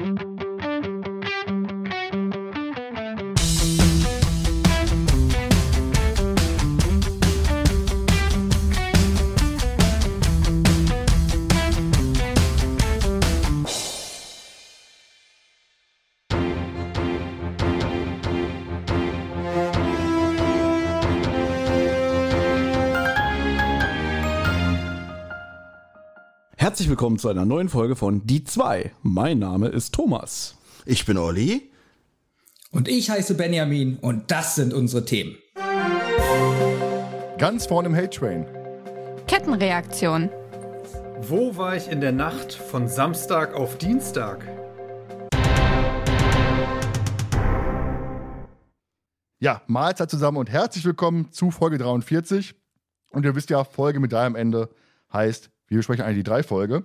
Herzlich willkommen zu einer neuen Folge von Die 2. Mein Name ist Thomas. Ich bin Olli. Und ich heiße Benjamin und das sind unsere Themen. Ganz vorne im Hate Train. Kettenreaktion. Wo war ich in der Nacht von Samstag auf Dienstag? Ja, Mahlzeit zusammen und herzlich willkommen zu Folge 43. Und ihr wisst ja, Folge mit drei am Ende heißt, wir besprechen eigentlich die drei Folge.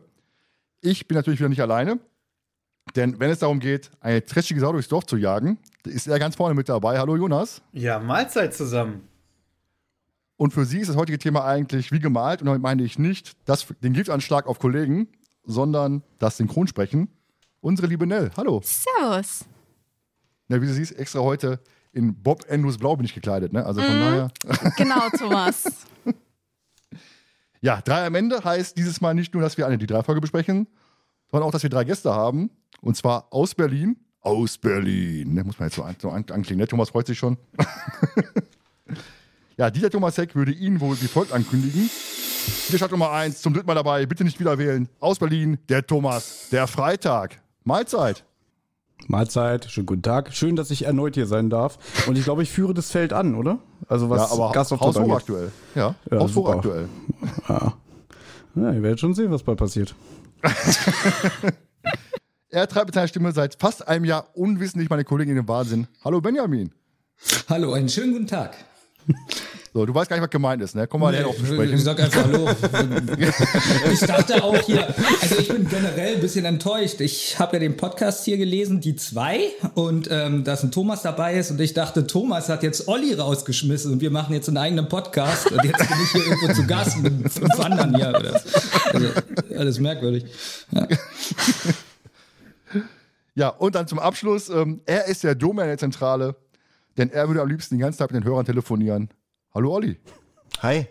Ich bin natürlich wieder nicht alleine, denn wenn es darum geht, eine trashige Sau durchs Dorf zu jagen, ist er ganz vorne mit dabei. Hallo Jonas. Ja, Mahlzeit zusammen. Und für sie ist das heutige Thema eigentlich wie gemalt. Und damit meine ich nicht das, den Giftanschlag auf Kollegen, sondern das Synchronsprechen. Unsere liebe Nell. Hallo. Servus. Ja, wie du siehst, extra heute in Bob Andrews Blau bin ich gekleidet. Ne? Also von Mhm. daher. Genau, Thomas. Ja, drei am Ende heißt dieses Mal nicht nur, dass wir eine die drei Folge besprechen, sondern auch, dass wir drei Gäste haben. Und zwar aus Berlin. Aus Berlin. Ne, muss man jetzt so, an, so an, anklingen. Ne? Thomas freut sich schon. ja, dieser Thomas Heck würde Ihnen wohl wie folgt ankündigen. Hier Stadt Nummer eins, zum dritten Mal dabei, bitte nicht wieder wählen. Aus Berlin, der Thomas, der Freitag. Mahlzeit. Mahlzeit, schönen guten Tag. Schön, dass ich erneut hier sein darf. Und ich glaube, ich führe das Feld an, oder? Also was ja, aber Gastauftritt angeht. haushochaktuell. Ja, Ja, haushochaktuell. Ja. ja, ihr werdet schon sehen, was bald passiert. Er treibt mit seiner Stimme seit fast einem Jahr unwissentlich meine Kollegin in den Wahnsinn. Hallo Benjamin. Hallo, einen schönen guten Tag. So, du weißt gar nicht, was gemeint ist, ne? Komm mal näher auf zu ich sprechen. sag einfach Hallo. ich dachte auch hier, also ich bin generell ein bisschen enttäuscht. Ich habe ja den Podcast hier gelesen, die zwei, und ähm, dass ein Thomas dabei ist. Und ich dachte, Thomas hat jetzt Olli rausgeschmissen und wir machen jetzt einen eigenen Podcast. Und jetzt bin ich hier irgendwo zu Gast mit fünf anderen hier. Oder? Also, alles merkwürdig. Ja. Ja, und dann zum Abschluss, ähm, er ist der Domain der Zentrale, denn er würde am liebsten die ganze Zeit mit den Hörern telefonieren. Hallo Olli. Hi.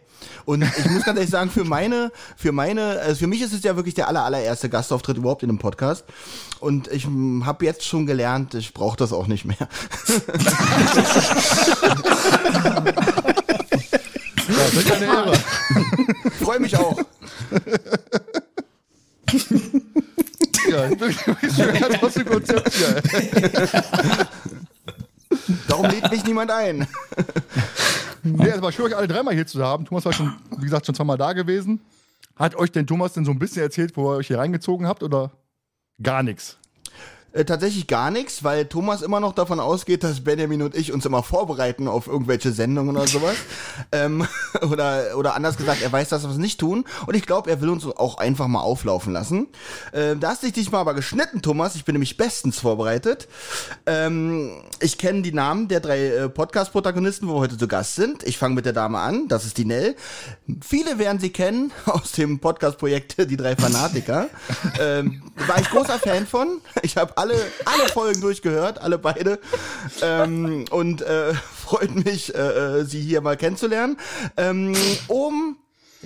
Und ich muss ganz ehrlich sagen, für meine, für meine, also für mich ist es ja wirklich der aller, allererste Gastauftritt überhaupt in einem Podcast. Und ich habe jetzt schon gelernt, ich brauche das auch nicht mehr. Ja, das ist eine Ehre. Freue mich auch. Ja, du bist schon ganz aus dem Konzept hier. Darum lädt mich niemand ein. Nee, es war schön, euch alle dreimal hier zu haben. Thomas war schon, wie gesagt, schon zweimal da gewesen. Hat euch denn Thomas denn so ein bisschen erzählt, wo ihr euch hier reingezogen habt oder gar nichts? Äh, tatsächlich gar nichts, weil Thomas immer noch davon ausgeht, dass Benjamin und ich uns immer vorbereiten auf irgendwelche Sendungen oder sowas. ähm, oder, oder anders gesagt, er weiß, dass wir es nicht tun. Und ich glaube, er will uns auch einfach mal auflaufen lassen. Ähm, da hast du dich mal aber geschnitten, Thomas. Ich bin nämlich bestens vorbereitet. Ähm, ich kenne die Namen der drei äh, Podcast-Protagonisten, wo wir heute zu Gast sind. Ich fange mit der Dame an. Das ist die Nell. Viele werden sie kennen aus dem Podcast-Projekt Die drei Fanatiker. ähm, war ich großer Fan von. Ich habe alle, alle Folgen durchgehört, alle beide. Ähm, und äh, freut mich, äh, äh, sie hier mal kennenzulernen. Ähm, um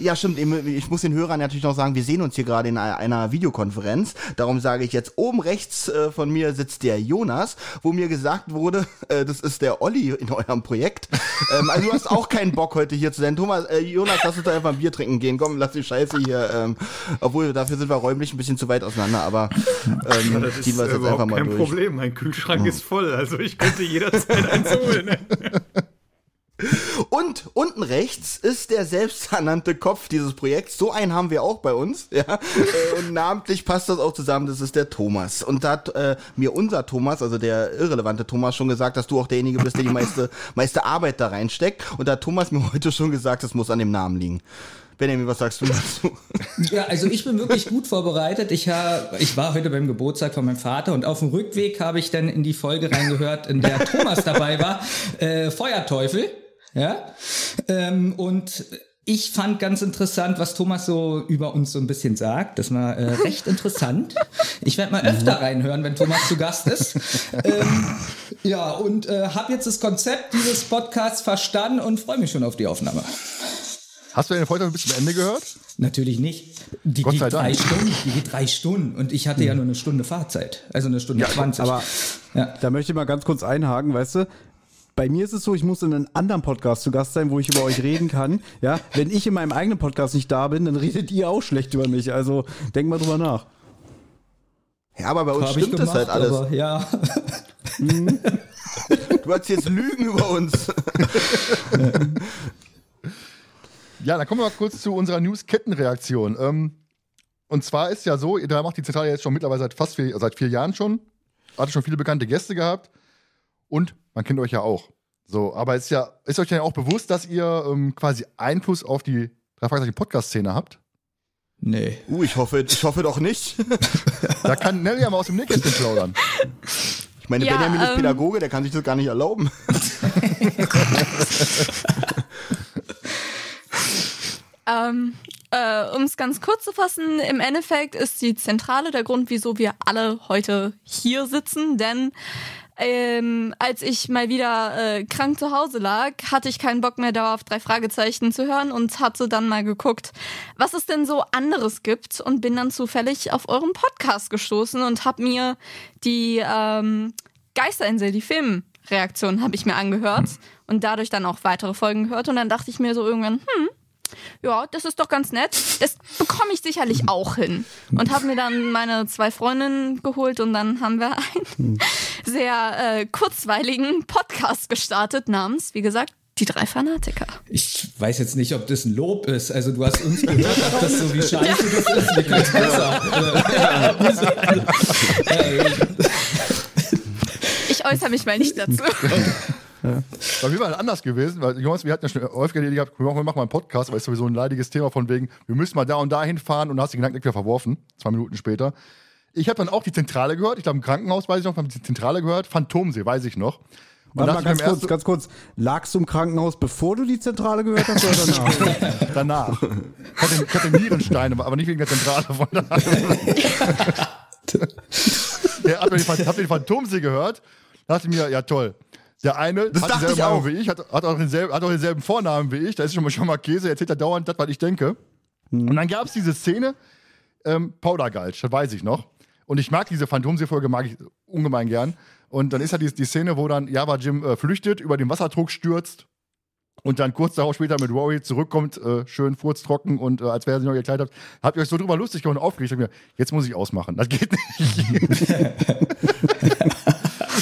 ja, stimmt. Ich muss den Hörern natürlich noch sagen, wir sehen uns hier gerade in einer Videokonferenz. Darum sage ich jetzt, oben rechts äh, von mir sitzt der Jonas, wo mir gesagt wurde, äh, das ist der Olli in eurem Projekt. ähm, also du hast auch keinen Bock heute hier zu sein. Thomas, äh, Jonas, lass uns doch einfach ein Bier trinken gehen. Komm, lass die Scheiße hier. Ähm, obwohl, dafür sind wir räumlich ein bisschen zu weit auseinander, aber ähm, Das ziehen wir es jetzt einfach mal kein durch. Problem. Mein Kühlschrank ist voll, also ich könnte jederzeit eins holen. Und unten rechts ist der selbsternannte Kopf dieses Projekts. So einen haben wir auch bei uns. Ja? Äh, Und namentlich passt das auch zusammen. Das ist der Thomas. Und da hat äh, mir unser Thomas, also der irrelevante Thomas, schon gesagt, dass du auch derjenige bist, der die meiste, meiste Arbeit da reinsteckt. Und da hat Thomas mir heute schon gesagt, das muss an dem Namen liegen. Benjamin, was sagst du dazu? Ja, also ich bin wirklich gut vorbereitet. Ich, hab, ich war heute beim Geburtstag von meinem Vater und auf dem Rückweg habe ich dann in die Folge reingehört, in der Thomas dabei war, äh, Feuerteufel. Ja. Ähm, und ich fand ganz interessant, was Thomas so über uns so ein bisschen sagt. Das war äh, recht interessant. Ich werde mal öfter reinhören, wenn Thomas zu Gast ist. Ähm, ja, und äh, habe jetzt das Konzept dieses Podcasts verstanden und freue mich schon auf die Aufnahme. Hast du deine Folge bis zum Ende gehört? Natürlich nicht. Die Gott geht drei Dank. Stunden. Die geht drei Stunden. Und ich hatte ja nur eine Stunde Fahrzeit. Also eine Stunde zwanzig. Aber ja. da möchte ich mal ganz kurz einhaken, weißt du? Bei mir ist es so, ich muss in einem anderen Podcast zu Gast sein, wo ich über euch reden kann. Ja, wenn ich in meinem eigenen Podcast nicht da bin, dann redet ihr auch schlecht über mich. Also denk mal drüber nach. Ja, aber bei uns Hab stimmt das halt alles. Aber, ja. Du hast jetzt Lügen über uns. Ja, dann kommen wir mal kurz zu unserer News-Kettenreaktion. Ähm, und zwar ist ja so, da macht die Zentrale jetzt schon mittlerweile seit fast vier, seit vier Jahren schon. Hatte schon viele bekannte Gäste gehabt. Und man kennt euch ja auch. So, aber ist ja, ist euch ja auch bewusst, dass ihr ähm, quasi Einfluss auf die drei Fragezeichen Podcast-Szene habt? Nee. Uh, ich hoffe, ich hoffe doch nicht. Da kann Nelly ja mal aus dem Nähkästchen plaudern. Ich meine, Ja, Benjamin ist ähm, Pädagoge, der kann sich das gar nicht erlauben. Ähm, äh, um es ganz kurz zu fassen, im Endeffekt ist die Zentrale der Grund, wieso wir alle heute hier sitzen, denn ähm, als ich mal wieder äh, krank zu Hause lag, hatte ich keinen Bock mehr darauf, drei Fragezeichen zu hören und hatte dann mal geguckt, was es denn so anderes gibt und bin dann zufällig auf euren Podcast gestoßen und habe mir die ähm, Geisterinsel, die Filmreaktion, habe ich mir angehört und dadurch dann auch weitere Folgen gehört und dann dachte ich mir so irgendwann, hm, ja, das ist doch ganz nett. Das bekomme ich sicherlich auch hin. Und habe mir dann meine zwei Freundinnen geholt und dann haben wir einen sehr äh, kurzweiligen Podcast gestartet namens, wie gesagt, die drei Fanatiker. Ich weiß jetzt nicht, ob das ein Lob ist. Also du hast uns gehört, ob das so wie scheiße das ist. Mir geht's besser. Ich äußere mich mal nicht dazu. Bei mir war das anders gewesen, weil Jungs, wir hatten ja schon häufiger die Idee gehabt, wir machen mal einen Podcast, aber ist sowieso ein leidiges Thema von wegen, wir müssen mal da und da hinfahren und da hast du den Gedanken wieder verworfen, zwei Minuten später. Ich habe dann auch die Zentrale gehört, ich glaube im Krankenhaus weiß ich noch, habe die Zentrale gehört, Phantomsee weiß ich noch. Und Warte mal ganz ich kurz, ganz kurz. Lagst du im Krankenhaus, bevor du die Zentrale gehört hast oder danach? danach. Ich hatte, ich hatte Nierensteine, aber nicht wegen der Zentrale von daher. Der hat mir den, hab den Phantomsee gehört, dachte mir, ja toll. Der eine Das hat dieselbe Meinung wie ich, hat, hat, auch denselben, hat auch denselben Vornamen wie ich, da ist schon mal, schon mal Käse, erzählt er dauernd das, was ich denke. Und dann gab es diese Szene, ähm, Powdergulch, das weiß ich noch. Und ich mag diese Phantomsee-Folge, mag ich ungemein gern. Und dann ist ja die, die Szene, wo dann Java Jim äh, flüchtet, über den Wasserdruck stürzt und dann kurz darauf später mit Rory zurückkommt, äh, schön furztrocken und äh, als wäre er sich noch gekleidet. Habt ihr euch so drüber lustig und aufgeregt? Ich hab mir, jetzt muss ich ausmachen. Das geht nicht.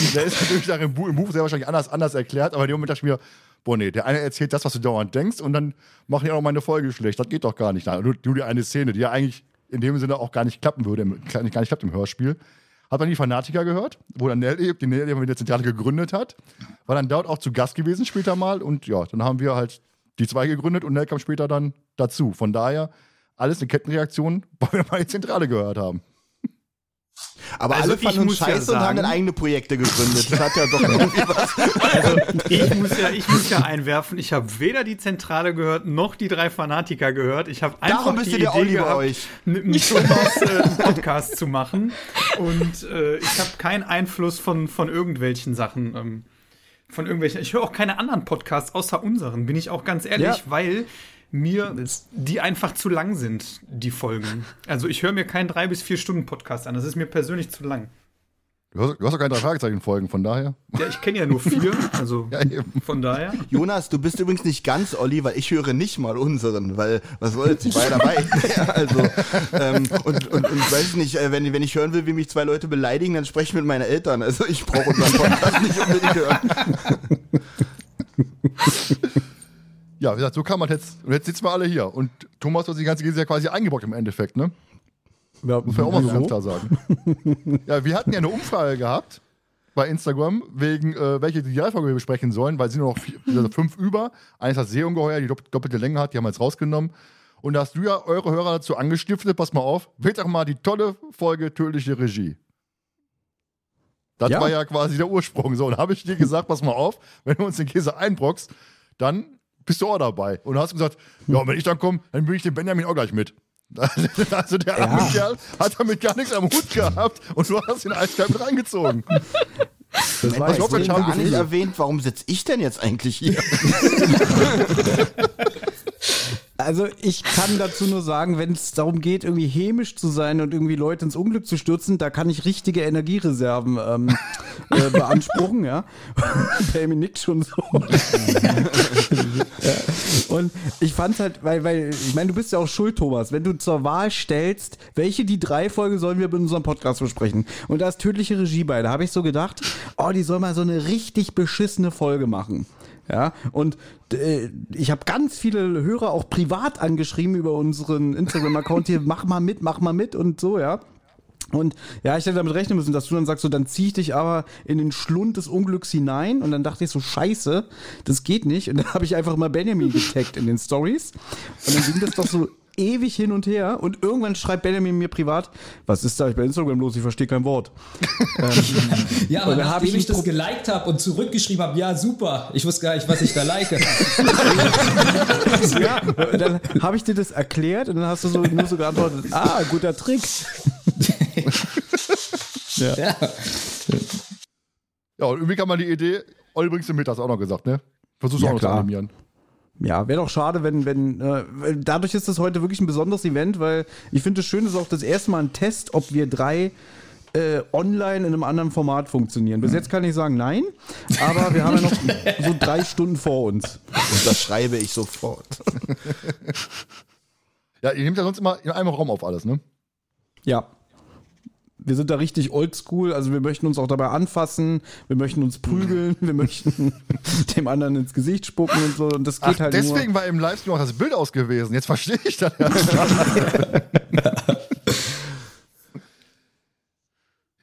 der ist natürlich im, Bu im Buch sehr wahrscheinlich anders, anders erklärt, aber in dem Moment dachte ich mir, boah, nee, der eine erzählt das, was du dauernd denkst und dann machen die auch meine Folge schlecht. Das geht doch gar nicht. Nur, nur die eine Szene, die ja eigentlich in dem Sinne auch gar nicht klappen würde, im, gar nicht klappt im Hörspiel. Hat dann die Fanatiker gehört, wo dann Nelly, die Nelly die der Zentrale gegründet hat, war dann dort auch zu Gast gewesen später mal und ja, dann haben wir halt die zwei gegründet und Nell kam später dann dazu. Von daher alles eine Kettenreaktion, weil wir mal die Zentrale gehört haben. Aber Also alle ich fanden uns muss ja scheiße und haben sagen- dann eigene Projekte gegründet. Das hat ja doch irgendwie was. Also ich muss ja, ich muss ja einwerfen, ich habe weder die Zentrale gehört, noch die drei Fanatiker gehört. Ich habe einfach Darum bist die du der Idee Olli bei gehabt, euch. mit dem Thomas äh, einen Podcast zu machen. Und äh, ich habe keinen Einfluss von, von irgendwelchen Sachen. Ähm, von irgendwelchen. Ich höre auch keine anderen Podcasts außer unseren, bin ich auch ganz ehrlich, Ja. weil mir die einfach zu lang sind, die Folgen. Also ich höre mir keinen drei bis vier Stunden Podcast an. Das ist mir persönlich zu lang. Du hast, du hast doch keine drei Fragezeichen-Folgen, von daher. Ja, ich kenne ja nur vier, also Ja, von daher. Jonas, du bist übrigens nicht ganz Olli, weil ich höre nicht mal unseren, weil was soll's, ich war ja dabei. also, ähm, und, und, und weiß ich nicht, äh, wenn, wenn ich hören will, wie mich zwei Leute beleidigen, dann spreche ich mit meinen Eltern. Also ich brauche unseren Podcast nicht unbedingt hören. Ja, wie gesagt, so kann man jetzt. Und jetzt sitzen wir alle hier. Und Thomas hat die ganze Gese ja quasi eingebrockt im Endeffekt, ne? Ja, Muss man auch mal so ganz klar sagen. ja, wir hatten ja eine Umfrage gehabt bei Instagram, wegen äh, welche Idealfolge wir besprechen sollen, weil es sind nur noch vier, also fünf über. Eines hat Seeungeheuer, die dopp doppelte Länge hat, die haben wir jetzt rausgenommen. Und da hast du ja eure Hörer dazu angestiftet, pass mal auf, wählt doch mal die tolle Folge Tödliche Regie. Das Ja. war ja quasi der Ursprung. So, und habe ich dir gesagt, pass mal auf, wenn du uns den Käse einbrockst, dann bist du auch dabei. Und du hast gesagt, ja, wenn ich dann komme, dann bringe ich den Benjamin auch gleich mit. Also der arme Ja. Kerl hat damit gar nichts am Hut gehabt und du hast ihn eiskalt mit reingezogen. Das war ich extrem ich habe gar nicht erwähnt, warum sitze ich denn jetzt eigentlich hier? Also ich kann dazu nur sagen, wenn es darum geht, irgendwie hämisch zu sein und irgendwie Leute ins Unglück zu stürzen, da kann ich richtige Energiereserven ähm, äh, beanspruchen, ja. Payme nickt schon so. ja. Und ich fand's halt, weil, weil, ich meine, du bist ja auch schuld, Thomas, wenn du zur Wahl stellst, welche die drei Folgen sollen wir in unserem Podcast besprechen. Und da ist tödliche Regie bei. Da habe ich so gedacht, oh, die soll mal so eine richtig beschissene Folge machen. Ja, und äh, ich habe ganz viele Hörer auch privat angeschrieben über unseren Instagram-Account hier, mach mal mit, mach mal mit und so, ja. Und ja, ich hätte damit rechnen müssen, dass du dann sagst, so, dann zieh ich dich aber in den Schlund des Unglücks hinein. Und dann dachte ich so, scheiße, das geht nicht. Und dann habe ich einfach mal Benjamin getaggt in den Stories. Und dann ging das doch so ewig hin und her. Und irgendwann schreibt Benjamin mir privat, was ist da eigentlich bei Instagram los? Ich verstehe kein Wort. Ja, aber Und dann hab nachdem ich ich, das geliked habe und zurückgeschrieben habe, ja, super, ich wusste gar nicht, was ich da like. Ja, dann habe ich dir das erklärt und dann hast du so, nur so geantwortet, ah, guter Trick. ja. Ja, und irgendwie kam mal die Idee, Olli bringst du mit, hast du auch noch gesagt, ne? Versuchst du Ja, auch noch zu klar. animieren. Ja, wäre doch schade, wenn, wenn, äh, dadurch ist das heute wirklich ein besonderes Event, weil ich finde es schön, ist auch das erste Mal ein Test, ob wir drei äh, online in einem anderen Format funktionieren. Bis jetzt kann ich sagen nein, aber wir haben ja noch so drei Stunden vor uns. Und das schreibe ich sofort. Ja, ihr nehmt ja sonst immer in einem Raum auf alles, ne? Ja. Wir sind da richtig oldschool, also wir möchten uns auch dabei anfassen, wir möchten uns prügeln, wir möchten dem anderen ins Gesicht spucken und so. Und das geht Ach, halt deswegen nur. war im Livestream auch das Bild aus gewesen. Jetzt verstehe ich das.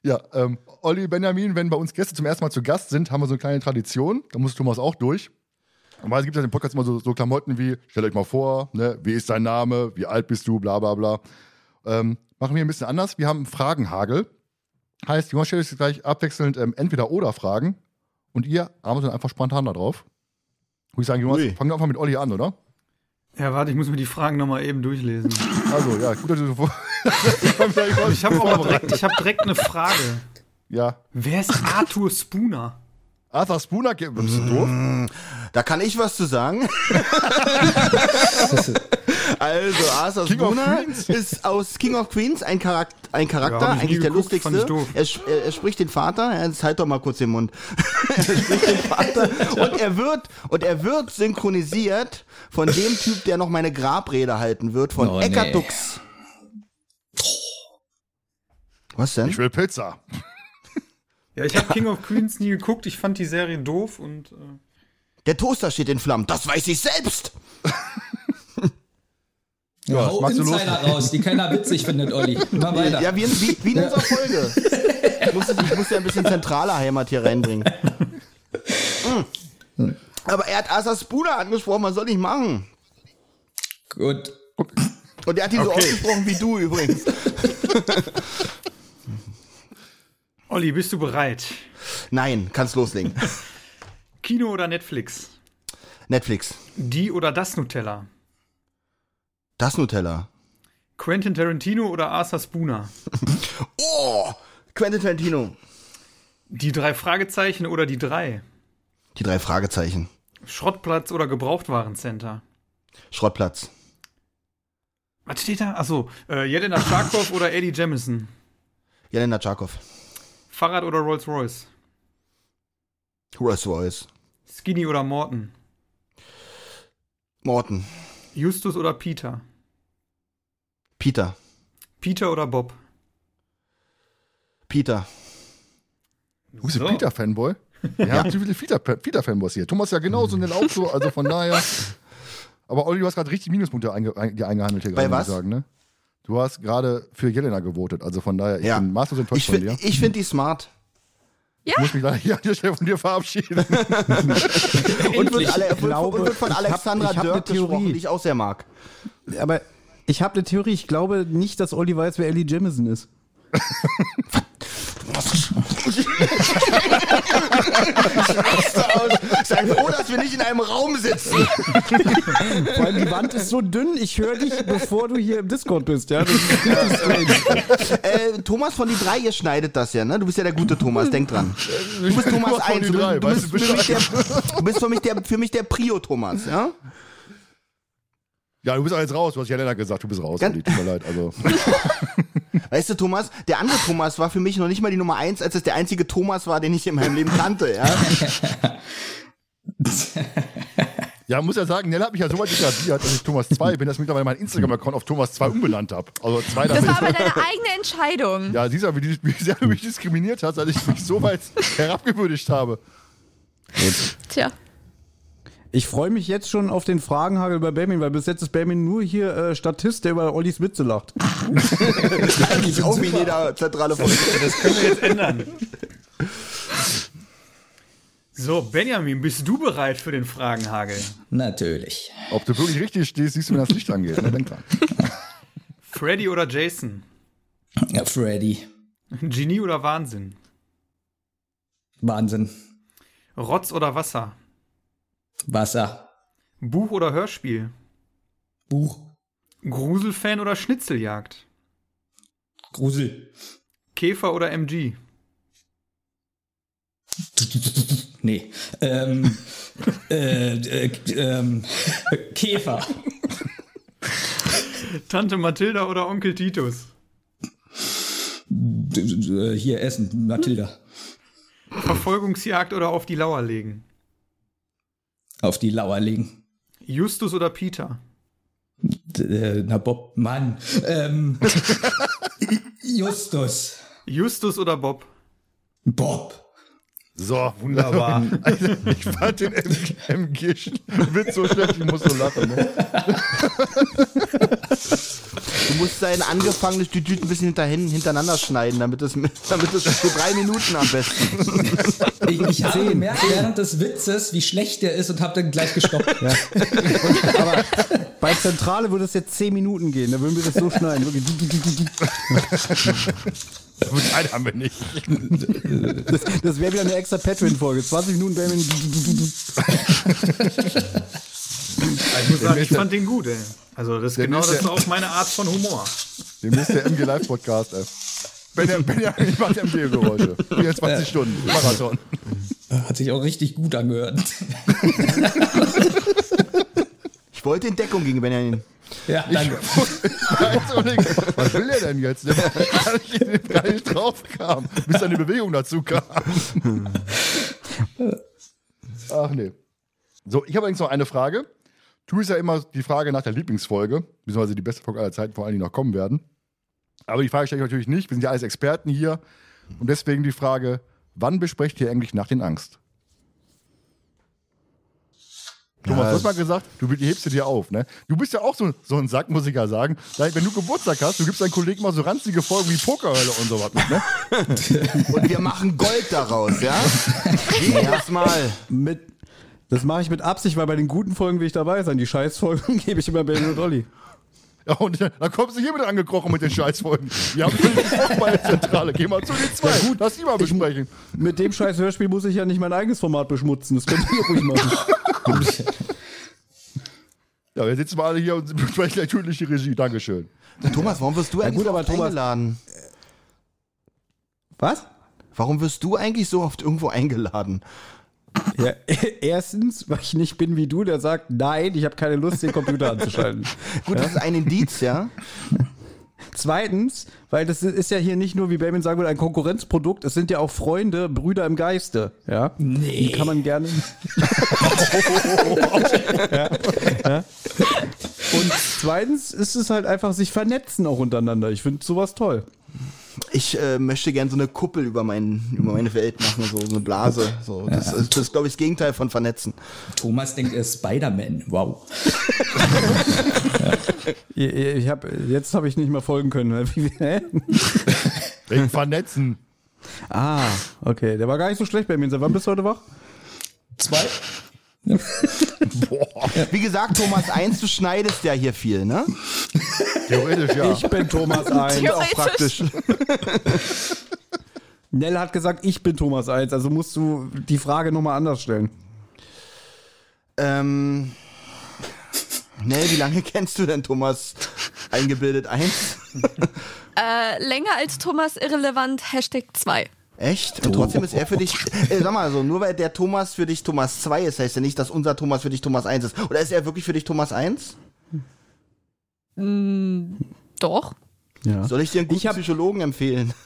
ja, ähm, Olli, Benjamin, wenn bei uns Gäste zum ersten Mal zu Gast sind, haben wir so eine kleine Tradition. Da muss Thomas auch durch. Normalerweise gibt es ja im Podcast immer so, so Klamotten wie, stellt euch mal vor, ne, wie ist dein Name, wie alt bist du, bla bla bla. Ähm, machen wir ein bisschen anders. Wir haben einen Fragenhagel. Heißt, Jonas stellt euch jetzt gleich abwechselnd ähm, entweder oder Fragen und ihr arbeitet einfach spontan da drauf. Würde ich sagen, Jonas, Ui. fangen wir einfach mit Olli an, oder? Ja, warte, ich muss mir die Fragen nochmal eben durchlesen. Also, ja, gut, dass du so vor. ich habe auch direkt, ich hab direkt eine Frage. Ja. Wer ist Arthur Spooner? Arthur Spooner, bist du doof? Da kann ich was zu sagen. also, Arthur King Spooner ist aus King of Queens ein Charakter, ein Charakter Ja, eigentlich der geguckt, lustigste. Er, er, er spricht den Vater, jetzt halt doch mal kurz den Mund. er spricht den Vater und er wird und er wird synchronisiert von dem Typ, der noch meine Grabrede halten wird, von Oh, Eckart nee. Was denn? Ich will Pizza. Ja, ich habe King of Queens nie geguckt. Ich fand die Serie doof und äh, Der Toaster steht in Flammen. Das weiß ich selbst. Ja, was Hau du los? Insider raus, die keiner witzig findet, Olli. Immer weiter. Ja, wie in, wie, wie in unserer Folge. Ich muss, ich muss ja ein bisschen zentrale Heimat hier reinbringen. Mm. Aber er hat Asa Spooner angesprochen, was soll ich machen? Gut. Und er hat ihn so Okay. ausgesprochen wie du übrigens. Olli, bist du bereit? Nein, kannst loslegen. Kino oder Netflix? Netflix. Die oder das Nutella? Das Nutella. Quentin Tarantino oder Arthur Spooner? Oh! Quentin Tarantino. Die drei Fragezeichen oder die drei? Die drei Fragezeichen. Schrottplatz oder Gebrauchtwarencenter? Schrottplatz. Was steht da? Achso, äh, Jelena Tscharkow oder Eddie Jemison? Jelena Tscharkov. Fahrrad oder Rolls Royce? Rolls Royce. Skinny oder Morton? Morton. Justus oder Peter? Peter. Peter oder Bob? Peter. Du bist ein So. Peter-Fanboy? Wir haben zu viele Peter- Peter-Fanboys hier. Thomas ja genauso den auch so, also von daher. Aber Olli, du hast gerade richtig Minuspunkte einge ein, dir eingehandelt hier Bei gerade, muss was? ich sagen, ne? Du hast gerade für Jelena gewotet, also von daher, ich Ja. bin maßlos enttäuscht Ich, von dir. ich finde die smart. Ich muss mich leider hier an der Stelle von dir verabschieden. Und wird, alle, glaube, und wird von ich hab- Alexandra ich hab eine Dirk gesprochen, Theorie. die ich auch sehr mag. Aber ich habe eine Theorie. Ich glaube nicht, dass Olli weiß, wer Ellie Jamison ist. Sei froh, dass wir nicht in einem Raum sitzen. Vor allem die Wand ist so dünn, ich höre dich, bevor du hier im Discord bist, ja. Äh, Thomas von die drei, ihr schneidet das ja, ne? Du bist ja der gute Thomas, denk dran. Du bist Thomas Thomas von 1, die du, du, bist für mich der, du bist für mich der, für mich der Prio-Thomas, ja? Ja, du bist auch jetzt raus. Du hast ja Lennart gesagt, du bist raus. Ganz- Tut mir leid. Also, Weißt du, Thomas, der andere Thomas war für mich noch nicht mal die Nummer 1, als es der einzige Thomas war, den ich in meinem Leben kannte, ja? ja, muss ja sagen, Nell hat mich ja so weit degradiert, dass ich Thomas 2 bin, dass ich mittlerweile meinen Instagram-Account auf Thomas 2 umbenannt habe. Also zwei Das war aber deine eigene Entscheidung. Ja, siehst du, wie, wie sehr du mich diskriminiert hast, als ich mich so weit herabgewürdigt habe. Tja. Ich freue mich jetzt schon auf den Fragenhagel bei Benjamin, weil bis jetzt ist Benjamin nur hier äh, Statist, der über Ollis Witze lacht. Eigentlich auch wie jeder zentrale Folge. Das können wir jetzt ändern. So, Benjamin, bist du bereit für den Fragenhagel? Natürlich. Ob du wirklich richtig stehst, siehst du, wenn das Licht angeht. Ne? Denk dran. Freddy oder Jason? Ja, Freddy. Genie oder Wahnsinn? Wahnsinn. Rotz oder Wasser? Wasser. Buch oder Hörspiel? Buch. Gruselfan oder Schnitzeljagd? Grusel. Käfer oder MG? Nee. Ähm, äh, äh, ähm, Käfer. Tante Mathilda oder Onkel Titus? D- Hier Essen, Mathilda. Verfolgungsjagd oder auf die Lauer legen? Auf die Lauer legen. Justus oder Peter? D- äh, Na, Bob, Mann. Ähm, Justus. Justus oder Bob? Bob. So, Wunderbar. Also, ich fand den MG-Witz so schlecht, ich muss so lachen. Ne? Du musst dein angefangenes Düdüt ein bisschen hinterhin, hintereinander schneiden, damit es, damit es für drei Minuten am besten. Ich, ich habe gemerkt während des Witzes, wie schlecht der ist und habe dann gleich gestoppt. Aber bei Zentrale würde es jetzt 10 Minuten gehen, da würden wir das so schneiden. Wirklich. Gut, nein, haben wir nicht. Das, das wäre wieder eine extra Patreon-Folge. 20 Minuten Benjamin. Ich muss sagen, ich fand den gut, ey. Also, das ist genau das ist auch meine Art von Humor. Demnächst der MG Live Podcast, ey. Benjamin, Benjamin macht MG-Geräusche. 24 Stunden. Marathon. Hat sich auch richtig gut angehört. Ich wollte in Deckung gegen Benjamin. Ja, danke. Was will der denn jetzt? Der gar nicht, gar nicht drauf kam, bis dann die Bewegung dazu kam. Ach nee. So, ich habe übrigens noch eine Frage. Tu ist ja immer die Frage nach der Lieblingsfolge, beziehungsweise die beste Folge aller Zeiten, vor allem die noch kommen werden. Aber die Frage stelle ich natürlich nicht. Wir sind ja alles Experten hier. Und deswegen die Frage: Wann besprecht ihr eigentlich nach den Angst? Thomas, du hast mal gesagt, du hebst sie dir auf, ne? Du bist ja auch so, so ein Sack, muss ich ja sagen. Wenn du Geburtstag hast, du gibst deinen Kollegen mal so ranzige Folgen wie Pokerhölle und sowas mit, ne? Und wir machen Gold daraus, ja? Jedes Mal. Mit, das mache ich mit Absicht, weil bei den guten Folgen will ich dabei sein. Die Scheißfolgen gebe ich immer Benjamin und Olli. Ja, und dann kommst du hier wieder angekrochen mit den Scheißfolgen. Wir haben gesprochen bei der Zentrale. Geh mal zu den zwei. gut, lass die mal besprechen. Mit dem scheiß Hörspiel muss ich ja nicht mein eigenes Format beschmutzen. Das könnt ihr ruhig machen. Ja, wir sitzen mal alle hier und besprechen gleich tödliche Regie. Dankeschön. Thomas, warum wirst du eigentlich gut, so aber oft Thomas- eingeladen? Was? Warum wirst du eigentlich so oft irgendwo eingeladen? Ja, erstens, weil ich nicht bin wie du, der sagt, nein, ich habe keine Lust, den Computer anzuschalten. Gut, das ist ein Indiz, ja? Zweitens, weil das ist ja hier nicht nur, wie Benjamin sagen würde, ein Konkurrenzprodukt, es sind ja auch Freunde, Brüder im Geiste. Ja? Nee. Die kann man gerne. ja, ja. Und zweitens ist es halt einfach sich vernetzen auch untereinander. Ich finde sowas toll. Ich äh, möchte gerne so eine Kuppel über, mein, über meine Welt machen, so eine Blase. So. Das, ist, das ist, glaube ich, das Gegenteil von vernetzen. Thomas denkt, er ist Spider-Man. Wow. Ich, ich hab, jetzt habe ich nicht mehr folgen können. Wegen Vernetzen. ah, okay. Der war gar nicht so schlecht bei mir. Wann bist du heute wach? Zwei. Wie gesagt, Thomas 1, du schneidest ja hier viel, ne? Theoretisch ja. Ich bin Thomas 1. Auch praktisch. Nell hat gesagt, ich bin Thomas 1, also musst du die Frage nochmal anders stellen. Ähm. Nee, wie lange kennst du denn Thomas eingebildet 1? Äh, länger als Thomas irrelevant, Hashtag 2. Echt? Und trotzdem ist er für dich. Äh, sag mal so, nur weil der Thomas für dich Thomas 2 ist, heißt ja nicht, dass unser Thomas für dich Thomas 1 ist. Oder ist er wirklich für dich Thomas 1? Doch. Ja. Soll ich dir einen guten Ich hab- Psychologen empfehlen?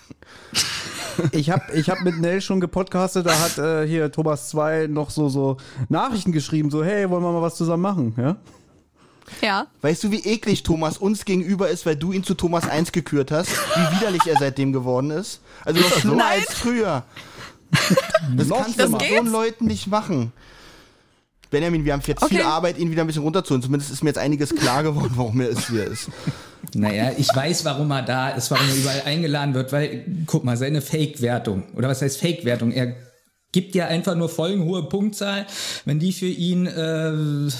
Ich habe ich hab mit Nell schon gepodcastet, da hat äh, hier Thomas 2 noch so, so Nachrichten geschrieben, so, hey, wollen wir mal was zusammen machen, ja? Ja. Weißt du, wie eklig Thomas uns gegenüber ist, weil du ihn zu Thomas 1 gekürt hast? Wie widerlich er seitdem geworden ist? Also noch schlimmer Nein. als früher. Das kannst du schlimmer. mit so einen Leuten nicht machen. Benjamin, wir haben jetzt viel Okay. Arbeit, ihn wieder ein bisschen runterzuholen. Zumindest ist mir jetzt einiges klar geworden, warum er ist, wie er ist. Naja, ich weiß, warum er da ist, warum er überall eingeladen wird, weil, guck mal, seine Fake-Wertung, oder was heißt Fake-Wertung? Er gibt ja einfach nur folgenhohe Punktzahl, wenn die für ihn, äh,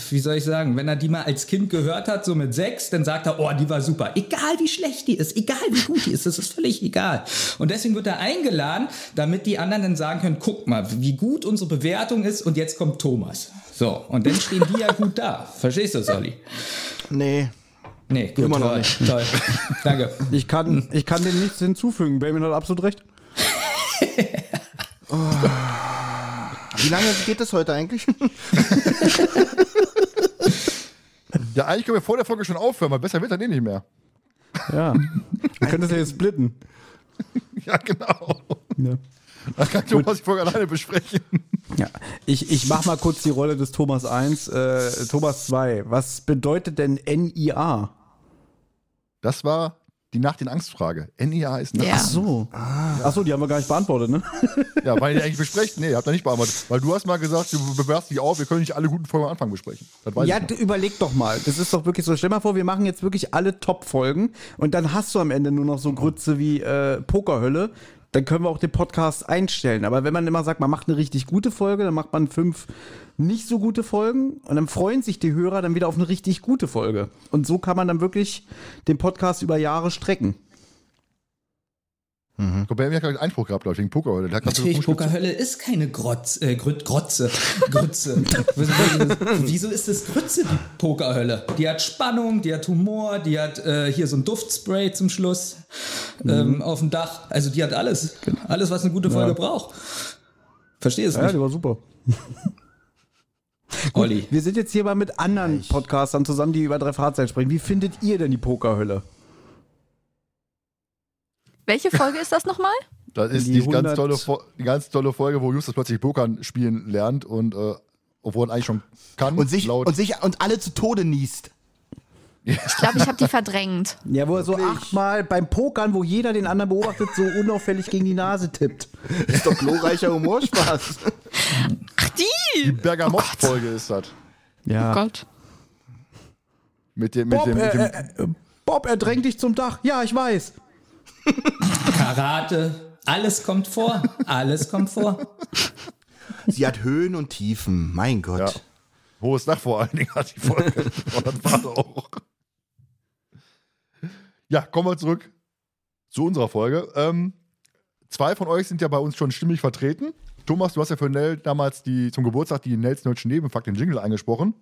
wie soll ich sagen, wenn er die mal als Kind gehört hat, so mit sechs, dann sagt er, oh, die war super. Egal wie schlecht die ist, egal wie gut die ist, das ist völlig egal. Und deswegen wird er eingeladen, damit die anderen dann sagen können, guck mal, wie gut unsere Bewertung ist und jetzt kommt Thomas. So, und dann stehen die ja gut da. Verstehst du, Solly? Nee. Nee, gut, Immer noch toll, nicht. toll. Danke. Ich kann, ich kann dem nichts hinzufügen. Benjamin hat absolut recht. Wie lange geht das heute eigentlich? Ja, eigentlich können wir vor der Folge schon aufhören, weil besser wird dann eh nicht mehr. Ja. Wir können das ja jetzt splitten. Ja, genau. Ja. Dann kann Thomas die Folge alleine besprechen. Ja, ich, ich mach mal kurz die Rolle des Thomas 1. Äh, Thomas 2, was bedeutet denn NIA? Das war die Nach den Angstfrage. NIA ist nach. Ja. Ach so. Ach so, die haben wir gar nicht beantwortet, ne? Ja, weil ihr eigentlich besprecht. Nee, ihr habt da nicht beantwortet. Weil du hast mal gesagt, du bewerst dich auf, wir können nicht alle guten Folgen am Anfang besprechen. Das weiß Ja, überleg doch mal. Das ist doch wirklich so. Stell mal vor, wir machen jetzt wirklich alle Top-Folgen und dann hast du am Ende nur noch so Grütze wie äh, Pokerhölle. Dann können wir auch den Podcast einstellen. Aber wenn man immer sagt, man macht eine richtig gute Folge, dann macht man fünf nicht so gute Folgen und dann freuen sich die Hörer dann wieder auf eine richtig gute Folge. Und so kann man dann wirklich den Podcast über Jahre strecken. Guck, Benjamin hat gerade einen Einspruch gehabt, glaube ich, wegen Poker. heute. Der hat gerade so Natürlich. Pokerhölle ist keine Grotz, äh, Grüt, Grotze. Grütze. Wieso ist es Grütze, die Pokerhölle? Die hat Spannung, die hat Humor, die hat äh, hier so ein Duftspray zum Schluss ähm, auf dem Dach. Also die hat alles. Alles, was eine gute Folge braucht. Verstehe es Ja, nicht, die war super. Olli. Wir sind jetzt hier mal mit anderen Podcastern zusammen, die über drei Fahrzeuge sprechen. Wie findet ihr denn die Pokerhölle? Welche Folge ist das nochmal? Das ist Die die, ganz 100 tolle, die ganz tolle Folge, wo Justus plötzlich Pokern spielen lernt und äh, obwohl er eigentlich schon kann, Und sich, laut. und sich und alle zu Tode niest. Ich glaube, ich habe die verdrängt. Ja, wo er so achtmal beim Pokern, wo jeder den anderen beobachtet, so unauffällig gegen die Nase tippt. Ist doch glorreicher Humorspaß. Ach, die! die Bergamott-Folge ist das. Ja. Gott. Mit dem, mit Bob, dem, mit dem äh, äh, Bob, er drängt dich zum Dach. Ja, ich weiß. Karate. Alles kommt vor. Alles kommt vor. Sie hat Höhen und Tiefen. Mein Gott. Ja. Hohes Dach vor allen Dingen hat die Folge. Und das war sie auch. Ja, kommen wir zurück zu unserer Folge. Ähm, zwei von euch sind ja bei uns schon stimmig vertreten. Thomas, du hast ja für Nell damals die, zum Geburtstag die Nels Deutschen Nebenfakt, den Jingle eingesprochen.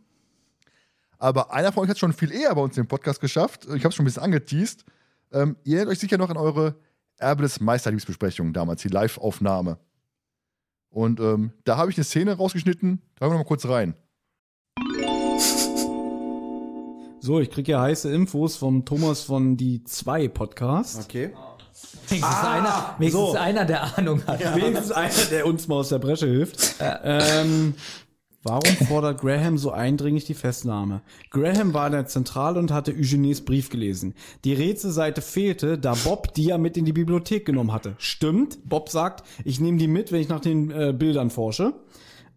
Aber einer von euch hat schon viel eher bei uns den Podcast geschafft. Ich habe es schon ein bisschen angeteased. Ähm, ihr erinnert euch sicher noch an eure Erbe des Meisterliebsbesprechung damals, die Live-Aufnahme. Und ähm, da habe ich eine Szene rausgeschnitten. Da hören wir noch mal kurz rein. So, ich kriege ja heiße Infos vom Thomas von die 2 Podcast. Okay. Wenigstens, einer, wenigstens so. einer, der Ahnung hat. Wenigstens einer, der uns mal aus der Bresche hilft. Ähm, warum fordert Graham so eindringlich die Festnahme? Graham war in der Zentrale und hatte Eugenies Brief gelesen. Die Rätselseite fehlte, da Bob die ja mit in die Bibliothek genommen hatte. Stimmt, Bob sagt, ich nehme die mit, wenn ich nach den äh, Bildern forsche.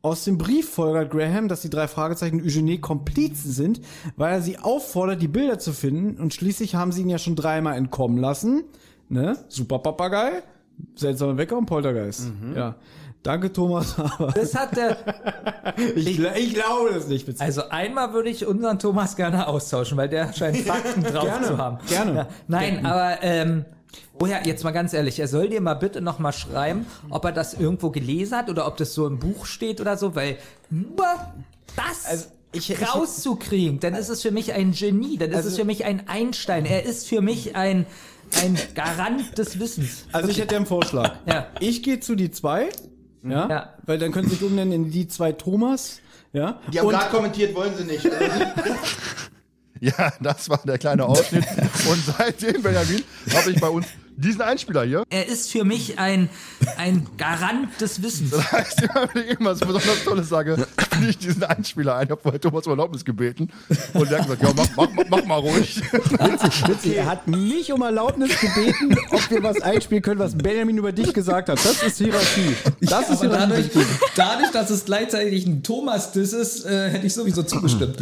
Aus dem Brief folgert Graham, dass die drei Fragezeichen Eugenie Komplizen sind, weil er sie auffordert, die Bilder zu finden und schließlich haben sie ihn ja schon dreimal entkommen lassen. Ne? Super Papagei, seltsamer Wecker und Poltergeist. Ja. Danke, Thomas. Das hat der, ich, ich glaube das nicht. Witz. Also einmal würde ich unseren Thomas gerne austauschen, weil der scheint Fakten drauf Gerne, zu haben. gerne. Ja, nein, aber ähm, Woher, jetzt mal ganz ehrlich, er soll dir mal bitte noch mal schreiben, ob er das irgendwo gelesen hat oder ob das so im Buch steht oder so, weil nur das Also, ich- rauszukriegen, dann ist es für mich ein Genie, dann ist Also- es für mich ein Einstein, er ist für mich ein, ein Garant des Wissens. Also ich hätte einen Vorschlag. Ja. Ich gehe zu die zwei, ja, Ja. weil dann können sie sich umnennen in die zwei Thomas, ja. Die haben Und- gerade kommentiert, wollen sie nicht. Ja, das war der kleine Ausschnitt. Und seitdem, Benjamin, habe ich bei uns diesen Einspieler hier. Er ist für mich ein, ein Garant des Wissens. Das heißt, immer wenn ich irgendwas besonders Tolles sage, spiele ich diesen Einspieler ein. Ich habe vorher Thomas um Erlaubnis gebeten. Und der hat gesagt, ja, mach, mach, mach, mach mal ruhig. Witzig, er hat mich um Erlaubnis gebeten, ob wir was einspielen können, was Benjamin über dich gesagt hat. Das ist Hierarchie. Das ist Aber Hierarchie. dadurch, dadurch, dass es gleichzeitig ein Thomas-Diss ist, äh, hätte ich sowieso zugestimmt.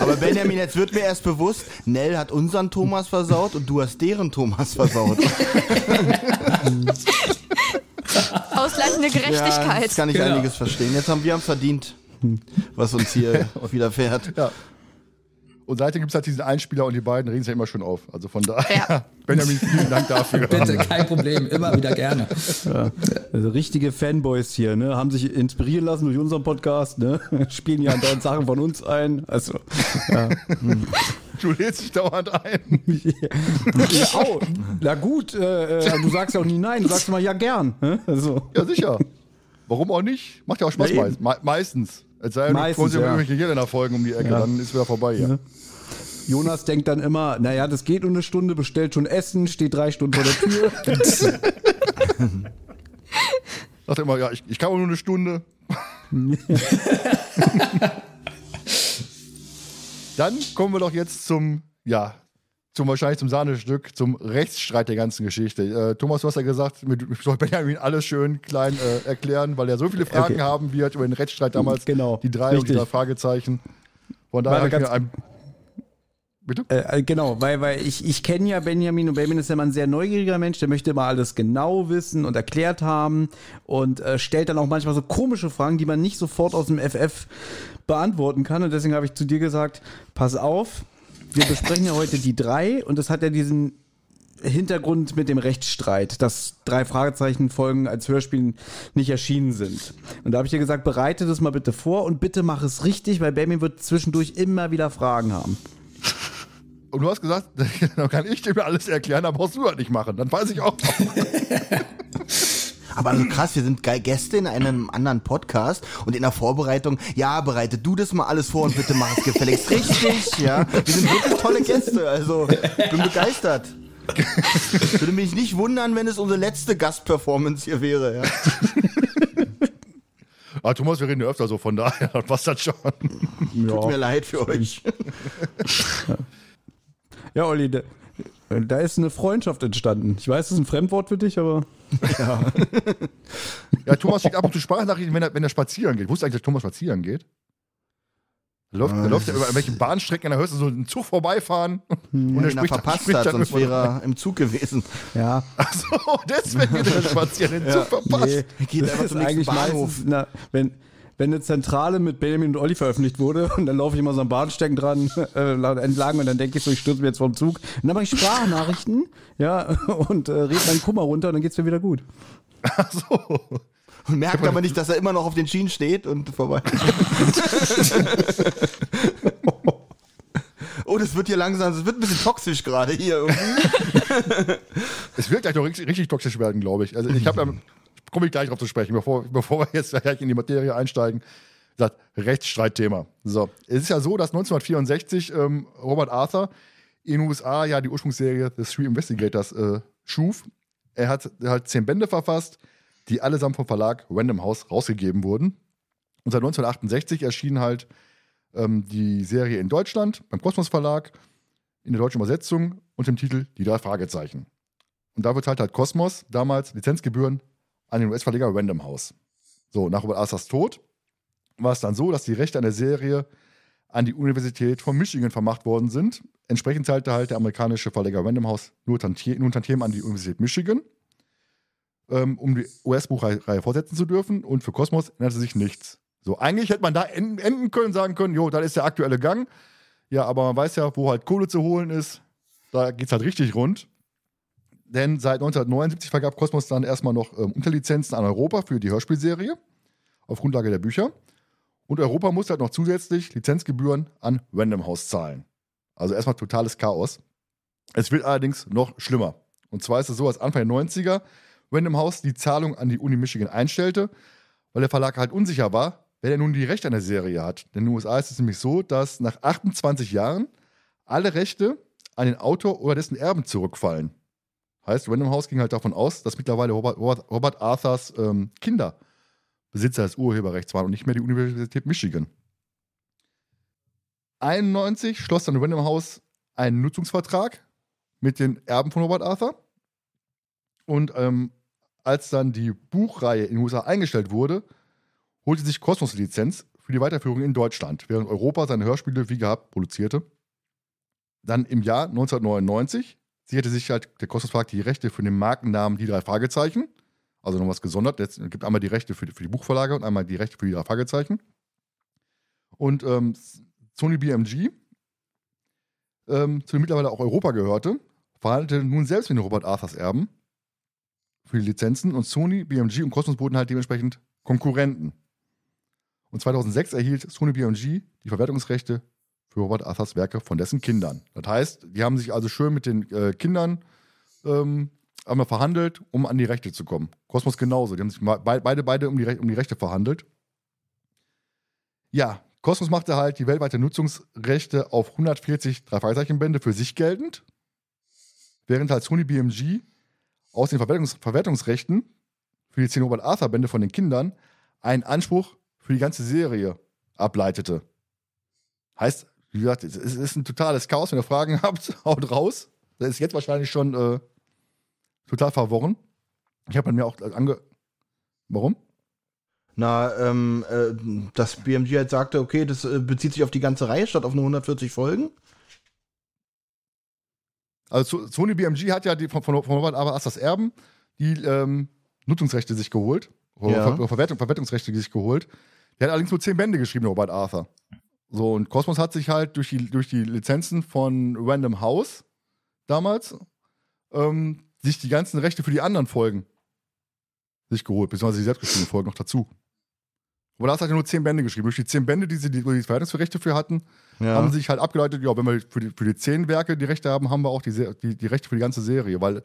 Aber Benjamin, jetzt wird mir erst bewusst, Nell hat unseren Thomas versaut und du hast deren Thomas versaut. Ausgleichende Ja, Gerechtigkeit. jetzt kann ich Genau. einiges verstehen. Jetzt haben wir haben verdient, was uns hier widerfährt. Ja. Und seitdem gibt es halt diesen Einspieler und die beiden regen sich ja immer schön auf. Also von daher, Ja. Benjamin, vielen Dank dafür. Bitte, kein Problem, immer wieder gerne. Also richtige Fanboys hier, ne? Haben sich inspirieren lassen durch unseren Podcast, ne? Spielen ja andauernd Sachen von uns ein. Also, Du lädst dich dauernd ein. ja, au. Na gut, äh, äh, du sagst ja auch nie nein, du sagst immer ja gern. Ne? Also, Ja, sicher. Warum auch nicht? Macht ja auch Spaß Ja, meist, meistens. Es sei denn, Meistens, kommen sie ja. irgendwelche Jelena-Folgen um die Ecke, Ja. dann ist wieder vorbei hier. Jonas denkt dann immer, naja, das geht nur eine Stunde, bestellt schon Essen, steht drei Stunden vor der Tür. Sagt er immer, ja, ich, ich kann auch nur eine Stunde. Dann kommen wir doch jetzt zum, ja, zum wahrscheinlich zum Sahnestück, zum Rechtsstreit der ganzen Geschichte. Äh, Thomas, du hast ja gesagt, mit, soll Benjamin alles schön klein äh, erklären, weil er so viele Fragen Okay. haben wird über den Rechtsstreit damals. Genau, Die drei und die richtig. drei Fragezeichen. Von daher Warte, habe ich mir ganz- ein. Bitte? Äh, äh, genau, weil, weil ich, ich kenne ja Benjamin und Benjamin ist ja immer ein sehr neugieriger Mensch, der möchte immer alles genau wissen und erklärt haben und äh, stellt dann auch manchmal so komische Fragen, die man nicht sofort aus dem FF beantworten kann. Und deswegen habe ich zu dir gesagt, pass auf, wir besprechen ja heute die drei und das hat ja diesen Hintergrund mit dem Rechtsstreit, dass drei Fragezeichen Folgen als Hörspiel nicht erschienen sind. Und da habe ich dir gesagt, bereite das mal bitte vor und bitte mach es richtig, weil Benjamin wird zwischendurch immer wieder Fragen haben. Und du hast gesagt, dann kann ich dir alles erklären, aber brauchst du halt nicht machen. Dann weiß ich auch. Aber so krass, wir sind Gäste in einem anderen Podcast und in der Vorbereitung, ja, bereite du das mal alles vor und bitte mach es gefälligst richtig, ja. Wir sind wirklich tolle Gäste, also ich bin begeistert. Würde mich nicht wundern, wenn es unsere letzte Gastperformance hier wäre, ja. Ah, Thomas, wir reden ja öfter so, von daher passt das schon. Tut mir leid für euch. Ja, Olli, da, da ist eine Freundschaft entstanden. Ich weiß, das ist ein Fremdwort für dich, aber Ja, Thomas schickt ab und zu Sprachnachrichten, wenn er, wenn er spazieren geht. Wusstest du eigentlich, dass Thomas spazieren geht? Da läuft, da läuft er über welche Bahnstrecken, da hörst du so einen Zug vorbeifahren. Und Wenn er spricht- verpasst spricht hat, dann sonst über- wäre er im Zug gewesen. ja. Achso, deswegen geht er spazieren, den Zug verpasst. Nee, Er geht das einfach ist zum nächsten eigentlich Bahnhof. meistens, na, wenn, wenn eine Zentrale mit Benjamin und Olli veröffentlicht wurde und dann laufe ich immer so am Bahnstecken dran äh, entlang und dann denke ich so, ich stürze mir jetzt vom Zug. Und dann mache ich Sprachnachrichten, ja, und äh, rede meinen Kummer runter und dann geht's mir wieder gut. Achso. Und merkt aber nicht, dass er immer noch auf den Schienen steht und vorbei. Oh, das wird hier langsam, das wird ein bisschen toxisch gerade hier irgendwie. Es wird gleich noch richtig, richtig toxisch werden, glaube ich. Also ich habe ja, komme ich gleich drauf zu sprechen, bevor, bevor wir jetzt gleich in die Materie einsteigen. Das Rechtsstreitthema. So, es ist ja so, dass 1964 ähm, Robert Arthur in den USA ja die Ursprungsserie The Three Investigators äh, schuf. Er hat halt zehn Bände verfasst, die allesamt vom Verlag Random House rausgegeben wurden. Und seit 1968 erschien halt ähm, die Serie in Deutschland beim Kosmos Verlag in der deutschen Übersetzung und dem Titel Die drei Fragezeichen. Und da wird halt halt Kosmos damals Lizenzgebühren an den US-Verleger Random House. So, nach Robert Arthurs Tod war es dann so, dass die Rechte an der Serie an die Universität von Michigan vermacht worden sind. Entsprechend zahlte halt der amerikanische Verleger Random House nur, Tantie nur Tantiemen an die Universität Michigan, ähm, um die US-Buchreihe fortsetzen zu dürfen. Und für Kosmos änderte sich nichts. So, eigentlich hätte man da enden, können, sagen können, jo, das ist der aktuelle Gang. Ja, aber man weiß ja, wo halt Kohle zu holen ist. da geht es halt richtig rund. Denn seit 1979 vergab Cosmos dann erstmal noch ähm, Unterlizenzen an Europa für die Hörspielserie auf Grundlage der Bücher. Und Europa musste halt noch zusätzlich Lizenzgebühren an Random House zahlen. Also erstmal totales Chaos. Es wird allerdings noch schlimmer. Und zwar ist es so, dass Anfang der 90er Random House die Zahlung an die Uni Michigan einstellte, weil der Verlag halt unsicher war, wer denn nun die Rechte an der Serie hat. Denn in den USA ist es nämlich so, dass nach 28 Jahren alle Rechte an den Autor oder dessen Erben zurückfallen. Heißt, Random House ging halt davon aus, dass mittlerweile Robert, Robert, Robert Arthurs ähm, Kinder Besitzer des Urheberrechts waren und nicht mehr die Universität Michigan. 91 schloss dann Random House einen Nutzungsvertrag mit den Erben von Robert Arthur. Und ähm, als dann die Buchreihe in den USA eingestellt wurde, holte sich Cosmos die Lizenz für die Weiterführung in Deutschland, während Europa seine Hörspiele wie gehabt produzierte. Dann im Jahr 1999 sicherte sich halt der Kosmos Verlag die Rechte für den Markennamen Die drei Fragezeichen. Also noch was gesondert. Es gibt einmal die Rechte für die, für die Buchverlage und einmal die Rechte für die drei Fragezeichen. Und ähm, Sony BMG, ähm, zu dem mittlerweile auch Europa gehörte, verhandelte nun selbst mit den Robert Arthurs Erben für die Lizenzen und Sony, BMG und Cosmos wurden halt dementsprechend Konkurrenten. Und 2006 erhielt Sony BMG die Verwertungsrechte für Robert Arthurs Werke von dessen Kindern. Das heißt, die haben sich also schön mit den äh, Kindern ähm, einmal verhandelt, um an die Rechte zu kommen. Kosmos genauso. Die haben sich beide, beide um die, um die Rechte verhandelt. Ja, Kosmos machte halt die weltweite Nutzungsrechte auf 140 Drei-Fragezeichen-Bände für sich geltend, während halt Sony BMG aus den Verwertungs Verwertungsrechten für die 10 Robert Arthur-Bände von den Kindern einen Anspruch für die ganze Serie ableitete. Heißt, wie gesagt, es ist ein totales Chaos. Wenn ihr Fragen habt, haut raus. Das ist jetzt wahrscheinlich schon äh, total verworren. Ich habe mir auch ange. Warum? Na, ähm, äh, dass BMG halt sagte, okay, das äh, bezieht sich auf die ganze Reihe statt auf nur 140 Folgen. Also Sony BMG hat ja die, von, von, von Robert Aber das Erben die ähm, Nutzungsrechte sich geholt. Ja. Ver Verwertung, Verwertungsrechte sich geholt. Der hat allerdings nur zehn Bände geschrieben, Robert Arthur. So, und Cosmos hat sich halt durch die, durch die Lizenzen von Random House damals ähm, sich die ganzen Rechte für die anderen Folgen sich geholt, beziehungsweise die selbstgeschriebenen Folgen noch dazu. Aber da hat er nur zehn Bände geschrieben. Durch die zehn Bände, die sie die, die Verhaltensrechte für hatten, ja. haben sie sich halt abgeleitet, ja, wenn wir für die, für die zehn Werke die Rechte haben, haben wir auch die, die, die Rechte für die ganze Serie. Weil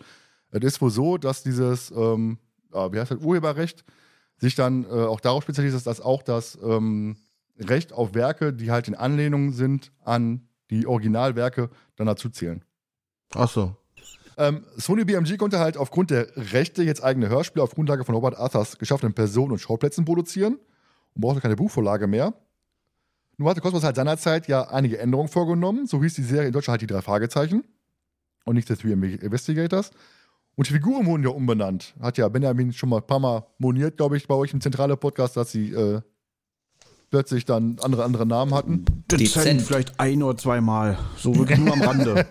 es ist wohl so, dass dieses, ähm, wie heißt das, Urheberrecht sich dann äh, auch darauf spezialisiert, dass auch das ähm, Recht auf Werke, die halt in Anlehnung sind an die Originalwerke, dann dazu zählen. Ach so. Ähm, Sony BMG konnte halt aufgrund der Rechte jetzt eigene Hörspiele auf Grundlage von Robert Arthurs geschaffenen Personen und Schauplätzen produzieren und brauchte keine Buchvorlage mehr. Nun hatte Cosmos halt seinerzeit ja einige Änderungen vorgenommen. So hieß die Serie in Deutschland halt die drei Fragezeichen und nicht das wie Investigators. Und die Figuren wurden ja umbenannt. Hat ja Benjamin schon mal ein paar Mal moniert, glaube ich, bei euch im zentralen Podcast, dass sie äh, plötzlich dann andere, andere Namen hatten. Dezent vielleicht ein oder zweimal. So wirklich nur am Rande.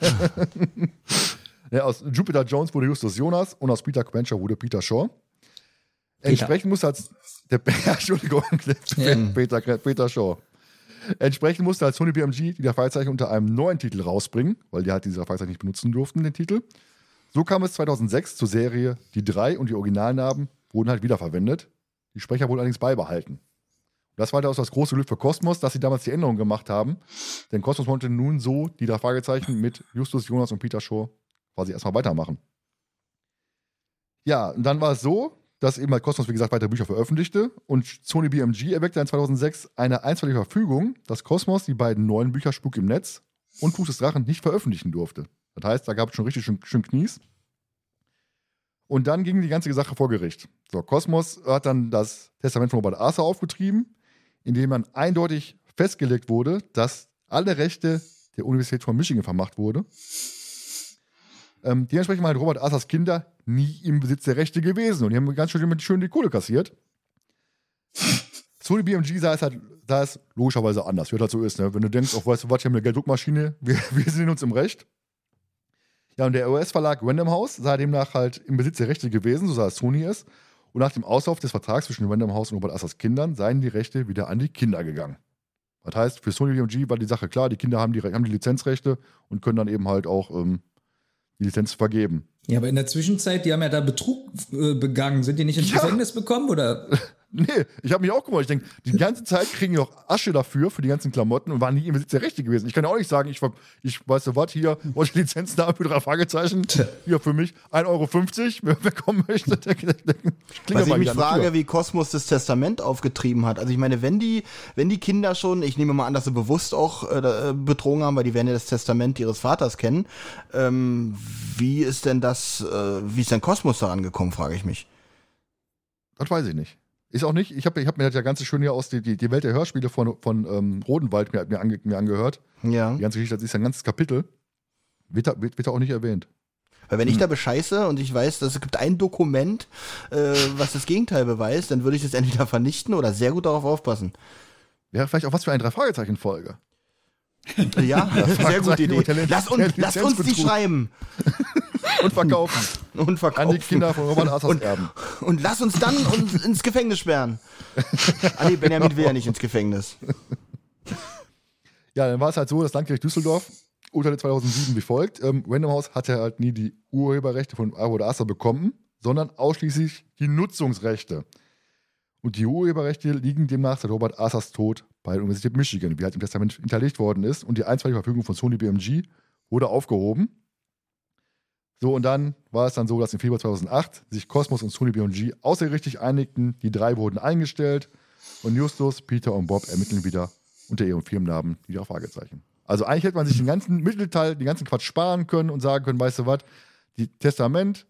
ja, aus Jupiter Jones wurde Justus Jonas und aus Peter Quencher wurde Peter Shaw. Peter. Entsprechend muss als der Entschuldigung, ja. Peter, Peter Shaw. Entsprechend musste als Sony BMG die Freizeichen unter einem neuen Titel rausbringen, weil die halt diese Freizeichen nicht benutzen durften, den Titel. So kam es 2006 zur Serie Die drei und die Originalnamen wurden halt wiederverwendet. Die Sprecher wurden allerdings beibehalten. Das war das große Glück für Kosmos, dass sie damals die Änderung gemacht haben. Denn Kosmos wollte nun so die drei Fragezeichen mit Justus, Jonas und Peter Shaw quasi erstmal weitermachen. Ja, und dann war es so, dass eben halt Kosmos, wie gesagt, weitere Bücher veröffentlichte und Sony BMG erweckte in 2006 eine einstweilige Verfügung, dass Kosmos die beiden neuen Bücher Spuk im Netz und Fuß des Drachen nicht veröffentlichen durfte. Das heißt, da gab es schon richtig schön, schön Knies. Und dann ging die ganze Sache vor Gericht. So, Kosmos hat dann das Testament von Robert Arthur aufgetrieben in dem man eindeutig festgelegt wurde, dass alle Rechte der Universität von Michigan vermacht wurde. Ähm, dementsprechend waren Robert Arthurs Kinder nie im Besitz der Rechte gewesen und die haben ganz schön, schön die Kohle kassiert. Sony BMG sah es halt sah es logischerweise anders, wie das halt so ist. Ne? Wenn du denkst, auch weißt du was, ich habe eine Gelddruckmaschine, wir, wir sind uns im Recht. Ja, und der US-Verlag Random House sei demnach halt im Besitz der Rechte gewesen, so sah es Sony es. Und nach dem Auslauf des Vertrags zwischen Random House und Robert Assers Kindern seien die Rechte wieder an die Kinder gegangen. Das heißt, für Sony BMG war die Sache klar, die Kinder haben die, haben die Lizenzrechte und können dann eben halt auch ähm, die Lizenz vergeben. Ja, aber in der Zwischenzeit, die haben ja da Betrug äh, begangen. Sind die nicht ins Ja. Gefängnis bekommen oder? Nee, ich habe mich auch gewundert. Ich denke, die ganze Zeit kriegen die auch Asche dafür, für die ganzen Klamotten und waren nie im Besitz der Rechte gewesen. Ich kann ja auch nicht sagen, ich, ich weißt du was, hier, wollte Lizenz da für drei Fragezeichen, hier für mich 1,50 Euro, wer, wer kommen möchte, der, der, der, Was ich mich frage, wie Kosmos das Testament aufgetrieben hat. Also ich meine, wenn die, wenn die Kinder schon, ich nehme mal an, dass sie bewusst auch äh, betrogen haben, weil die werden ja das Testament ihres Vaters kennen. Ähm, wie ist denn das, äh, wie ist denn Kosmos daran gekommen, frage ich mich. Das weiß ich nicht. Ist auch nicht. Ich habe ich hab mir das ja ganz schön hier aus die, die, die Welt der Hörspiele von, von ähm, Rodenwald mir, mir, ange, mir angehört. Ja. Die ganze Geschichte, das ist ein ganzes Kapitel. Wird da, wird, wird da auch nicht erwähnt. Weil wenn ich da bescheiße und ich weiß, dass es gibt ein Dokument, äh, was das Gegenteil beweist, dann würde ich das entweder vernichten oder sehr gut darauf aufpassen. Wäre vielleicht auch was für eine Drei-Fragezeichen-Folge. Ja, sehr gute Idee. Lass, uns, lass uns die schreiben Und verkaufen. und An verkaufen. die Kinder von Robert Assers Und- Erben. Und lass uns dann uns ins Gefängnis sperren. Ah nee, Benjamin will ja nicht ins Gefängnis. Ja, dann war es halt so, das Landgericht Düsseldorf urteilte 2007 wie folgt. Ähm, Random House hatte halt nie die Urheberrechte von Robert Asser bekommen, sondern ausschließlich die Nutzungsrechte. Und die Urheberrechte liegen demnach seit Robert Assers Tod bei der Universität Michigan, wie halt im Testament hinterlegt worden ist. Und die einstweilige Verfügung von Sony BMG wurde aufgehoben. So, und dann war es dann so, dass im Februar 2008 sich Cosmos und Sony BMG außergerichtlich einigten. Die drei wurden eingestellt und Justus, Peter und Bob ermitteln wieder unter ihrem Firmennamen wieder Fragezeichen. Also eigentlich hätte man sich den ganzen Mittelteil, den ganzen Quatsch sparen können und sagen können, weißt du was, die Testament,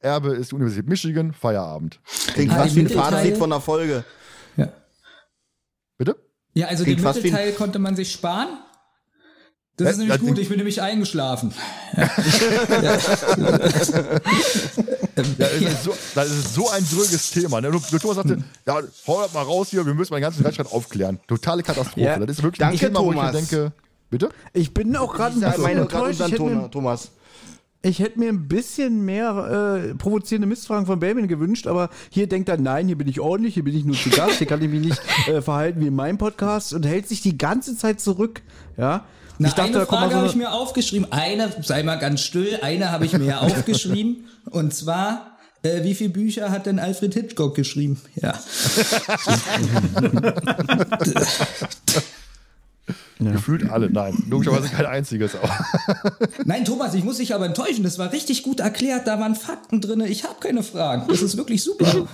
Erbe ist die Universität Michigan, Feierabend. Klingt fast die wie ein Fazit von der Folge. Ja. Bitte? Ja, also Klingt den Mittelteil konnte man sich sparen. Das Ja, ist nämlich gut, ich bin nämlich eingeschlafen. Ja, das, ist so, das ist so ein dröges Thema. Ne? Du, du Thomas sagte, ja, hau das mal raus hier, wir müssen mal den ganzen Rechtsstreit aufklären. Totale Katastrophe. Ja. Das ist wirklich Danke, ein Thema, wo ich mir Thomas. denke, bitte? Ich bin auch gerade ein bisschen meine enttäuscht. Ich hätte, Thomas. ich hätte mir ein bisschen mehr äh, provozierende Mistfragen von Belmin gewünscht, aber hier denkt er, nein, hier bin ich ordentlich, hier bin ich nur zu Gast, hier kann ich mich nicht äh, verhalten wie in meinem Podcast und hält sich die ganze Zeit zurück. Ja. Na, ich dachte, eine Frage so habe ich mir aufgeschrieben. Eine, sei mal ganz still, eine habe ich mir ja aufgeschrieben. Und zwar, äh, wie viele Bücher hat denn Alfred Hitchcock geschrieben? Ja. Gefühlt alle, nein. Logischerweise kein einziges. Aber Nein, Thomas, ich muss dich aber enttäuschen. Das war richtig gut erklärt. Da waren Fakten drin. Ich habe keine Fragen. Das ist wirklich super.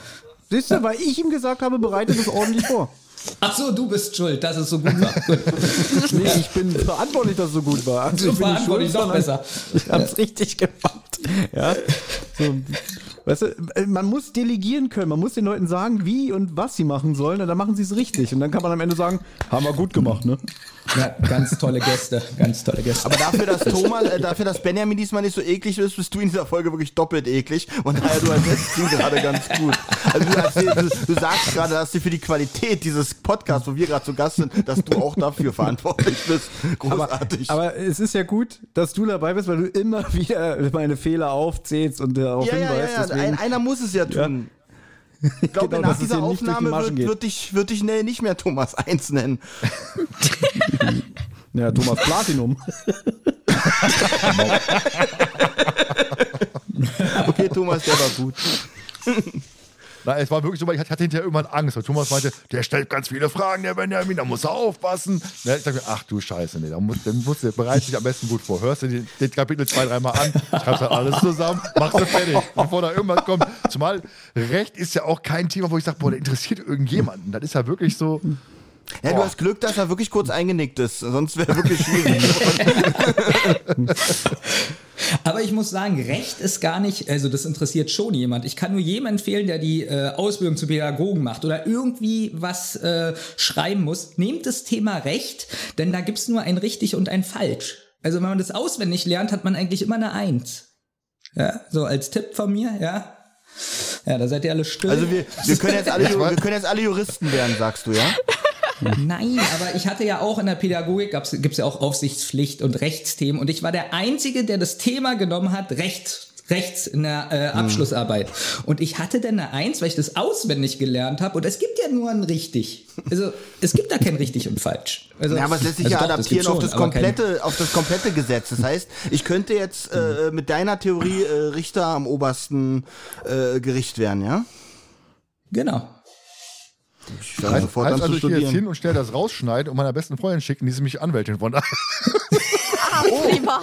Siehst du, weil ich ihm gesagt habe, bereite das ordentlich vor. Ach so, du bist schuld, dass es so gut war. Nee, ich bin verantwortlich, dass es so gut war. Also So ich bin verantwortlich, schuld, noch besser. Ich hab's richtig gemacht. Ja. So, weißt du, äh, man muss delegieren können. Man muss den Leuten sagen, wie und was sie machen sollen. Und dann machen sie es richtig. Und dann kann man am Ende sagen, haben wir gut gemacht, ne? Ja, ganz tolle Gäste. Ganz tolle Gäste. Aber dafür, dass Thomas, äh, dafür, dass Benjamin diesmal nicht so eklig ist, bist du in dieser Folge wirklich doppelt eklig. Und daher du ersetzt ihn gerade ganz gut. Also du, erzählst, du, du sagst gerade, dass du für die Qualität dieses Podcasts, wo wir gerade zu Gast sind, dass du auch dafür verantwortlich bist. Großartig. Aber es ist ja gut, dass du dabei bist, weil du immer wieder meine Fehler aufzählst und darauf ja, ja, ja, hinweist. ja. Ein, einer muss es ja tun. Ich glaube, Genau, nach dieser Aufnahme wird, wird, dich, wird dich Nell nicht mehr Thomas 1 nennen. Ja, Thomas Platinum. Okay, Thomas, der war gut. Nein, es war wirklich so, weil ich hatte hinterher irgendwann Angst, weil Thomas meinte, der stellt ganz viele Fragen, der Benjamin, da muss er aufpassen. Ja, ich dachte mir, ach du Scheiße, nee, da muss, dann musst du, bereite dich am besten gut vor. Hörst du den, den Kapitel zwei, dreimal an, schreibst dann alles zusammen, machst du fertig, bevor da irgendwas kommt. Zumal Recht ist ja auch kein Thema, wo ich sage, boah, der interessiert irgendjemanden. Das ist ja wirklich so, Ja, du Boah. hast Glück, dass er wirklich kurz eingenickt ist. Sonst wäre wirklich schwierig. Aber ich muss sagen, Recht ist gar nicht, also das interessiert schon jemand. Ich kann nur jedem empfehlen, der die äh, Ausbildung zu Pädagogen macht oder irgendwie was äh, schreiben muss. Nehmt das Thema Recht, denn da gibt's nur ein richtig und ein falsch. Also wenn man das auswendig lernt, hat man eigentlich immer eine Eins. Ja, so als Tipp von mir, ja. Ja, da seid ihr alle still. Also wir, wir, können jetzt alle, wir können jetzt alle Juristen werden, sagst du, ja? Nein, aber ich hatte ja auch in der Pädagogik, gibt es ja auch Aufsichtspflicht und Rechtsthemen und ich war der Einzige, der das Thema genommen hat, Recht rechts in der äh, Abschlussarbeit. Und ich hatte dann eine Eins, weil ich das auswendig gelernt habe. Und es gibt ja nur ein richtig. Also es gibt da kein richtig und falsch. Also, Ja, aber es lässt sich also ja doch, das adaptieren auf schon, das aber kein- komplette, auf das komplette Gesetz. Das heißt, ich könnte jetzt äh, mit deiner Theorie äh, Richter am obersten äh, Gericht werden, ja? Genau. Ich fange sofort heißt an also, zu ich gehe jetzt studieren. hin und stelle das rausschneiden und meiner besten Freundin schicken, die ist nämlich Anwältin von daher. Ah, prima.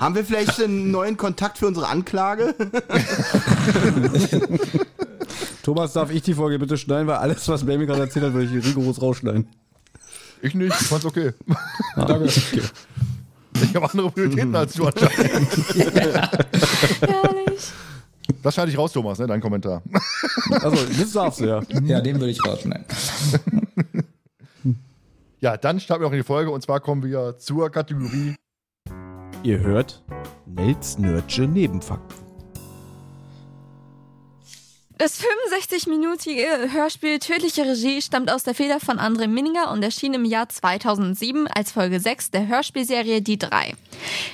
Haben wir vielleicht einen neuen Kontakt für unsere Anklage? Thomas, darf ich die Folge bitte schneiden, weil alles, was Baby gerade erzählt hat, würde ich rigoros rausschneiden. Ich nicht, ich fand's okay. Danke. Okay. Ich habe andere Prioritäten als du anscheinend. Herrlich. Das schneide ich raus, Thomas, ne, dein Kommentar. Also, das darfst du ja. Ja, den würde ich rausschneiden. Ja, dann starten wir auch in die Folge und zwar kommen wir zur Kategorie Ihr hört Nels Nerdsche Nebenfakten. Das 65-minütige Hörspiel Tödliche Regie stammt aus der Feder von André Minninger und erschien im Jahr 2007 als Folge 6 der Hörspielserie Die Drei.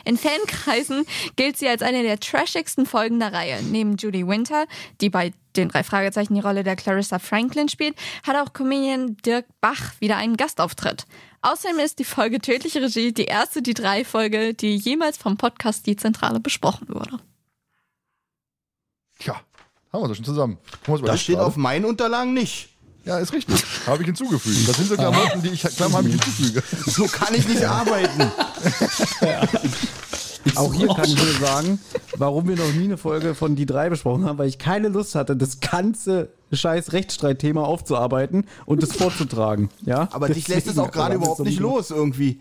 In Fankreisen gilt sie als eine der trashigsten Folgen der Reihe. Neben Judy Winter, die bei den drei Fragezeichen die Rolle der Clarissa Franklin spielt, hat auch Comedian Dirk Bach wieder einen Gastauftritt. Außerdem ist die Folge Tödliche Regie die erste Die Drei Folge, die jemals vom Podcast Die Zentrale besprochen wurde. Tja, haben wir das schon zusammen. Das steht gerade. auf meinen Unterlagen nicht. Ja, ist richtig. Habe ich hinzugefügt. Das sind so Klamotten, die ich klammheimlich hinzufüge. So kann ich nicht arbeiten. Auch hier kann ich nur sagen, warum wir noch nie eine Folge von Die drei besprochen haben, weil ich keine Lust hatte, das ganze scheiß Rechtsstreitthema aufzuarbeiten und das vorzutragen. Ja? Aber dich lässt es auch gerade überhaupt nicht los irgendwie.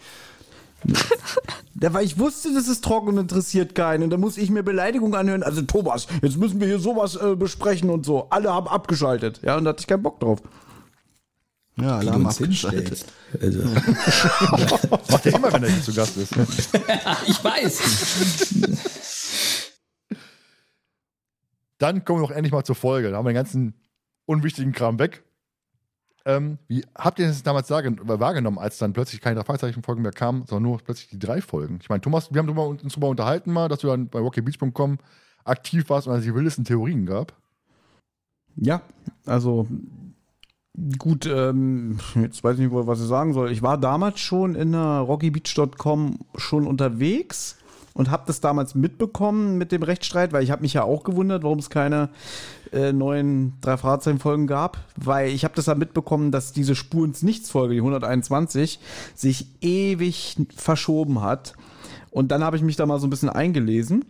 Ja, weil ich wusste, das ist trocken und interessiert keinen. Und da muss ich mir Beleidigungen anhören. Also Thomas, jetzt müssen wir hier sowas äh, besprechen und so. Alle haben abgeschaltet. Ja, und da hatte ich keinen Bock drauf. Ja, Alarm uns abgeschaltet. Also, macht er immer, wenn er hier zu Gast ist. ich weiß. Dann kommen wir doch endlich mal zur Folge. Da haben wir den ganzen unwichtigen Kram weg. Ähm, wie habt ihr das damals wahrgenommen, als dann plötzlich keine Fragezeichen-Folgen mehr kamen, sondern nur plötzlich die drei Folgen? Ich meine, Thomas, wir haben uns darüber unterhalten mal, dass du dann bei rockybeats.com aktiv warst und es die wildesten Theorien gab. Ja, also gut, ähm, jetzt weiß ich nicht, was ich sagen soll. Ich war damals schon in der rockybeach.com schon unterwegs und habe das damals mitbekommen mit dem Rechtsstreit, weil ich habe mich ja auch gewundert, warum es keine äh, neuen drei Fragezeichen-Folgen gab, weil ich habe das ja mitbekommen, dass diese Spur ins Nichts-Folge, die 121, sich ewig verschoben hat. Und dann habe ich mich da mal so ein bisschen eingelesen.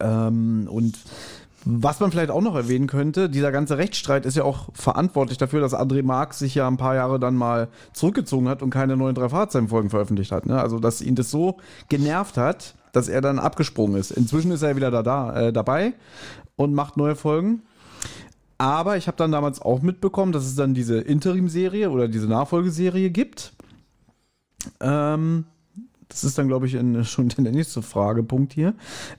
Ähm, und was man vielleicht auch noch erwähnen könnte, dieser ganze Rechtsstreit ist ja auch verantwortlich dafür, dass André Marx sich ja ein paar Jahre dann mal zurückgezogen hat und keine neuen drei Fahrzeugenfolgen veröffentlicht hat. Ne? Also, dass ihn das so genervt hat, dass er dann abgesprungen ist. Inzwischen ist er wieder da, da äh, dabei und macht neue Folgen. Aber ich habe dann damals auch mitbekommen, dass es dann diese Interim-Serie oder diese Nachfolgeserie gibt. Ähm, das ist dann, glaube ich, in, schon der nächste Fragepunkt hier.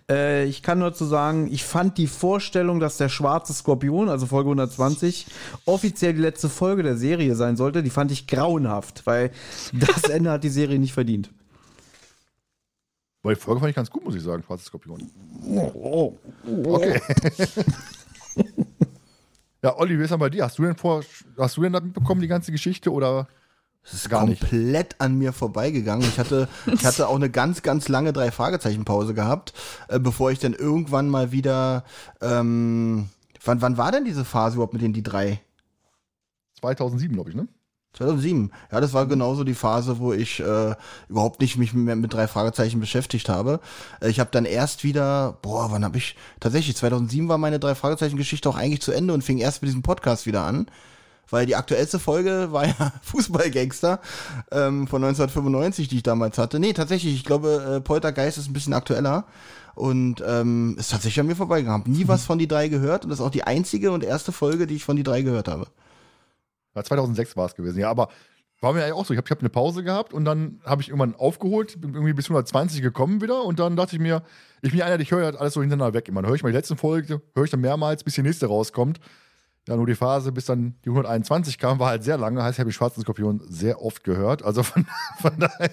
Äh, ich kann nur zu sagen, ich fand die Vorstellung, dass der schwarze Skorpion, also Folge 120, offiziell die letzte Folge der Serie sein sollte, die fand ich grauenhaft, weil das Ende hat die Serie nicht verdient. Weil die Folge fand ich ganz gut, muss ich sagen, Schwarzes Skorpion. Oh, Okay. ja, Olli, wie ist denn bei dir? Hast du denn vor, hast du denn da mitbekommen, die ganze Geschichte oder? Das ist Gar nicht. komplett an mir vorbeigegangen. Ich hatte, ich hatte auch eine ganz, ganz lange drei Fragezeichen Pause gehabt, äh, bevor ich dann irgendwann mal wieder. Ähm, wann, wann war denn diese Phase überhaupt mit den die drei? 2007, glaube ich, ne? 2007. Ja, das war genauso die Phase, wo ich äh, überhaupt nicht mich mehr mit drei Fragezeichen beschäftigt habe. Äh, ich habe dann erst wieder, boah, wann habe ich tatsächlich 2007 war meine drei Fragezeichen Geschichte auch eigentlich zu Ende und fing erst mit diesem Podcast wieder an, weil die aktuellste Folge war ja Fußballgangster ähm, von 1995, die ich damals hatte. Nee, tatsächlich, ich glaube, äh, Poltergeist ist ein bisschen aktueller. Und ähm, ist tatsächlich an mir vorbeigegangen. Hab nie was von die drei gehört und das ist auch die einzige und erste Folge, die ich von die drei gehört habe. Ja, 2006 war es gewesen, ja, aber war mir ja auch so. Ich habe hab eine Pause gehabt und dann habe ich irgendwann aufgeholt, bin irgendwie bis 120 gekommen wieder und dann dachte ich mir, ich bin ja einer, ich höre halt alles so hintereinander weg. Immer höre ich mal die letzten Folge, höre ich dann mehrmals, bis die nächste rauskommt. Ja, nur die Phase, bis dann die 121 kam, war halt sehr lange. Heißt, ich habe die Schwarzen Skorpion sehr oft gehört. Also von, von daher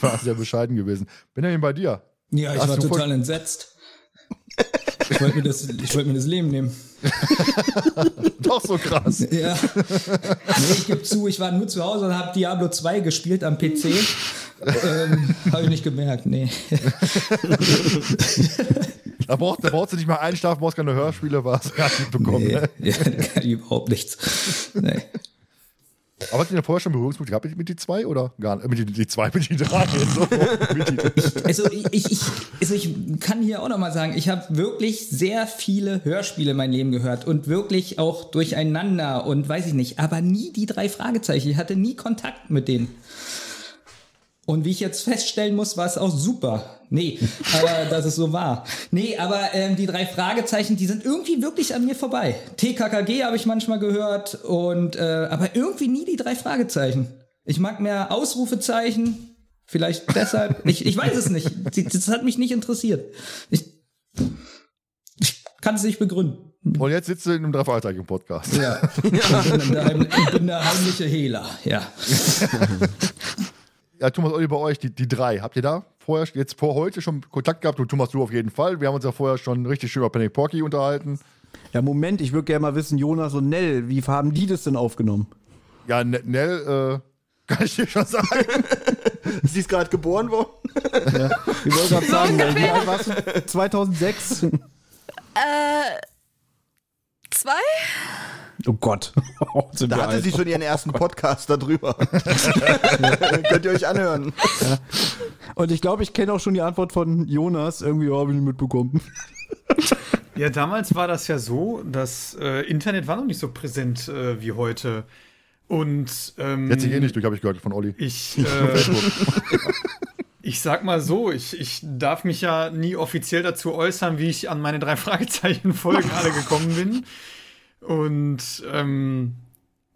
war es sehr bescheiden gewesen. Benjamin, bei dir? Ja, ich Hast war total entsetzt. Ich wollte mir, das- ich wollte mir das Leben nehmen. Doch so krass. Ja. Nee, ich gebe zu, ich war nur zu Hause und habe Diablo 2 gespielt am PC. ähm, habe ich nicht gemerkt, nee. Da brauchst, da brauchst du nicht mal einschlafen, brauchst keine Hörspiele, was gar nicht bekommen. nee. Ne? Ja, überhaupt nichts. Nee. Aber du denn vorher schon Berührungspunkte gehabt mit, mit die zwei oder gar nicht? Mit die, die zwei, mit die drei. So, die, Also ich, ich, ich, also ich kann hier auch nochmal sagen, ich habe wirklich sehr viele Hörspiele in meinem Leben gehört und wirklich auch durcheinander und weiß ich nicht, aber nie die drei Fragezeichen. Ich hatte nie Kontakt mit denen. Und wie ich jetzt feststellen muss, war es auch super. Nee, aber dass es so war. Nee, aber ähm, die drei Fragezeichen, die sind irgendwie wirklich an mir vorbei. TKKG habe ich manchmal gehört und äh, aber irgendwie nie die drei Fragezeichen. Ich mag mehr Ausrufezeichen, vielleicht deshalb. ich, ich weiß es nicht. Das hat mich nicht interessiert. Ich, ich kann es nicht begründen. und jetzt sitzt du in einem Drei-Fragezeichen-Podcast. Ja. Ich, bin der, heim- ich bin der heimliche Hehler. Ja. Ja, Thomas, Olli, bei euch, die, die drei. Habt ihr da vorher, jetzt vor heute schon Kontakt gehabt? Du, Thomas, du auf jeden Fall. Wir haben uns ja vorher schon richtig schön über Penny Porky unterhalten. Ja, Moment, ich würde gerne mal wissen, Jonas und Nell, wie haben die das denn aufgenommen? Ja, N- Nell, äh, kann ich dir schon sagen. Sie ist gerade geboren worden. Ich wollte gerade sagen, wie alt warst du? 2006? Äh, zwei? Oh Gott. Sind Da wir hatte alt. sie schon ihren ersten Podcast darüber. Könnt ihr euch anhören. Und ich glaube, ich kenne auch schon die Antwort von Jonas. Irgendwie habe ich nicht mitbekommen. Ja, damals war das ja so, das äh, Internet war noch nicht so präsent äh, wie heute. Und ähm, Jetzt eh nicht durch, habe ich gehört von Olli. ich, äh, ich sag mal so, ich, ich darf mich ja nie offiziell dazu äußern, wie ich an meine drei Fragezeichen-Folgen alle gekommen bin. Und ähm,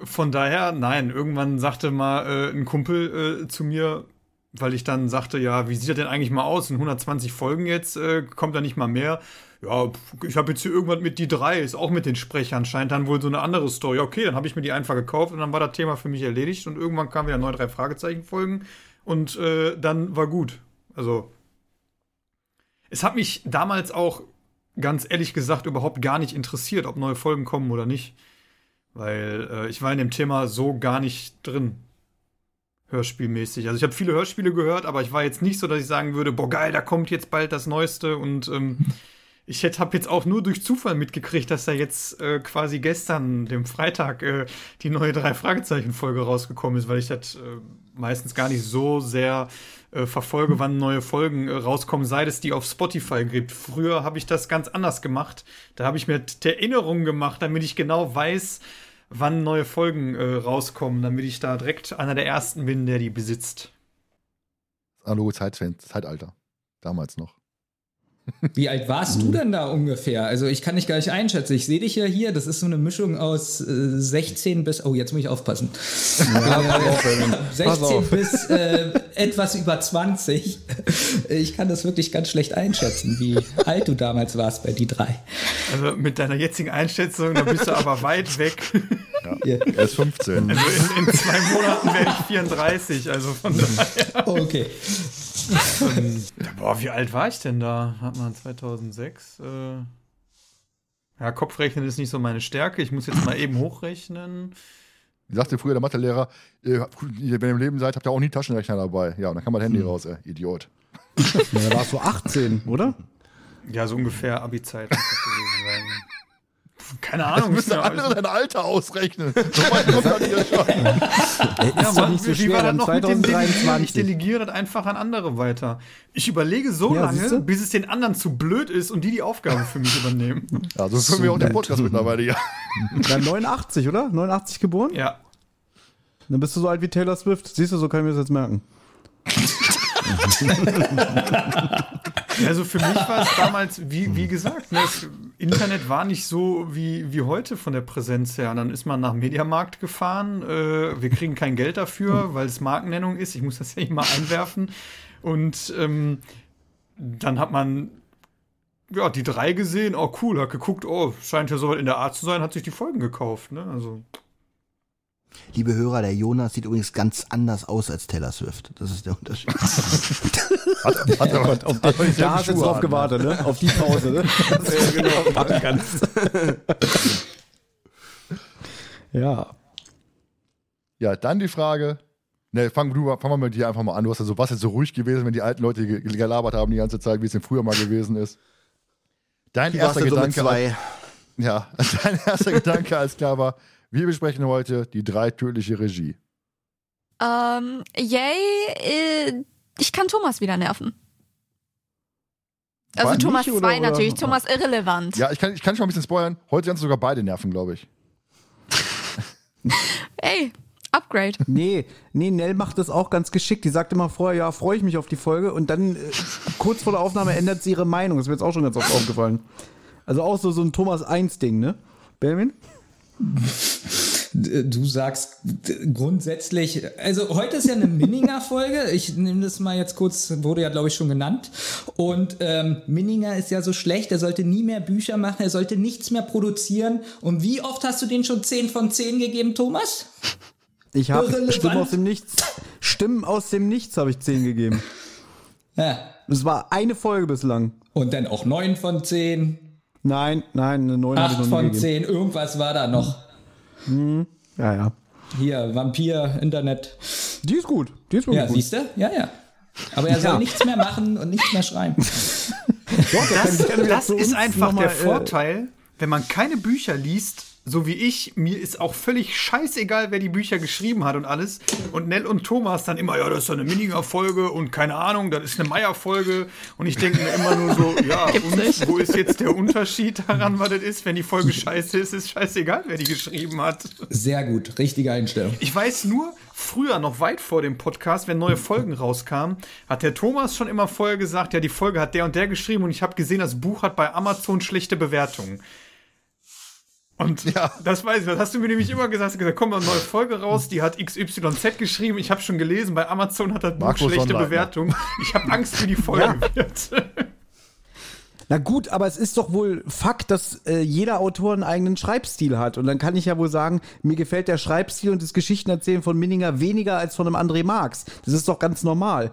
von daher, nein, irgendwann sagte mal äh, ein Kumpel äh, zu mir, weil ich dann sagte, ja, wie sieht er denn eigentlich mal aus? In 120 Folgen jetzt äh, kommt da nicht mal mehr. Ja, ich habe jetzt hier irgendwas mit die drei, ist auch mit den Sprechern, scheint dann wohl so eine andere Story. Okay, dann habe ich mir die einfach gekauft und dann war das Thema für mich erledigt und irgendwann kamen wieder neue drei Fragezeichen-Folgen und äh, dann war gut. Also, es hat mich damals auch ganz ehrlich gesagt überhaupt gar nicht interessiert, ob neue Folgen kommen oder nicht. Weil äh, ich war in dem Thema so gar nicht drin. Hörspielmäßig. Also ich habe viele Hörspiele gehört, aber ich war jetzt nicht so, dass ich sagen würde, boah geil, da kommt jetzt bald das Neueste und ähm, ich habe jetzt auch nur durch Zufall mitgekriegt, dass da jetzt äh, quasi gestern, dem Freitag, äh, die neue drei Fragezeichen Folge rausgekommen ist, weil ich das äh, meistens gar nicht so sehr äh, verfolge, wann neue Folgen äh, rauskommen, sei es die auf Spotify gibt. Früher habe ich das ganz anders gemacht. Da habe ich mir Erinnerungen gemacht, damit ich genau weiß, wann neue Folgen äh, rauskommen, damit ich da direkt einer der ersten bin, der die besitzt. Analoge Zeit, Zeitalter. Damals noch. Wie alt warst du denn da ungefähr? Also ich kann dich gar nicht einschätzen. Ich sehe dich ja hier. Das ist so eine Mischung aus äh, 16 bis. Oh, jetzt muss ich aufpassen. äh, 16 bis äh, etwas über 20. Ich kann das wirklich ganz schlecht einschätzen, wie alt du damals warst bei die drei. Also mit deiner jetzigen Einschätzung, da bist du aber weit weg. Ja. Er ist 15. Also in, in zwei Monaten werde ich 34, also von daher. Okay. Boah, wie alt war ich denn da? Hat man 2006? Äh ja, Kopfrechnen ist nicht so meine Stärke. Ich muss jetzt mal eben hochrechnen. Wie sagte früher der Mathelehrer, äh, wenn ihr im Leben seid, habt ihr auch nie Taschenrechner dabei. Ja, und dann kann man Handy raus, ey, Idiot. Ja, da warst du 18, oder? Ja, so ungefähr Abi-Zeit muss das gewesen sein. Keine Ahnung. Müssen ist mir- andere dein Alter ausrechnen. So weit kommt das hier schon. Ja, Mann, nicht so wie schwer, war das dann noch mit dem? Ich 2023. delegiere das einfach an andere weiter. Ich überlege so Ja, lange, bis es den anderen zu blöd ist und die die Aufgabe für mich übernehmen. Ja, so können wir auch den Podcast mittlerweile, ja. Ja, 89, oder? 89 geboren? Ja. Dann bist du so alt wie Taylor Swift. Siehst du, so kann ich mir das jetzt merken. Also für mich war es damals, wie, wie gesagt, ne, das Internet war nicht so wie, wie heute von der Präsenz her. Und dann ist man nach Mediamarkt gefahren. Äh, wir kriegen kein Geld dafür, weil es Markennennung ist. Ich muss das ja immer einwerfen. Und ähm, dann hat man ja die drei gesehen. Oh, cool, hat geguckt, oh, scheint ja so in der Art zu sein, hat sich die Folgen gekauft. Ne? Also Liebe Hörer, der Jonas sieht übrigens ganz anders aus als Taylor Swift. Das ist der Unterschied. Hat, hat Auf hat aber den, dieselben da hast du drauf an, gewartet, ne? Auf die Pause, ne? ja, genau. Machen kannst. ja. Ja, dann die Frage. Ne, fang, du, fang mal mit dir einfach mal an. Du hast ja so, was jetzt so ruhig gewesen, wenn die alten Leute ge- gelabert haben die ganze Zeit, wie es denn früher mal gewesen ist. Dein erster so Gedanke. Ja, dein erster Gedanke, als klar war, wir besprechen heute die drei tödliche Regie. Ähm, yay, äh, ich kann Thomas wieder nerven. Also War Thomas nicht, oder- 2 oder- natürlich, Thomas irrelevant. Ja, ich kann, ich kann schon mal ein bisschen spoilern. Heute kannst du sogar beide nerven, glaube ich. Ey, Upgrade. Nee, nee, Nell macht das auch ganz geschickt. Die sagt immer vorher, ja, freue ich mich auf die Folge und dann äh, kurz vor der Aufnahme ändert sie ihre Meinung. Das ist mir jetzt auch schon ganz oft aufgefallen. Also auch so, so ein Thomas 1-Ding, ne? Benjamin? Du sagst grundsätzlich, also heute ist ja eine Minninger-Folge. Ich nehme das mal jetzt kurz, wurde ja, glaube ich, schon genannt. Und ähm, Minninger ist ja so schlecht, er sollte nie mehr Bücher machen, er sollte nichts mehr produzieren. Und wie oft hast du den schon 10 von 10 gegeben, Thomas? Ich habe. Stimmen aus dem Nichts. Stimmen aus dem Nichts habe ich 10 gegeben. Ja. Es war eine Folge bislang. Und dann auch 9 von 10, Nein, nein, eine 9 habe ich 8 noch nie von gegeben. 10, irgendwas war da noch. Ja, ja. Hier, Vampir, Internet. Die ist gut. Die ist wirklich Ja, gut. siehst du? Ja, ja. Aber er soll Ja. nichts mehr machen und nichts mehr schreiben. Doch, Das, das ist einfach der Vorteil, wenn man keine Bücher liest, so wie ich, mir ist auch völlig scheißegal, wer die Bücher geschrieben hat und alles. Und Nell und Thomas dann immer, ja, das ist doch eine Minninger-Folge und keine Ahnung, das ist eine Meier-Folge. Und ich denke mir immer nur so, ja, und wo ist jetzt der Unterschied daran, was das ist? Wenn die Folge scheiße ist, ist scheißegal, wer die geschrieben hat. Sehr gut, richtige Einstellung. Ich weiß nur, früher, noch weit vor dem Podcast, wenn neue Folgen rauskamen, hat der Thomas schon immer vorher gesagt, ja, die Folge hat der und der geschrieben und ich habe gesehen, das Buch hat bei Amazon schlechte Bewertungen. Und Ja. das weiß ich, das hast du mir nämlich immer gesagt, hast gesagt, kommt mal eine neue Folge raus, die hat XYZ geschrieben, ich habe schon gelesen, bei Amazon hat das Buch Markus schlechte Sonnleitner. Bewertungen. Ich habe Angst, wie die Folge wird. Na gut, aber es ist doch wohl Fakt, dass äh, jeder Autor einen eigenen Schreibstil hat. Und dann kann ich ja wohl sagen, mir gefällt der Schreibstil und das Geschichtenerzählen von Minninger weniger als von einem André Marx. Das ist doch ganz normal.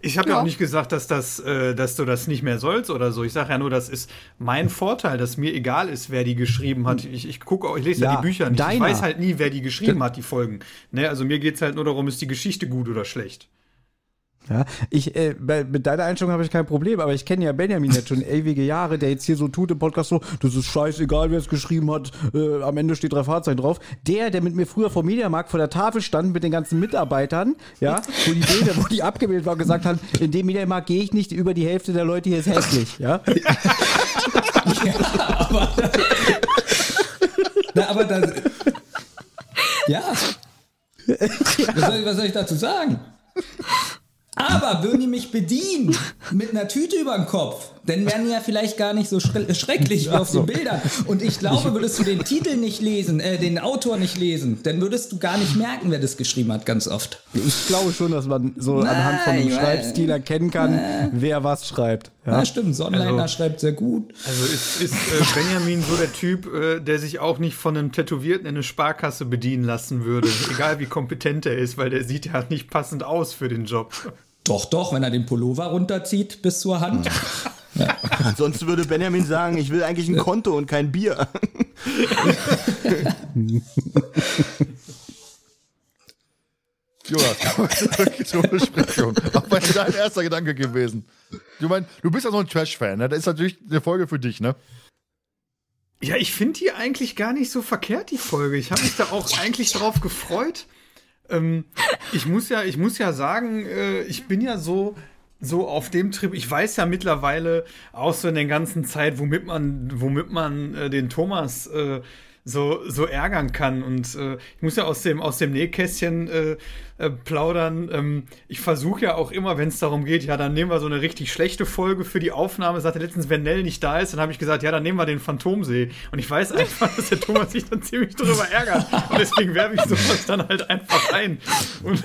Ich habe ja. Ja. auch nicht gesagt, dass, das, äh, dass du das nicht mehr sollst oder so. Ich sage ja nur, das ist mein Vorteil, dass mir egal ist, wer die geschrieben hat. Ich, ich gucke, auch- ich lese ja, Ja, die Bücher nicht. Ich deiner. weiß halt nie, wer die geschrieben hat, die Folgen. Ne, also mir geht's halt nur darum, ist die Geschichte gut oder schlecht. Ja, ich, äh, bei, mit deiner Einstellung habe ich kein Problem, aber ich kenne ja Benjamin jetzt schon ewige Jahre, der jetzt hier so tut im Podcast so, das ist scheißegal, wer es geschrieben hat, äh, am Ende steht drei Fahrzeichen drauf. Der, der mit mir früher vor Mediamarkt vor der Tafel stand mit den ganzen Mitarbeitern, ja, wo die Bilder, wo die abgebildet waren, gesagt haben, in dem Mediamarkt gehe ich nicht, über die Hälfte der Leute hier ist hässlich, ja. Na, aber das. Ja. Was soll, was soll ich dazu sagen? Aber würden die mich bedienen mit einer Tüte über dem Kopf, dann wären die ja vielleicht gar nicht so schre- schrecklich wie auf den Bildern. Und ich glaube, würdest du den Titel nicht lesen, äh, den Autor nicht lesen, dann würdest du gar nicht merken, wer das geschrieben hat, ganz oft. Ich glaube schon, dass man so anhand von dem Nein, Schreibstil erkennen kann, wer was schreibt. Ja, Ja. stimmt, Sonnleitner Also- schreibt sehr gut. Also ist, ist äh, Benjamin so der Typ, äh, der sich auch nicht von einem Tätowierten in eine Sparkasse bedienen lassen würde, egal wie kompetent er ist, weil der sieht ja nicht passend aus für den Job. Doch, doch, wenn er den Pullover runterzieht bis zur Hand. Ansonsten würde Benjamin sagen, ich will eigentlich ein Konto und kein Bier. Jonas, kommen wir zurück zur Besprechung. Was war dein erster Gedanke gewesen? Du meinst, du bist ja so ein Trash-Fan, ne? Das ist natürlich eine Folge für dich, ne? Ja, ich finde die eigentlich gar nicht so verkehrt, die Folge. Ich habe mich da auch eigentlich drauf gefreut. Ähm, ich muss ja, ich muss ja sagen, äh, ich bin ja so so auf dem Trip. Ich weiß ja mittlerweile auch so in der ganzen Zeit, womit man, womit man äh, den Thomas äh, so so ärgern kann. Und äh, ich muss ja aus dem aus dem Nähkästchen äh, äh, plaudern. Ähm, ich versuche ja auch immer, wenn es darum geht, ja, dann nehmen wir so eine richtig schlechte Folge für die Aufnahme. Sagte letztens, wenn Nell nicht da ist, dann habe ich gesagt, ja, dann nehmen wir den Phantomsee. Und ich weiß einfach, dass der Thomas sich dann ziemlich drüber ärgert. Und deswegen werfe ich sowas dann halt einfach ein. Und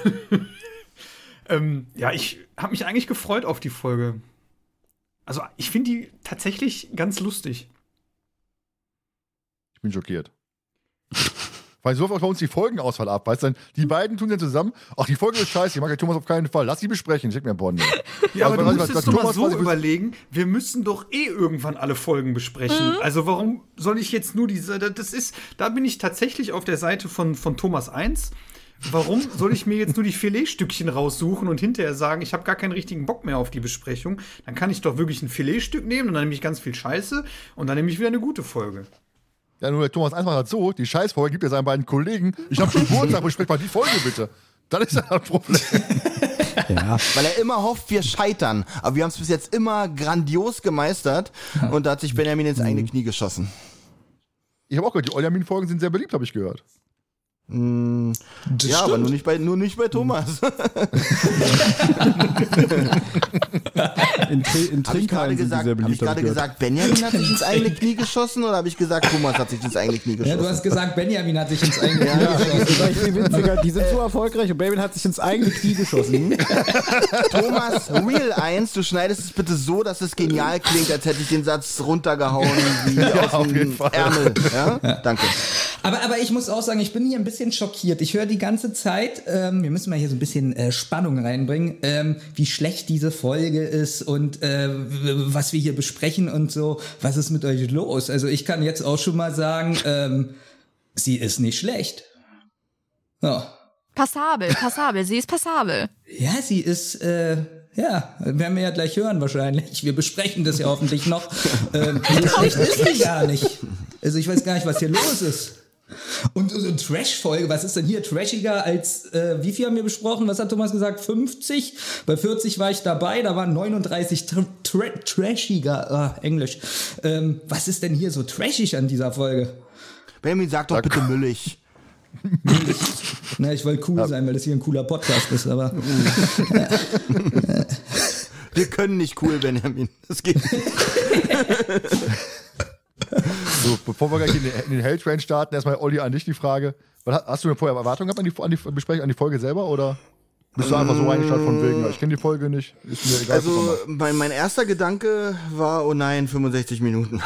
ähm, ja, ich habe mich eigentlich gefreut auf die Folge. Also, ich finde die tatsächlich ganz lustig. Ich bin schockiert. Weil so läuft bei uns die Folgenauswahl ab. Weißt du, dann, die beiden tun dann zusammen, ach, die Folge ist scheiße, die mag der Thomas auf keinen Fall. Lass sie besprechen, schick mir einen Bonn. Ja, aber Also, du was- musst jetzt doch mal Thomas so überlegen, wir müssen doch eh irgendwann alle Folgen besprechen. Mhm. Also warum soll ich jetzt nur diese, das ist, da bin ich tatsächlich auf der Seite von, von Thomas 1. Warum soll ich mir jetzt nur die Filetstückchen raussuchen und hinterher sagen, ich habe gar keinen richtigen Bock mehr auf die Besprechung? Dann kann ich doch wirklich ein Filetstück nehmen und dann nehme ich ganz viel Scheiße und dann nehme ich wieder eine gute Folge. Ja, nur der Thomas einfach hat so, die Scheißfolge gibt er seinen beiden Kollegen, ich habe Geburtstag, besprech mal die Folge bitte. Das ist ja ein Problem. Ja. Weil er immer hofft, wir scheitern. Aber wir haben es bis jetzt immer grandios gemeistert. Und da hat sich Benjamin ins eigene Knie geschossen. Ich habe auch gehört, die Oljamin-Folgen sind sehr beliebt, habe ich gehört. Das ja, aber stimmt. nur nicht bei, nur nicht bei Thomas. In, Tri in Habe ich gerade Trinkhallen sind die gesagt, sehr hab ich beliebt. hab gerade ich gehört. gesagt, Benjamin hat sich ins eigene Knie geschossen oder habe ich gesagt, Thomas hat sich ins eigene Knie Ja, geschossen? du hast gesagt, Benjamin hat sich ins eigene Ja, Knie ja. geschossen. Die sind so erfolgreich und Baby hat sich ins eigene Knie geschossen. Thomas, Real 1, du schneidest es bitte so, dass es genial klingt, als hätte ich den Satz runtergehauen wie aus auf dem. Ärmel. Ja? Danke. Aber, aber ich muss auch sagen, ich bin hier ein bisschen schockiert. Ich höre die ganze Zeit, ähm, wir müssen mal hier so ein bisschen äh, Spannung reinbringen, ähm, wie schlecht diese Folge ist und äh, was wir hier besprechen und so. Was ist mit euch los? Also ich kann jetzt auch schon mal sagen, ähm, sie ist nicht schlecht. Ja. Passabel, passabel, sie ist passabel. Ja, sie ist, äh, ja, werden wir ja gleich hören wahrscheinlich. Wir besprechen das ja hoffentlich noch. Ähm, so schlecht ist sie gar nicht. Also ich weiß gar nicht, was hier los ist. Und so eine Trash-Folge, was ist denn hier trashiger als, äh, wie viel haben wir besprochen? Was hat Thomas gesagt? 50? Bei 40 war ich dabei, da waren 39 tra tra trashiger, ah, Englisch. Ähm, was ist denn hier so trashig an dieser Folge? Benjamin, sag doch bitte müllig. Na, ich wollte cool sein, weil das hier ein cooler Podcast ist, aber. Wir können nicht cool, Benjamin. Das geht nicht. So, bevor wir gleich in den, in den Helltrain starten, erstmal Olli an dich die Frage. Was, hast- du eine vorher Erwartung gehabt an die, an die Besprechung, an die Folge selber oder bist du einfach so reingestartet von wegen, ich kenne die Folge nicht, ist mir egal. Also mein, mein erster Gedanke war, oh nein, 65 Minuten.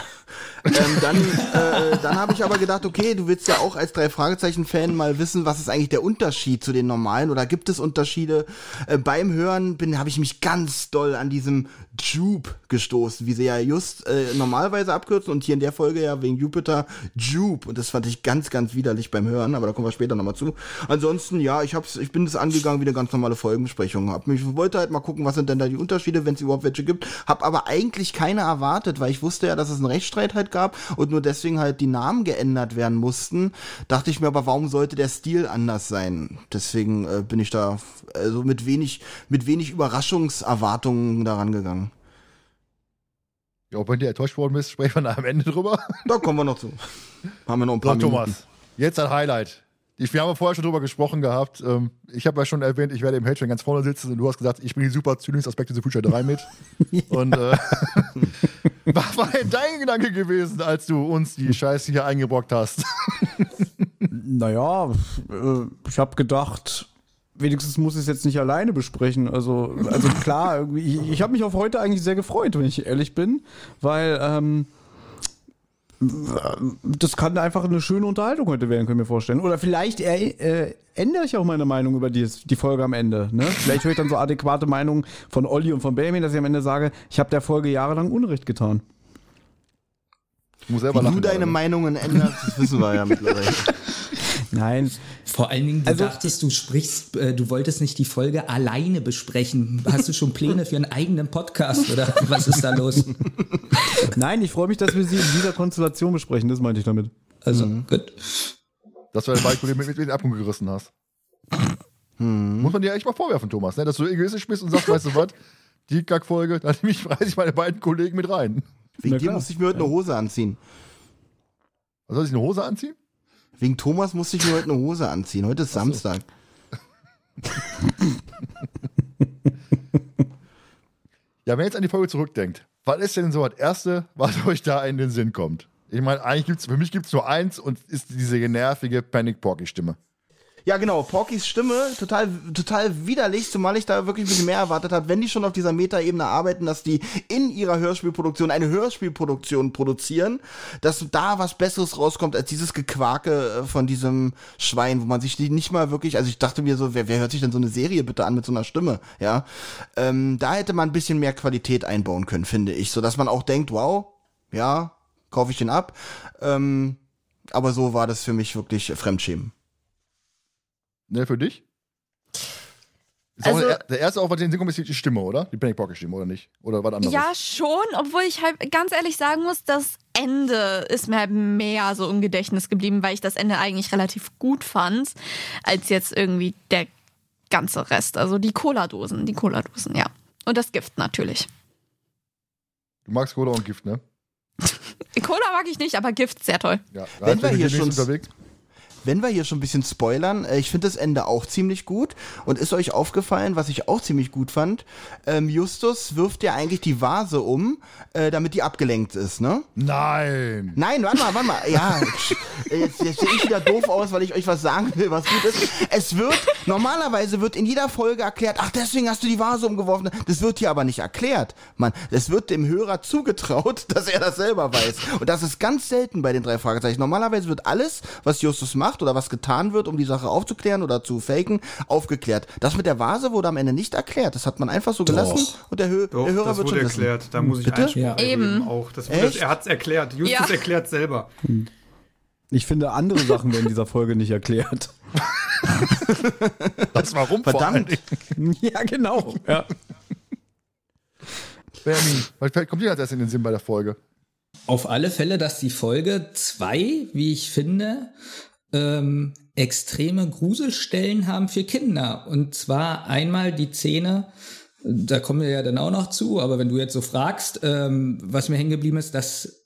Ähm, dann äh, dann habe ich aber gedacht, okay, du willst ja auch als drei Fragezeichen-Fan mal wissen, was ist eigentlich der Unterschied zu den normalen oder gibt es Unterschiede? Äh, beim Hören bin habe ich mich ganz doll an diesem Jupe gestoßen, wie sie ja just äh, normalerweise abkürzen und hier in der Folge ja wegen Jupiter Jupe und das fand ich ganz ganz widerlich beim Hören, aber da kommen wir später nochmal zu. Ansonsten ja, ich hab's, ich bin das angegangen wie eine ganz normale Folgenbesprechung. Hab mich wollte halt mal gucken, was sind denn da die Unterschiede, wenn es überhaupt welche gibt. Hab aber eigentlich keine erwartet, weil ich wusste ja, dass es einen Rechtsstreit halt gab und nur deswegen halt die Namen geändert werden mussten. Dachte ich mir aber, warum sollte der Stil anders sein? Deswegen äh, bin ich da also mit wenig mit wenig Überraschungserwartungen daran gegangen. Ja, wenn du enttäuscht worden bist, sprechen wir dann am Ende drüber. Da kommen wir noch zu. Haben wir noch ein paar So, Minuten. Thomas, jetzt ein Highlight. Ich, wir haben ja vorher schon drüber gesprochen gehabt. Ähm, ich habe ja schon erwähnt, ich werde im Helltrain ganz vorne sitzen und du hast gesagt, ich bringe die super Zyklingsaspekte zu Future 3 mit. Und äh, was war denn dein Gedanke gewesen, als du uns die Scheiße hier eingebrockt hast? Naja, äh, ich habe gedacht, wenigstens muss ich es jetzt nicht alleine besprechen. Also, also klar, ich, ich habe mich auf heute eigentlich sehr gefreut, wenn ich ehrlich bin, weil ähm, das kann einfach eine schöne Unterhaltung heute werden, können wir vorstellen. Oder vielleicht äh, äh, ändere ich auch meine Meinung über die, die Folge am Ende. Ne? Vielleicht höre ich dann so adäquate Meinungen von Olli und von Benjamin, dass ich am Ende sage, ich habe der Folge jahrelang Unrecht getan. Ich muss selber Wie du lachen. deine gerade. Meinungen änderst, das wissen wir ja mittlerweile. Nein, Vor allen Dingen, du Also- dachtest, du sprichst, äh, du wolltest nicht die Folge alleine besprechen. Hast du schon Pläne für einen eigenen Podcast oder was ist da los? nein, ich freue mich, dass wir sie in dieser Konstellation besprechen, das meinte ich damit. Also, Mhm. gut. Dass du deine beiden Kollegen mit, mit in den Abgrund gerissen hast. Muss man dir echt mal vorwerfen, Thomas, ne? dass du egoistisch bist und sagst, weißt du was, die Kackfolge, da nehme ich, reiß ich meine beiden Kollegen mit rein. Wegen dir musste ich mir heute eine Hose anziehen. Was soll ich eine Hose anziehen? Wegen Thomas musste ich mir heute eine Hose anziehen. Heute ist Samstag. Ja, wenn ihr jetzt an die Folge zurückdenkt, was ist denn so das Erste, was euch da in den Sinn kommt? Ich meine, eigentlich gibt's, für mich gibt es nur eins und ist diese nervige Panic Porky Stimme. Ja, genau. Porkys Stimme, total, total widerlich, zumal ich da wirklich ein bisschen mehr erwartet habe, wenn die schon auf dieser Metaebene arbeiten, dass die in ihrer Hörspielproduktion eine Hörspielproduktion produzieren, dass da was Besseres rauskommt als dieses Gequake äh, von diesem Schwein, wo man sich nicht mal wirklich, also ich dachte mir so, wer, wer hört sich denn so eine Serie bitte an mit so einer Stimme, ja? Ähm, da hätte man ein bisschen mehr Qualität einbauen können, finde ich, so dass man auch denkt, wow, ja, kaufe ich den ab. Ähm, aber so war das für mich wirklich Fremdschämen. Ne, für dich? Ist Also- der, der erste Aufwand, den Sinn kommt, ist die Stimme, oder? Die Panic Pocket Stimme, oder nicht? Oder was anderes? Ja, schon, obwohl ich halt ganz ehrlich sagen muss, das Ende ist mir halt mehr so im Gedächtnis geblieben, weil ich das Ende eigentlich relativ gut fand, als jetzt irgendwie der ganze Rest. Also die Cola-Dosen, die Cola-Dosen, ja. Und das Gift natürlich. Du magst Cola und Gift, ne? Cola mag ich nicht, aber Gift sehr toll. Ja. Wenn wir sind hier schon- unterwegs. Wenn wir hier schon ein bisschen spoilern, äh, ich finde das Ende auch ziemlich gut. Und ist euch aufgefallen, was ich auch ziemlich gut fand? Ähm, Justus wirft ja eigentlich die Vase um, äh, damit die abgelenkt ist, ne? Nein! Nein, warte mal, warte mal. Ja, jetzt, jetzt sehe ich wieder doof aus, weil ich euch was sagen will, was gut ist. Es wird, normalerweise wird in jeder Folge erklärt, ach, deswegen hast du die Vase umgeworfen. Das wird hier aber nicht erklärt. Man, es wird dem Hörer zugetraut, dass er das selber weiß. Und das ist ganz selten bei den drei Fragezeichen. Normalerweise wird alles, was Justus macht oder was getan wird, um die Sache aufzuklären oder zu faken, aufgeklärt. Das mit der Vase wurde am Ende nicht erklärt. Das hat man einfach so gelassen und der, Hö Doch, der Hörer wird schon wissen. erklärt. Da muss ich Bitte? Ja. Eben. auch. Das wurde, Echt? er hat es erklärt. Justus Ja. erklärt selber. Ich finde, andere Sachen werden in dieser Folge nicht erklärt. Das warum Verdammt. Ja, genau. Ja. Benjamin, was kommt dir als erstes in den Sinn bei der Folge? Auf alle Fälle, dass die Folge zwei, wie ich finde, ähm, extreme Gruselstellen haben für Kinder. Und zwar einmal die Szene, da kommen wir ja dann auch noch zu, aber wenn du jetzt so fragst, ähm, was mir hängen geblieben ist, dass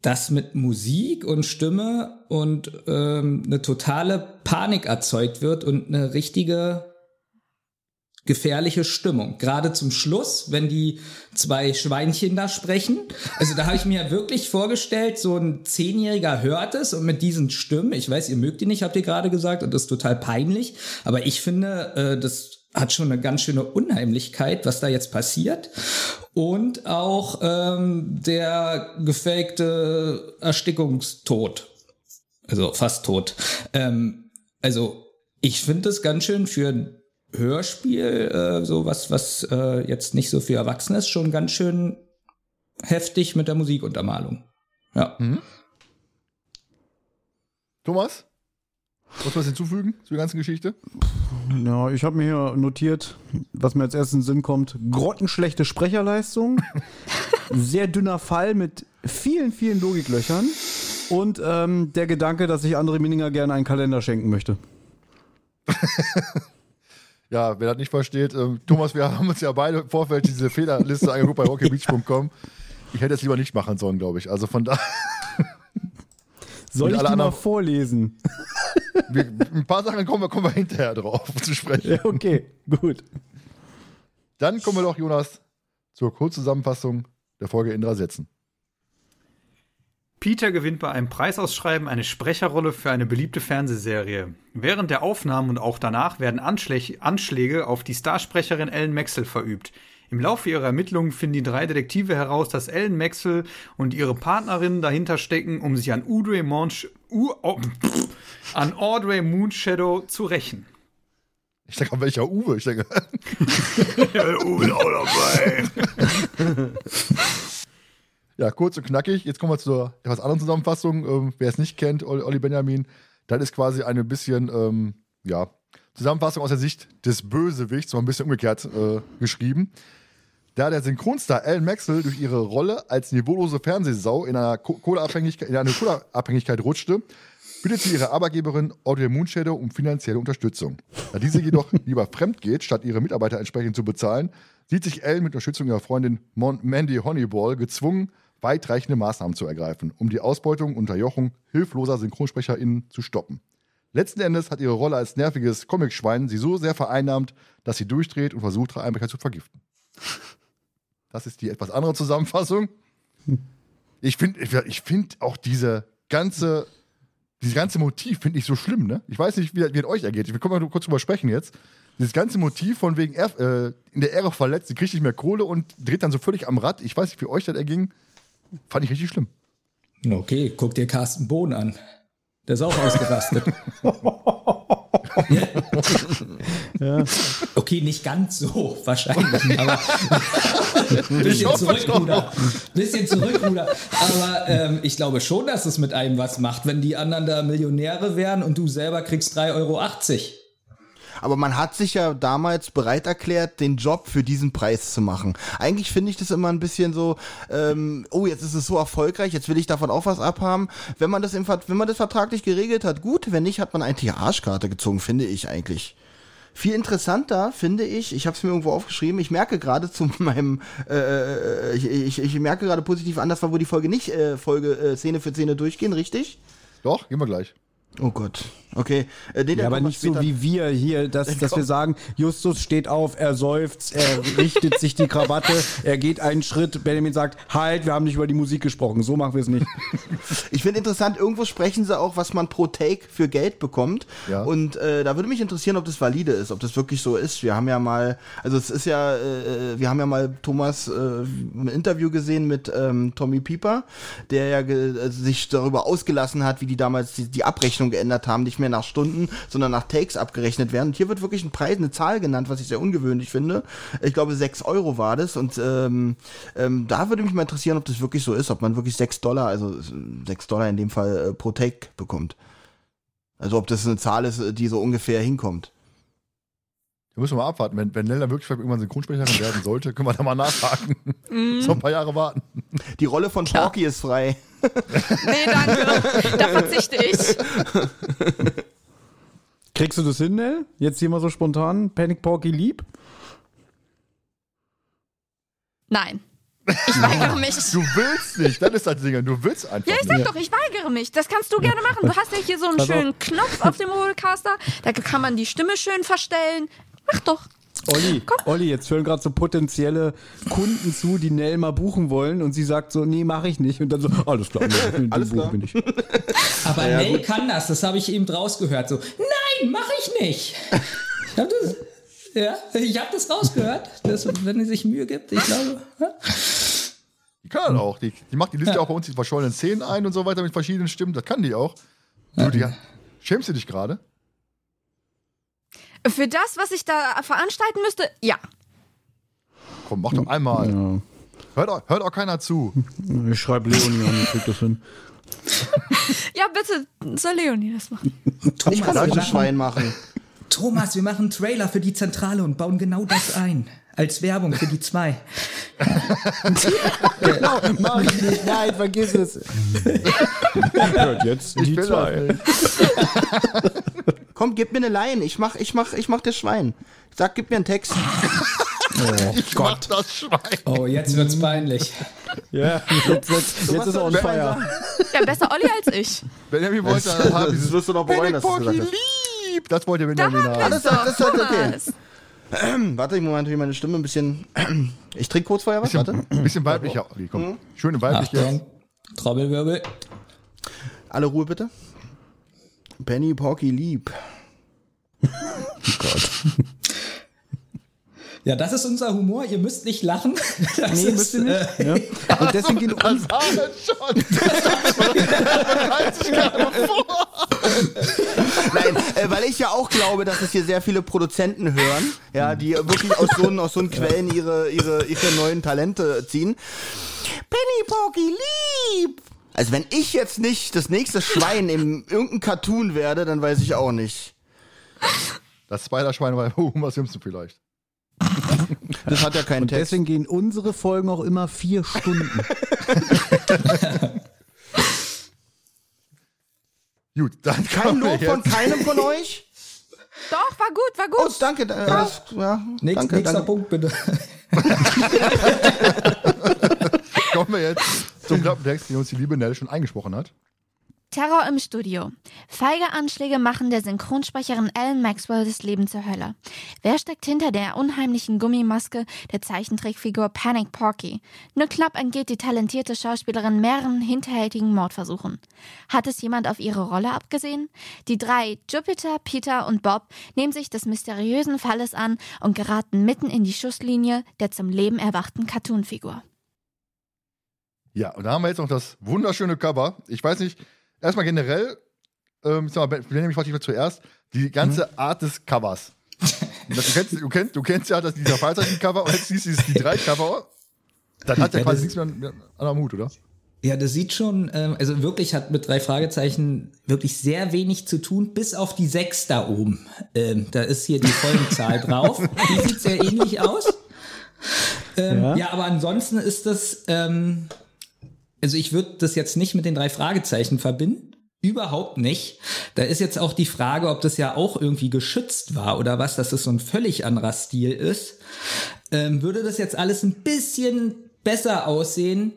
das mit Musik und Stimme und ähm, eine totale Panik erzeugt wird und eine richtige gefährliche Stimmung. Gerade zum Schluss, wenn die zwei Schweinchen da sprechen. Also da habe ich mir wirklich vorgestellt, so ein Zehnjähriger hört es und mit diesen Stimmen, ich weiß, ihr mögt die nicht, habt ihr gerade gesagt, und das ist total peinlich, aber ich finde, äh, das hat schon eine ganz schöne Unheimlichkeit, was da jetzt passiert. Und auch ähm, der gefakte Erstickungstod. Also fast tot. Ähm, also ich finde das ganz schön für Hörspiel, äh, so was, was äh, jetzt nicht so für Erwachsene ist, schon ganz schön heftig mit der Musikuntermalung. Ja. Thomas? Muss was hinzufügen zur ganzen Geschichte? Ja, ich habe mir hier notiert, was mir als erstes in den Sinn kommt. Grottenschlechte Sprecherleistung, sehr dünner Fall mit vielen, vielen Logiklöchern und ähm, der Gedanke, dass ich André Mininger gerne einen Kalender schenken möchte. Ja, wer das nicht versteht, ähm, Thomas, wir haben uns ja beide im Vorfeld diese Fehlerliste angeguckt bei rockybeach.com. Ich hätte es lieber nicht machen sollen, glaube ich. Also von da, Soll ich alle die mal vorlesen? wir, ein paar Sachen kommen wir, kommen wir hinterher drauf zu sprechen. Ja, okay, gut. Dann kommen wir doch, Jonas, zur Kurzzusammenfassung der Folge in drei Sätzen. Peter gewinnt bei einem Preisausschreiben eine Sprecherrolle für eine beliebte Fernsehserie. Während der Aufnahmen und auch danach werden Anschläge, Anschläge auf die Starsprecherin Ellen Maxwell verübt. Im Laufe ihrer Ermittlungen finden die drei Detektive heraus, dass Ellen Maxwell und ihre Partnerin dahinter stecken, um sich an Audrey, Monch, U, oh, pff, an Audrey Moonshadow zu rächen. Ich denke, an welcher Uwe? Ich denke, Uwe auch dabei. ja, kurz und knackig. Jetzt kommen wir zur etwas anderen Zusammenfassung. Ähm, wer es nicht kennt, Ol- Olli Benjamin, das ist quasi eine bisschen, ähm, ja, Zusammenfassung aus der Sicht des Bösewichts, mal ein bisschen umgekehrt äh, geschrieben. Da der Synchronstar Alan Maxwell durch ihre Rolle als niveaulose Fernsehsau in, einer Kohleabhängigkeit, in eine Kohleabhängigkeit rutschte, bittet sie ihre Arbeitgeberin Audrey Moonshadow um finanzielle Unterstützung. Da diese jedoch lieber fremd geht, statt ihre Mitarbeiter entsprechend zu bezahlen, sieht sich Ellen mit Unterstützung ihrer Freundin Mon Mandy Honeyball gezwungen, weitreichende Maßnahmen zu ergreifen, um die Ausbeutung und Unterjochung hilfloser SynchronsprecherInnen zu stoppen. Letzten Endes hat ihre Rolle als nerviges Comicschwein sie so sehr vereinnahmt, dass sie durchdreht und versucht, ihre Einbrecher zu vergiften. Das ist die etwas andere Zusammenfassung. Ich finde ich find auch diese ganze dieses ganze Motiv finde ich so schlimm, ne? Ich weiß nicht, wie, wie es euch ergeht. Wir können mal kurz drüber sprechen jetzt. Dieses ganze Motiv von wegen er, äh, in der Ehre verletzt, sie kriegt nicht mehr Kohle und dreht dann so völlig am Rad. Ich weiß nicht, wie euch das erging. Fand ich richtig schlimm. Okay, guck dir Carsten Bohn an. Der ist auch ausgerastet. ja. Okay, nicht ganz so wahrscheinlich, aber bisschen zurück, Bruder. Bisschen zurück, Bruder. Aber ähm, ich glaube schon, dass es mit einem was macht, wenn die anderen da Millionäre wären und du selber kriegst 3,80 Euro. Aber man hat sich ja damals bereit erklärt, den Job für diesen Preis zu machen. Eigentlich finde ich das immer ein bisschen so, ähm, oh, jetzt ist es so erfolgreich, jetzt will ich davon auch was abhaben. Wenn man das im, wenn man das vertraglich geregelt hat, gut. Wenn nicht, hat man eigentlich Arschkarte gezogen, finde ich eigentlich. Viel interessanter finde ich, ich habe es mir irgendwo aufgeschrieben, ich merke gerade zu meinem, äh, äh, ich, ich, ich merke gerade positiv an, das war, wo die Folge nicht äh, Folge äh, Szene für Szene durchgehen, richtig? Doch, gehen wir gleich. Oh Gott. Okay. Äh, den ja, aber nicht so wie wir hier, dass, dass wir sagen, Justus steht auf, er seufzt, er richtet sich die Krawatte, er geht einen Schritt, Benjamin sagt, halt, wir haben nicht über die Musik gesprochen. So machen wir es nicht. Ich finde interessant, irgendwo sprechen sie auch, was man pro Take für Geld bekommt. Ja. Und äh, da würde mich interessieren, ob das valide ist, ob das wirklich so ist. Wir haben ja mal, also es ist ja, äh, wir haben ja mal Thomas äh, ein Interview gesehen mit ähm, Tommy Pieper, der ja äh, sich darüber ausgelassen hat, wie die damals die, die Abrechnung geändert haben, nicht mehr nach Stunden, sondern nach Takes abgerechnet werden. Und hier wird wirklich ein Preis, eine Zahl genannt, was ich sehr ungewöhnlich finde. Ich glaube, 6 Euro war das. Und ähm, ähm, da würde mich mal interessieren, ob das wirklich so ist, ob man wirklich 6 Dollar, also 6 Dollar in dem Fall äh, pro Take bekommt. Also ob das eine Zahl ist, die so ungefähr hinkommt. Da müssen wir mal abwarten. Wenn, wenn Nella wirklich irgendwann Synchronsprecherin werden sollte, können wir da mal nachhaken. Mm. so ein paar Jahre warten. Die Rolle von Porky ist frei. nee, danke. Da verzichte ich. Kriegst du das hin, Nell? Jetzt hier mal so spontan Panic Porky lieb? Nein. Ich weigere mich. Du willst nicht, das ist das Ding. Du willst einfach Ja, ich sag nicht. doch, ich weigere mich. Das kannst du gerne machen. Du hast ja hier so einen schönen Knopf auf dem Rollcaster. Da kann man die Stimme schön verstellen. Mach doch. Olli, Olli, jetzt hören gerade so potenzielle Kunden zu, die Nell mal buchen wollen und sie sagt so, nee, mache ich nicht. Und dann so, alles klar, nee, alles klar. Bin ich. Aber ja, Nell gut. kann das, das habe ich eben rausgehört. So, nein, mache ich nicht. Ich habe das, ja, ich habe das rausgehört, dass, wenn sie sich Mühe gibt, ich glaube. Ja. Die kann das auch. Die, die macht die Liste ja. auch bei uns die verschollenen Szenen ein und so weiter mit verschiedenen Stimmen. Das kann die auch. Du, die, schämst du dich gerade? Für das, was ich da veranstalten müsste, ja. Komm, mach doch einmal. Ja. Hört, auch, hört auch keiner zu. Ich schreibe Leonie an, ich krieg das hin. ja, bitte, soll Leonie das machen. Thomas, ich kann euch ein Schwein machen. Thomas, wir machen einen Trailer für die Zentrale und bauen genau das ein. Als Werbung für die zwei. genau, mach ich nicht. Nein, vergiss es. Hört jetzt die zwei. Komm, gib mir eine Line. Ich mach, ich mach, ich mach das Schwein. Sag, gib mir einen Text. Oh ich Gott. Mach das Schwein. Oh, jetzt wird's peinlich. Ja, jetzt, jetzt, jetzt ist er on fire. Ja, besser Olli als ich. Benjamin wollte das haben. Das wirst du noch bereuen, dass du gesagt hast. Lieb. Das wollte Benjamin haben. Das, das, das ist halt okay. Warte, ich muss natürlich meine Stimme ein bisschen. ich trinke kurz vorher was. Bisschen, warte. Ein bisschen weiblicher. Okay, komm. Mhm. Schöne weibliche. Achtung. Trommelwirbel. Alle Ruhe bitte. Penny Porky Lieb. oh Gott. Ja, das ist unser Humor. Ihr müsst nicht lachen. Das nee, müsst ihr nicht. Äh, ja. Und deswegen gehen uns. schon. Nein, äh, weil ich ja auch glaube, dass es hier sehr viele Produzenten hören, ja, die wirklich aus so, aus so Quellen ihre, ihre, ihre neuen Talente ziehen. Penny Porky lieb! Also wenn ich jetzt nicht das nächste Schwein im irgendeinem Cartoon werde, dann weiß ich auch nicht. Das Spider-Schwein war Homer Simpson vielleicht. Das hat ja keinen Und Text. Deswegen gehen unsere Folgen auch immer vier Stunden. Gut, dann Kein Lob von keinem von euch? Doch, war gut, war gut. Oh, danke. Äh, das, ja, Nächst, danke, nächster danke. Punkt, bitte. Kommen wir jetzt zum Klappentext, den uns die liebe Nell schon eingesprochen hat. Terror im Studio. Feige Anschläge machen der Synchronsprecherin Alan Maxwell das Leben zur Hölle. Wer steckt hinter der unheimlichen Gummimaske der Zeichentrickfigur Panic Porky? Nur knapp entgeht die talentierte Schauspielerin mehreren hinterhältigen Mordversuchen. Hat es jemand auf ihre Rolle abgesehen? Die drei, Jupiter, Peter und Bob, nehmen sich des mysteriösen Falles an und geraten mitten in die Schusslinie der zum Leben erwachten Cartoonfigur. Ja, und da haben wir jetzt noch das wunderschöne Cover. Ich weiß nicht, erstmal generell, ähm, ich sag mal, nämlich ich zuerst, die ganze Mhm. Art des Covers. Das, du, kennst, du, kennst, du kennst ja das, dieser Freizeichen-Cover und jetzt siehst du dieses die drei Cover. Dann hat der Ja, quasi nichts mehr an der Mut, oder? Ja, das sieht schon, ähm, also wirklich hat mit drei Fragezeichen wirklich sehr wenig zu tun, bis auf die sechs da oben. Ähm, da ist hier die Folgenzahl drauf. Die sieht sehr ähnlich aus. Ähm, ja. Ja. aber ansonsten ist das, ähm, also ich würde das jetzt nicht mit den drei Fragezeichen verbinden. Überhaupt nicht. Da ist jetzt auch die Frage, ob das ja auch irgendwie geschützt war oder was, dass das so ein völlig anderer Stil ist. Ähm, würde das jetzt alles ein bisschen besser aussehen,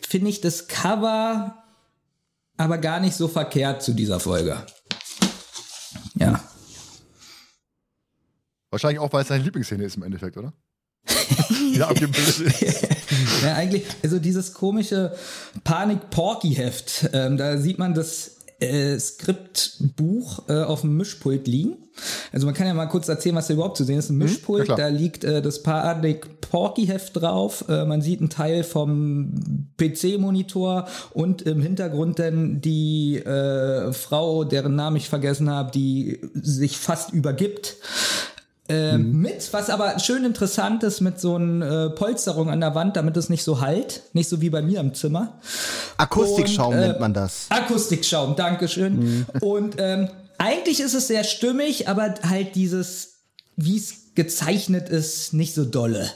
finde ich das Cover aber gar nicht so verkehrt zu dieser Folge. Ja. Wahrscheinlich auch, weil es seine Lieblingsszene ist im Endeffekt, oder? ja, abgebildet ist. Ja, eigentlich, also dieses komische Panik-Porky-Heft, ähm, da sieht man das äh, Skriptbuch äh, auf dem Mischpult liegen. Also man kann ja mal kurz erzählen, was da überhaupt zu sehen ist. Ein Mischpult, ja da liegt äh, das Panik-Porky-Heft drauf. Äh, man sieht einen Teil vom PC-Monitor und im Hintergrund dann die äh, Frau, deren Namen ich vergessen habe, die sich fast übergibt. Äh, Mit, was aber schön interessant ist, mit so einer äh, Polsterung an der Wand, damit es nicht so halt, nicht so wie bei mir im Zimmer. Akustikschaum Und, äh, nennt man das. Akustikschaum, Dankeschön. Und ähm, eigentlich ist es sehr stimmig, aber halt dieses, wie es gezeichnet ist, nicht so dolle.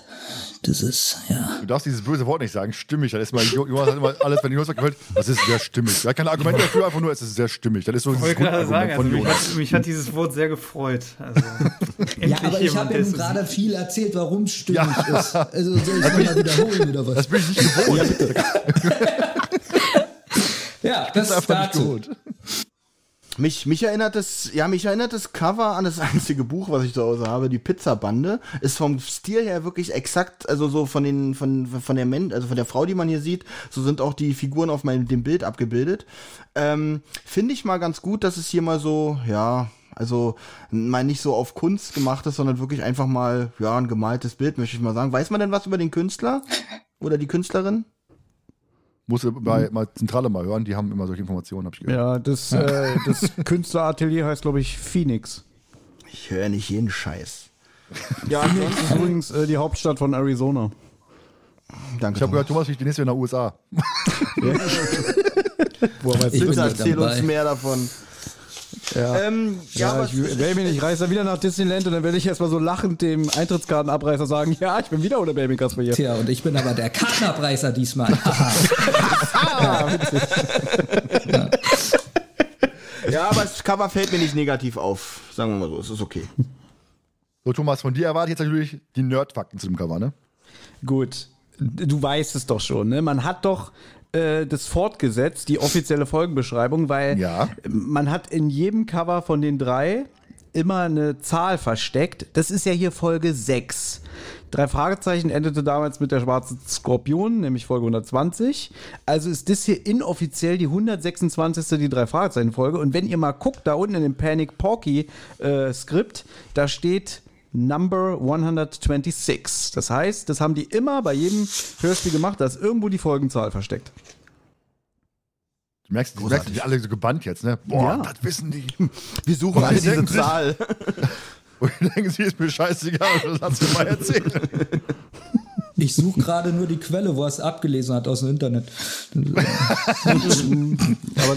Das ist, ja. Du darfst dieses böse Wort nicht sagen, stimmig. Das ist mal, Jonas hat immer alles, wenn Jonas sagt, gefällt, das ist sehr stimmig. Er hat keine Argumente dafür, einfach nur, es ist sehr stimmig. Das ist so Ich dieses wollte gerade sagen, also mich, hat, mich hat dieses Wort sehr gefreut. Also, Ja, aber ich habe es gerade viel erzählt, warum es stimmig Ja. ist. Also soll ich nochmal wiederholen oder was? Das bin ich nicht gewohnt. ja, Das das ist einfach nicht gewohnt. Mich, mich erinnert das, ja, mich erinnert das Cover an das einzige Buch, was ich zu Hause habe, die Pizzabande. Ist vom Stil her wirklich exakt, also so von den, von, von der Men also von der Frau, die man hier sieht, so sind auch die Figuren auf meinem, dem Bild abgebildet. Ähm, Finde ich mal ganz gut, dass es hier mal so, ja, also mal nicht so auf Kunst gemacht ist, sondern wirklich einfach mal, ja, ein gemaltes Bild, möchte ich mal sagen. Weiß man denn was über den Künstler? Oder die Künstlerin? Muss bei mal Zentrale mal hören, die haben immer solche Informationen, hab ich gehört. Ja, das, äh, das Künstleratelier heißt, glaube ich, Phoenix. Ich höre nicht jeden Scheiß. Ja, Phoenix ist übrigens äh, die Hauptstadt von Arizona. danke. Ich habe gehört, Thomas fliegt demnächst wieder in den USA. Woher weißt Ich du bin Bitte erzähl uns mehr davon. Ja. Ähm, ja, Ja, aber ich will mir nicht, reiß da wieder nach Disneyland und dann werde ich erstmal so lachend dem Eintrittskartenabreißer sagen, ja, ich bin wieder oder Baby Kasper hier. Tja, und ich bin aber der Kartenabreißer diesmal. Ja, aber das Cover fällt mir nicht negativ auf. Sagen wir mal so, es ist okay. So, Thomas, von dir erwarte ich jetzt natürlich die Nerdfakten zu dem Cover, ne? Gut, du weißt es doch schon, ne? Man hat doch äh, das fortgesetzt, die offizielle Folgenbeschreibung, weil Ja. man hat in jedem Cover von den drei immer eine Zahl versteckt. Das ist ja hier Folge 6. Drei Fragezeichen endete damals mit der schwarzen Skorpion, nämlich Folge 120. Also ist das hier inoffiziell die 126. die drei Fragezeichen Folge. Und wenn ihr mal guckt, da unten in dem Panic Porky äh, Skript, da steht Number 126. Das heißt, das haben die immer bei jedem Hörspiel gemacht, da ist irgendwo die Folgenzahl versteckt. Du merkst, du merkst die alle so gebannt jetzt, ne? Boah, Ja. das wissen die. Wir suchen alle diese Zahl. Und die denken sie, ist mir scheißegal, das hast du mal erzählt. Ich suche gerade nur die Quelle, wo er es abgelesen hat aus dem Internet. Aber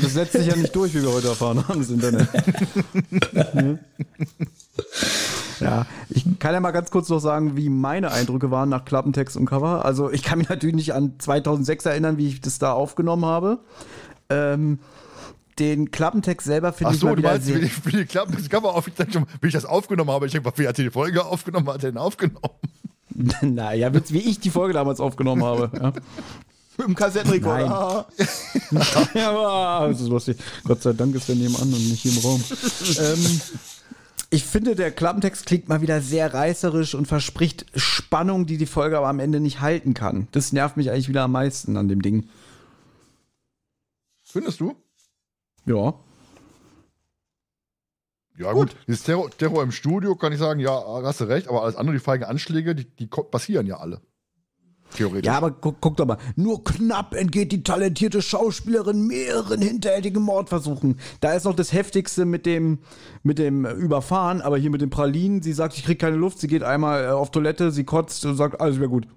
das setzt sich ja nicht durch, wie wir heute erfahren haben, das Internet. Ja, ich kann ja mal ganz kurz noch sagen, wie meine Eindrücke waren nach Klappentext und Cover. Also ich kann mich natürlich nicht an 2006 erinnern, wie ich das da aufgenommen habe. Ähm, den Klappentext selber finde Ach ich mal so, du wieder meinst, sehr- wie die, wie die Klappen, das Cover auf, ich dachte schon, wie ich das aufgenommen habe. Ich denke, wie hat die die Folge aufgenommen, hat er den aufgenommen? naja, wie ich die Folge damals aufgenommen habe. Ja. Mit dem Kassettenrekorder. ja, das ist lustig. Gott sei Dank ist er nebenan und nicht hier im Raum. ähm, ich finde, der Klappentext klingt mal wieder sehr reißerisch und verspricht Spannung, die die Folge aber am Ende nicht halten kann. Das nervt mich eigentlich wieder am meisten an dem Ding. Findest du? Ja. Ja, gut. Dieses Terror, Terror im Studio kann ich sagen, ja, hast du recht, aber alles andere, die feigen Anschläge, die, die passieren ja alle. Theoretisch. Ja, aber guck, guck doch mal. Nur knapp entgeht die talentierte Schauspielerin mehreren hinterhältigen Mordversuchen. Da ist noch das Heftigste mit dem, mit dem Überfahren, aber hier mit dem Pralinen. Sie sagt, ich krieg keine Luft. Sie geht einmal äh, auf Toilette, sie kotzt und sagt, alles wäre gut.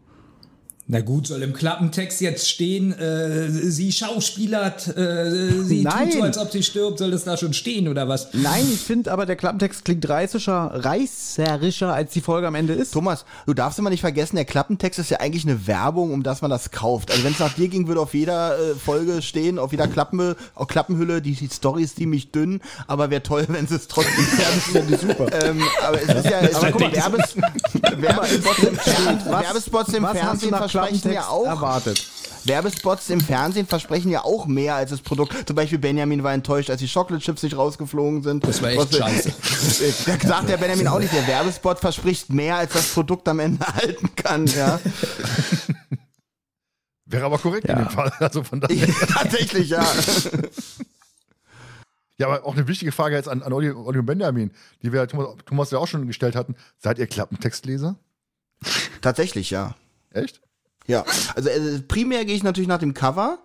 Na gut, soll im Klappentext jetzt stehen, äh, sie schauspielert, äh, sie Nein. tut so, als ob sie stirbt, soll das da schon stehen oder was? Nein, ich finde aber, der Klappentext klingt reißischer, reißerischer, als die Folge am Ende ist. Thomas, du darfst immer nicht vergessen, der Klappentext ist ja eigentlich eine Werbung, um dass man das kauft. Also wenn es nach dir ging, würde auf jeder äh, Folge stehen, auf jeder Klappen, auf Klappenhülle, die, die Story ist ziemlich dünn, aber wäre toll, wenn sie es trotzdem werden. super. Ähm, aber es ist ja, es aber guck mal, Werbes, Werbespots im, Fernsehen, Werbespots im Fernsehen versprechen Klappentext ja auch. erwartet? Werbespots im Fernsehen versprechen ja auch mehr als das Produkt. Zum Beispiel Benjamin war enttäuscht, als die Chocolate Chips nicht rausgeflogen sind. Das war echt Was- scheiße. Da sagt der Benjamin auch nicht, der Werbespot verspricht mehr, als das Produkt am Ende halten kann. Ja, Wäre aber korrekt in Ja. dem Fall. Also von daher. tatsächlich, ja. Ja, aber auch eine wichtige Frage jetzt an, an Olli, Olli und Benjamin, die wir Thomas, Thomas ja auch schon gestellt hatten. Seid ihr Klappentextleser? Tatsächlich, ja. Echt? Ja, also äh, primär gehe ich natürlich nach dem Cover,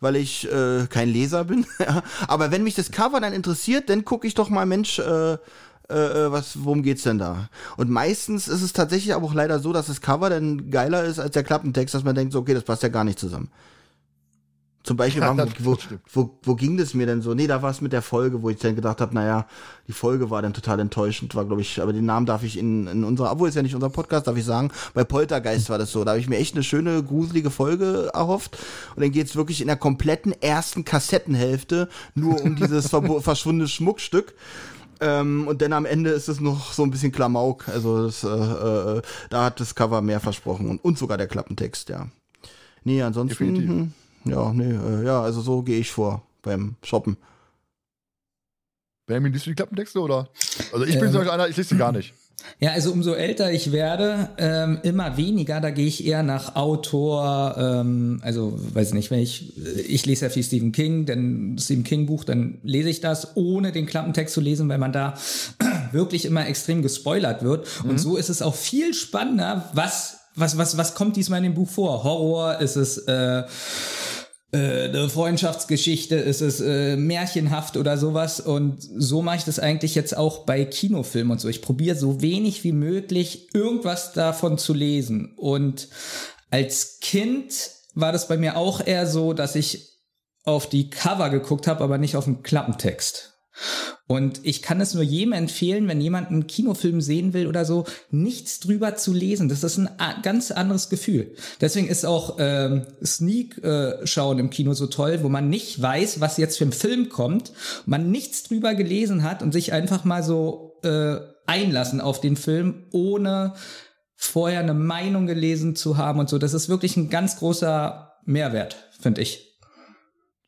weil ich äh, kein Leser bin. Aber wenn mich das Cover dann interessiert, dann gucke ich doch mal, Mensch, äh, äh, äh, was, worum geht's denn da? Und meistens ist es tatsächlich aber auch leider so, dass das Cover dann geiler ist als der Klappentext, dass man denkt, so, okay, das passt ja gar nicht zusammen. Zum Beispiel, Ja, wo, wo, wo ging das mir denn so? Nee, da war es mit der Folge, wo ich dann gedacht habe, naja, die Folge war dann total enttäuschend, war, glaube ich, aber den Namen darf ich in, in unserer, obwohl es ja nicht unser Podcast, darf ich sagen, bei Poltergeist war das so. Da habe ich mir echt eine schöne, gruselige Folge erhofft. Und dann geht's wirklich in der kompletten ersten Kassettenhälfte nur um dieses verschwundene Schmuckstück. Ähm, und dann am Ende ist es noch so ein bisschen Klamauk. Also das, äh, äh, da hat das Cover mehr versprochen und, und sogar der Klappentext, ja. Nee, ansonsten. Ja, nee, äh, ja, also so gehe ich vor beim Shoppen. Benjamin, liest du die Klappentexte oder? Also ich bin Ähm. zum Beispiel einer, ich lese sie gar nicht. Ja, also umso älter ich werde, ähm, immer weniger, da gehe ich eher nach Autor, ähm, also weiß nicht, wenn ich, ich lese ja viel Stephen King, dann Stephen King Buch, dann lese ich das, ohne den Klappentext zu lesen, weil man da wirklich immer extrem gespoilert wird. Und so ist es auch viel spannender, was, was, was, was kommt diesmal in dem Buch vor? Horror, ist es, äh, äh, eine Freundschaftsgeschichte, ist es äh, märchenhaft oder sowas. Und so mache ich das eigentlich jetzt auch bei Kinofilmen und so. Ich probiere so wenig wie möglich irgendwas davon zu lesen. Und als Kind war das bei mir auch eher so, dass ich auf die Cover geguckt habe, aber nicht auf den Klappentext. Und ich kann es nur jedem empfehlen, wenn jemand einen Kinofilm sehen will oder so, nichts drüber zu lesen. Das ist ein ganz anderes Gefühl. Deswegen ist auch ähm, Sneak-Schauen im Kino so toll, wo man nicht weiß, was jetzt für ein Film kommt, man nichts drüber gelesen hat und sich einfach mal so äh, einlassen auf den Film, ohne vorher eine Meinung gelesen zu haben und so. Das ist wirklich ein ganz großer Mehrwert, finde ich.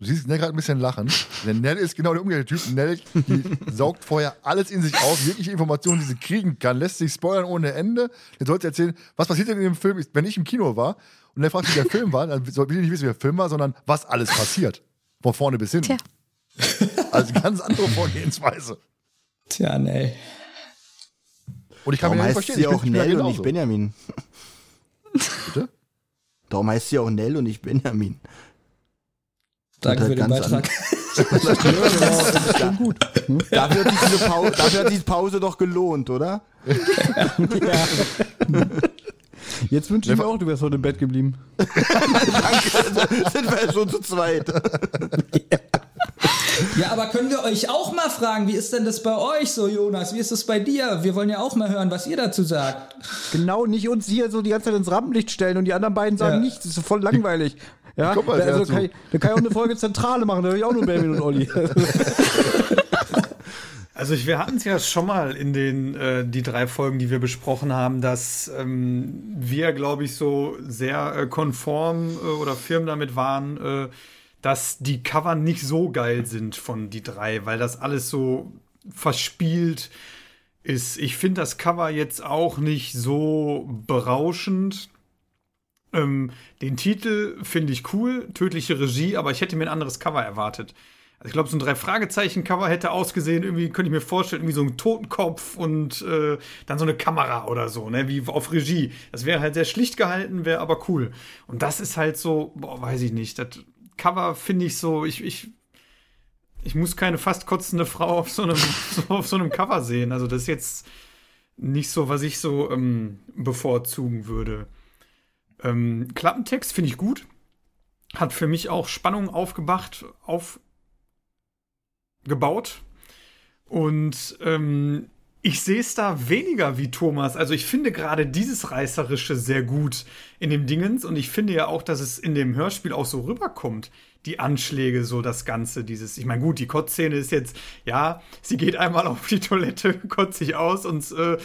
Du siehst Nell gerade ein bisschen lachen. Denn Nell ist genau der umgekehrte Typ. Nell, die saugt vorher alles in sich auf, jegliche Informationen, die sie kriegen kann, lässt sich spoilern ohne Ende. Dann sollst du erzählen, was passiert denn in dem Film, wenn ich im Kino war und dann fragst du, wie der Film war, dann will ich nicht wissen, wie der Film war, sondern was alles passiert. Von vorne bis hinten. Tja. Also ganz andere Vorgehensweise. Tja, nee. Und ich kann Darum mir nicht heißt verstehen. sie auch Nell und nicht Benjamin. Bitte? Darum heißt sie auch Nell und nicht Benjamin. Danke halt für den Beitrag. Dafür hat, diese Pause, dafür hat sich die Pause doch gelohnt, oder? Jetzt wünsche ich mir auch, du wärst heute im Bett geblieben. Danke, sind wir ja schon zu zweit. Ja, aber können wir euch auch mal fragen, wie ist denn das bei euch so, Jonas? Wie ist das bei dir? Wir wollen ja auch mal hören, was ihr dazu sagt. Genau, nicht uns hier so die ganze Zeit ins Rampenlicht stellen und die anderen beiden sagen Ja. nichts. Das ist voll langweilig. Ja, Guck mal, also kann ich, dann kann ich auch eine Folge Zentrale machen, da habe ich auch nur Benjamin und Olli. Also Also wir hatten es ja schon mal in den äh, die drei Folgen, die wir besprochen haben, dass ähm, wir, glaube ich, so sehr äh, konform äh, oder firm damit waren, äh, dass die Cover nicht so geil sind von die drei, weil das alles so verspielt ist. Ich finde das Cover jetzt auch nicht so berauschend. Ähm, den Titel finde ich cool, tödliche Regie, aber ich hätte mir ein anderes Cover erwartet. Also ich glaube, so ein Drei-Fragezeichen-Cover hätte ausgesehen, irgendwie könnte ich mir vorstellen, irgendwie so ein Totenkopf und äh, dann so eine Kamera oder so, ne, wie auf Regie. Das wäre halt sehr schlicht gehalten, wäre aber cool. Und das ist halt so, boah, weiß ich nicht. Das Cover finde ich so, ich, ich, ich muss keine fast kotzende Frau auf so einem, so, auf so einem Cover sehen. Also das ist jetzt nicht so, was ich so ähm, bevorzugen würde. Ähm, Klappentext finde ich gut. Hat für mich auch Spannung aufgebracht, aufgebaut. Und ähm, ich sehe es da weniger wie Thomas. Also ich finde gerade dieses Reißerische sehr gut in dem Dingens. Und ich finde ja auch, dass es in dem Hörspiel auch so rüberkommt. Die Anschläge, so das Ganze, dieses, ich meine, gut, die Kotzszene ist jetzt, ja, sie geht einmal auf die Toilette, kotzt sich aus und äh,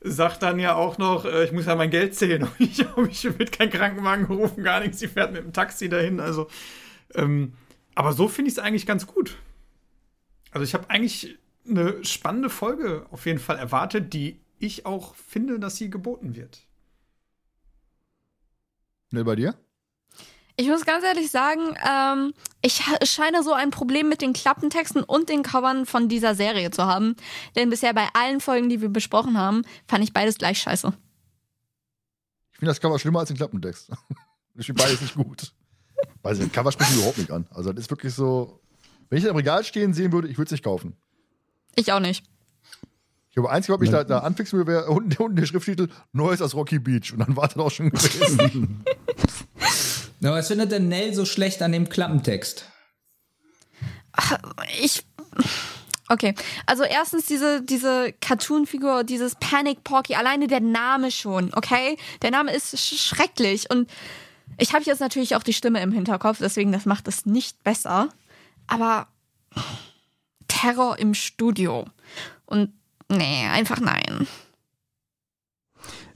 sagt dann ja auch noch, äh, ich muss ja mein Geld zählen. Und ich habe mich mit kein Krankenwagen gerufen, gar nichts. Sie fährt mit dem Taxi dahin. Also, ähm, aber so finde ich es eigentlich ganz gut. Also ich habe eigentlich eine spannende Folge auf jeden Fall erwartet, die ich auch finde, dass sie geboten wird. Ne, bei dir? Ich muss ganz ehrlich sagen, ähm, ich scheine so ein Problem mit den Klappentexten und den Covern von dieser Serie zu haben. Denn bisher bei allen Folgen, die wir besprochen haben, fand ich beides gleich scheiße. Ich finde das Cover schlimmer als den Klappentext. Ich finde beides nicht gut. Weil das Cover spricht mich überhaupt nicht an. Also, das ist wirklich so. Wenn ich das im Regal stehen sehen würde, ich würde es nicht kaufen. Ich auch nicht. Ich glaube, einzige, was mich da, da anfixen würde, wäre unten, unten der Schrifttitel Neues aus Rocky Beach. Und dann war das auch schon gewesen. Na, was findet denn Nell so schlecht an dem Klappentext? Ich. Okay, also erstens diese, diese Cartoon-Figur, dieses Panic Porky, alleine der Name schon, okay? Der Name ist sch schrecklich und ich habe jetzt natürlich auch die Stimme im Hinterkopf, deswegen das macht es nicht besser. Aber Terror im Studio. Und nee, einfach nein.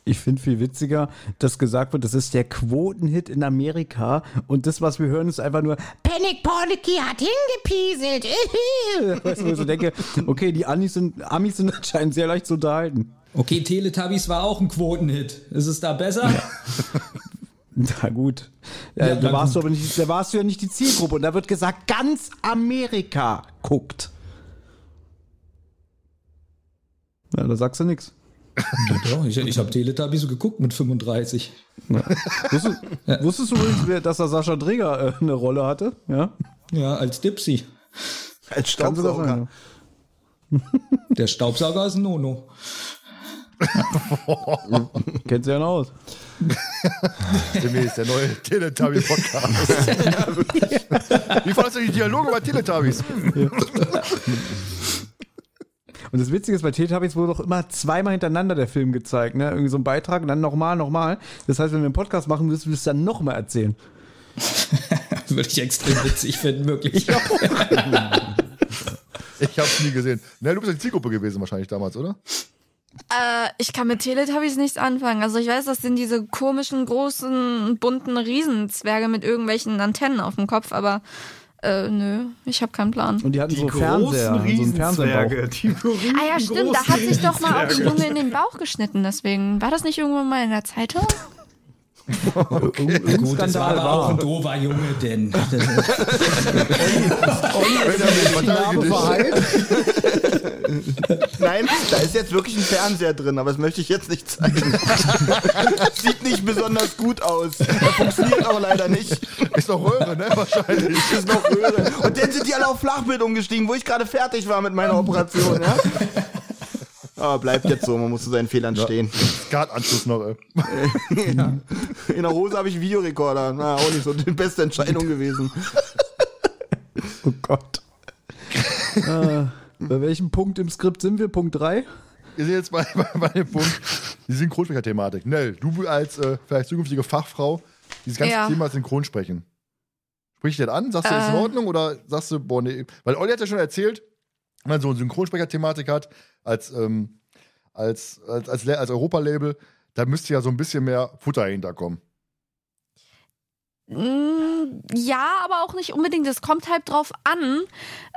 Ich finde viel witziger, dass gesagt wird, das ist der Quotenhit in Amerika und das, was wir hören, ist einfach nur Panic Porky hat hingepieselt. weißt du, wo ich so denke, okay, die Amis sind, Amis sind anscheinend sehr leicht zu unterhalten. Okay, Teletubbies war auch ein Quotenhit. Ist es da besser? Na gut. Ja, Ja, da, na warst du aber nicht, da warst du ja nicht die Zielgruppe und da wird gesagt, ganz Amerika guckt. Ja, da sagst du nichts. Ja, ich ich habe Teletubbies geguckt mit 35. Wusstest, wusstest du übrigens, dass da Sascha Dreger äh, eine Rolle hatte? Ja. Ja, als Dipsy. Als Staubsauger. Der Staubsauger ist ein Nono. Kennt sie ja noch aus. Demnächst der neue Teletubby-Podcast. Wie fandest du die Dialoge bei Teletubbies? Und das Witzige ist, bei Teletubbies wurde doch immer zweimal hintereinander der Film gezeigt. Ne? Irgendwie so ein Beitrag und dann nochmal, nochmal. Das heißt, wenn wir einen Podcast machen, müssen wir es dann nochmal erzählen. Würde ich extrem witzig finden, wirklich. Ich hab's nie gesehen. Ne, du bist ja die Zielgruppe gewesen wahrscheinlich damals, oder? Äh, ich kann mit Teletubbies nichts anfangen. Also ich weiß, das sind diese komischen, großen, bunten Riesenzwerge mit irgendwelchen Antennen auf dem Kopf, aber äh, nö, ich habe keinen Plan. Und die hatten Die so Fernseher, großen so einen berühmten Ah ja, stimmt, da hat sich doch mal auch ein. Junge in den Bauch geschnitten, deswegen. War das nicht irgendwann mal in der Zeitung? Irgendein Gut, das war aber auch ein doofer Junge, denn. Narbe verheilt. Nein, da ist jetzt wirklich ein Fernseher drin, aber das möchte ich jetzt nicht zeigen. Sieht nicht besonders gut aus. Er funktioniert auch leider nicht. Ist doch Röhre, ne? Wahrscheinlich. Das ist noch Röhre. Und dann sind die alle auf Flachbild umgestiegen, wo ich gerade fertig war mit meiner Operation, ja? Aber bleibt jetzt so, man muss zu seinen Fehlern stehen. Skatanschluss noch, ey. In der Hose habe ich einen Videorekorder. Na, auch nicht so die beste Entscheidung gewesen. Oh Gott. äh, bei welchem Punkt im Skript sind wir? Punkt 3? Wir sind jetzt bei, bei, bei dem Punkt, die Synchronsprecher-Thematik. Nell, du als äh, vielleicht zukünftige Fachfrau, dieses ganze Ja. Thema Synchronsprechen. Sprich dich das an? Sagst du, ist in Äh. Ordnung oder sagst du, boah, nee. Weil Olli hat ja schon erzählt, wenn man so eine Synchronsprecher-Thematik hat, als, ähm, als, als, als, als Europa-Label, da müsste ja so ein bisschen mehr Futter hinterkommen. Mm, Ja, aber auch nicht unbedingt. Es kommt halt drauf an,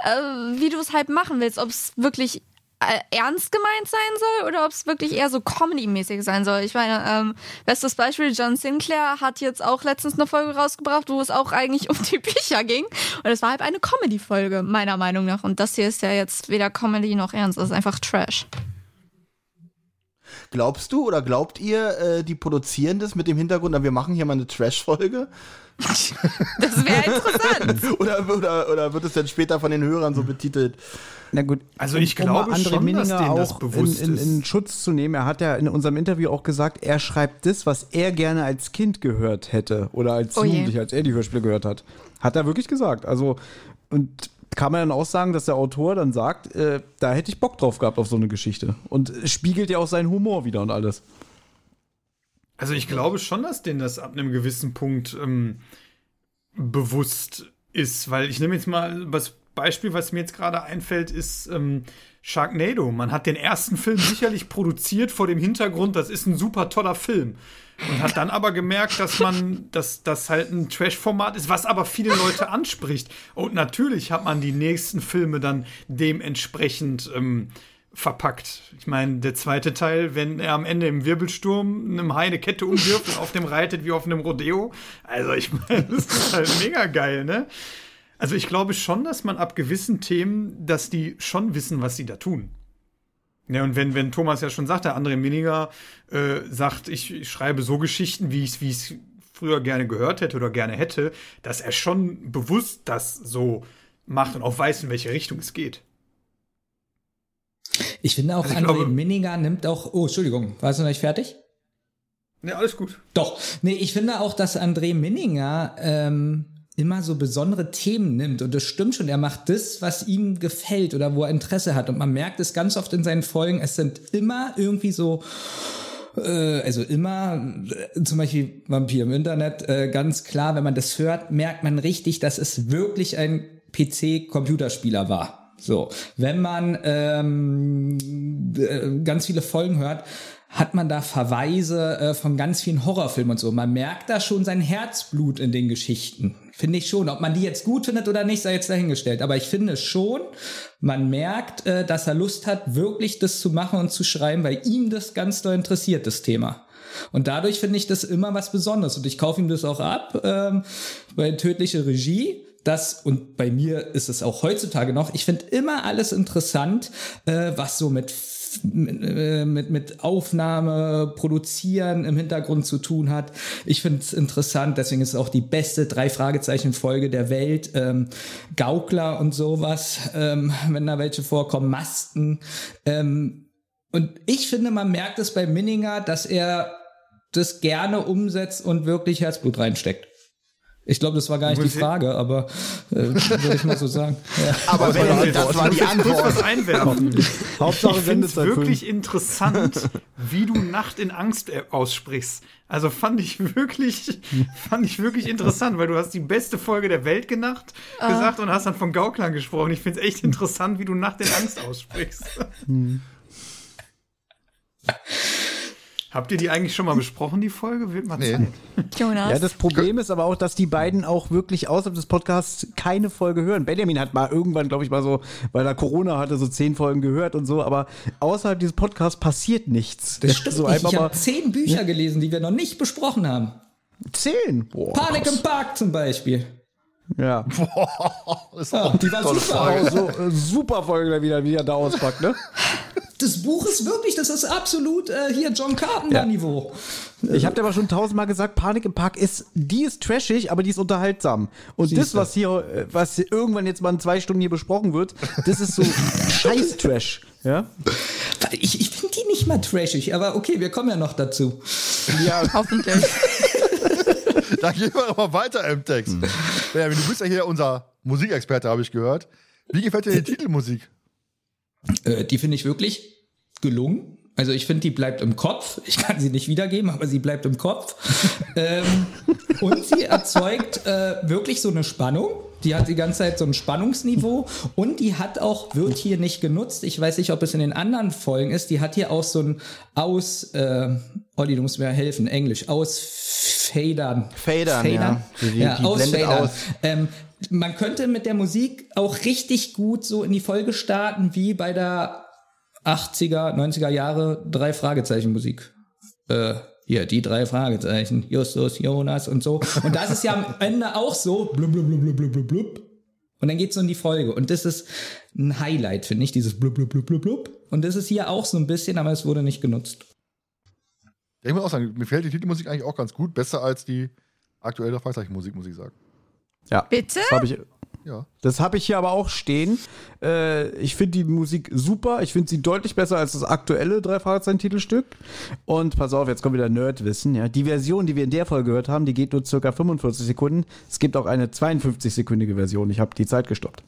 äh, wie du es halt machen willst. Ob es wirklich äh, ernst gemeint sein soll oder ob es wirklich eher so Comedy-mäßig sein soll. Ich meine, ähm, bestes Beispiel, John Sinclair hat jetzt auch letztens eine Folge rausgebracht, wo es auch eigentlich um die Bücher ging. Und es war halt eine Comedy-Folge, meiner Meinung nach. Und das hier ist ja jetzt weder Comedy noch ernst. Das ist einfach Trash. Glaubst du oder glaubt ihr, äh, die produzieren das mit dem Hintergrund, na, wir machen hier mal eine Trash-Folge? Das wäre interessant. Oder, oder, oder wird es dann später von den Hörern so betitelt? Na gut. Also ich um glaube mal André schon, dass Minninger denen das auch bewusst in, in, in. Schutz zu nehmen. Er hat ja in unserem Interview auch gesagt, er schreibt das, was er gerne als Kind gehört hätte oder als Oh. Jugendlicher, als er die Hörspiele gehört hat. Hat er wirklich gesagt. Also und kann man dann auch sagen, dass der Autor dann sagt, äh, da hätte ich Bock drauf gehabt auf so eine Geschichte. Und spiegelt ja auch seinen Humor wieder und alles. Also ich glaube schon, dass denen das ab einem gewissen Punkt ähm, bewusst ist, weil ich nehme jetzt mal das Beispiel, was mir jetzt gerade einfällt, ist ähm, Sharknado. Man hat den ersten Film sicherlich produziert vor dem Hintergrund, das ist ein super toller Film. Und hat dann aber gemerkt, dass man, dass das halt ein Trash-Format ist, was aber viele Leute anspricht. Und natürlich hat man die nächsten Filme dann dementsprechend ähm, verpackt. Ich meine, der zweite Teil, wenn er am Ende im Wirbelsturm einem Hai eine Kette umwirft und auf dem reitet wie auf einem Rodeo. Also ich meine, das ist halt mega geil, ne? Also ich glaube schon, dass man ab gewissen Themen, dass die schon wissen, was sie da tun. Ja, und wenn, wenn Thomas ja schon sagt, der André Miniger äh, sagt, ich, ich schreibe so Geschichten, wie ich es früher gerne gehört hätte oder gerne hätte, dass er schon bewusst das so macht und auch weiß, in welche Richtung es geht. Ich finde auch, Also ich André glaube- Minninger nimmt auch. Oh, Entschuldigung, warst du noch nicht fertig? Ja, alles gut. Doch. Nee, ich finde auch, dass André Minninger ähm, immer so besondere Themen nimmt. Und das stimmt schon. Er macht das, was ihm gefällt oder wo er Interesse hat. Und man merkt es ganz oft in seinen Folgen. Es sind immer irgendwie so. äh, Also immer, äh, zum Beispiel Vampir im Internet, äh, ganz klar, wenn man das hört, merkt man richtig, dass es wirklich ein PC-Computerspieler war. So, wenn man ähm, äh, ganz viele Folgen hört, hat man da Verweise äh, von ganz vielen Horrorfilmen und so. Man merkt da schon sein Herzblut in den Geschichten. Finde ich schon. Ob man die jetzt gut findet oder nicht, sei jetzt dahingestellt. Aber ich finde schon, man merkt, äh, dass er Lust hat, wirklich das zu machen und zu schreiben, weil ihm das ganz doll interessiert, das Thema. Und dadurch finde ich das immer was Besonderes. Und ich kaufe ihm das auch ab ähm, bei Tödliche Regie. Das, und bei mir ist es auch heutzutage noch, ich finde immer alles interessant, äh, was so mit mit, äh, mit, mit Aufnahme, Produzieren im Hintergrund zu tun hat. Ich finde es interessant, deswegen ist es auch die beste Drei-Fragezeichen-Folge der Welt. Ähm, Gaukler und sowas, ähm, wenn da welche vorkommen, Masken. Ähm, und ich finde, man merkt es bei Minninger, dass er das gerne umsetzt und wirklich Herzblut reinsteckt. Ich glaube, das war gar nicht die Frage, aber äh, würde ich mal so sagen. Ja. Aber wenn, das war die Antwort. was einwerfen. Hauptsache ich finde es wirklich fünf. interessant, wie du Nacht in Angst äh, aussprichst. Also fand ich wirklich, fand ich wirklich interessant, weil du hast die beste Folge der Welt genacht, gesagt und hast dann von Gauklan gesprochen. Ich finde es echt interessant, wie du Nacht in Angst aussprichst. Habt ihr die eigentlich schon mal besprochen, die Folge? Wird mal Nee. Zeit. Jonas. Ja, das Problem ist aber auch, dass die beiden auch wirklich außerhalb des Podcasts keine Folge hören. Benjamin hat mal irgendwann, glaube ich, mal so, weil er Corona hatte, so zehn Folgen gehört und so, aber außerhalb dieses Podcasts passiert nichts. Das stimmt so nicht. Ich habe zehn Bücher gelesen, die wir noch nicht besprochen haben. zehn. Boah. Panik im Park zum Beispiel. Ja. ist Ja, die war super. Oh, so, äh, super Folge wieder, wie er da auspackt, ne? Das Buch ist wirklich, das ist absolut äh, hier John Carpenter-Niveau. Ich habe dir aber schon tausendmal gesagt, Panik im Park ist, die ist trashig, aber die ist unterhaltsam. Und das, Siehste. was hier, äh, was irgendwann jetzt mal in zwei Stunden hier besprochen wird, das ist so Scheiß-Trash. Ja? Ich, ich finde die nicht mal trashig, aber okay, wir kommen ja noch dazu. Ja, Hoffentlich. Da gehen wir aber weiter im Text. Benjamin, du bist ja hier unser Musikexperte, habe ich gehört. Wie gefällt dir die Titelmusik? Äh, die finde ich wirklich gelungen. Also ich finde, die bleibt im Kopf. Ich kann sie nicht wiedergeben, aber sie bleibt im Kopf. ähm, und sie erzeugt äh, wirklich so eine Spannung. Die hat die ganze Zeit so ein Spannungsniveau und die hat auch, wird hier nicht genutzt. Ich weiß nicht, ob es in den anderen Folgen ist. Die hat hier auch so ein Aus, äh, Olli, du musst mir helfen, Englisch, aus Fadern. Fadern, ja. Die, die, ja, ausfadern. aus. Ähm, man könnte mit der Musik auch richtig gut so in die Folge starten, wie bei der 80er, 90er Jahre drei Fragezeichen Musik. Äh, hier, die drei Fragezeichen, Justus, Jonas und so. Und das ist ja am Ende auch so, blub, blub, blub, blub, blub, blub. Und dann geht's so in die Folge. Und das ist ein Highlight, finde ich, dieses blub, blub, blub, blub, blub. Und das ist hier auch so ein bisschen, aber es wurde nicht genutzt. Ich muss auch sagen, mir gefällt die Titelmusik eigentlich auch ganz gut. Besser als die aktuelle Freizeichenmusik, muss ich sagen. Ja. Bitte? Das habe ich, Ja. das hab ich hier aber auch stehen. Äh, ich finde die Musik super. Ich finde sie deutlich besser als das aktuelle drei Fragezeichen Titelstück. Und pass auf, jetzt kommt wieder Nerdwissen. Ja. Die Version, die wir in der Folge gehört haben, die geht nur circa 45 Sekunden. Es gibt auch eine 52-sekündige Version. Ich habe die Zeit gestoppt.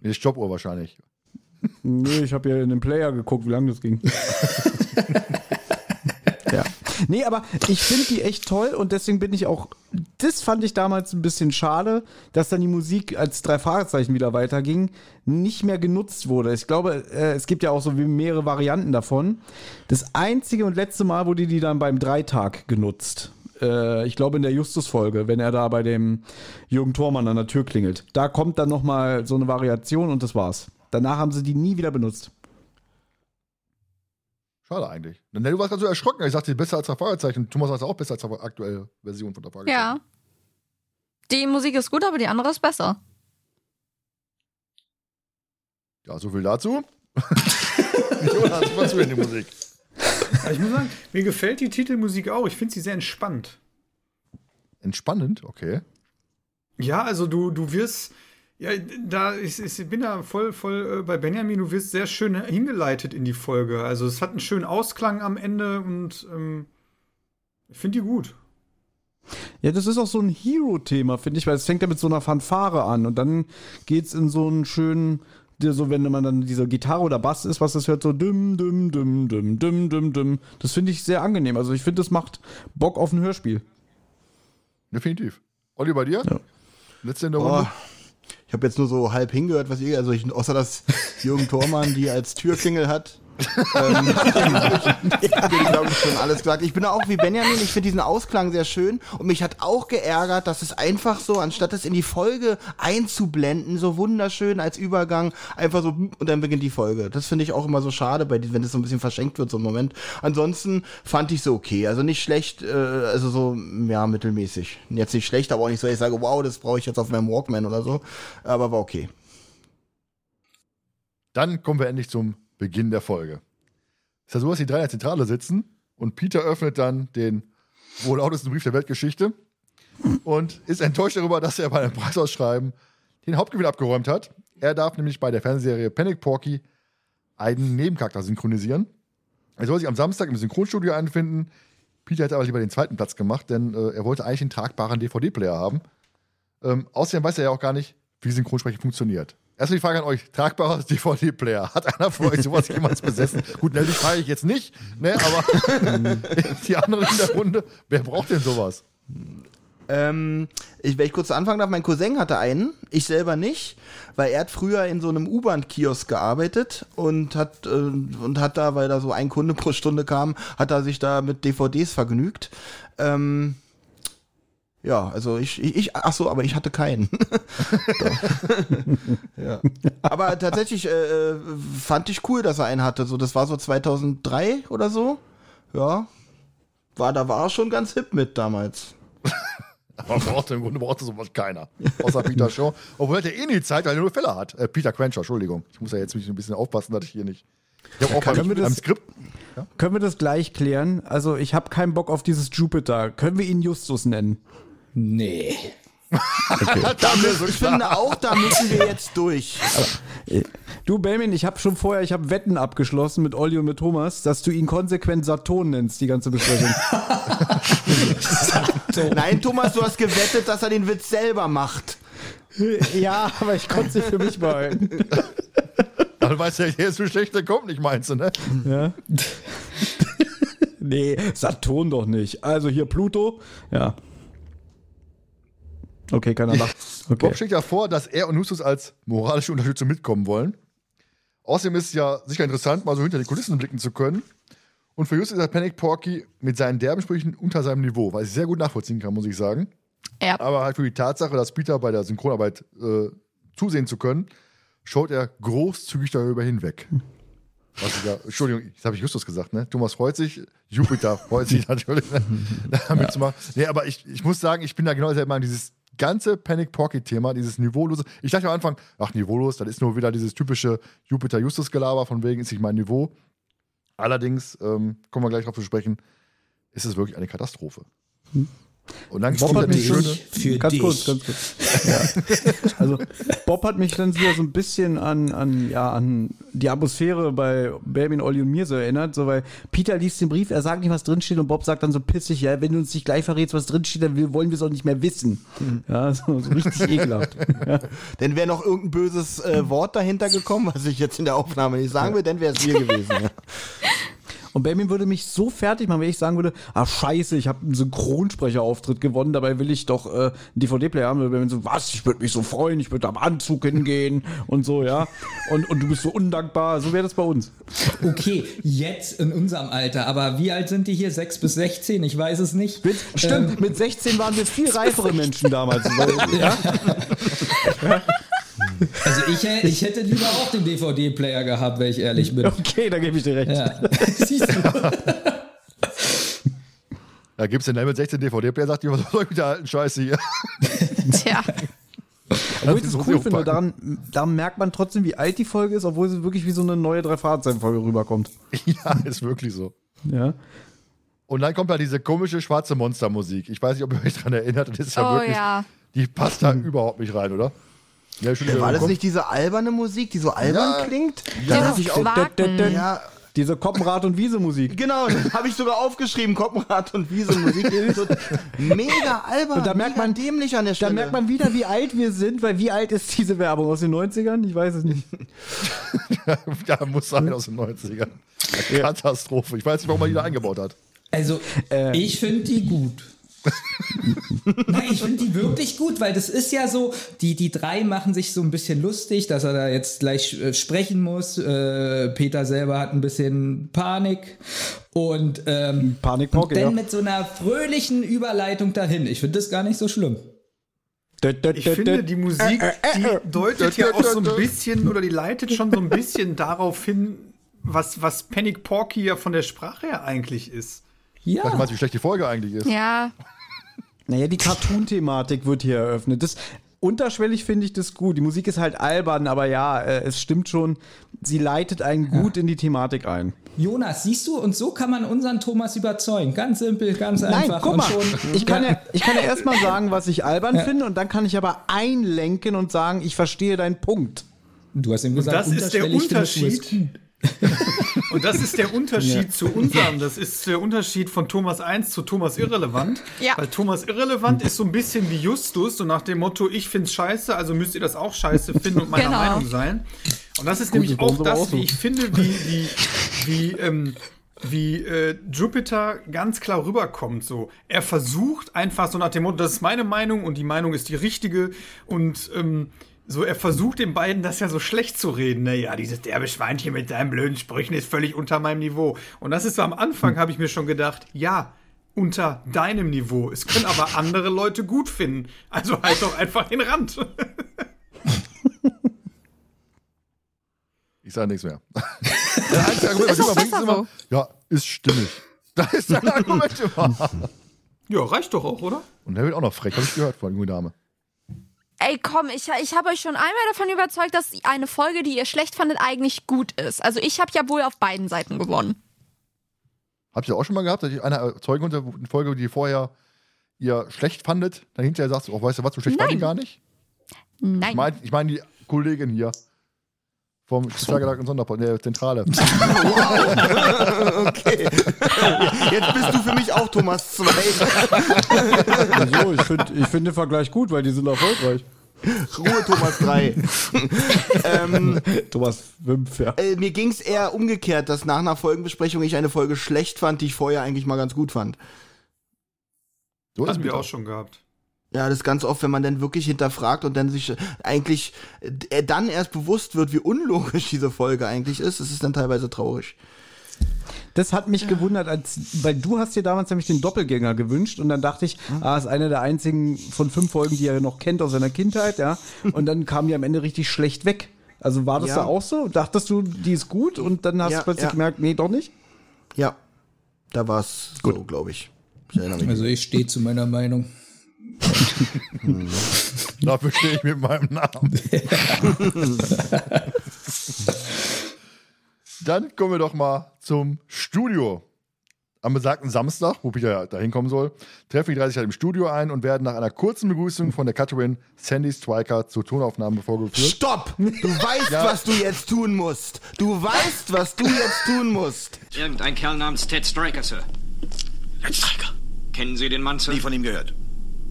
Nee, Stoppuhr wahrscheinlich. Nee, ich habe ja in den Player geguckt, wie lange das ging. ja. Nee, aber ich finde die echt toll und deswegen bin ich auch. Das fand ich damals ein bisschen schade, dass dann die Musik als drei Fragezeichen wieder weiterging, nicht mehr genutzt wurde. Ich glaube, äh, es gibt ja auch so mehrere Varianten davon. Das einzige und letzte Mal wurde die dann beim Dreitag genutzt. Äh, ich glaube in der Justus-Folge, wenn er da bei dem Jürgen Thormann an der Tür klingelt. Da kommt dann nochmal so eine Variation und das war's. Danach haben sie die nie wieder benutzt. Schade eigentlich. Ne, du warst ganz so erschrocken. Ich sagte, besser als der Fragezeichen. Thomas sagt auch besser als die aktuelle Version von der Fragezeichen. Ja. Die Musik ist gut, aber die andere ist besser. Ja, so viel dazu. Jonas, was du in die Musik? Ich muss sagen, mir gefällt die Titelmusik auch. Ich finde sie sehr entspannt. Entspannend, okay. Ja, also du, du wirst, ja, da, ich, ich bin da voll, voll äh, bei Benjamin, du wirst sehr schön hingeleitet in die Folge. Also es hat einen schönen Ausklang am Ende und ähm, ich finde die gut. Ja, das ist auch so ein Hero-Thema, finde ich, weil es fängt ja mit so einer Fanfare an und dann geht's in so einen schönen, so, wenn man dann diese Gitarre oder Bass ist, was das hört, so düm, düm, düm, düm, düm, düm, düm. Das finde ich sehr angenehm. Also ich finde, das macht Bock auf ein Hörspiel. Definitiv. Olli, bei dir? Ja. Letzte in der. Runde? Ich habe jetzt nur so halb hingehört, was ihr, also ich, außer dass Jürgen Thormann die als Türklingel hat, ähm, bin, glaube ich, schon alles gesagt. Ich bin auch wie Benjamin, ich finde diesen Ausklang sehr schön und mich hat auch geärgert, dass es einfach so, anstatt es in die Folge einzublenden, so wunderschön als Übergang, einfach so und dann beginnt die Folge. Das finde ich auch immer so schade, bei, wenn das so ein bisschen verschenkt wird, so ein Moment. Ansonsten fand ich so okay, also nicht schlecht, äh, also so, ja, mittelmäßig. Jetzt nicht schlecht, aber auch nicht so, ich sage, wow, das brauche ich jetzt auf meinem Walkman oder so, aber war okay. Dann kommen wir endlich zum Beginn der Folge. Es ist ja so, dass die drei in der Zentrale sitzen und Peter öffnet dann den wohl lautesten Brief der Weltgeschichte und ist enttäuscht darüber, dass er bei einem Preisausschreiben den Hauptgewinn abgeräumt hat. Er darf nämlich bei der Fernsehserie Panic Porky einen Nebencharakter synchronisieren. Er soll sich am Samstag im Synchronstudio einfinden. Peter hätte aber lieber den zweiten Platz gemacht, denn äh, er wollte eigentlich einen tragbaren DVD-Player haben. Ähm, außerdem weiß er ja auch gar nicht, wie Synchronsprechen funktioniert. Erstmal die Frage an euch: tragbarer DVD-Player. Hat einer von euch sowas jemals besessen? Gut, natürlich frage ich jetzt nicht, ne, aber die anderen in der Runde, wer braucht denn sowas? Ähm, ich, wenn ich kurz anfangen darf, mein Cousin hatte einen, ich selber nicht, weil er hat früher in so einem U-Bahn-Kiosk gearbeitet und hat, äh, und hat da, weil da so ein Kunde pro Stunde kam, hat er sich da mit DVDs vergnügt. Ähm, ja, also ich, ich, ich, ach so, aber ich hatte keinen. ja. Aber tatsächlich äh, äh, fand ich cool, dass er einen hatte. So, das war so 2003 oder so. Ja, war da war er schon ganz hip mit damals. Aber brauchte, im Grunde brauchte sowas keiner. Außer Peter Shaw. Obwohl er eh nie Zeit, weil er nur Fälle hat. Äh, Peter Quencher, Entschuldigung. Ich muss ja jetzt mich ein bisschen aufpassen, dass ich hier nicht. Ich habe auch Können wir das- Skript. Können wir das gleich klären? Also ich habe keinen Bock auf dieses Jupiter. Können wir ihn Justus nennen? Nee. Da müssen, ich finde auch, da müssen wir jetzt durch. Du, Benjamin, ich habe schon vorher, ich habe Wetten abgeschlossen mit Olli und mit Thomas, dass du ihn konsequent Saturn nennst, die ganze Besprechung. Nein, Thomas, du hast gewettet, dass er den Witz selber macht. ja, aber ich konnte sie für mich behalten. Dann weiß ja, der ist so schlecht, der kommt nicht, meinst du, ne? Ja. nee, Saturn doch nicht. Also hier Pluto, ja. Okay, keiner lacht. Okay. Bob schlägt ja vor, dass er und Justus als moralische Unterstützung mitkommen wollen. Außerdem ist es ja sicher interessant, mal so hinter die Kulissen blicken zu können. Und für Justus ist der Panic Porky mit seinen derben Sprüchen unter seinem Niveau, was ich sehr gut nachvollziehen kann, muss ich sagen. Ja. Aber halt für die Tatsache, dass Peter bei der Synchronarbeit äh, zusehen zu können, schaut er großzügig darüber hinweg. Was ich ja, Entschuldigung, das habe ich Justus gesagt, ne? Thomas freut sich, Jupiter freut sich natürlich, ne? da mitzumachen. Nee, aber ich, ich muss sagen, ich bin da genau selber Meinung, dieses ganze Panic Pocket-Thema, dieses niveaulose. Ich dachte am Anfang, ach, niveaulos, das ist nur wieder dieses typische Jupiter-Justus-Gelaber, von wegen ist nicht mein Niveau. Allerdings, ähm, kommen wir gleich drauf zu sprechen, ist es wirklich eine Katastrophe. Und dann Bob hat mich schöne. Für ganz dich. kurz, ganz kurz. Ja. Also Bob hat mich dann wieder so ein bisschen an, an, ja, an die Atmosphäre bei Baby, Olli und mir so erinnert, so weil Peter liest den Brief, er sagt nicht, was drinsteht und Bob sagt dann so pissig, ja, wenn du uns nicht gleich verrätst, was drinsteht, dann wollen wir es auch nicht mehr wissen. Ja, so, so richtig ekelhaft. Ja. Denn wäre noch irgendein böses äh, Wort dahinter gekommen, was ich jetzt in der Aufnahme nicht sagen will, dann wäre es wir gewesen. Ja. Und Benjamin würde mich so fertig machen, wenn ich sagen würde, ah scheiße, ich habe einen Synchronsprecherauftritt gewonnen, dabei will ich doch äh, einen DVD-Player haben. Und Benjamin so, was, ich würde mich so freuen, ich würde am Anzug hingehen und so, ja. Und, und du bist so undankbar, so wäre das bei uns. Okay, jetzt in unserem Alter. Aber wie alt sind die hier? 6 bis 16? Ich weiß es nicht. Mit, stimmt, mit 16 waren wir viel reifere Menschen damals. Weil, ja? Also ich, ich hätte lieber auch den DVD-Player gehabt, wenn ich ehrlich bin. Okay, da gebe ich dir recht. Ja. Siehst du? Da gibt es den mit 16 DVD-Player, sagt die, was soll ich mit der alten Scheiße hier? Tja. Obwohl ich Das cool ich finde, hochpacken. daran, daran merkt man trotzdem, wie alt die Folge ist, obwohl sie wirklich wie so eine neue Drei-Fragezeichen-Folge rüberkommt. ja, ist wirklich so. Ja. Und dann kommt da diese komische schwarze Monstermusik. Ich weiß nicht, ob ihr euch daran erinnert. Das ist ja Oh wirklich, ja. die passt da überhaupt nicht rein, oder? Ja, schon War das nicht diese alberne Musik, die so albern Ja. klingt? Ja. Da hab ich auch, ja, Diese Koppenrad- und Wiese-Musik. genau, habe ich sogar aufgeschrieben, Koppenrad und Wiese Musik. So mega albern, Und da merkt mega man- dämlich an der Da Stelle. merkt man wieder, wie alt wir sind, weil wie alt ist diese Werbung aus den 90ern? Ich weiß es nicht. ja, muss sein aus den 90ern. Katastrophe. Ich weiß nicht, warum man die da eingebaut hat. Also, Äh. ich finde die gut. Nein, ich finde die wirklich gut, weil das ist ja so, die, die drei machen sich so ein bisschen lustig, dass er da jetzt gleich äh, sprechen muss. Äh, Peter selber hat ein bisschen Panik. Und, ähm, Panikpauke, und dann ja. mit so einer fröhlichen Überleitung dahin. Ich finde das gar nicht so schlimm. Ich finde, die Musik, die deutet ja auch so ein bisschen oder die leitet schon so ein bisschen darauf hin, was, was Panic Porky ja von der Sprache her eigentlich ist. Vielleicht Ja. meinst du, wie schlecht die Folge eigentlich ist. Ja. Naja, die Cartoon-Thematik wird hier eröffnet. Das, unterschwellig finde ich das gut. Die Musik ist halt albern, aber ja, äh, es stimmt schon. Sie leitet einen gut in die Thematik ein. Jonas, siehst du, und so kann man unseren Thomas überzeugen. Ganz simpel, ganz Nein, einfach. guck und mal, schon, ich kann ja, ich kann ja erstmal sagen, was ich albern finde und dann kann ich aber einlenken und sagen, ich verstehe deinen Punkt. Du hast ihm gesagt, das ist der Unterschied. Und das ist der Unterschied zu unserem. Das ist der Unterschied von Thomas 1 zu Thomas Irrelevant. Ja. Weil Thomas Irrelevant ist so ein bisschen wie Justus, so nach dem Motto, ich find's scheiße, also müsst ihr das auch scheiße finden und meiner Genau. Meinung sein. Und das ist Gut, nämlich auch das, auch wie ich finde, wie, wie, wie, ähm, wie äh, Jupiter ganz klar rüberkommt. So, er versucht einfach so nach dem Motto, das ist meine Meinung und die Meinung ist die richtige und ähm, so, er versucht den beiden das ja so schlecht zu reden. Naja, dieses derbe Schweinchen mit seinen blöden Sprüchen ist völlig unter meinem Niveau. Und das ist so am Anfang, habe ich mir schon gedacht, ja, unter deinem Niveau. Es können aber andere Leute gut finden. Also halt doch einfach den Rand. Ich sage nichts mehr. Der einzige Argument, was Ist immer doch bringt, ist besser immer, ja, ist stimmig. Da ist dein Argument immer. ja, reicht doch auch, oder? Und der wird auch noch frech, habe ich gehört von der jungen Dame. Ey, komm, ich, ich habe euch schon einmal davon überzeugt, dass eine Folge, die ihr schlecht fandet, eigentlich gut ist. Also ich habe ja wohl auf beiden Seiten gewonnen. Habt ihr auch schon mal gehabt, dass ich einer erzeugen konnte, eine Folge, die vorher ihr schlecht fandet, dann hinterher sagst du, oh, weißt du was, so schlecht fand ich Nein. gar nicht? Nein. Ich meine ich mein die Kollegin hier vom Spezialgedanken Sonderpod, der Zentrale. Okay. Jetzt bist du für mich auch Thomas 2. Also, ich finde ich find den Vergleich gut, weil die sind erfolgreich. Ruhe Thomas 3. ähm, Thomas 5, ja. äh, mir ging es eher umgekehrt, dass nach einer Folgenbesprechung ich eine Folge schlecht fand, die ich vorher eigentlich mal ganz gut fand. Hatten wir Peter. auch schon gehabt. Ja, das ist ganz oft, wenn man dann wirklich hinterfragt und dann sich eigentlich äh, dann erst bewusst wird, wie unlogisch diese Folge eigentlich ist. Es ist dann teilweise traurig. Das hat mich gewundert, als, weil du hast dir damals nämlich den Doppelgänger gewünscht und dann dachte ich, ah, ist eine der einzigen von fünf Folgen, die er noch kennt aus seiner Kindheit, ja. Und dann kam die am Ende richtig schlecht weg. Also war das Ja. da auch so? Dachtest du, die ist gut und dann hast Ja, du plötzlich ja. gemerkt, nee, doch nicht? Ja, da war es so, glaube ich. Ich. Also ich stehe zu meiner Meinung. Dafür stehe ich mit meinem Namen. Dann kommen wir doch mal zum Studio. Am besagten Samstag, wo Peter ja da hinkommen soll, treffen die 30 halt im Studio ein und werden nach einer kurzen Begrüßung von der Cutterin Sandy Striker zur Tonaufnahme vorgeführt. Stopp! Du weißt, was du jetzt tun musst. Du weißt, was du jetzt tun musst. Irgendein Kerl namens Ted Striker, Sir. Ted Striker. Kennen Sie den Mann, Sir? Nie von ihm gehört.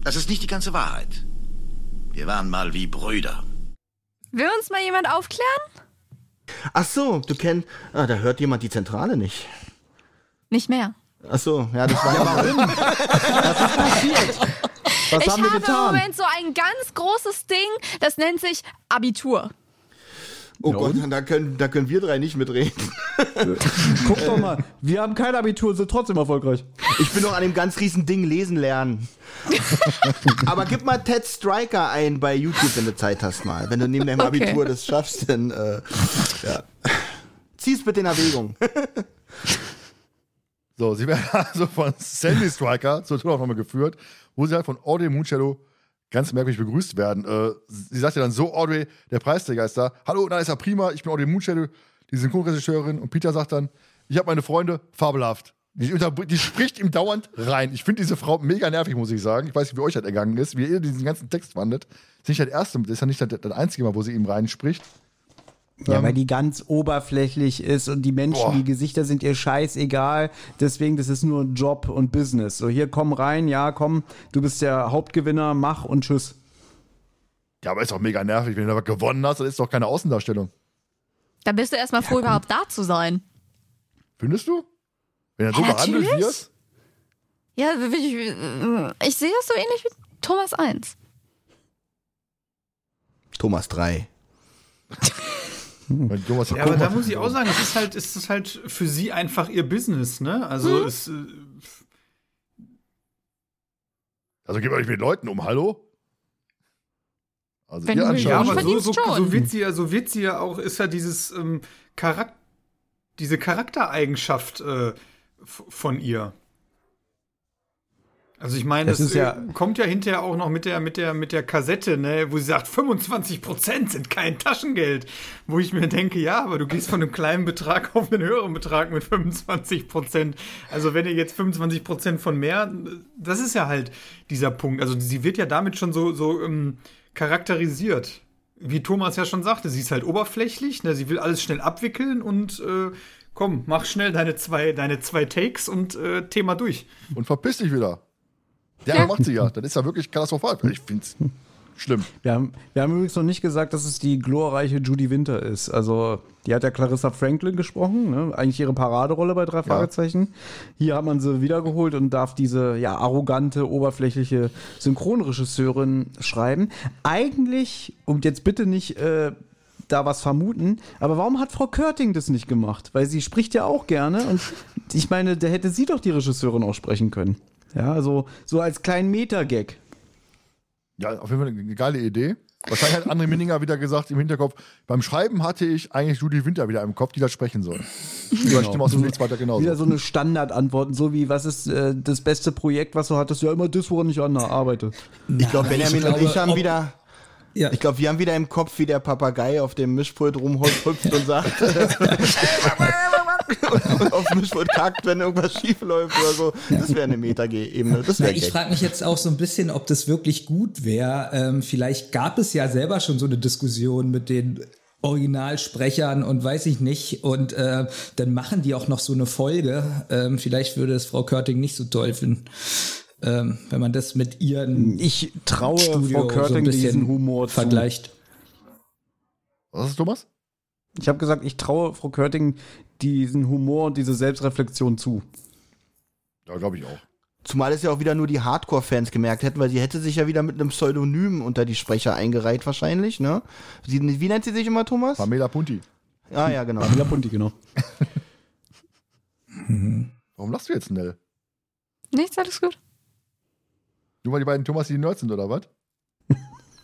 Das ist nicht die ganze Wahrheit. Wir waren mal wie Brüder. Will uns mal jemand aufklären? Ach so, du kennst. Ah, da hört jemand die Zentrale nicht. Nicht mehr. Ach so, ja, das war warum? Was ich haben wir habe im getan? Moment so ein ganz großes Ding, das nennt sich Abitur. Oh Gott, da können, da können wir drei nicht mitreden. Guck doch mal, wir haben kein Abitur, sind trotzdem erfolgreich. Ich bin noch an dem ganz riesen Ding lesen lernen. Aber gib mal Ted Striker ein bei YouTube, wenn du Zeit hast mal. Wenn du neben deinem Okay. Abitur das schaffst, dann äh, ja. Zieh's bitte in Erwägung. So, sie werden also von Sandy Striker zur Tonaufnahme geführt, wo sie halt von Audrey Moonshadow ganz merkwürdig begrüßt werden. Äh, sie sagt ja dann so, Audrey, der Preisträger ist da. Hallo, na ist ja prima, ich bin Audrey Moonshadow, die Synchronregisseurin. Und Peter sagt dann, ich habe meine Freunde, fabelhaft. Die, die spricht ihm dauernd rein. Ich finde diese Frau mega nervig, muss ich sagen. Ich weiß nicht, wie euch das ergangen ist, wie ihr diesen ganzen Text fandet. Das ist nicht das erste, das ist ja nicht das, das einzige Mal, wo sie ihm reinspricht. Ja, weil die ganz oberflächlich ist und die Menschen, Boah. die Gesichter sind ihr scheißegal. Deswegen, das ist nur Job und Business. So, hier komm rein, ja, komm, du bist der Hauptgewinner, mach und tschüss. Ja, aber ist doch mega nervig, wenn du aber gewonnen hast, das ist doch keine Außendarstellung. Da bist du erstmal froh, überhaupt da zu sein. Findest du? Wenn er so Ja, behandelt wird? Ja, ich, ich sehe das so ähnlich wie Thomas 1. Thomas 3. Thomas Ja, aber da muss ich auch sagen, es ist halt, es ist halt für sie einfach ihr Business, ne? Also es, äh, Also geht man nicht mit Leuten um, hallo? Also Wenn ihr anscheinend. ja, aber so, so, schon. so wird sie ja, so wird sie ja auch, ist ja dieses ähm, Charak diese Charaktereigenschaft äh, von ihr. Also ich meine, Das das, ist ja- äh, kommt ja hinterher auch noch mit der, mit der, mit der Kassette, ne, wo sie sagt, 25% sind kein Taschengeld. Wo ich mir denke, ja, aber du gehst von einem kleinen Betrag auf einen höheren Betrag mit 25%. Also wenn ihr jetzt 25% von mehr, das ist ja halt dieser Punkt. Also sie wird ja damit schon so, so ähm, charakterisiert. Wie Thomas ja schon sagte, sie ist halt oberflächlich, ne, sie will alles schnell abwickeln und äh, komm, mach schnell deine zwei, deine zwei Takes und äh, Thema durch. Und verpiss dich wieder. Ja, Ja. macht sie ja. Das ist ja wirklich katastrophal. Ich find's schlimm. Wir haben, wir haben übrigens noch nicht gesagt, dass es die glorreiche Judy Winter ist. Also, die hat ja Clarissa Franklin gesprochen, ne? eigentlich ihre Paraderolle bei drei Fragezeichen. Hier hat man sie wiedergeholt und darf diese ja, arrogante, oberflächliche Synchronregisseurin schreiben. Eigentlich, und jetzt bitte nicht äh, da was vermuten, aber warum hat Frau Körting das nicht gemacht? Weil sie spricht ja auch gerne und ich meine, da hätte sie doch die Regisseurin auch sprechen können. Ja, also so als kleinen Meta-Gag. Ja, auf jeden Fall eine geile Idee. Wahrscheinlich hat André Minninger wieder gesagt im Hinterkopf, beim Schreiben hatte ich eigentlich Judy Winter wieder im Kopf, die das sprechen soll. Genau. Stimme aus dem Nichts weiter genauso. Wieder so eine Standardantwort, so wie, was ist äh, das beste Projekt, was du hattest? Ja, immer das, woran ich an arbeite. Ich glaube, Benjamin und ich haben wieder. Ja. Ich glaube, wir haben wieder im Kopf, wie der Papagei auf dem Mischpult rumhüpft und sagt. und aufs Mischpult kackt, wenn irgendwas schief läuft oder so. Das wäre eine Meta-Ebene. Das wäre ich frage mich jetzt auch so ein bisschen, ob das wirklich gut wäre. Ähm, vielleicht gab es ja selber schon so eine Diskussion mit den Originalsprechern und weiß ich nicht. Und äh, dann machen die auch noch so eine Folge. Ähm, vielleicht würde es Frau Körting nicht so toll finden, ähm, wenn man das mit ihren Ich traue Studio Frau Körting so ein bisschen diesen Humor zu. vergleicht. Was ist Thomas? Ich habe gesagt, ich traue Frau Körting diesen Humor und diese Selbstreflexion zu. Ja, glaube ich auch. Zumal es ja auch wieder nur die Hardcore-Fans gemerkt hätten, weil sie hätte sich ja wieder mit einem Pseudonym unter die Sprecher eingereiht wahrscheinlich, ne? Sie, wie nennt sie sich immer, Thomas? Pamela Punti. Ah ja, genau. Pamela Punti, genau. Warum lachst du jetzt, Nell? Nichts, alles gut. Nur weil die beiden Thomas die Nerds sind, oder was?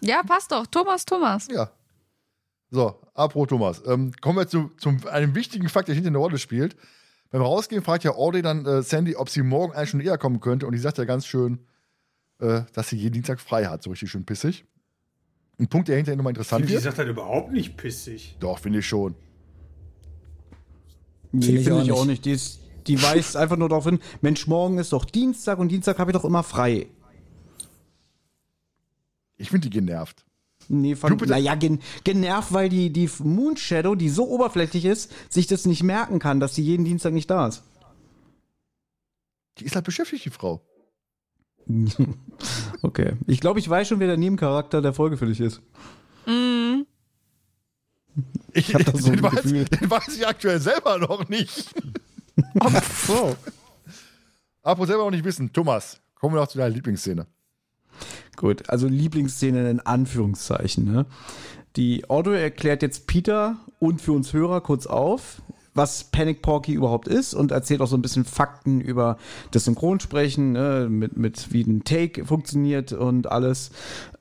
Ja, passt doch. Thomas, Thomas. Ja. So, apro Thomas. Ähm, kommen wir zu, zu einem wichtigen Fakt, der hinter eine Rolle spielt. Beim Rausgehen fragt ja Audrey dann äh, Sandy, ob sie morgen eigentlich schon eher kommen könnte. Und die sagt ja ganz schön, äh, dass sie jeden Dienstag frei hat. So richtig schön pissig. Ein Punkt, der hinterher nochmal interessant Die wird. sagt halt überhaupt nicht pissig. Doch, finde ich schon. Nee, Finde ich auch ich auch nicht. nicht. Die, ist, die weist einfach nur darauf hin, Mensch, morgen ist doch Dienstag und Dienstag habe ich doch immer frei. Ich finde die genervt. Nee, von, Jupiter- naja, gen, genervt, weil die, die Moonshadow, die so oberflächlich ist, sich das nicht merken kann, dass sie jeden Dienstag nicht da ist. Die ist halt beschäftigt, die Frau. Okay. Ich glaube, ich weiß schon, wer der Nebencharakter der Folge für dich ist. Mm. Ich, hab da so den, weiß, den weiß ich aktuell selber noch nicht. So. Apropos selber noch nicht wissen. Thomas, kommen wir noch zu deiner Lieblingsszene. Gut, also Lieblingsszene in Anführungszeichen. Ne? Die Audrey erklärt jetzt Peter und für uns Hörer kurz auf, was Panic Porky überhaupt ist und erzählt auch so ein bisschen Fakten über das Synchronsprechen, ne? mit, mit wie ein Take funktioniert und alles.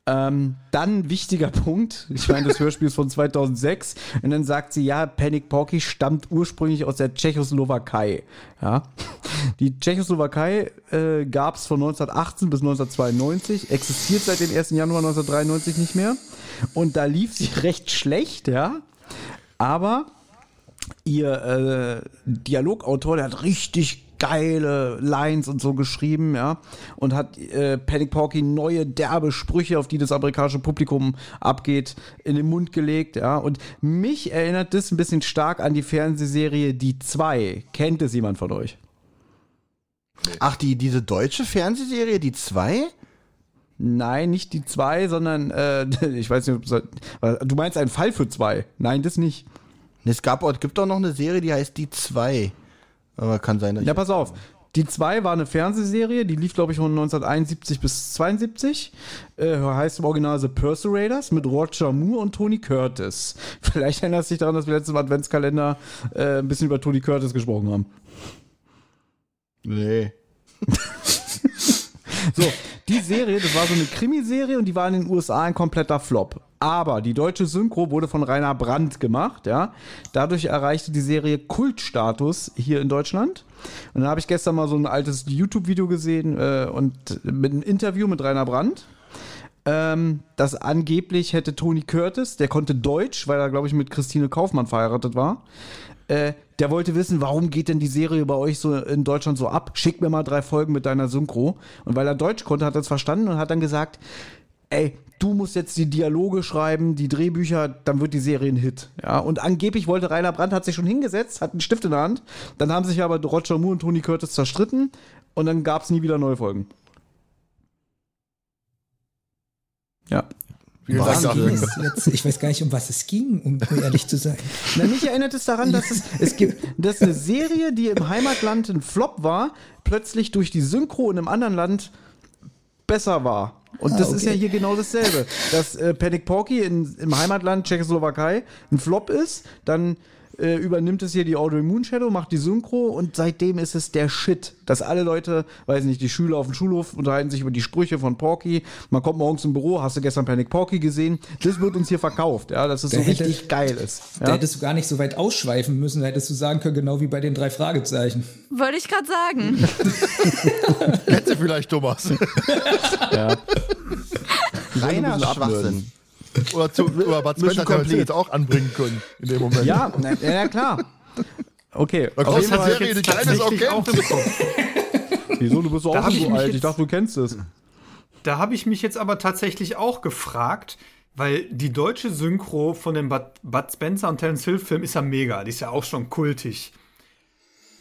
Ähm, dann wichtiger Punkt, ich meine, das Hörspiel ist von 2006 und dann sagt sie, ja, Panic Porky stammt ursprünglich aus der Tschechoslowakei. Ja? Die Tschechoslowakei äh, gab es von 1918 bis 1992, existiert seit dem 1. Januar 1993 nicht mehr und da lief sie recht schlecht, ja, aber ihr äh, Dialogautor, der hat richtig geile Lines und so geschrieben, ja, und hat äh, Panic Porky neue derbe Sprüche, auf die das amerikanische Publikum abgeht, in den Mund gelegt, ja, und mich erinnert das ein bisschen stark an die Fernsehserie Die Zwei. Kennt es jemand von euch? Ach, die, diese deutsche Fernsehserie, die zwei? Nein, nicht die zwei, sondern äh, ich weiß nicht, du meinst einen Fall für zwei. Nein, das nicht. Es gab, es gibt auch noch eine Serie, die heißt Die zwei. Aber kann sein, dass Ja, pass auf. Die 2 war eine Fernsehserie, die lief, glaube ich, von 1971 bis 72. Äh, heißt im Original The Persuaders mit Roger Moore und Tony Curtis. Vielleicht erinnerst du dich daran, dass wir letzten Adventskalender äh, ein bisschen über Tony Curtis gesprochen haben. Nee. So, die Serie, das war so eine Krimiserie und die war in den USA ein kompletter Flop. Aber die deutsche Synchro wurde von Rainer Brandt gemacht, ja. Dadurch erreichte die Serie Kultstatus hier in Deutschland. Und dann habe ich gestern mal so ein altes YouTube-Video gesehen äh, und mit einem Interview mit Rainer Brandt. Ähm, dass angeblich hätte Tony Curtis, der konnte Deutsch, weil er, glaube ich, mit Christine Kaufmann verheiratet war. Äh, der wollte wissen, warum geht denn die Serie bei euch so in Deutschland so ab? Schick mir mal drei Folgen mit deiner Synchro. Und weil er Deutsch konnte, hat er es verstanden und hat dann gesagt, ey, du musst jetzt die Dialoge schreiben, die Drehbücher, dann wird die Serie ein Hit. Ja, und angeblich wollte Rainer Brandt, hat sich schon hingesetzt, hat einen Stift in der Hand. Dann haben sich aber Roger Moore und Tony Curtis zerstritten und dann gab es nie wieder neue Folgen. Ja. Vielen Dank. Jetzt, ich weiß gar nicht, um was es ging, um ehrlich zu sein. Na, mich erinnert es daran, dass es, es gibt, dass eine Serie, die im Heimatland ein Flop war, plötzlich durch die Synchro in einem anderen Land besser war. Und Ah, das ist ja okay. hier genau dasselbe. Dass äh, Panic Porky in, im Heimatland Tschechoslowakei ein Flop ist, dann äh, übernimmt es hier die Audrey Moonshadow, macht die Synchro und seitdem ist es der Shit. Dass alle Leute, weiß nicht, die Schüler auf dem Schulhof unterhalten sich über die Sprüche von Porky. Man kommt morgens im Büro, hast du gestern Panic Porky gesehen? Das wird uns hier verkauft, ja, dass es so Da hätte- richtig geil ist. Da Ja? hättest du gar nicht so weit ausschweifen müssen, da hättest du sagen können, genau wie bei den drei Fragezeichen. Wollte ich gerade sagen. Du vielleicht, Thomas? Reiner bisschen Schwachsinn. Oder, zu, oder Bud Spencer hätte complete. jetzt auch anbringen können in dem Moment. Ja, na, ja, klar. Okay. Da auf kommt eine Serie, die auch tatsächlich auch kennt. Wieso? Du bist doch Da auch so alt. Ich dachte, du kennst es. Da habe ich mich jetzt aber tatsächlich auch gefragt, weil die deutsche Synchro von dem Bud, Bud Spencer und Terence Hill Film ist ja mega. Die ist ja auch schon kultig.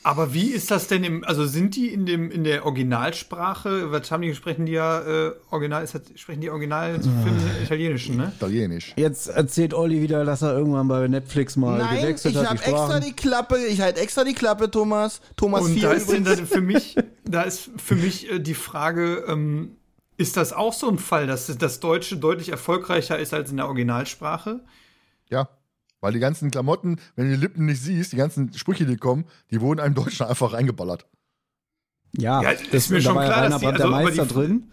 Aber wie ist das denn im, also sind die in dem, in der Originalsprache, was haben die, sprechen die ja, äh, Original, ist das, sprechen die Originalfilme italienischen, ne? Italienisch. Jetzt erzählt Olli wieder, dass er irgendwann bei Netflix mal Nein, gewechselt ich hat. habe die extra die Klappe, ich halte extra die Klappe, Thomas. Thomas Und 4 da ist, dann für mich, da ist für mich äh, die Frage, ähm, ist das auch so ein Fall, dass das Deutsche deutlich erfolgreicher ist als in der Originalsprache? Ja. Weil die ganzen Klamotten, wenn du die Lippen nicht siehst, die ganzen Sprüche, die kommen, die wurden einem Deutschen einfach reingeballert. Ja, Ja, ist mir da schon war ja klar, Rainer dass die- der also, Meister drin.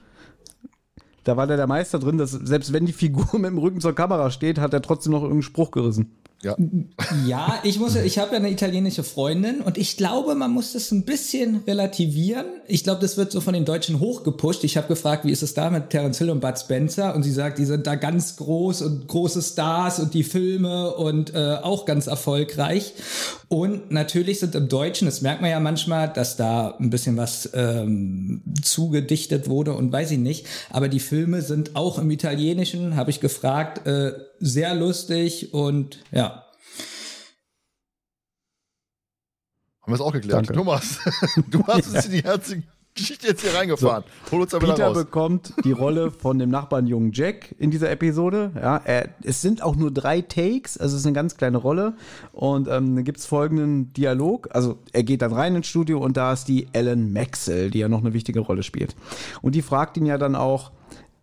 Da war der, der Meister drin, dass selbst wenn die Figur mit dem Rücken zur Kamera steht, hat er trotzdem noch irgendeinen Spruch gerissen. Ja. Ja, ich muss, ich habe ja eine italienische Freundin und ich glaube, man muss das ein bisschen relativieren. Ich glaube, das wird so von den Deutschen hochgepusht. Ich habe gefragt, wie ist es da mit Terence Hill und Bud Spencer? Und sie sagt, die sind da ganz groß und große Stars und die Filme und äh, auch ganz erfolgreich. Und natürlich sind im Deutschen, das merkt man ja manchmal, dass da ein bisschen was ähm, zugedichtet wurde und weiß ich nicht. Aber die Filme sind auch im Italienischen, habe ich gefragt, äh, sehr lustig und ja. Haben wir es auch geklärt. Danke. Thomas, du hast uns in die herzige Geschichte jetzt hier reingefahren. Hol uns da Peter raus. bekommt die Rolle von dem Nachbarn jungen Jack in dieser Episode. Ja, er, es sind auch nur drei Takes, also es ist eine ganz kleine Rolle. Und ähm, dann gibt es folgenden Dialog. Also er geht dann rein ins Studio und da ist die Ellen Maxwell, die ja noch eine wichtige Rolle spielt. Und die fragt ihn ja dann auch,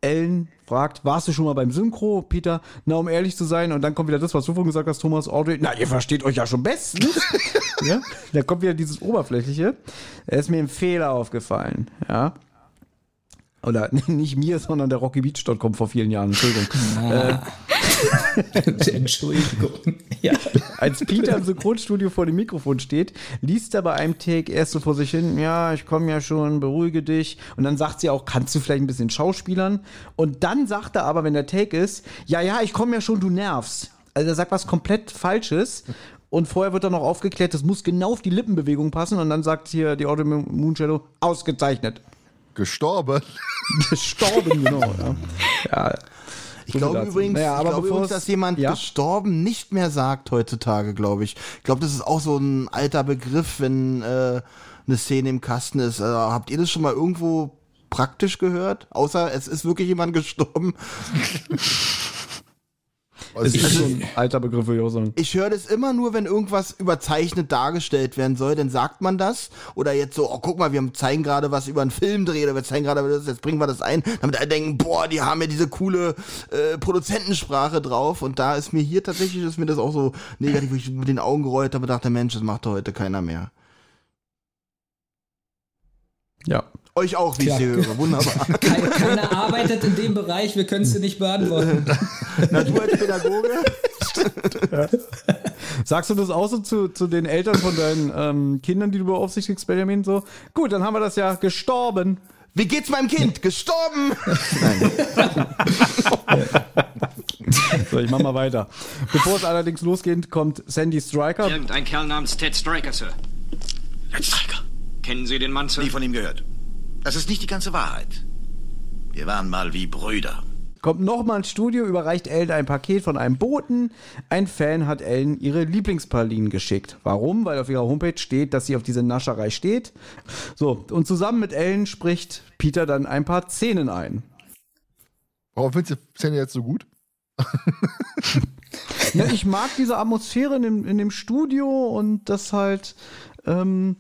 Ellen fragt, warst du schon mal beim Synchro, Peter? Na, um ehrlich zu sein, und dann kommt wieder das, was du vorhin gesagt hast, Thomas Audrey. Na, ihr versteht euch ja schon bestens. ja? Da kommt wieder dieses Oberflächliche. Da ist mir ein Fehler aufgefallen, ja. Oder nicht mir, sondern der RockyBeach.com vor vielen Jahren, Entschuldigung. Entschuldigung. Ja. Als Peter im Synchronstudio vor dem Mikrofon steht, liest er bei einem Take erst so vor sich hin, ja, ich komme ja schon, beruhige dich. Und dann sagt sie auch, kannst du vielleicht ein bisschen schauspielern? Und dann sagt er aber, wenn der Take ist, ja, ja, ich komme ja schon, du nervst. Also er sagt was komplett Falsches. Und vorher wird dann noch aufgeklärt, das muss genau auf die Lippenbewegung passen. Und dann sagt hier die Audio Moonshadow, ausgezeichnet. Gestorben. Gestorben, genau. Ja. ja. Ich glaube dazu. übrigens, Naja, aber ich glaube übrigens, es- dass jemand Ja? gestorben nicht mehr sagt heutzutage, glaube ich. Ich glaube, das ist auch so ein alter Begriff, wenn äh, eine Szene im Kasten ist. Äh, habt ihr das schon mal irgendwo praktisch gehört? Außer es ist wirklich jemand gestorben. Also ist so ein alter Begriff, würde ich auch sagen. Ich höre das immer nur, wenn irgendwas überzeichnet dargestellt werden soll, dann sagt man das. Oder jetzt so, oh, guck mal, wir zeigen gerade was über einen Filmdreh oder wir zeigen gerade das, jetzt bringen wir das ein, damit alle denken, boah, die haben ja diese coole äh, Produzentensprache drauf. Und da ist mir hier tatsächlich, ist mir das auch so negativ, wo ich mit den Augen gerollt habe dachte, Mensch, das macht heute keiner mehr. Ja. Euch auch, wie ich Tja. sie höre. Wunderbar. Kein, keiner arbeitet in dem Bereich, wir können es dir nicht beantworten. Na, du als Pädagoge? Sagst du das auch so zu, zu den Eltern von deinen ähm, Kindern, die du beaufsichtigst, Benjamin? So, gut, dann haben wir das ja gestorben. Wie geht's meinem Kind? Gestorben! So, ich mach mal weiter. Bevor es allerdings losgeht, kommt Sandy Striker. Irgendein Kerl namens Ted Striker, Sir. Ted Striker. Kennen Sie den Mann, Sir? Nie von ihm gehört. Das ist nicht die ganze Wahrheit. Wir waren mal wie Brüder. Kommt nochmal ins Studio, überreicht Ellen ein Paket von einem Boten. Ein Fan hat Ellen ihre Lieblingspralinen geschickt. Warum? Weil auf ihrer Homepage steht, dass sie auf diese Nascherei steht. So, und zusammen mit Ellen spricht Peter dann ein paar Szenen ein. Warum findest du die Szene jetzt so gut? Ja, ich mag diese Atmosphäre in dem, in dem Studio und das halt, ähm,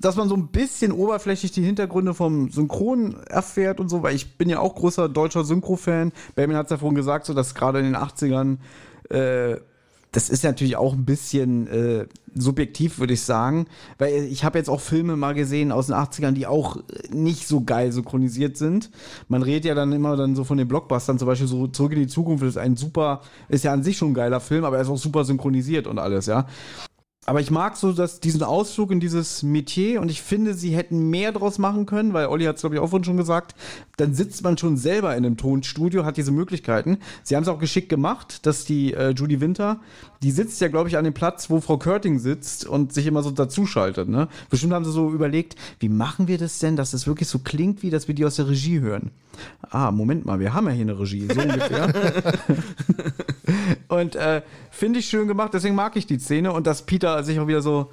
dass man so ein bisschen oberflächlich die Hintergründe vom Synchron erfährt und so, weil ich bin ja auch großer deutscher Synchro-Fan. Benjamin hat es ja vorhin gesagt, so dass gerade in den 80ern, äh, das ist natürlich auch ein bisschen äh, subjektiv, würde ich sagen, weil ich habe jetzt auch Filme mal gesehen aus den 80ern, die auch nicht so geil synchronisiert sind. Man redet ja dann immer dann so von den Blockbustern, zum Beispiel so Zurück in die Zukunft ist ein super, ist ja an sich schon ein geiler Film, aber er ist auch super synchronisiert und alles, ja. Aber ich mag so dass diesen Ausflug in dieses Metier und ich finde, sie hätten mehr draus machen können, weil Olli hat es, glaube ich, auch vorhin schon gesagt, dann sitzt man schon selber in einem Tonstudio, hat diese Möglichkeiten. Sie haben es auch geschickt gemacht, dass die äh, Judy Winter, die sitzt ja, glaube ich, an dem Platz, wo Frau Körting sitzt und sich immer so dazuschaltet. Ne? Bestimmt haben sie so überlegt, wie machen wir das denn, dass es wirklich so klingt, wie dass wir die aus der Regie hören. Ah, Moment mal, wir haben ja hier eine Regie, so ungefähr. Und äh, finde ich schön gemacht, deswegen mag ich die Szene und dass Peter sich auch wieder so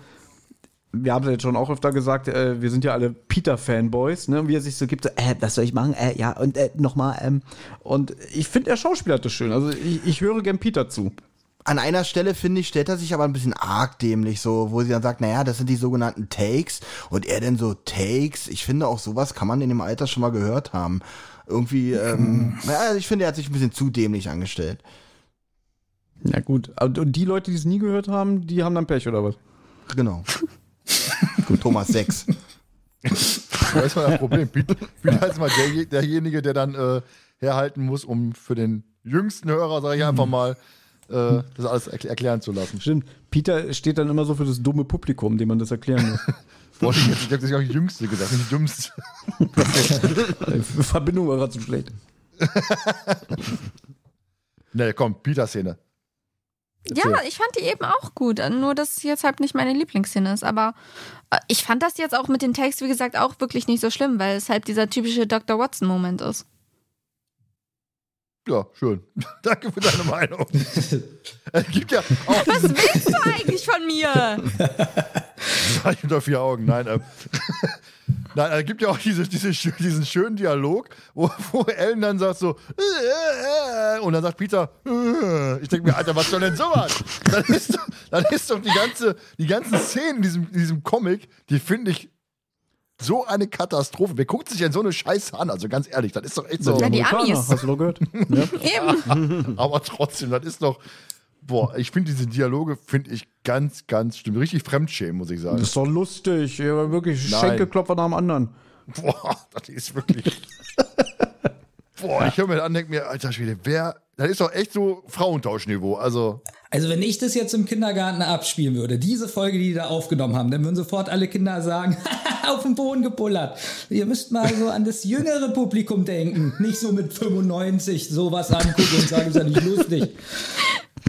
wir haben es jetzt schon auch öfter gesagt, äh, wir sind ja alle Peter-Fanboys, ne? Wie er sich so gibt, so, äh, was soll ich machen? Äh, ja, und äh, nochmal, ähm, und ich finde, er schauspielert das schön. Also ich, ich höre gern Peter zu. An einer Stelle, finde ich, stellt er sich aber ein bisschen arg dämlich, so, wo sie dann sagt, naja, das sind die sogenannten Takes. Und er denn so Takes. Ich finde auch sowas kann man in dem Alter schon mal gehört haben. Irgendwie, ähm, ja, ich finde, er hat sich ein bisschen zu dämlich angestellt. Ja gut, und, die Leute, die es nie gehört haben, die haben dann Pech, oder was? Genau. Gut, Thomas 6. Da ist mal das Problem. Peter ist mal der, derjenige, der dann äh, herhalten muss, um für den jüngsten Hörer, sage ich einfach mal, äh, das alles erkl erklären zu lassen. Stimmt, Peter steht dann immer so für das dumme Publikum, dem man das erklären muss. Wollte ich jetzt, ich habe das auch die Jüngste gesagt, nicht die Dümmste. Verbindung war gerade zu schlecht. Nee, komm, Peter-Szene. Ja, ich fand die eben auch gut. Nur, dass es jetzt halt nicht meine Lieblingsszene ist. Aber äh, ich fand das jetzt auch mit den Takes, wie gesagt, auch wirklich nicht so schlimm, weil es halt dieser typische Dr. Watson-Moment ist. Ja, schön. Danke für deine Meinung. es gibt ja auch Was willst du eigentlich von mir? Ich unter vier Augen. Nein, ähm, Nein, es gibt ja auch diese, diese, diesen schönen Dialog, wo, wo Ellen dann sagt so, äh, äh, und dann sagt Peter, äh. ich denke mir, Alter, was soll denn sowas? Dann ist doch, dann ist doch die ganze, die ganzen Szenen in diesem, in diesem Comic, die finde ich so eine Katastrophe. Wer guckt sich denn so eine Scheiße an? Also ganz ehrlich, das ist doch echt so. Ja, die Amis. Hast du gehört? Ja. Eben. Aber trotzdem, das ist doch, boah, ich finde diese Dialoge, finde ich ganz, ganz schlimm. Richtig Fremdschämen, muss ich sagen. Das ist doch lustig. Ja, wirklich Nein. Schenkelklopfer nach dem anderen. Boah, das ist wirklich. Boah, ich höre mir an, denke mir, alter Schwede, wer. Das ist doch echt so Frauentauschniveau. Also, Also wenn ich das jetzt im Kindergarten abspielen würde, diese Folge, die die da aufgenommen haben, dann würden sofort alle Kinder sagen, auf den Boden gepullert. Ihr müsst mal so an das jüngere Publikum denken. Nicht so mit 95 sowas angucken und sagen, ist ja nicht lustig.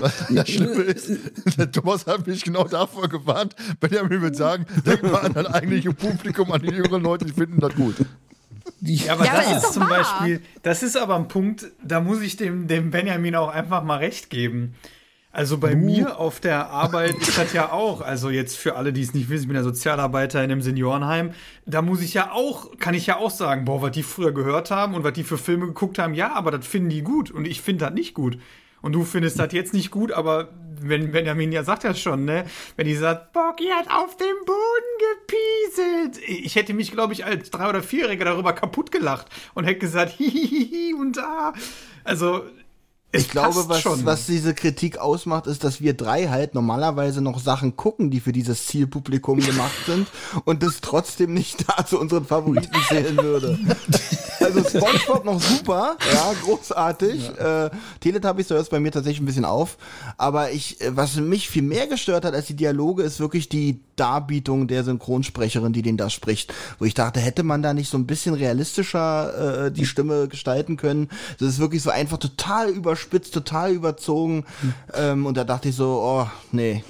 das Schlimme ist, der Thomas hat mich genau davor gewarnt, Benjamin würde sagen, denk mal an das eigentliche Publikum, an die jüngeren Leute, die finden das gut. Ja, aber Ja, aber das ist ist zum wahr. Beispiel, das ist aber ein Punkt, da muss ich dem, dem Benjamin auch einfach mal recht geben. Also bei mir auf der Arbeit ist das ja auch, also jetzt für alle, die es nicht wissen, ich bin ja Sozialarbeiter in einem Seniorenheim, da muss ich ja auch, kann ich ja auch sagen, boah, was die früher gehört haben und was die für Filme geguckt haben, ja, aber das finden die gut und ich finde das nicht gut. Und du findest das jetzt nicht gut, aber wenn Benjamin ja sagt ja schon, ne, wenn die sagt, Bocky hat auf dem Boden gepieselt. Ich hätte mich, glaube ich, als drei oder vierjähriger darüber kaputt gelacht und hätte gesagt, hihihihi und da. Also Ich glaube, was, schon. was diese Kritik ausmacht, ist, dass wir drei halt normalerweise noch Sachen gucken, die für dieses Zielpublikum gemacht sind und das trotzdem nicht da zu unseren Favoriten zählen würde. Also Spongebob noch super, ja, großartig. Äh, Teletubbies, hört es bei mir tatsächlich ein bisschen auf. Aber ich, äh, was mich viel mehr gestört hat als die Dialoge, ist wirklich die Darbietung der Synchronsprecherin, die den da spricht. Wo ich dachte, hätte man da nicht so ein bisschen realistischer äh, die Stimme gestalten können. Das ist wirklich so einfach total überspitzt, total überzogen. Ähm, und da dachte ich so, oh, nee.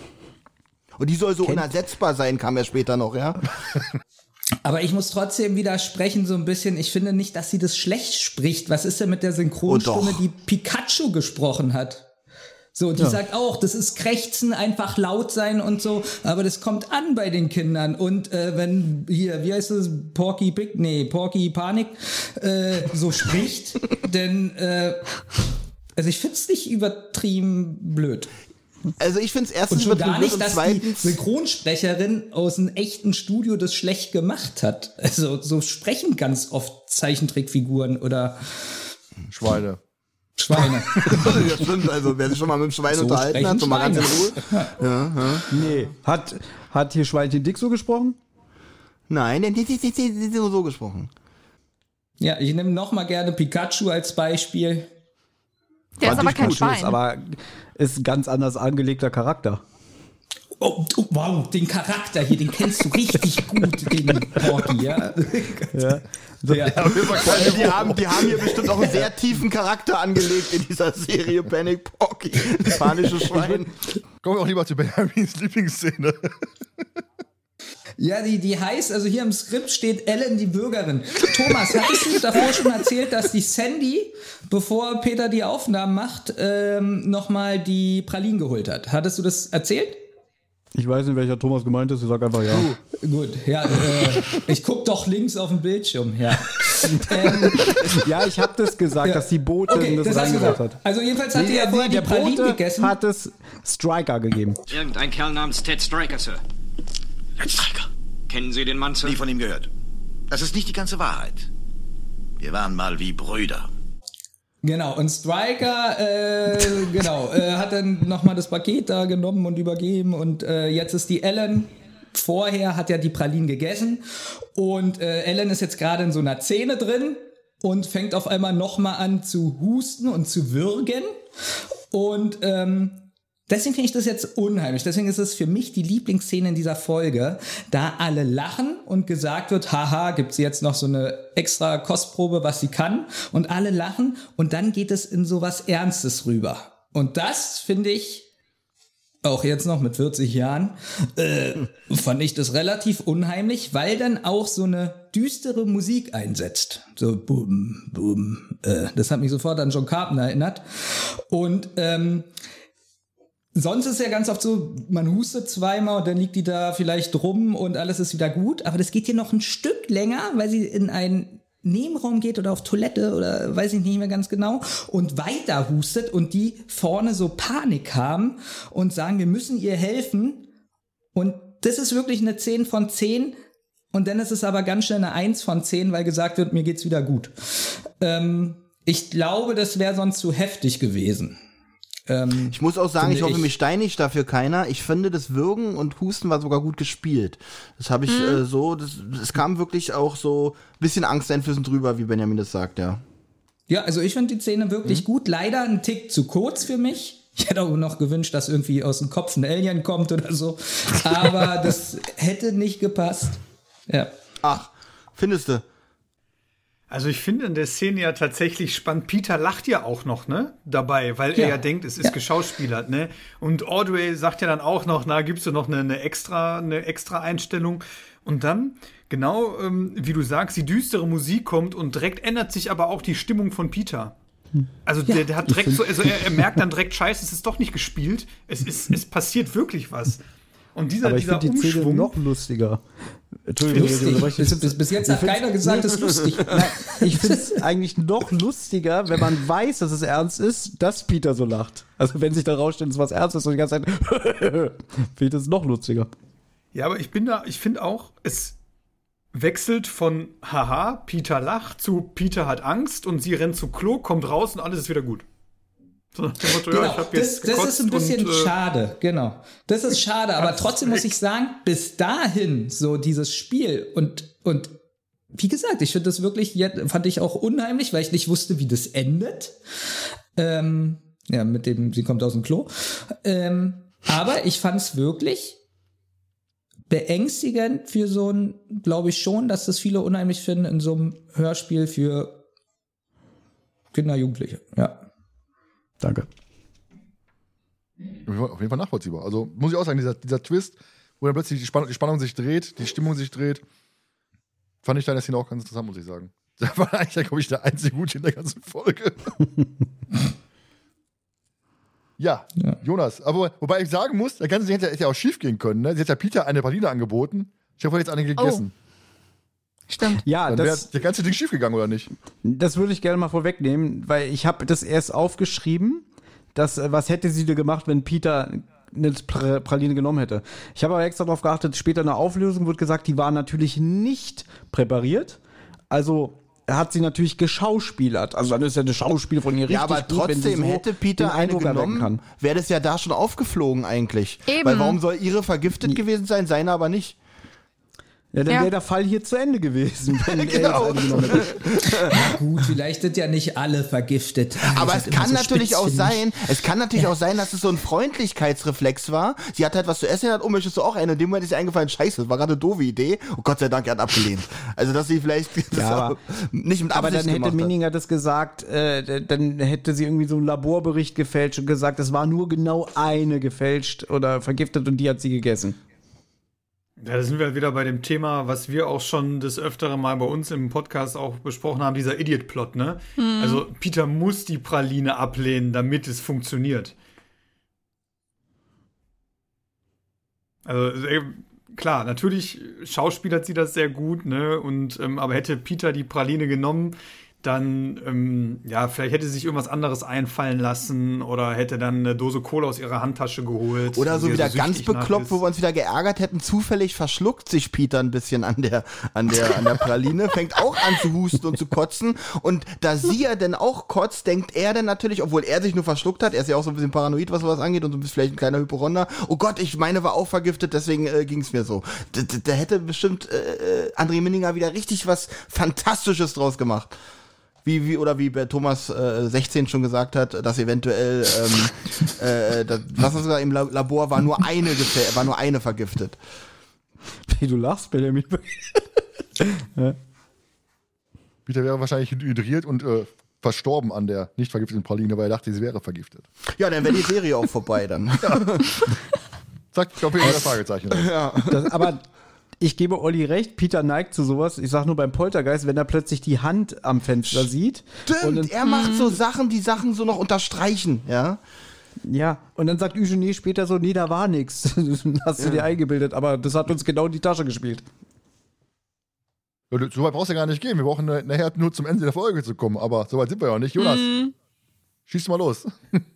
Und die soll so unersetzbar sein, kam ja später noch, ja. Aber ich muss trotzdem widersprechen so ein bisschen. Ich finde nicht, dass sie das schlecht spricht. Was ist denn mit der Synchronstimme, Oh, die Pikachu gesprochen hat? So, die sagt auch, das ist Krächzen, einfach laut sein und so, aber das kommt an bei den Kindern. Und äh, wenn hier, wie heißt es, Porky Big, nee, Porky Panik äh, so spricht, denn äh, also ich find's nicht übertrieben blöd. Also ich finde es Und erstens schon übertrieben gar nicht, und dass die. Synchronsprecherin aus einem echten Studio das schlecht gemacht hat. Also so sprechen ganz oft Zeichentrickfiguren oder Schweine. Schweine. ja, stimmt, also wer sich schon mal mit dem Schwein So unterhalten hat, so mal ganz in. Ruhe. Nee. Hat, hat hier Schweinchen Dick so gesprochen? Nein, die, die, die, die, die, die so gesprochen. ja, ich nehme noch mal gerne Pikachu als Beispiel. Der ist Fand aber ich kein gut, Schwein. Ist aber ist ein ganz anders angelegter Charakter. Oh, oh, wow, den Charakter hier, den kennst du richtig gut, den Porky, ja? Ja. Der, Also die haben, die haben hier bestimmt auch einen sehr tiefen Charakter angelegt in dieser Serie Panic Pocky. Das panische Schwein. Kommen wir auch lieber zu Benjamins Lieblingsszene. Ja, die, die heißt, also hier im Skript steht Ellen die Bürgerin. Thomas, hattest du davor schon erzählt, dass die Sandy, bevor Peter die Aufnahmen macht, ähm, nochmal die Pralinen geholt hat? Hattest du das erzählt? Ich weiß nicht, welcher Thomas gemeint ist. Ich sag einfach ja. Gut, ja, äh, ich guck doch links auf dem Bildschirm, ja. ähm, Ja, ich habe das gesagt, dass die Bote okay, das, das reingesagt gesagt. hat. Also jedenfalls hat Nee, die ja vorher die Pralinen Bote gegessen. hat es Striker gegeben. Irgendein Kerl namens Ted Striker, Sir. Ted Stryker. Kennen Sie den Mann, Sir? Nie von ihm gehört. Das ist nicht die ganze Wahrheit. Wir waren mal wie Brüder. Genau, und Striker, äh, genau, äh, hat dann nochmal das Paket da genommen und übergeben und äh, jetzt ist die Ellen. Vorher hat ja die Pralinen gegessen und äh, Ellen ist jetzt gerade in so einer Szene drin und fängt auf einmal nochmal an zu husten und zu würgen. Und ähm, deswegen finde ich das jetzt unheimlich. Deswegen ist es für mich die Lieblingsszene in dieser Folge, da alle lachen und gesagt wird, haha, gibt's jetzt noch so eine extra Kostprobe, was sie kann. Und alle lachen und dann geht es in so was Ernstes rüber. Und das finde ich auch jetzt noch mit 40 Jahren, äh, fand ich das relativ unheimlich, weil dann auch so eine düstere Musik einsetzt. So bum, bum. Äh, das hat mich sofort an John Carpenter erinnert. Und ähm, sonst ist ja ganz oft so, man hustet zweimal und dann liegt die da vielleicht rum und alles ist wieder gut. Aber das geht hier noch ein Stück länger, weil sie in einen Nebenraum geht oder auf Toilette oder weiß ich nicht mehr ganz genau und weiter hustet und die vorne so Panik haben und sagen, wir müssen ihr helfen. Und das ist wirklich eine 10 von 10. Und dann ist es aber ganz schnell eine 1 von 10, weil gesagt wird, mir geht's wieder gut. Ähm, ich glaube, das wäre sonst zu heftig gewesen. Ähm, Ich muss auch sagen, ich hoffe, ich. mich steinigt dafür keiner. Ich finde, das Würgen und Husten war sogar gut gespielt. Das habe ich äh, so, das, es kam wirklich auch so ein bisschen angsteinflößend drüber, wie Benjamin das sagt, ja. Ja, also ich finde die Szene wirklich gut. Leider ein Tick zu kurz für mich. Ich hätte auch noch gewünscht, dass irgendwie aus dem Kopf ein Alien kommt oder so. Aber das hätte nicht gepasst. Ja. Ach, findest du? Also ich finde in der Szene ja tatsächlich spannend. Peter lacht ja auch noch, ne? Dabei, weil er Ja. ja denkt, es ist Ja. geschauspielert, ne? Und Audrey sagt ja dann auch noch, na, gibst du noch eine, eine extra, eine extra Einstellung. Und dann, genau, ähm, wie du sagst, die düstere Musik kommt und direkt ändert sich aber auch die Stimmung von Peter. Also der, der hat direkt so, also er, er merkt dann direkt, scheiße, es ist doch nicht gespielt. Es ist, es passiert wirklich was. Und dieser, Aber ich dieser finde die Szene Umschwung. noch lustiger. Entschuldigung, Lustig. Bis, bis, bis jetzt hat keiner gesagt, es ist lustig. Nein, ich finde es eigentlich noch lustiger, wenn man weiß, dass es ernst ist, dass Peter so lacht. Also wenn sich da rausstellt, es ist was Ernstes und die ganze Zeit finde ich das noch lustiger. Ja, aber ich bin da, ich finde auch, es wechselt von haha, Peter lacht zu Peter hat Angst und sie rennt zu Klo, kommt raus und alles ist wieder gut. So Motto, ja, Genau, hab das, das ist ein bisschen und, äh, schade, genau. Das ist schade, aber trotzdem muss ich sagen, bis dahin so dieses Spiel und, und wie gesagt, ich finde das wirklich, jetzt fand ich auch unheimlich, weil ich nicht wusste, wie das endet. Ähm, ja, mit dem, sie kommt aus dem Klo. Ähm, aber ich fand es wirklich beängstigend für so ein, glaube ich schon, dass das viele unheimlich finden in so einem Hörspiel für Kinder, Jugendliche. Ja. Danke. Auf jeden Fall nachvollziehbar. Also muss ich auch sagen, dieser, dieser Twist, wo dann plötzlich die Spannung, die Spannung sich dreht, die Stimmung sich dreht, fand ich da in der Szene auch ganz interessant, muss ich sagen. Das war eigentlich, glaube ich, der einzige Gute in der ganzen Folge. ja, Ja. Jonas. Aber wobei ich sagen muss, der ganze Ding hätte, hätte ja auch schief gehen können. Ne? Sie hat ja Peter eine Praline angeboten. Ich habe jetzt eine gegessen. Stimmt. Ja, Dann wäre das, der ganze Ding schief gegangen, oder nicht? das würde ich gerne mal vorwegnehmen, weil ich habe das erst aufgeschrieben, dass, äh, was hätte sie dir gemacht, wenn Peter eine Pra- Praline genommen hätte. Ich habe aber extra darauf geachtet, später in der Auflösung wird gesagt, die war natürlich nicht präpariert. Also hat sie natürlich geschauspielert. Also dann ist ja eine Schauspiel von ihr richtig Ja, aber gut, wenn sie trotzdem so hätte Peter eine genommen, wäre das ja da schon aufgeflogen eigentlich. Eben. Weil warum soll ihre vergiftet gewesen sein, seine aber nicht? Ja, dann Ja. wäre der Fall hier zu Ende gewesen, wenn er Genau. hätte. Gut, vielleicht sind ja nicht alle vergiftet. Aber Ich es kann so natürlich auch sein, es kann natürlich auch sein, dass es so ein Freundlichkeitsreflex war. Sie hat halt was zu essen, hat, oh, möchtest du auch eine? In dem Moment ist ihr eingefallen, scheiße, das war gerade eine doofe Idee. Und Gott sei Dank, er hat abgelehnt. Also, dass sie vielleicht das Ja, aber- nicht mit Aber Absicht dann hätte. Minninger das gesagt, äh, dann hätte sie irgendwie so einen Laborbericht gefälscht und gesagt, es war nur genau eine gefälscht oder vergiftet und die hat sie gegessen. Ja, da sind wir wieder bei dem Thema, was wir auch schon des Öfteren mal bei uns im Podcast auch besprochen haben, dieser Idiot-Plot, ne? Also Peter muss die Praline ablehnen, damit es funktioniert. Also klar, natürlich schauspielert sie das sehr gut, ne? Und ähm, aber hätte Peter die Praline genommen, dann, ähm, ja, vielleicht hätte sie sich irgendwas anderes einfallen lassen oder hätte dann eine Dose Cola aus ihrer Handtasche geholt. Oder so er wieder ganz süchtig nach bekloppt, wo wir uns wieder geärgert hätten. Zufällig verschluckt sich Peter ein bisschen an der, an der, an der Praline, fängt auch an zu husten und zu kotzen. Und da sie ja dann auch kotzt, denkt er dann natürlich, obwohl er sich nur verschluckt hat, er ist ja auch so ein bisschen paranoid, was sowas angeht und so ein bisschen vielleicht ein kleiner Hypochonder. Oh Gott, ich meine, war auch vergiftet, deswegen äh, ging es mir so. Da, da- da hätte bestimmt äh, äh, André Minninger wieder richtig was Fantastisches draus gemacht. Wie, wie, oder wie bei Thomas äh, 16 schon gesagt hat, dass eventuell, ähm, äh, das, was hast du gesagt, im La- Labor war nur eine war nur eine vergiftet. Wie du lachst, Benjamin. Peter wäre wahrscheinlich hydriert und äh, verstorben an der nicht vergifteten Praline, weil er dachte, sie wäre vergiftet. Ja, dann wäre die Serie auch vorbei dann. Zack, ich glaube, das Fragezeichen. Das, aber ich gebe Olli recht, Peter neigt zu sowas. Ich sag nur beim Poltergeist, wenn er plötzlich die Hand am Fenster sieht. Und Stimmt, dann, er macht so Sachen, die Sachen so noch unterstreichen, ja. ja, und dann sagt Eugenie später so, nee, da war nix. Hast du dir eingebildet, aber das hat uns genau in die Tasche gespielt. Ja, So weit brauchst du ja gar nicht gehen. Wir brauchen na- nachher nur zum Ende der Folge zu kommen, aber so weit sind wir ja noch nicht. Jonas, schieß mal los.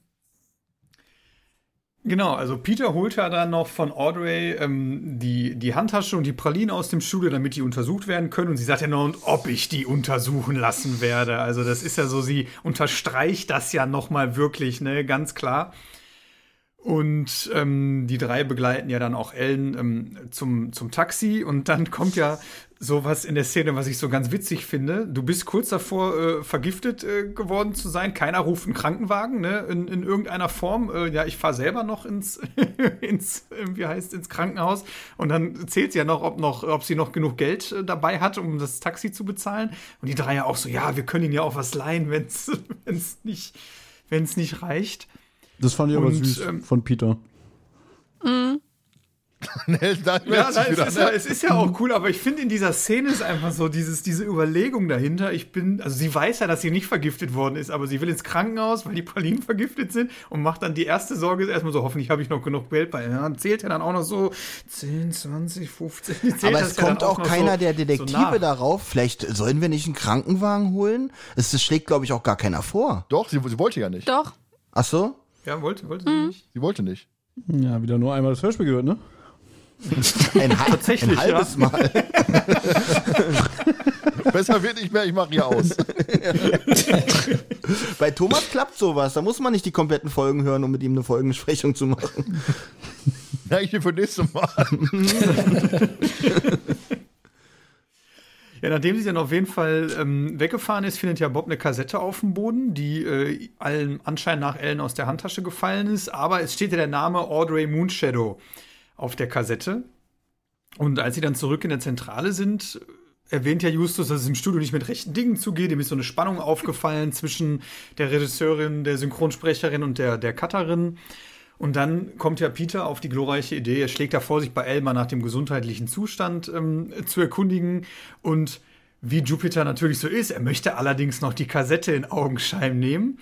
Genau, also Peter holt ja dann noch von Audrey ähm, die, die Handtasche und die Pralinen aus dem Studio, damit die untersucht werden können. Und sie sagt ja noch, und ob ich die untersuchen lassen werde. Also das ist ja so, sie unterstreicht das ja noch mal wirklich, ne, ganz klar. Und ähm, die drei begleiten ja dann auch Ellen ähm, zum, zum Taxi und dann kommt ja sowas in der Szene, was ich so ganz witzig finde. Du bist kurz davor, äh, vergiftet äh, geworden zu sein. Keiner ruft einen Krankenwagen, ne? In, in irgendeiner Form. Äh, ja, ich fahre selber noch ins, ins, äh, wie heißt, ins Krankenhaus. Und dann zählt sie ja noch, ob noch, ob sie noch genug Geld äh, dabei hat, um das Taxi zu bezahlen. Und die drei ja auch so, ja, wir können ihnen ja auch was leihen, wenn es nicht, wenn's nicht reicht. Das fand ich aber Und, süß ähm, von Peter. Nee, da Ja, da wieder, ist, ja, es ist ja auch cool, aber ich finde in dieser Szene ist einfach so dieses, diese Überlegung dahinter. Ich bin, also sie weiß ja, dass sie nicht vergiftet worden ist, aber sie will ins Krankenhaus, weil die Pralinen vergiftet sind und macht dann die erste Sorge ist erstmal so, hoffentlich habe ich noch genug Geld bei. Ja, zählt ja dann auch noch so 10, 20, 15. die zählt Aber das es ja dann kommt auch noch keiner so, der so Detektive nach. darauf. Vielleicht sollen wir nicht einen Krankenwagen holen? Es das schlägt, glaube ich, auch gar keiner vor. Doch, sie, sie wollte ja nicht. Doch. Ach so? Ja, wollte, wollte sie nicht. Sie wollte nicht. Ja, wieder nur einmal das Hörspiel gehört, ne? Ein, Tatsächlich, ein halbes Mal. Besser wird nicht mehr, ich mache hier aus. Bei Thomas klappt sowas. Da muss man nicht die kompletten Folgen hören, um mit ihm eine Folgenbesprechung zu machen. Ja, ich für nächstes Mal. Ja, nachdem sie dann auf jeden Fall ähm, weggefahren ist, findet ja Bob eine Kassette auf dem Boden, die äh, allen Anschein nach Ellen aus der Handtasche gefallen ist. Aber es steht ja der Name Audrey Moonshadow auf der Kassette. Und als sie dann zurück in der Zentrale sind, erwähnt ja Justus, dass es im Studio nicht mit rechten Dingen zugeht. Ihm ist so eine Spannung aufgefallen zwischen der Regisseurin, der Synchronsprecherin und der, der Cutterin. Und dann kommt ja Peter auf die glorreiche Idee, er schlägt da vor, sich bei Elmar nach dem gesundheitlichen Zustand ähm, zu erkundigen. Und wie Jupiter natürlich so ist, er möchte allerdings noch die Kassette in Augenschein nehmen.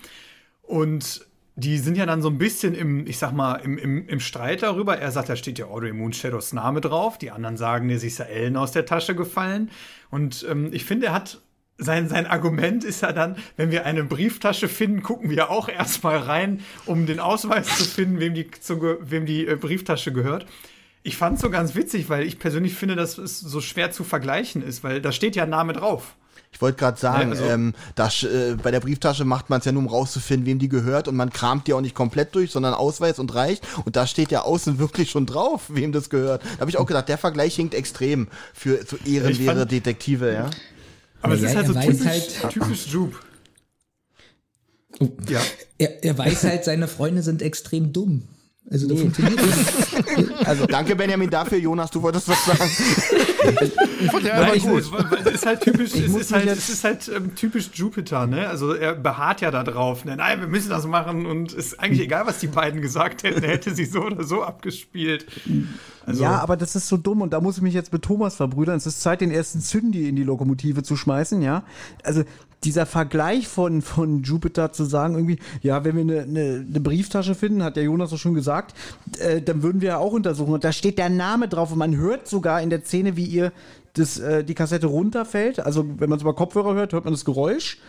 Und die sind ja dann so ein bisschen im, ich sag mal, im, im, im Streit darüber. Er sagt, da steht ja Audrey Moonshadows Name drauf. Die anderen sagen, ist ja Ellen aus der Tasche gefallen. Und ähm, ich finde, er hat sein, sein Argument ist ja dann, wenn wir eine Brieftasche finden, gucken wir auch erstmal rein, um den Ausweis zu finden, wem die, zu, wem die äh, Brieftasche gehört. Ich fand es so ganz witzig, weil ich persönlich finde, dass es so schwer zu vergleichen ist, weil da steht ja ein Name drauf. Ich wollte gerade sagen, Ja, also- ähm, das, äh, bei der Brieftasche macht man es ja nur, um rauszufinden, wem die gehört und man kramt die auch nicht komplett durch, sondern Ausweis und reicht. Und da steht ja außen wirklich schon drauf, wem das gehört. Da habe ich auch gedacht, der Vergleich hinkt extrem für zu ehrenwerte Detektive, ja. Aber es Ja, ist halt so er weiß typisch, halt- typisch Jupe. Oh. Ja. Er, er weiß halt, seine Freunde sind extrem dumm. Also da funktioniert das. Also danke Benjamin dafür, Jonas, du wolltest was sagen. Ich fand den einfach gut. es, es ist halt typisch, es ist halt, es ist halt ähm, typisch Jupiter, ne? Also er beharrt ja da drauf. Ne? Nein, wir müssen das machen und ist eigentlich egal, was die beiden gesagt hätten, er hätte sie so oder so abgespielt. Also, Ja, aber das ist so dumm und da muss ich mich jetzt mit Thomas verbrüdern. Es ist Zeit, den ersten Zündi in die Lokomotive zu schmeißen, ja. Also dieser Vergleich von, von Jupiter zu sagen, irgendwie, ja, wenn wir eine, eine, eine Brieftasche finden, hat der Jonas so schon gesagt, äh, dann würden wir ja auch untersuchen. Und da steht der Name drauf und man hört sogar in der Szene, wie ihr das, äh, die Kassette runterfällt. Also wenn man es über Kopfhörer hört, hört man das Geräusch.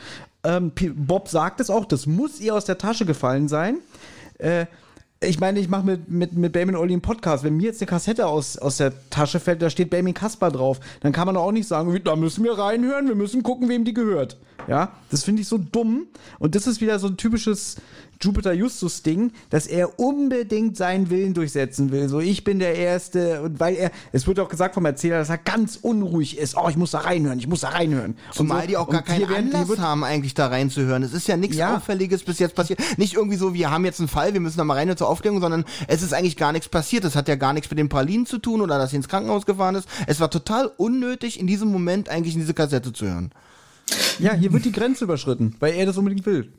Ähm, Bob sagt es auch, das muss ihr aus der Tasche gefallen sein. Äh, ich meine, ich mache mit, mit, mit Bamin Olli einen Podcast. Wenn mir jetzt eine Kassette aus, aus der Tasche fällt, da steht Bamin Kasper drauf, dann kann man auch nicht sagen, da müssen wir reinhören, wir müssen gucken, wem die gehört. Ja, das finde ich so dumm. Und das ist wieder so ein typisches Jupiter Justus-Ding, dass er unbedingt seinen Willen durchsetzen will. So, ich bin der Erste. Und weil er, es wird auch gesagt vom Erzähler, dass er ganz unruhig ist. Oh, ich muss da reinhören, ich muss da reinhören. Zumal so. die auch gar keinen werden- Anlass haben, eigentlich da reinzuhören. Es ist ja nichts Ja. Auffälliges bis jetzt passiert. Nicht irgendwie so, wir haben jetzt einen Fall, wir müssen da mal rein zur Aufklärung, sondern es ist eigentlich gar nichts passiert. Es hat ja gar nichts mit den Pralinen zu tun oder dass sie ins Krankenhaus gefahren ist. Es war total unnötig, in diesem Moment eigentlich in diese Kassette zu hören. Ja, hier wird die Grenze überschritten, weil er das unbedingt will.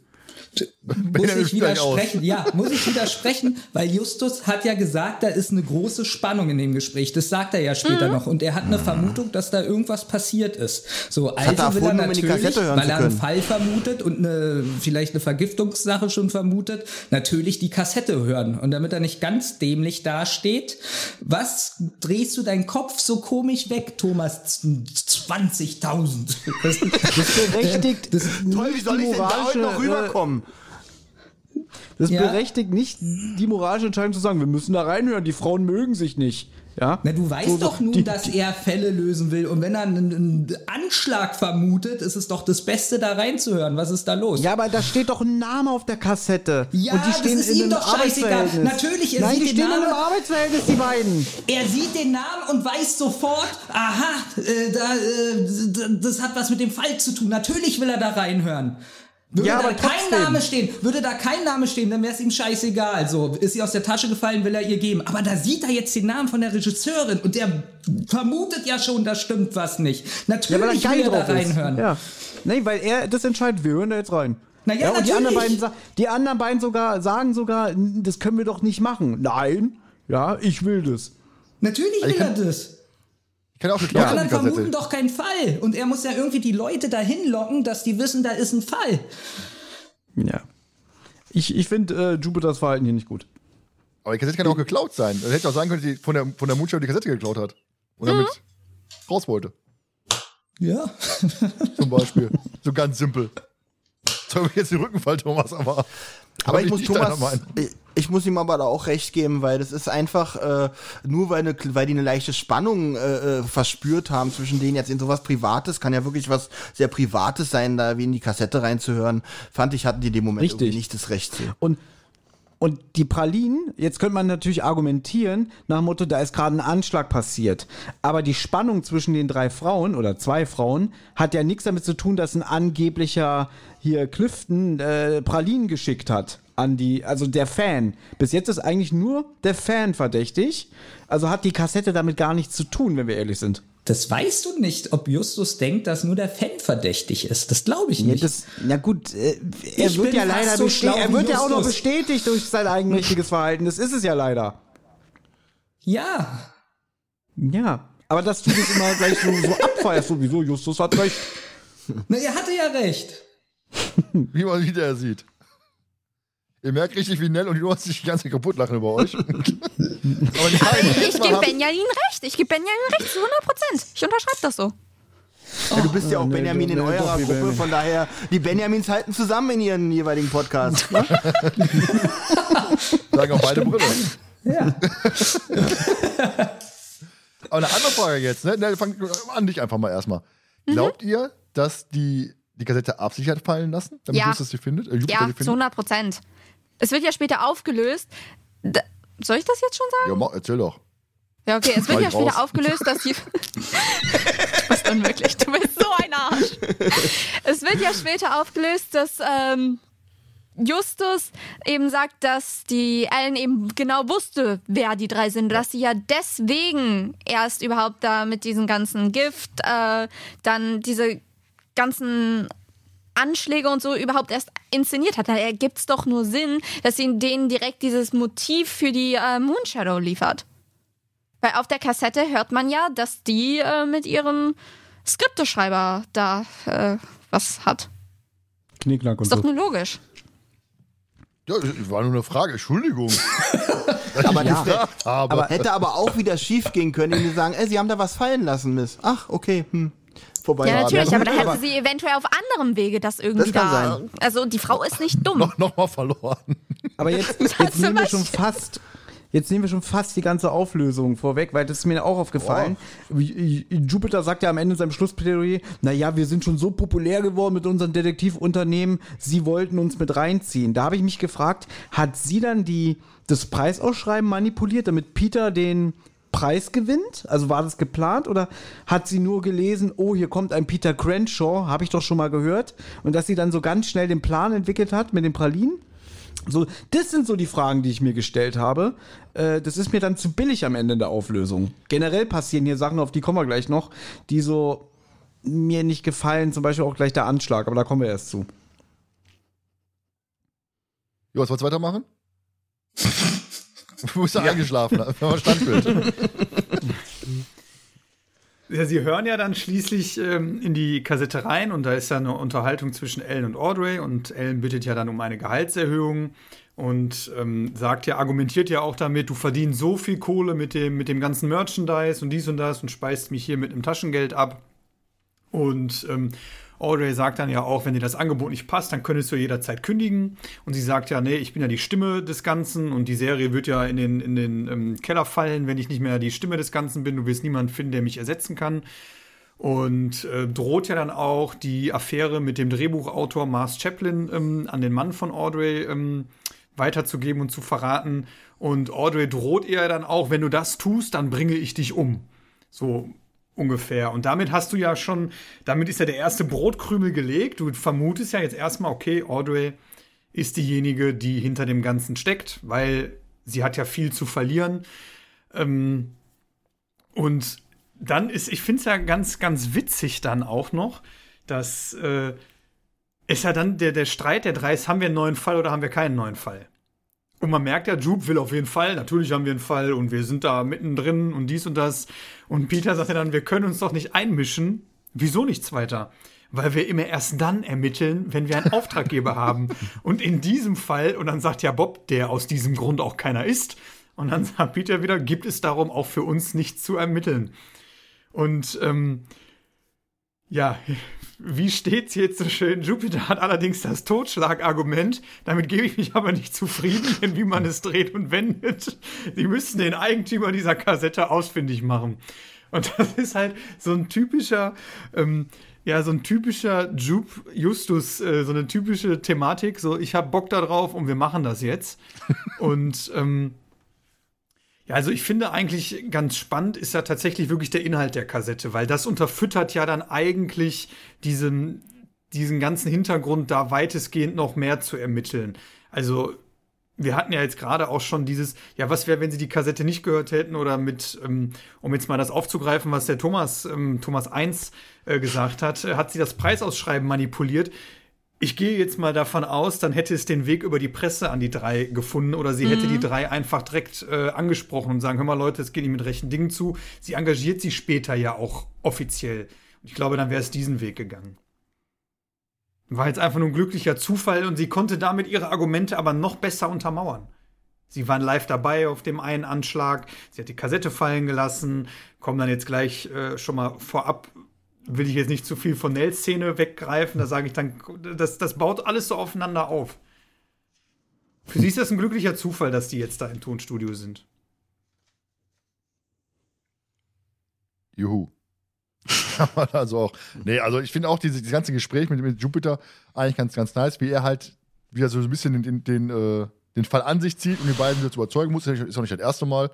Muss ich widersprechen? Ja, muss ich widersprechen, weil Justus hat ja gesagt, da ist eine große Spannung in dem Gespräch. Das sagt er ja später Mhm. noch. Und er hat eine Vermutung, dass da irgendwas passiert ist. So, er also will er um natürlich, hören weil er einen. Fall vermutet und eine, vielleicht eine Vergiftungssache schon vermutet, natürlich die Kassette hören. Und damit er nicht ganz dämlich dasteht, was drehst du deinen Kopf so komisch weg, Thomas? 20.000. Das, Das berechtigt Das- Toll, wie soll die ich denn da heute noch moralische, rüberkommen? Das Ja. berechtigt nicht die moralische Entscheidung zu sagen, wir müssen da reinhören, die Frauen mögen sich nicht. Ja? Na, du weißt So, doch nun, die- dass er Fälle lösen will. Und wenn er einen, einen Anschlag vermutet, ist es doch das Beste, da reinzuhören. Was ist da los? Ja, aber da steht doch ein Name auf der Kassette. Ja, und die das stehen ist in ihm doch scheißegal. Natürlich, er Nein, sieht die den stehen in Namen- einem Arbeitsverhältnis, die beiden. Er sieht den Namen und weiß sofort, aha, äh, da, äh, das hat was mit dem Fall zu tun. Natürlich will er da reinhören. Würde Ja, da aber kein trotzdem. Name stehen, würde da kein Name stehen, dann wäre es ihm scheißegal. So, ist sie aus der Tasche gefallen, will er ihr geben. Aber da sieht er jetzt den Namen von der Regisseurin und der vermutet ja schon, da stimmt was nicht. Ja, Natürlich geil will er da drauf ist. reinhören. Ja. Nee, weil er das entscheidet, wir hören da jetzt rein. Na ja, und die anderen, beiden, die anderen beiden sogar sagen sogar, "N- das können wir doch nicht machen. Nein, ja, ich will das. Natürlich will ich er das. Ich kann auch Die anderen die vermuten doch keinen Fall. Und er muss ja irgendwie die Leute dahin locken, dass die wissen, da ist ein Fall. Ja. Ich, ich finde äh, Jupiters Verhalten hier nicht gut. Aber die Kassette kann auch geklaut sein. Das hätte auch sein können, dass die von der, von der Moonshot die Kassette geklaut hat. Und damit raus wollte. Ja. Zum Beispiel. so ganz simpel. Soll mir jetzt den Rückenfall, Thomas, aber. Aber ich muss Thomas, Meinung. ich, muss ihm aber da auch recht geben, weil das ist einfach äh, nur weil, eine, weil die eine leichte Spannung äh, äh, verspürt haben zwischen denen jetzt in sowas Privates, kann ja wirklich was sehr Privates sein, da wie in die Kassette reinzuhören. Fand ich hatten die dem Moment Richtig. irgendwie nicht das Recht zu. Und, und die Pralinen, jetzt könnte man natürlich argumentieren, nach dem Motto, da ist gerade ein Anschlag passiert. Aber die Spannung zwischen den drei Frauen oder zwei Frauen hat ja nichts damit zu tun, dass ein angeblicher hier Clifton äh, Pralinen geschickt hat an die, also der Fan. Bis jetzt ist eigentlich nur der Fan verdächtig. Also hat die Kassette damit gar nichts zu tun, wenn wir ehrlich sind. Das weißt du nicht, ob Justus denkt, dass nur der Fan verdächtig ist. Das glaube ich Ja, nicht. das, na gut, äh, er Ich wird ja leider so bestätigt. schlau Er wird ja auch noch Justus. bestätigt durch sein eigenmächtiges Verhalten. Das ist es ja leider. ja. Ja. Aber dass du das immer gleich so, so abfeierst, sowieso, Justus hat recht. Na, er hatte ja recht. Wie man hinterher sieht. Ihr merkt richtig, wie Nell und Jonas sich die ganze Zeit kaputt lachen über euch. Aber beiden Ich gebe Benjamin recht. Ich gebe Benjamin recht zu 100 Prozent. Ich unterschreibe das so. Ja, du bist ja auch nee, Benjamin nee, in nee, eurer Gruppe, Benjamin. von daher, die Benjamins halten zusammen in ihren jeweiligen Podcasts. Ne? Sagen auch beide Brille. Ja. Aber eine andere Frage jetzt, ne? Nell, fang an dich einfach mal erstmal. Glaubt ihr, dass die die Kassette absichtlich hat fallen lassen, damit Ja. Justus sie findet? Äh, Jupiter Ja, zu findet? 100 Prozent. Es wird ja später aufgelöst. Da, soll ich das jetzt schon sagen? Ja, mach, erzähl doch. Ja, okay, es wird ja später raus. aufgelöst, dass die. du bist unmöglich, du bist so ein Arsch. es wird ja später aufgelöst, dass ähm, Justus eben sagt, dass die Ellen eben genau wusste, wer die drei sind, dass sie ja deswegen erst überhaupt da mit diesem ganzen Gift, äh, dann diese ganzen Anschläge und so überhaupt erst inszeniert hat. Da ergibt es doch nur Sinn, dass sie denen direkt dieses Motiv für die äh, Moonshadow liefert. Weil auf der Kassette hört man ja, dass die äh, mit ihrem Skripteschreiber da äh, was hat. Knickknack und Ist doch so. nur logisch. Ja, das war nur eine Frage, Entschuldigung. Aber ja. aber hätte aber auch wieder schief gehen können, wenn die sagen, ey, sie haben da was fallen lassen, Miss. Ach, okay, hm. Vorbei. Ja, natürlich, Ja, aber da hätte sie eventuell auf anderem Wege das irgendwie Das kann da. sein. Also die Frau ist nicht dumm. noch, noch mal verloren. Aber jetzt, jetzt nehmen wir schon fast. Jetzt nehmen wir schon fast die ganze Auflösung vorweg, weil das ist mir auch aufgefallen. Jupiter sagt ja am Ende in seinem Schlussplädoyer, naja, wir sind schon so populär geworden mit unseren Detektivunternehmen, sie wollten uns mit reinziehen. Da habe ich mich gefragt, hat sie dann die, das Preisausschreiben manipuliert, damit Peter den Preis gewinnt? Also war das geplant oder hat sie nur gelesen, oh, hier kommt ein Peter Crenshaw, habe ich doch schon mal gehört, und dass sie dann so ganz schnell den Plan entwickelt hat mit den Pralinen? So, das sind so die Fragen, die ich mir gestellt habe. Äh, das ist mir dann zu billig am Ende in der Auflösung. Generell passieren hier Sachen, auf die kommen wir gleich noch, die so mir nicht gefallen. Zum Beispiel auch gleich der Anschlag, aber da kommen wir erst zu. Jo, was wolltest du weitermachen? Wo ist er eingeschlafen? Wenn man Standbild. Ja, sie hören ja dann schließlich ähm, in die Kassette rein und da ist ja eine Unterhaltung zwischen Ellen und Audrey und Ellen bittet ja dann um eine Gehaltserhöhung und ähm, sagt ja, argumentiert ja auch damit, du verdienst so viel Kohle mit dem, mit dem ganzen Merchandise und dies und das und speist mich hier mit einem Taschengeld ab. Und ähm, Audrey sagt dann ja auch, wenn dir das Angebot nicht passt, dann könntest du jederzeit kündigen. Und sie sagt ja, nee, ich bin ja die Stimme des Ganzen und die Serie wird ja in den, in den ähm, Keller fallen, wenn ich nicht mehr die Stimme des Ganzen bin. Du wirst niemanden finden, der mich ersetzen kann. Und äh, droht ja dann auch die Affäre mit dem Drehbuchautor Mars Chaplin ähm, an den Mann von Audrey ähm, weiterzugeben und zu verraten. Und Audrey droht ihr dann auch, wenn du das tust, dann bringe ich dich um. So ungefähr. Und damit hast du ja schon, damit ist ja der erste Brotkrümel gelegt. Du vermutest ja jetzt erstmal, okay, Audrey ist diejenige, die hinter dem Ganzen steckt, weil sie hat ja viel zu verlieren. Ähm, und dann ist, ich finde es ja ganz, ganz witzig dann auch noch, dass äh, ist ja dann der, der Streit der drei ist, haben wir einen neuen Fall oder haben wir keinen neuen Fall? Und man merkt ja, Jupe will auf jeden Fall, natürlich haben wir einen Fall und wir sind da mittendrin und dies und das. Und Peter sagt ja dann, wir können uns doch nicht einmischen. Wieso nichts weiter? Weil wir immer erst dann ermitteln, wenn wir einen Auftraggeber haben. Und in diesem Fall, und dann sagt ja Bob, der aus diesem Grund auch keiner ist, und dann sagt Peter wieder, gibt es darum auch für uns nichts zu ermitteln. Und ähm, ja, wie steht's jetzt so schön? Jupiter hat allerdings das Totschlagargument. Damit gebe ich mich aber nicht zufrieden, denn wie man es dreht und wendet. Sie müssten den Eigentümer dieser Kassette ausfindig machen. Und das ist halt so ein typischer, ähm, ja, so ein typischer Jupe Justus, äh, so eine typische Thematik. So, ich habe Bock da drauf und wir machen das jetzt. und ähm, ja, also ich finde eigentlich ganz spannend ist ja tatsächlich wirklich der Inhalt der Kassette, weil das unterfüttert ja dann eigentlich diesen, diesen ganzen Hintergrund da weitestgehend noch mehr zu ermitteln. Also wir hatten ja jetzt gerade auch schon dieses, ja, was wäre, wenn sie die Kassette nicht gehört hätten oder mit, ähm, um jetzt mal das aufzugreifen, was der Thomas, ähm, Thomas 1 äh, gesagt hat, äh, hat sie das Preisausschreiben manipuliert. Ich gehe jetzt mal davon aus, dann hätte es den Weg über die Presse an die drei gefunden oder sie hätte die drei einfach direkt äh, angesprochen und sagen, hör mal Leute, es geht nicht mit rechten Dingen zu. Sie engagiert sie später ja auch offiziell. Und ich glaube, dann wäre es diesen Weg gegangen. War jetzt einfach nur ein glücklicher Zufall und sie konnte damit ihre Argumente aber noch besser untermauern. Sie waren live dabei auf dem einen Anschlag, sie hat die Kassette fallen gelassen, kommen dann jetzt gleich äh, schon mal vorab will ich jetzt nicht zu viel von Nels Szene weggreifen, da sage ich dann, das, das baut alles so aufeinander auf. Für sie ist das ein glücklicher Zufall, dass die jetzt da im Tonstudio sind. Juhu. also auch. Nee, also ich finde auch diese, dieses ganze Gespräch mit, mit Jupiter eigentlich ganz, ganz nice, wie er halt wieder so ein bisschen den, den, den, äh, den Fall an sich zieht und die beiden zu überzeugen muss. Ist auch nicht das erste Mal.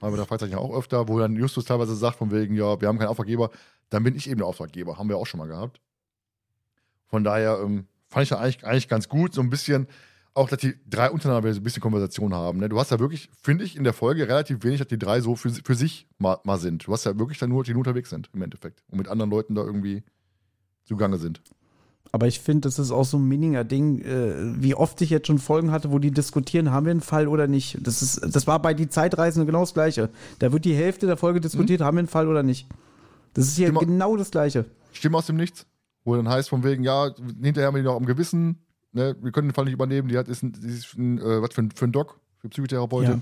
Weil wir da ja auch öfter, wo dann Justus teilweise sagt, von wegen, ja, wir haben keinen Auftraggeber, dann bin ich eben der Auftraggeber. Haben wir auch schon mal gehabt. Von daher ähm, fand ich das eigentlich, eigentlich ganz gut. So ein bisschen, auch, dass die drei untereinander so ein bisschen Konversation haben. Ne? Du hast ja wirklich, finde ich, in der Folge relativ wenig, dass die drei so für, für sich mal, mal sind. Du hast ja wirklich dann nur, dass die nur unterwegs sind, im Endeffekt. Und mit anderen Leuten da irgendwie zugange sind. Aber ich finde, das ist auch so ein Mininger Ding, äh, wie oft ich jetzt schon Folgen hatte, wo die diskutieren, haben wir einen Fall oder nicht. Das, ist, das war bei die Zeitreisenden genau das Gleiche. Da wird die Hälfte der Folge diskutiert, haben wir einen Fall oder nicht. Das ist hier Stimme- genau das Gleiche. Stimme aus dem Nichts, wo dann heißt von wegen, ja, hinterher haben wir die noch am Gewissen, ne? wir können den Fall nicht übernehmen, die hat ist ein, die ist ein äh, was für ein, für ein Doc, für Psychotherapeutin. Ja.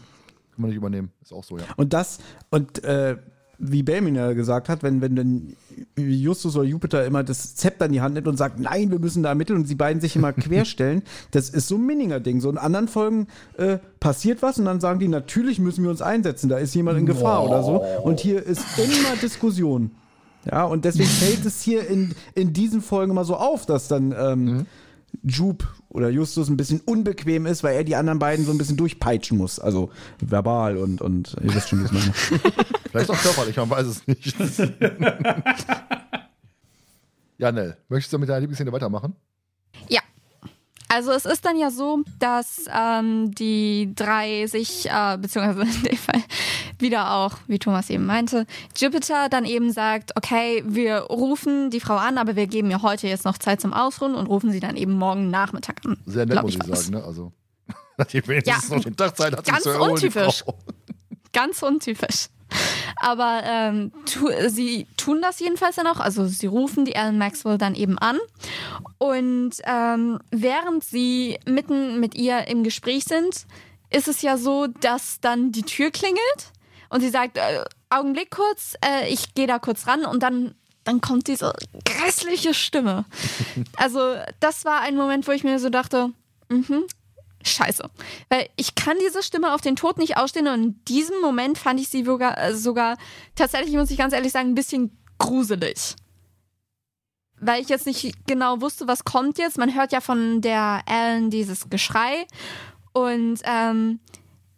Kann man nicht übernehmen. Ist auch so, ja. Und das, und äh, wie Belmin ja gesagt hat, wenn, wenn dann Justus oder Jupiter immer das Zepter in die Hand nimmt und sagt, nein, wir müssen da ermitteln und sie beiden sich immer querstellen, das ist so ein Minninger Ding. So in anderen Folgen äh, passiert was und dann sagen die, natürlich müssen wir uns einsetzen, da ist jemand in Gefahr oder so. Und hier ist immer Diskussion. Ja, und deswegen fällt es hier in, in diesen Folgen immer so auf, dass dann ähm, Jupe oder Justus ein bisschen unbequem ist, weil er die anderen beiden so ein bisschen durchpeitschen muss. Also verbal und, und ihr wisst schon, wie ich es meine. Vielleicht auch körperlich, man weiß es nicht. ja, Nell, möchtest du mit deiner Lieblingsszene weitermachen? Ja. Also es ist dann ja so, dass ähm, die drei sich, äh, beziehungsweise in dem Fall wieder auch, wie Thomas eben meinte, Jupiter dann eben sagt, okay, wir rufen die Frau an, aber wir geben ihr heute jetzt noch Zeit zum Ausruhen und rufen sie dann eben morgen Nachmittag an. Sehr nett, muss ich sagen, ne? Also, dass ihr wenigstens Ja, noch den Tag Zeit hat, ganz zu erholen, untypisch. Ganz untypisch. Aber ähm, tu, sie tun das jedenfalls dann auch. Also sie rufen die Ellen Maxwell dann eben an. Und ähm, während sie mitten mit ihr im Gespräch sind, ist es ja so, dass dann die Tür klingelt und sie sagt, äh, Augenblick kurz, äh, ich gehe da kurz ran und dann, dann kommt diese grässliche Stimme. Also das war ein Moment, wo ich mir so dachte, mhm, Scheiße. Weil ich kann diese Stimme auf den Tod nicht ausstehen und in diesem Moment fand ich sie sogar, äh, sogar tatsächlich, muss ich ganz ehrlich sagen, ein bisschen gruselig. Weil ich jetzt nicht genau wusste, was kommt jetzt. Man hört ja von der Ellen dieses Geschrei. Und ähm,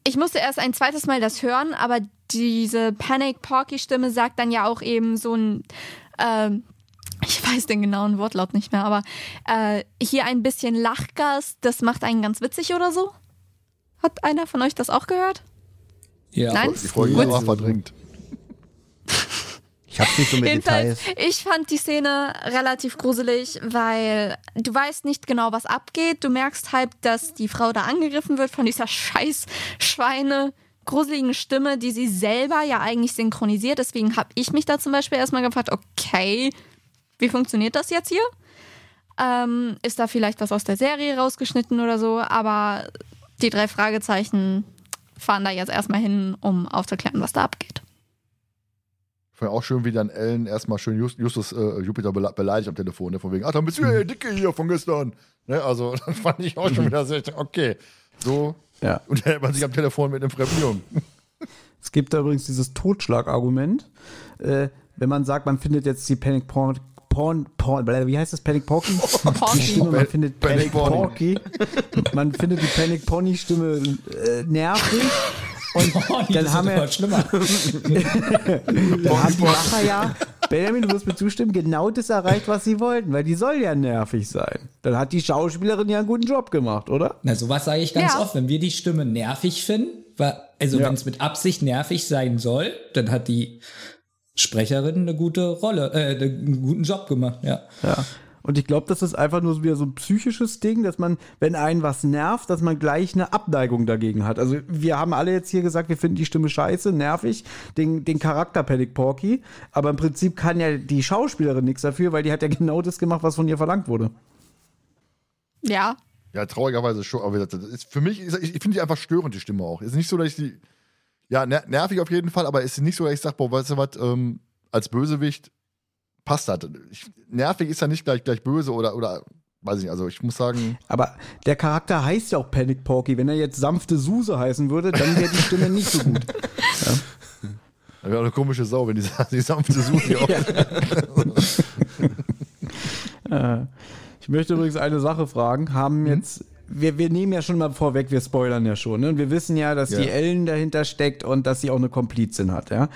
ich musste erst ein zweites Mal das hören, aber diese Panic Porky Stimme sagt dann ja auch eben so ein ähm, ich weiß den genauen Wortlaut nicht mehr, aber äh, hier ein bisschen Lachgas, das macht einen ganz witzig oder so. Hat einer von euch das auch gehört? Ja. Nein? Die Folge war verdrängt. Ich hab's nicht so mit Jedenfalls, Details. ich fand die Szene relativ gruselig, weil du weißt nicht genau, was abgeht. Du merkst halt, dass die Frau da angegriffen wird von dieser scheiß Schweine gruseligen Stimme, die sie selber ja eigentlich synchronisiert. Deswegen habe ich mich da zum Beispiel erstmal gefragt, okay, wie funktioniert das jetzt hier? Ähm, ist da vielleicht was aus der Serie rausgeschnitten oder so? Aber die drei Fragezeichen fahren da jetzt erstmal hin, um aufzuklären, was da abgeht. Ich fand auch schön, wie dann Ellen erstmal schön Just, Justus äh, Jupiter bele beleidigt am Telefon, ne? von wegen, ach, dann bist du ja der Dicke hier von gestern. Ne? Also, das fand ich auch schon wieder sehr, okay. So Ja. unterhält man sich am Telefon mit einem fremden Jungen. Es gibt da übrigens dieses Totschlagargument, äh, wenn man sagt, man findet jetzt die Panic Porn, Porn, Porn wie heißt das, Panic Porky? Die Stimme, man findet Panic Panic Pony. Porky. Man findet die Panic Pony Stimme äh, nervig. Und Oh, dann haben wir, immer schlimmer. dann haben die Macher ja, Benjamin, du wirst mir zustimmen, genau das erreicht, was sie wollten, weil die soll ja nervig sein. Dann hat die Schauspielerin ja einen guten Job gemacht, oder? Na, sowas sage ich ganz Ja. oft. Wenn wir die Stimme nervig finden, weil, also Ja. wenn es mit Absicht nervig sein soll, dann hat die Sprecherin eine gute Rolle, äh, einen guten Job gemacht, ja. Ja. Und ich glaube, das ist einfach nur wieder so ein psychisches Ding, dass man, wenn einen was nervt, dass man gleich eine Abneigung dagegen hat. Also wir haben alle jetzt hier gesagt, wir finden die Stimme scheiße, nervig, den, den Charakter Panic Porky, aber im Prinzip kann ja die Schauspielerin nichts dafür, weil die hat ja genau das gemacht, was von ihr verlangt wurde. Ja, Ja, traurigerweise schon. Aber wie gesagt, das ist, für mich, ist, ich, ich finde die einfach störend, die Stimme auch. Ist nicht so, dass ich die. Ja, ner nervig auf jeden Fall, aber es ist nicht so, dass ich sage, boah, weißt du was, ähm, als Bösewicht passt das. Ich, nervig ist ja nicht gleich, gleich böse oder, oder, weiß ich nicht. Also ich muss sagen, Aber der Charakter heißt ja auch Panic Porky. Wenn er jetzt sanfte Suse heißen würde, dann wäre die Stimme nicht so gut. das wäre auch eine komische Sau, wenn die, die sanfte Suche auch. Äh, ich möchte übrigens eine Sache fragen. Mhm. Haben jetzt, wir, wir nehmen ja schon mal vorweg, wir spoilern ja schon. Ne? Und wir wissen ja, dass Ja. die Ellen dahinter steckt und dass sie auch eine Komplizin hat. Ja?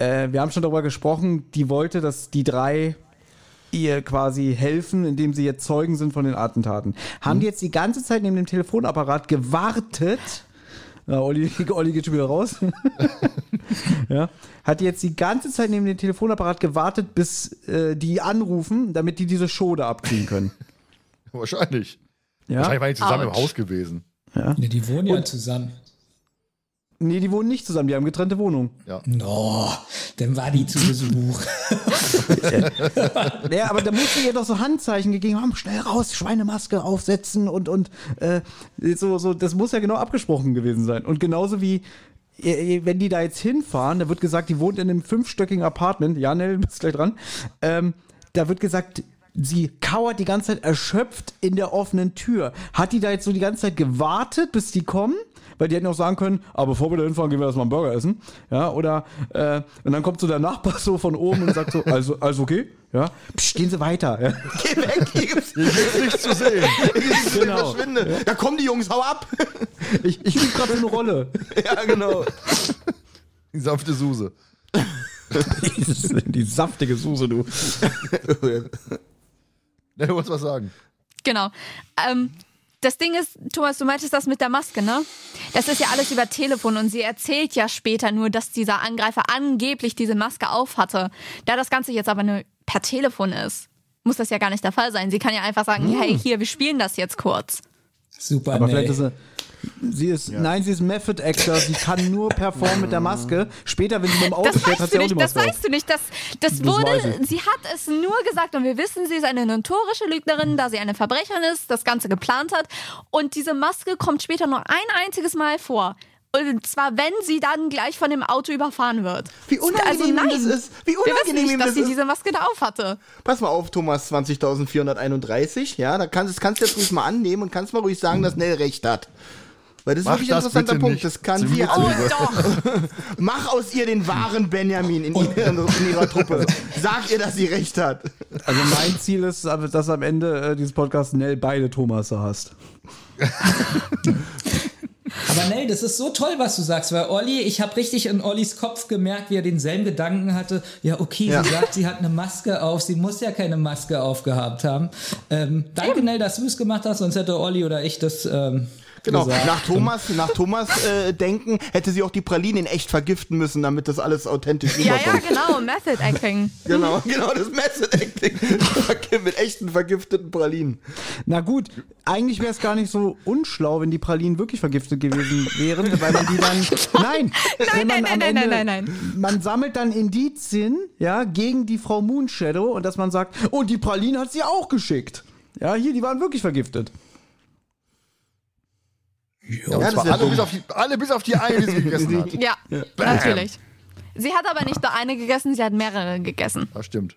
Äh, wir haben schon darüber gesprochen, die wollte, dass die drei ihr quasi helfen, indem sie jetzt Zeugen sind von den Attentaten. Haben Mhm. die jetzt die ganze Zeit neben dem Telefonapparat gewartet? Ja, Olli, Olli geht schon wieder raus. ja. Hat die jetzt die ganze Zeit neben dem Telefonapparat gewartet, bis äh, die anrufen, damit die diese Show da abziehen können. Wahrscheinlich. Ja? Wahrscheinlich waren die zusammen Ouch. im Haus gewesen. Nee, die wohnen ja zusammen. Nee, die wohnen nicht zusammen, die haben getrennte Wohnungen. No, dann war die zu Besuch. Ja, aber da musste ihr doch so Handzeichen gegeben haben, schnell raus, Schweinemaske aufsetzen und, und äh, so, so, das muss ja genau abgesprochen gewesen sein. Und genauso wie, äh, wenn die da jetzt hinfahren, da wird gesagt, die wohnt in einem fünfstöckigen Apartment, ja, Nell, du bist gleich dran, ähm, da wird gesagt, sie kauert die ganze Zeit erschöpft in der offenen Tür. Hat die da jetzt so die ganze Zeit gewartet, bis die kommen? Weil die hätten auch sagen können, aber bevor wir da hinfahren, gehen wir erstmal einen Burger essen. Ja, oder, äh, und dann kommt so der Nachbar so von oben und sagt so, also, also okay, ja, Psst, gehen Sie weiter. Ja. Geh weg, hier gibt's nichts zu sehen. Genau. Verschwinde. Da kommen die Jungs, hau ab. Ich, ich spiele gerade so eine Rolle. ja, genau. Die sanfte Suse. Die saftige Suse, du. Ne, du wolltest was sagen. Genau. Ähm, das Ding ist, Thomas, du meintest das mit der Maske, ne? Das ist ja alles über Telefon und sie erzählt ja später nur, dass dieser Angreifer angeblich diese Maske auf hatte. Da das Ganze jetzt aber nur per Telefon ist, muss das ja gar nicht der Fall sein. Sie kann ja einfach sagen, hey, hier, wir spielen das jetzt kurz. Super, Aber nee. vielleicht ist sie. Sie ist, nein, sie ist Method Actor. Sie kann nur performen mit der Maske. Später, wenn sie mit dem Auto Das fährt, hat weißt sie du auch die nicht, das Maske auf. weißt du nicht. Das, das, Das wurde, sie hat es nur gesagt und wir wissen, sie ist eine notorische Lügnerin, da sie eine Verbrecherin ist, das Ganze geplant hat. Und diese Maske kommt später nur ein einziges Mal vor. Und zwar, wenn sie dann gleich von dem Auto überfahren wird. Wie unangenehm also nein, das ist. Wie wir wissen unangenehm nicht, dass das sie ist. diese Maske da auf hatte. Pass mal auf, Thomas 20.431. Ja, da kannst, das kannst du jetzt ruhig mal annehmen und kannst mal ruhig sagen, dass Nell recht hat. Weil das ist Mach wirklich ein interessanter Punkt. nicht. Das kann Sie Oh doch. Mach aus ihr den wahren Benjamin in, ihrer- in ihrer Truppe. Sag ihr, dass sie recht hat. Also mein Ziel ist, dass am Ende äh, dieses Podcasts Nell beide Thomasse hast. Aber Nell, das ist so toll, was du sagst, weil Olli, ich habe richtig in Ollis Kopf gemerkt, wie er denselben Gedanken hatte. Ja, okay, Ja. sie sagt, sie hat eine Maske auf, sie muss ja keine Maske aufgehabt haben. Ähm, danke, Nell, dass du es gemacht hast, sonst hätte Olli oder ich das ähm, Genau, gesagt. nach Thomas, nach Thomas äh, denken, hätte sie auch die Pralinen echt vergiften müssen, damit das alles authentisch Ja, ja, rüberkommt. genau, Method Acting. Genau, genau, das Method Acting. Mit echten vergifteten Pralinen. Na gut, eigentlich wäre es gar nicht so unschlau, wenn die Pralinen wirklich vergiftet gewesen wären, weil man die dann. Nein! nein, nein, nein, Ende- nein, nein, Man sammelt dann Indizien, ja, gegen die Frau Moonshadow und dass man sagt, und die Pralinen hat sie auch geschickt. Ja, hier, die waren wirklich vergiftet. Ja, und das ja alle, dumm. bis auf die, alle bis auf die eine, die sie gegessen hat. Ja, natürlich. Sie hat aber nicht nur eine gegessen, sie hat mehrere gegessen. Das stimmt.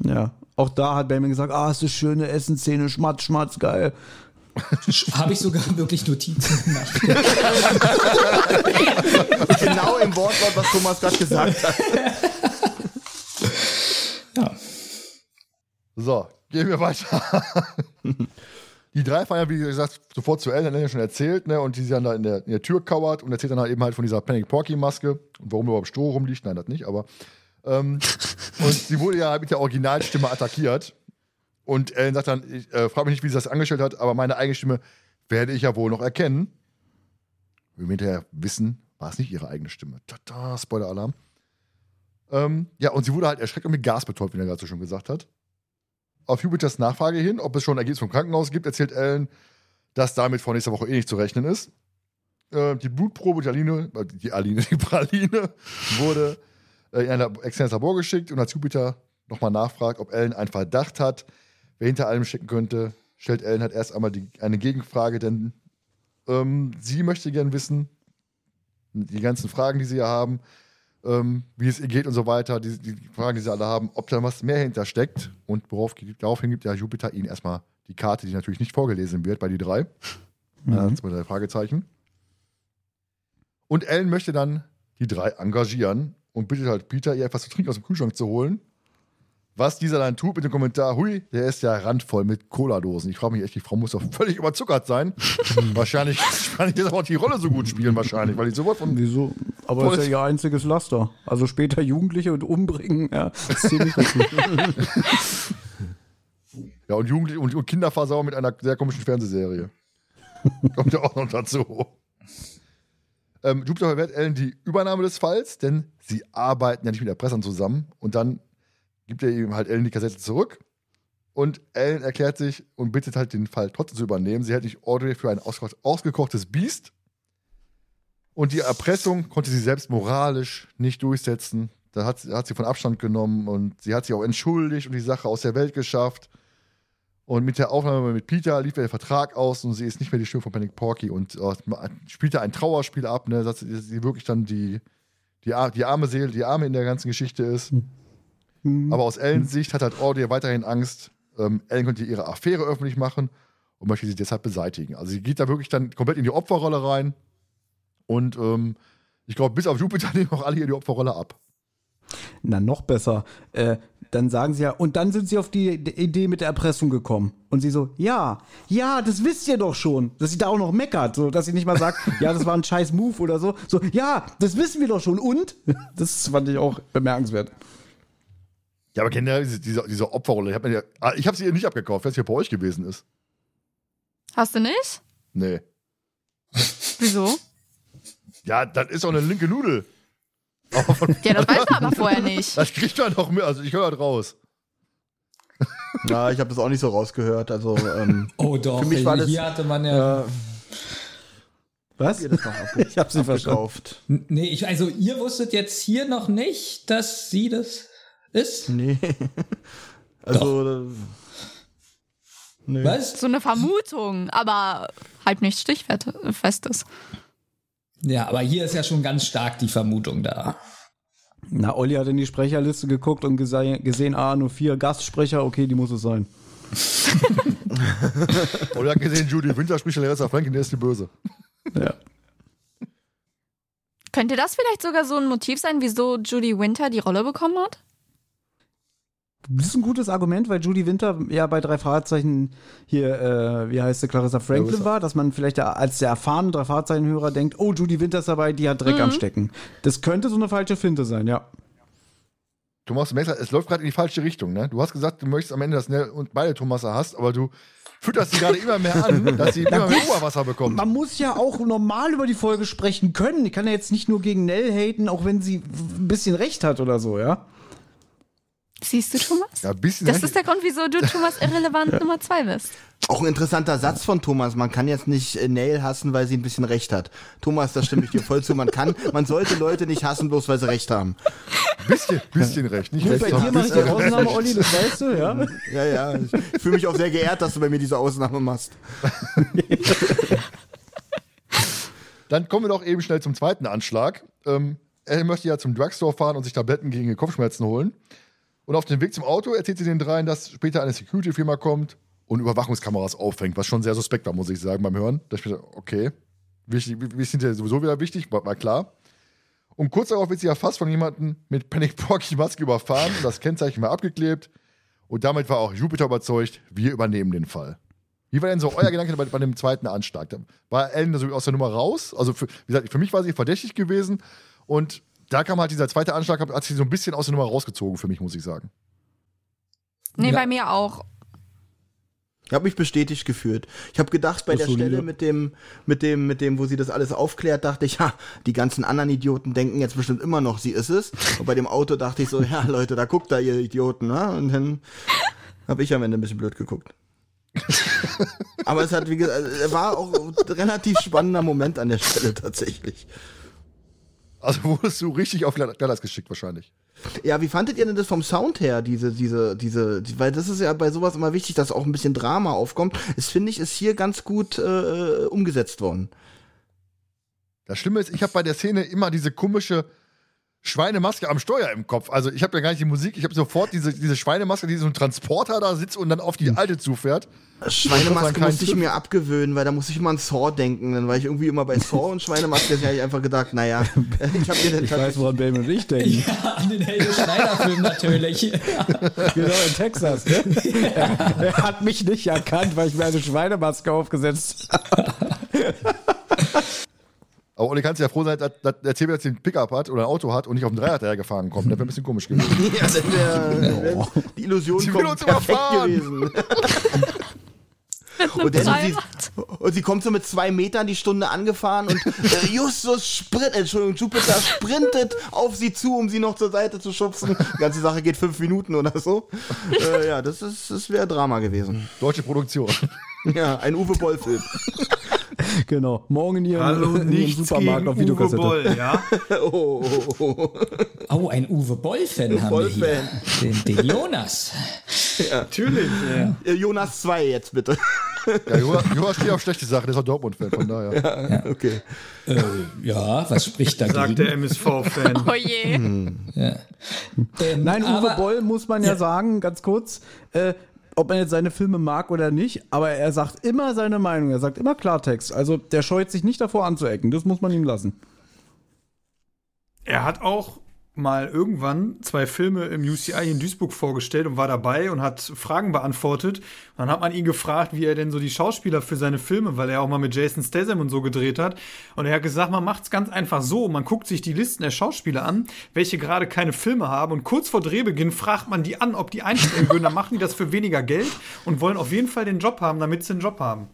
Ja, auch da hat Benjamin gesagt, ah, ist das schöne Essensszene, schmatz, schmatz, geil. Habe ich sogar wirklich Notizen gemacht. Genau im Wortlaut, was Thomas gerade gesagt hat. ja. So, gehen wir weiter. Die drei fahren ja, wie gesagt, sofort zu Ellen, hat ja schon erzählt, ne? Und die sie dann da in der, in der Tür kauert und erzählt dann halt eben halt von dieser Panic Porky Maske und warum überhaupt Stroh rumliegt. Nein, das nicht, aber. Ähm, und sie wurde ja mit der Originalstimme attackiert. Und Ellen sagt dann, ich äh, frage mich nicht, wie sie das angestellt hat, aber meine eigene Stimme werde ich ja wohl noch erkennen. Wir hinterher wissen, war es nicht ihre eigene Stimme. Tada, Spoiler-Alarm. Ähm, ja, und sie wurde halt erschreckt und mit Gas betäubt, wie er gerade so schon gesagt hat. Auf Jupiters Nachfrage hin, ob es schon ein Ergebnis vom Krankenhaus gibt, erzählt Ellen, dass damit vor nächster Woche eh nicht zu rechnen ist. Äh, die Blutprobe, die Aline, äh, die Aline, die Praline, wurde äh, in ein externes Labor geschickt und als Jupiter nochmal nachfragt, ob Ellen einen Verdacht hat, wer hinter allem stecken könnte, stellt Ellen halt erst einmal die, eine Gegenfrage, denn ähm, sie möchte gern wissen, die ganzen Fragen, die sie ja haben, ähm, wie es ihr geht und so weiter, die, die Fragen, die sie alle haben, ob da was mehr hintersteckt. Und worauf, daraufhin gibt ja Jupiter ihnen erstmal die Karte, die natürlich nicht vorgelesen wird bei die drei. Ja, zwei, drei Fragezeichen. Und Ellen möchte dann die drei engagieren und bittet halt Peter, ihr etwas zu trinken aus dem Kühlschrank zu holen. Was dieser dann tut mit dem Kommentar, hui, der ist ja randvoll mit Cola-Dosen. Ich frage mich echt, die Frau muss doch völlig überzuckert sein. wahrscheinlich, wahrscheinlich jetzt aber auch die Rolle so gut spielen, wahrscheinlich, weil die sowas von Wieso? Aber das ist ja ihr einziges Laster. Also später Jugendliche und umbringen, ja. Ja, und Jugendliche und, und Kinderversauer mit einer sehr komischen Fernsehserie. Kommt ja auch noch dazu. Ähm, Jupiter verwehrt Ellen die Übernahme des Falls, denn sie arbeiten ja nicht mit Erpressern zusammen. Und dann gibt er ihm halt Ellen die Kassette zurück. Und Ellen erklärt sich und bittet halt den Fall trotzdem zu übernehmen. Sie hält nicht Audrey für ein ausge ausgekochtes Biest. Und die Erpressung konnte sie selbst moralisch nicht durchsetzen. Da hat, hat sie von Abstand genommen und sie hat sich auch entschuldigt und die Sache aus der Welt geschafft. Und mit der Aufnahme mit Peter lief der Vertrag aus und sie ist nicht mehr die Stimme von Panic Porky und äh, spielte ein Trauerspiel ab, ne, dass sie wirklich dann die, die, die arme Seele, die Arme in der ganzen Geschichte ist. Mhm. Aber aus Ellens Sicht hat halt Audrey weiterhin Angst, ähm, Ellen könnte ihre Affäre öffentlich machen und möchte sie deshalb beseitigen. Also sie geht da wirklich dann komplett in die Opferrolle rein und ähm, ich glaube, bis auf Jupiter nehmen auch alle hier die Opferrolle ab. Na, noch besser. Äh, dann sagen sie ja, und dann sind sie auf die Idee mit der Erpressung gekommen. Und sie so, ja, ja, das wisst ihr doch schon. Dass sie da auch noch meckert, so, dass sie nicht mal sagt, ja, das war ein scheiß Move oder so. So, ja, das wissen wir doch schon. Und? Das fand ich auch bemerkenswert. Ja, aber generell diese, diese, diese Opferrolle, ich habe ja, ah, ich hab sie ihr nicht abgekauft, weil es hier bei euch gewesen ist. Hast du nicht? Nee. Wieso? Ja, das ist doch eine linke Nudel. Ja, das weiß man aber vorher nicht. Das kriegt man doch mit, also ich höre das raus. Ja, ich habe das auch nicht so rausgehört. Also, ähm, Oh doch, Für mich war das- hier hatte man ja. äh, Was? Ich nicht verstanden. abgekauft. Nee, ich, also ihr wusstet jetzt hier noch nicht, dass sie das ist? Nee. Also, nee. Was? So eine Vermutung, aber halt nicht stichfestes. Ja, aber hier ist ja schon ganz stark die Vermutung da. Na, Olli hat in die Sprecherliste geguckt und gese gesehen, ah, nur vier Gastsprecher, okay, die muss es sein. Oder hat gesehen, Judy Winter spricht Larissa Franklin, der ist die Böse. Ja. Könnte das vielleicht sogar so ein Motiv sein, wieso Judy Winter die Rolle bekommen hat? Das ist ein gutes Argument, weil Judy Winter ja bei drei Fahrzeichen hier, äh, wie heißt sie, Clarissa Franklin Clarissa. war, dass man vielleicht als der erfahrene drei Fahrzeichen-Hörer denkt, oh, Judy Winter ist dabei, die hat Dreck am Stecken. Das könnte so eine falsche Finte sein, ja. Thomas, du merkst, es läuft gerade in die falsche Richtung, ne? Du hast gesagt, du möchtest am Ende, dass Nell und beide Thomaser hast, aber du fütterst sie gerade immer mehr an, dass sie immer mehr Oberwasser bekommt. Man muss ja auch normal über die Folge sprechen können. Ich kann ja jetzt nicht nur gegen Nell haten, auch wenn sie ein bisschen recht hat oder so, ja. Siehst du, Thomas? Ja, ein bisschen Das ist der Grund, wieso du Thomas irrelevant Nummer zwei bist. Auch ein interessanter Satz von Thomas. Man kann jetzt nicht äh, Nail hassen, weil sie ein bisschen recht hat. Thomas, da stimme ich dir voll zu. Man kann, man sollte Leute nicht hassen, bloß weil sie recht haben. bisschen, bisschen recht. Nicht recht, Bei dir mache ich die Ausnahme, Olli, das weißt du, ja. Ja, ja. Ich fühle mich auch sehr geehrt, dass du bei mir diese Ausnahme machst. Dann kommen wir doch eben schnell zum zweiten Anschlag. Ähm, er möchte ja zum Drugstore fahren und sich Tabletten gegen die Kopfschmerzen holen. Und auf dem Weg zum Auto erzählt sie den dreien, dass später eine Security-Firma kommt und Überwachungskameras auffängt, was schon sehr suspekt war, muss ich sagen, beim Hören. Da dachte, okay, wichtig, wir sind ja sowieso wieder wichtig, war, war klar. Und kurz darauf wird sie erfasst von jemandem mit Panic Porky Maske überfahren und das Kennzeichen war abgeklebt. Und damit war auch Jupiter überzeugt, wir übernehmen den Fall. Wie war denn so euer Gedanke bei, bei dem zweiten Anschlag? War Ellen so aus der Nummer raus? Also, für, wie gesagt, für mich war sie verdächtig gewesen. Und da kam halt dieser zweite Anschlag, hat sie so ein bisschen aus der Nummer rausgezogen, für mich, muss ich sagen. Nee, Ja. bei mir auch. Ich habe mich bestätigt gefühlt. Ich habe gedacht, bei Das der solide. Stelle mit dem, mit dem, mit dem, wo sie das alles aufklärt, dachte ich, ja, die ganzen anderen Idioten denken jetzt bestimmt immer noch, sie ist es. Und bei dem Auto dachte ich so, ja, Leute, da guckt da ihr Idioten, ne? Und dann habe ich am Ende ein bisschen blöd geguckt. Aber es hat, wie gesagt, es war auch ein relativ spannender Moment an der Stelle tatsächlich. Also wurdest du richtig auf Glatteis geschickt, wahrscheinlich. Ja, wie fandet ihr denn das vom Sound her, diese, diese, diese, die- weil das ist ja bei sowas immer wichtig, dass auch ein bisschen Drama aufkommt. Das finde ich, ist hier ganz gut äh, umgesetzt worden. Das Schlimme ist, ich habe bei der Szene immer diese komische Schweinemaske am Steuer im Kopf. Also ich habe ja gar nicht die Musik, ich habe sofort diese, diese Schweinemaske, die so ein Transporter da sitzt und dann auf die alte zufährt. Schweinemaske musste ich mir abgewöhnen, weil da musste ich immer an Saw denken. Dann war ich irgendwie immer bei Saw und Schweinemaske, deswegen habe ich einfach gedacht, naja, ich habe mir den Ich weiß, woran Ben und ich denken. Ja, an den Helge Schneider-Film natürlich. Genau, in Texas. Ne? er, er hat mich nicht erkannt, weil ich mir eine Schweinemaske aufgesetzt habe. Aber Olli kannst ja froh sein, dass, dass der CB jetzt den Pickup hat oder ein Auto hat und nicht auf dem Dreier gefahren kommt. Das wäre ein bisschen komisch gewesen. Ja, das wär, wär die Illusion Sie will kommt uns perfekt überfahren. gewesen. Und, dann, und, Dreirad. sie, und sie kommt so mit zwei Metern die Stunde angefahren und äh, Justus sprint, Entschuldigung, Jupiter sprintet auf sie zu, um sie noch zur Seite zu schubsen. Die ganze Sache geht fünf Minuten oder so. Äh, ja, das ist, das wäre Drama gewesen. Deutsche Produktion. Ja, ein Uwe Boll-Film. Genau. Morgen in ihrem, Hallo, in ihrem Supermarkt gegen auf Uwe Videokassette. Boll, ja? Oh, oh, oh. Oh, ein Uwe Boll-Fan haben wir hier. Den, den Jonas. Natürlich. Ja. Jonas 2 jetzt bitte. Ja, Jonas, Jonas steht auf schlechte Sachen, der ist auch Dortmund-Fan, von daher. Okay. Äh, ja, was spricht Sagt dagegen? der MSV-Fan. Oh je. Ähm, Nein, Uwe aber- Boll muss man ja, Ja. sagen, ganz kurz, äh, ob man jetzt seine Filme mag oder nicht, aber er sagt immer seine Meinung, er sagt immer Klartext. Also der scheut sich nicht davor anzuecken, das muss man ihm lassen. Er hat auch mal irgendwann zwei Filme im UCI in Duisburg vorgestellt und war dabei und hat Fragen beantwortet. Und dann hat man ihn gefragt, wie er denn so die Schauspieler für seine Filme, weil er auch mal mit Jason Statham und so gedreht hat. Und er hat gesagt, man macht's ganz einfach so. Man guckt sich die Listen der Schauspieler an, welche gerade keine Filme haben. Und kurz vor Drehbeginn fragt man die an, ob die einstellen würden. Dann machen die das für weniger Geld und wollen auf jeden Fall den Job haben, damit sie den Job haben.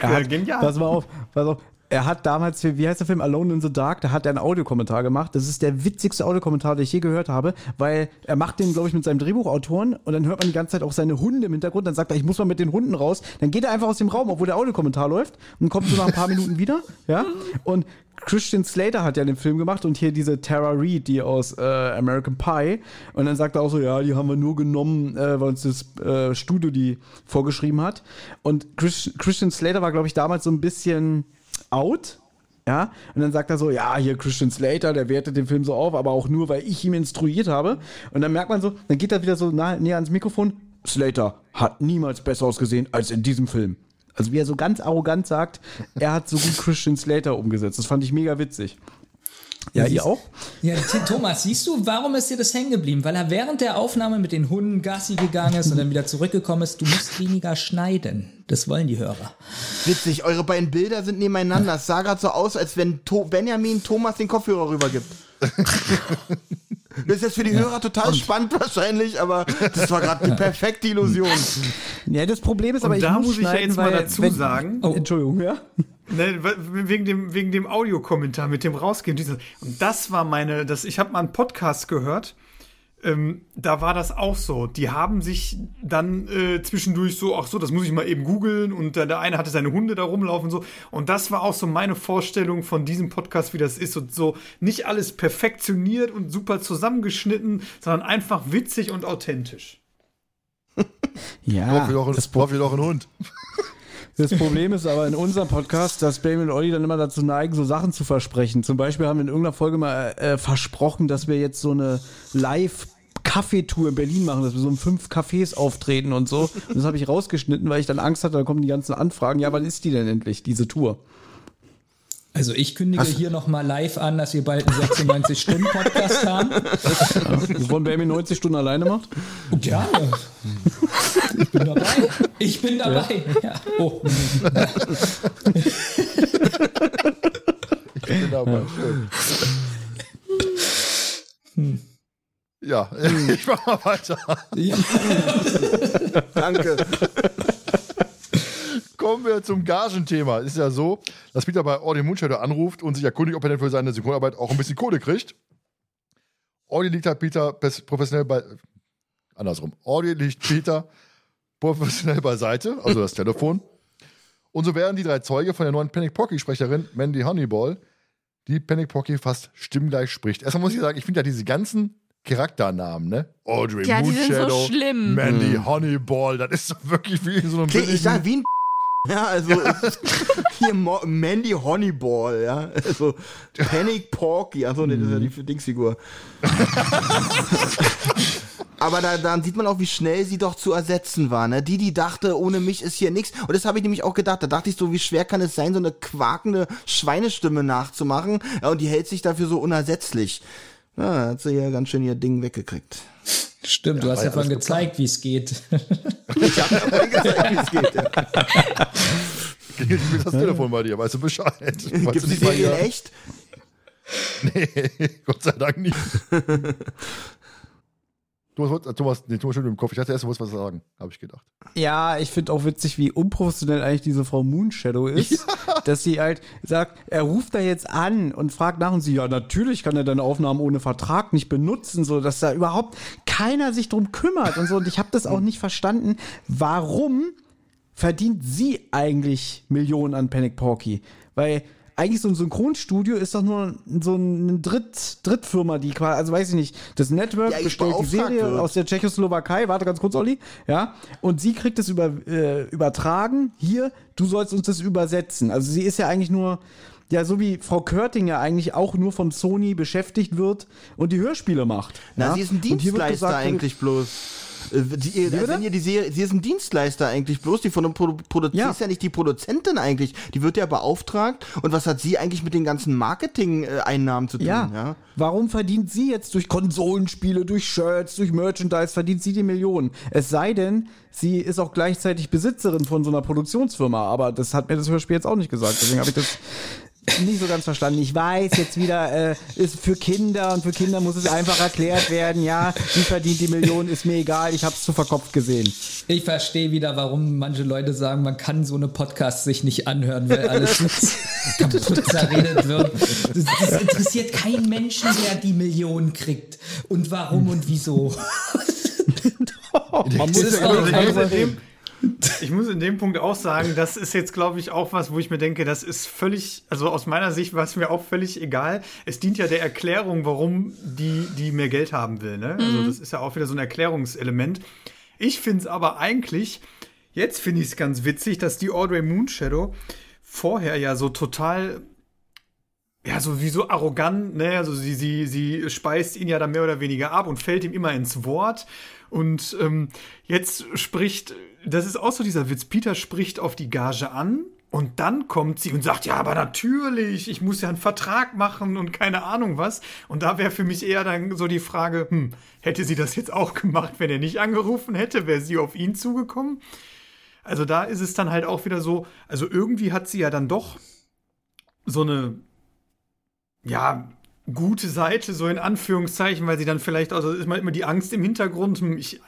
Ja, genial. Pass mal auf, pass auf. Er hat damals, wie heißt der Film, Alone in the Dark, da hat er einen Audiokommentar gemacht. Das ist der witzigste Audiokommentar, den ich je gehört habe, weil er macht den, glaube ich, mit seinem Drehbuchautoren und dann hört man die ganze Zeit auch seine Hunde im Hintergrund. Dann sagt er, ich muss mal mit den Hunden raus. Dann geht er einfach aus dem Raum, obwohl der Audiokommentar läuft und kommt so nach ein paar Minuten wieder. Ja. Und Christian Slater hat ja den Film gemacht und hier diese Tara Reid, die aus äh, American Pie. Und dann sagt er auch so, ja, die haben wir nur genommen, äh, weil uns das äh, Studio die vorgeschrieben hat. Und Chris, Christian Slater war, glaube ich, damals so ein bisschen out. Ja, und dann sagt er so, ja, hier Christian Slater, der wertet den Film so auf, aber auch nur, weil ich ihm instruiert habe. Und dann merkt man so, dann geht er wieder so nah, näher ans Mikrofon. Slater hat niemals besser ausgesehen als in diesem Film. Also wie er so ganz arrogant sagt, er hat so gut Christian Slater umgesetzt. Das fand ich mega witzig. Ja, ihr auch? Ja, Thomas, siehst du, warum ist dir das hängen geblieben? Weil er während der Aufnahme mit den Hunden Gassi gegangen ist und dann wieder zurückgekommen ist. Du musst weniger schneiden. Das wollen die Hörer. Witzig, eure beiden Bilder sind nebeneinander. Es sah gerade so aus, als wenn to Benjamin Thomas den Kopfhörer rübergibt. Das ist jetzt für die Hörer total spannend wahrscheinlich, aber das war gerade die perfekte Illusion. Ja, das Problem ist aber, Und ich da muss, muss ich ja jetzt mal dazu wenn, sagen, Oh. Entschuldigung, ja? Ne, wegen dem, wegen dem Audiokommentar mit dem Rausgehen. Dieses, und das war meine, das, ich habe mal einen Podcast gehört, ähm, da war das auch so. Die haben sich dann äh, zwischendurch so, ach so, das muss ich mal eben googeln und der, der eine hatte seine Hunde da rumlaufen und so. Und das war auch so meine Vorstellung von diesem Podcast, wie das ist. Und so nicht alles perfektioniert und super zusammengeschnitten, sondern einfach witzig und authentisch. Ja, Braucht wieder auch, das, ein- braucht wieder auch einen Hund. Das Problem ist aber in unserem Podcast, dass Benjamin und Olli dann immer dazu neigen, so Sachen zu versprechen. Zum Beispiel haben wir in irgendeiner Folge mal äh, versprochen, dass wir jetzt so eine Live- Kaffeetour in Berlin machen, dass wir so in fünf Cafés auftreten und so. Und das habe ich rausgeschnitten, weil ich dann Angst hatte, da kommen die ganzen Anfragen. Ja, wann ist die denn endlich, diese Tour? Also ich kündige hier nochmal live an, dass wir bald einen 96-Stunden-Podcast haben. Wovon Benjamin 90 Stunden alleine macht? Oh, gerne. Ich bin dabei. Ich bin dabei. Ja. Oh. Ich bin dabei. Ja, ich mach mal weiter. Ja. Danke. Kommen wir zum Gagenthema. Ist ja so, dass Peter bei Audi Moonshadoww anruft und sich erkundigt, ob er denn für seine Synchronarbeit auch ein bisschen Kohle kriegt. Audi liegt halt Peter professionell bei. Andersrum. Audi liegt Peter professionell beiseite, also das Telefon. Und so werden die drei Zeuge von der neuen Panic Pocky-Sprecherin Mandy Honeyball, die Panic Pocky fast stimmgleich spricht. Erstmal muss ich sagen, ich finde ja diese ganzen Charakternamen, ne? Audrey Ja, die sind so Moonshadow, schlimm. Mandy Honeyball, das ist doch wirklich wie in so einem Okay, ich sag wie ein ja, also ist hier Mo Mandy Honeyball, ja. Also Panic Porky, achso, nee, das ist ja die für Dingsfigur. Aber da, dann sieht man auch, wie schnell sie doch zu ersetzen war. Ne? Die, die dachte, ohne mich ist hier nichts. Und das habe ich nämlich auch gedacht. Da dachte ich so, wie schwer kann es sein, so eine quakende Schweinestimme nachzumachen? Ja, und die hält sich dafür so unersetzlich. Ja, da hat sie ja ganz schön ihr Ding weggekriegt. Stimmt, du hast ja vorhin gezeigt, wie es geht. Ich habe ja mal gesagt, wie es geht. Ja. Mir das Telefon bei dir, weißt du Bescheid? Gibt du es die Serie echt? Nee, Gott sei Dank nicht. Thomas, Thomas, nee, Thomas schüttelt im Kopf. Ich dachte erst, du wolltest was sagen, habe ich gedacht. Ja, ich finde auch witzig, wie unprofessionell eigentlich diese Frau Moonshadow ist. Dass sie halt sagt, er ruft da jetzt an und fragt nach und sie, ja, natürlich kann er deine Aufnahmen ohne Vertrag nicht benutzen, so dass da überhaupt keiner sich drum kümmert und so. Und ich habe das auch nicht verstanden, warum verdient sie eigentlich Millionen an Panic Porky? Weil eigentlich so ein Synchronstudio ist doch nur so eine Dritt, Drittfirma, die quasi, also weiß ich nicht, das Network eigentlich bestellt die Serie wird. aus der Tschechoslowakei, warte ganz kurz, Olli, ja, und sie kriegt es über, äh, übertragen, hier, du sollst uns das übersetzen. Also sie ist ja eigentlich nur, ja, so wie Frau Körting ja eigentlich auch nur von Sony beschäftigt wird und die Hörspiele macht. Na, ja? sie ist ein Dienstleister gesagt, eigentlich bloß. Äh, Die, bitte? wenn ihr die Serie, sie ist ein Dienstleister eigentlich bloß, die von dem Produ Produ Ja. sie ist ja nicht die Produzentin eigentlich, die wird ja beauftragt und was hat sie eigentlich mit den ganzen Marketing-Einnahmen zu tun? Ja. Ja. Warum verdient sie jetzt durch Konsolenspiele, durch Shirts, durch Merchandise, verdient sie die Millionen? Es sei denn, sie ist auch gleichzeitig Besitzerin von so einer Produktionsfirma, aber das hat mir das Hörspiel jetzt auch nicht gesagt. Deswegen habe ich das nicht so ganz verstanden. Ich weiß jetzt wieder, äh, ist für Kinder und für Kinder muss es einfach erklärt werden. Ja, sie verdient die Millionen, ist mir egal, ich habe es zu verkopft gesehen. Ich verstehe wieder, warum manche Leute sagen, man kann so eine Podcast sich nicht anhören, weil alles kaputt zerredet wird. Das, das interessiert keinen Menschen, der die Millionen kriegt. Und warum und wieso. Man ist ja Also ich, muss in dem, Punkt auch sagen, das ist jetzt, glaube ich, auch was, wo ich mir denke, das ist völlig, also aus meiner Sicht war es mir auch völlig egal. Es dient ja der Erklärung, warum die, die mehr Geld haben will. Ne? Also das ist ja auch wieder so ein Erklärungselement. Ich finde es aber eigentlich, jetzt finde ich es ganz witzig, dass die Audrey Moonshadow vorher ja so total ja, so wie so arrogant, ne, also sie, sie, sie speist ihn ja dann mehr oder weniger ab und fällt ihm immer ins Wort. Und ähm, jetzt spricht, das ist auch so dieser Witz, Peter spricht auf die Gage an und dann kommt sie und sagt, ja, aber natürlich, ich muss ja einen Vertrag machen und keine Ahnung was. Und da wäre für mich eher dann so die Frage, hm, hätte sie das jetzt auch gemacht, wenn er nicht angerufen hätte, wäre sie auf ihn zugekommen? Also da ist es dann halt auch wieder so, also irgendwie hat sie ja dann doch so eine ja, gute Seite, so in Anführungszeichen, weil sie dann vielleicht, also ist mal immer die Angst im Hintergrund, hm, ich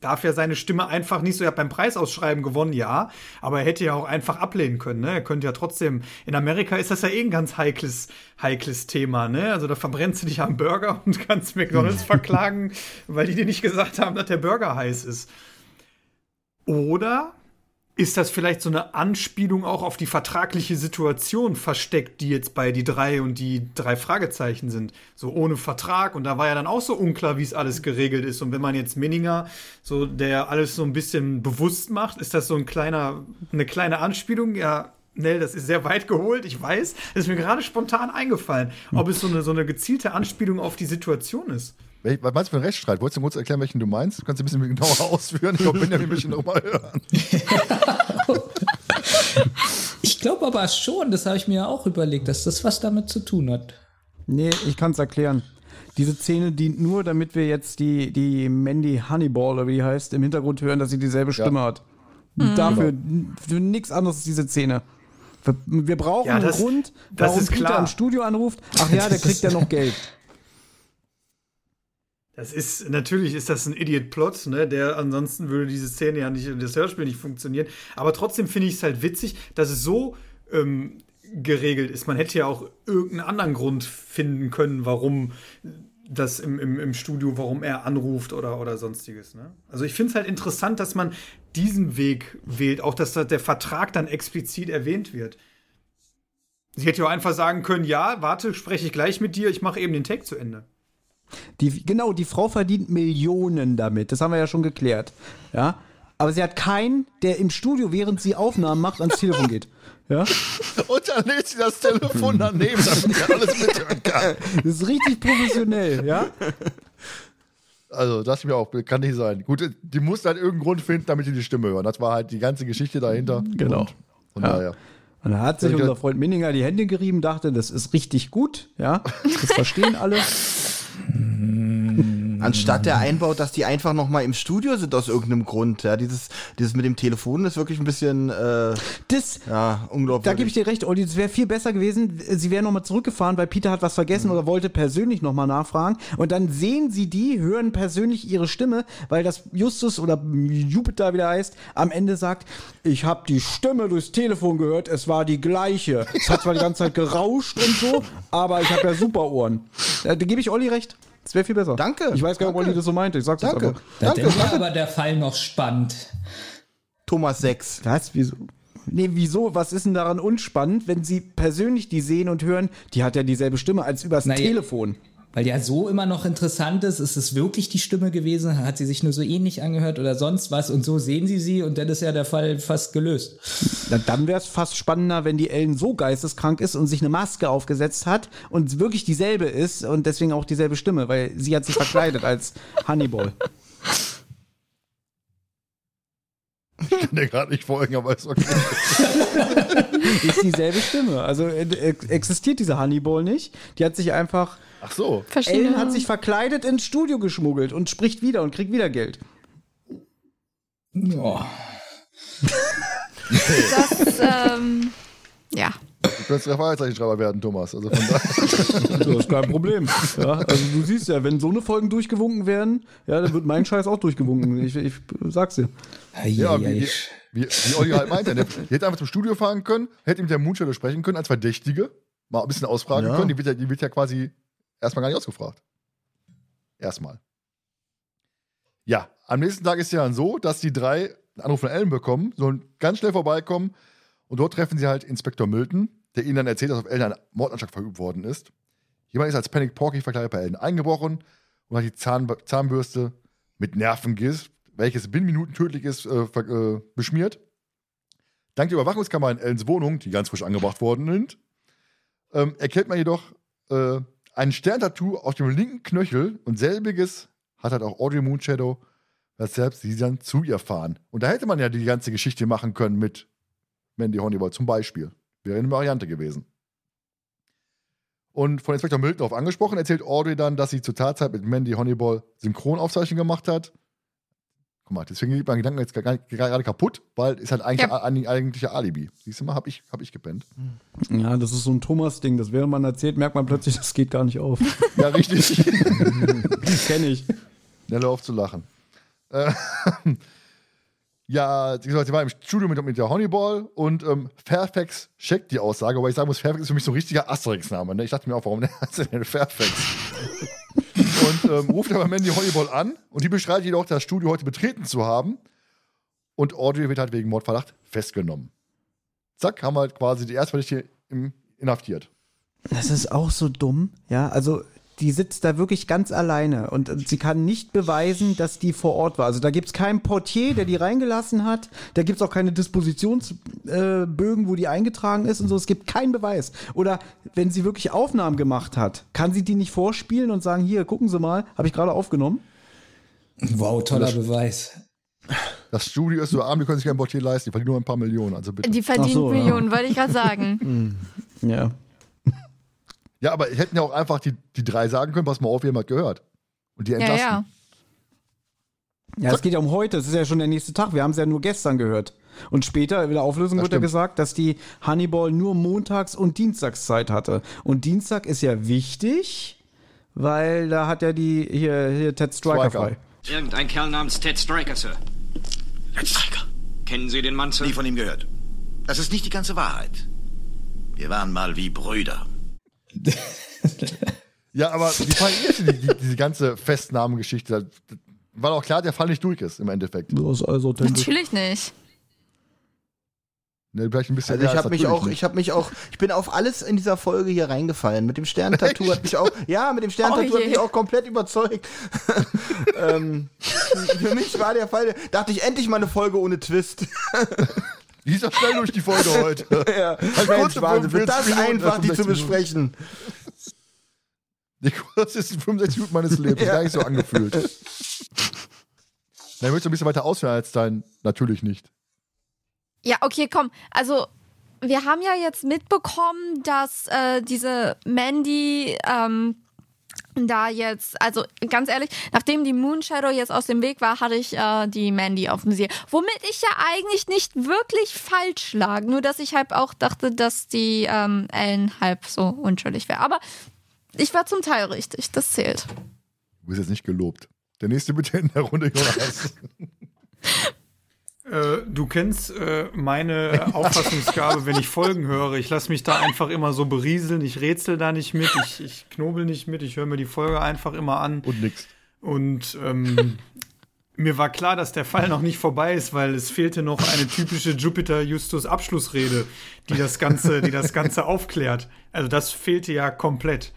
darf ja seine Stimme einfach nicht so, er hat beim Preisausschreiben gewonnen, ja, aber er hätte ja auch einfach ablehnen können, ne? Er könnte ja trotzdem, in Amerika ist das ja eh ein ganz heikles, heikles Thema, ne? Also da verbrennst du dich am Burger und kannst McDonalds verklagen, weil die dir nicht gesagt haben, dass der Burger heiß ist. Oder ist das vielleicht so eine Anspielung auch auf die vertragliche Situation versteckt, die jetzt bei die drei und die drei Fragezeichen sind? So ohne Vertrag. Und da war ja dann auch so unklar, wie es alles geregelt ist. Und wenn man jetzt Minninger, so der alles so ein bisschen bewusst macht, ist das so ein kleiner, eine kleine Anspielung? Ja, Nell, das ist sehr weit geholt, ich weiß. Das ist mir gerade spontan eingefallen, ob es so eine, so eine gezielte Anspielung auf die Situation ist. Was meinst du für einen Rechtsstreit? Wolltest du kurz erklären, welchen du meinst? Du kannst ein bisschen genauer ausführen. Ich glaube, Benjamin möchte noch mal hören. Ich glaube aber schon, das habe ich mir auch überlegt, dass das was damit zu tun hat. Nee, ich kann es erklären. Diese Szene dient nur, damit wir jetzt die, die Mandy Honeyball, oder wie die heißt, im Hintergrund hören, dass sie dieselbe Stimme hat. Dafür, für nichts anderes ist diese Szene. Wir, brauchen Ja, das- einen Grund, das warum ist Peter klar. im Studio anruft. Ach ja, der kriegt ja noch Geld. Das ist, natürlich ist das ein Idiot-Plot, ne? Der ansonsten würde diese Szene ja nicht, das Hörspiel nicht funktionieren. Aber trotzdem finde ich es halt witzig, dass es so ähm, geregelt ist. Man hätte ja auch irgendeinen anderen Grund finden können, warum das im, im, im Studio, warum er anruft oder, oder sonstiges. Ne? Also ich finde es halt interessant, dass man diesen Weg wählt, auch dass da der Vertrag dann explizit erwähnt wird. Sie hätte ja auch einfach sagen können, ja, warte, spreche ich gleich mit dir, ich mache eben den Take zu Ende. Die, genau, die Frau verdient Millionen damit. Das haben wir ja schon geklärt. Ja. Aber sie hat keinen, der im Studio, während sie Aufnahmen macht, ans Telefon geht. Ja. Und dann lädt sie das Telefon daneben, damit er alles mithören kann. Das ist richtig professionell, ja. Also, das mir auch, kann nicht sein. Gut, die muss halt irgendeinen Grund finden, damit die die Stimme hören. Das war halt die ganze Geschichte dahinter. Genau. Und von Ja. daher. Und da hat sich unser Freund Minninger die Hände gerieben, dachte, das ist richtig gut, ja. Das verstehen alle. Mm, Anstatt der einbaut, dass die einfach noch mal im Studio sind aus irgendeinem Grund. Ja, dieses, dieses mit dem Telefon ist wirklich ein bisschen äh, Das, ja, unglaublich. da gebe ich dir recht, Olli, es wäre viel besser gewesen, sie wären nochmal zurückgefahren, weil Peter hat was vergessen oder wollte persönlich nochmal nachfragen. Und dann sehen sie die, hören persönlich ihre Stimme, weil das Justus oder Jupiter wieder heißt, am Ende sagt, ich habe die Stimme durchs Telefon gehört, es war die gleiche. Es hat zwar die ganze Zeit gerauscht und so, aber ich habe ja super Ohren. Da, da gebe ich Olli recht. Das wäre viel besser. Danke, Ich weiß gar nicht, ob danke. Olli das so meinte. Ich sag's jetzt Danke. aber. Da Danke, danke. aber der Fall noch spannend. Thomas 6. Was? Wieso? Nee, wieso? Was ist denn daran unspannend, wenn sie persönlich die sehen und hören, die hat ja dieselbe Stimme als übers Na ja. Telefon. Weil ja so immer noch interessant ist, ist es wirklich die Stimme gewesen? Hat sie sich nur so ähnlich angehört oder sonst was? Und so sehen sie sie und dann ist ja der Fall fast gelöst. Na, dann wäre es fast spannender, wenn die Ellen so geisteskrank ist und sich eine Maske aufgesetzt hat und wirklich dieselbe ist und deswegen auch dieselbe Stimme, weil sie hat sich verkleidet als Hannibal. Ich kann dir gerade nicht folgen, aber ist okay. Ist dieselbe Stimme. Also äh, äh, existiert diese Hannibal nicht. Die hat sich einfach. Ach so. Verschiedene. Ellen hat sich verkleidet ins Studio geschmuggelt und spricht wieder und kriegt wieder Geld. Oh. das, ähm, ja. Du könntest Referenzzeichenschreiber werden, Thomas. Also von daher. Das ist kein Problem. Ja, also du siehst ja, wenn so eine Folgen durchgewunken werden, ja, dann wird mein Scheiß auch durchgewunken. Ich, ich sag's dir. Ja, wie, wie, wie, wie Olli halt meinte. Der, die hätte einfach zum Studio fahren können, hätte mit der Moonshadow sprechen können als Verdächtige, mal ein bisschen ausfragen Ja. können. Die wird, ja, die wird ja quasi erstmal gar nicht ausgefragt. Erstmal. Ja, am nächsten Tag ist ja dann so, dass die drei einen Anruf von Ellen bekommen, sollen ganz schnell vorbeikommen und dort treffen sie halt Inspektor Milton, der ihnen dann erzählt, dass auf Ellen ein Mordanschlag verübt worden ist. Jemand ist als Panic Porky verkleidet bei Ellen eingebrochen und hat die Zahn Zahnbürste mit Nervengift, welches binnen Minuten tödlich ist, äh, äh, beschmiert. Dank der Überwachungskamera in Ellens Wohnung, die ganz frisch angebracht worden sind, ähm, erkennt man jedoch äh, ein Sterntattoo auf dem linken Knöchel und selbiges hat halt auch Audrey Moonshadow, weshalb sie dann zu ihr fahren. Und da hätte man ja die ganze Geschichte machen können mit Mandy Honeyball zum Beispiel. Wäre eine Variante gewesen. Und von Inspektor Milton auf angesprochen, erzählt Audrey dann, dass sie zur Tatzeit mit Mandy Honeyball Synchronaufzeichnungen gemacht hat. Guck mal, deswegen geht mein Gedanken jetzt gerade kaputt, weil ist halt eigentlich Ja. ein eigentlicher Alibi. Siehst du mal, hab ich, hab ich gepennt. Ja, das ist so ein Thomas-Ding. Das während man erzählt, merkt man plötzlich, das geht gar nicht auf. Ja, richtig. Das kenne ich. Schneller auf zu lachen. Äh, ja, sie war im Studio mit, mit der Honeyball und ähm, Fairfax checkt die Aussage, aber ich sagen muss, Fairfax ist für mich so ein richtiger Asterix-Name. Ne? Ich dachte mir auch, warum heißt er denn Fairfax? Und ähm, ruft aber Mandy Honeyball an und die beschreibt jedoch, das Studio heute betreten zu haben. Und Audrey wird halt wegen Mordverdacht festgenommen. Zack, haben wir halt quasi die Erstverdachte im- inhaftiert. Das ist auch so dumm. Ja, also die sitzt da wirklich ganz alleine und äh, sie kann nicht beweisen, dass die vor Ort war. Also da gibt's keinen Portier, der die reingelassen hat. Da gibt's auch keine Dispositionsbögen, äh, wo die eingetragen ist und so. Es gibt keinen Beweis. Oder wenn sie wirklich Aufnahmen gemacht hat, kann sie die nicht vorspielen und sagen, hier, gucken Sie mal, habe ich gerade aufgenommen. Wow, toller Beweis. Das Studio ist so arm, die können sich kein Portier leisten, die verdienen nur ein paar Millionen. Also bitte. Die verdient Ach so, ja. Millionen, wollte ich gerade sagen. Ja. Ja, aber hätten ja auch einfach die, die drei sagen können, pass mal auf, jemand gehört. Und die ja, entlassen. ja. Ja, es geht ja um heute. Es ist ja schon der nächste Tag. Wir haben es ja nur gestern gehört. Und später in der Auflösung Das wird ja gesagt, dass die Hannibal nur montags und dienstags Zeit hatte. Und Dienstag ist ja wichtig, weil da hat ja die hier, hier Ted Striker, Striker. frei. Irgendein Kerl namens Ted Striker, Sir. Ted Striker. Kennen Sie den Mann, Sir? Nie von ihm gehört. Das ist nicht die ganze Wahrheit. Wir waren mal wie Brüder. Ja, aber die Frage ist, die, die, diese ganze Festnahmengeschichte, war doch klar, der Fall nicht durch ist im Endeffekt. Das ist also. Natürlich nicht. Ne, vielleicht ein bisschen Also ich habe mich auch, nicht. ich habe mich auch, ich bin auf alles in dieser Folge hier reingefallen. Mit dem Sterntattoo hat mich auch, ja, mit dem Sterntattoo Oh hat mich auch komplett überzeugt. ähm, für mich war der Fall, dachte ich endlich mal eine Folge ohne Twist. Die ist schnell durch die Folge heute. ja, Halt Mensch, kurze Wahnsinn, wird 45 das Minuten, einfach, die zu 65 Minuten. besprechen. Die kurzesten 65 Minuten meines Lebens. Ja. Gar nicht so angefühlt. Dann willst du ein bisschen weiter ausführen als dein natürlich nicht. Ja, okay, komm. Also, wir haben ja jetzt mitbekommen, dass äh, diese Mandy ähm, da jetzt, also ganz ehrlich, nachdem die Moonshadow jetzt aus dem Weg war, hatte ich äh, die Mandy auf dem Visier. Womit ich ja eigentlich nicht wirklich falsch lag. Nur, dass ich halt auch dachte, dass die ähm, Ellen halb so unschuldig wäre. Aber ich war zum Teil richtig. Das zählt. Du bist jetzt nicht gelobt. Der nächste bitte in der Runde, Jonas. Äh, du kennst äh, meine Auffassungsgabe, wenn ich Folgen höre. Ich lasse mich da einfach immer so berieseln. Ich rätsel da nicht mit. Ich, ich knobel nicht mit. Ich höre mir die Folge einfach immer an. Und nix. Und ähm, mir war klar, dass der Fall noch nicht vorbei ist, weil es fehlte noch eine typische Jupiter-Justus-Abschlussrede, die das Ganze, die das Ganze aufklärt. Also das fehlte ja komplett.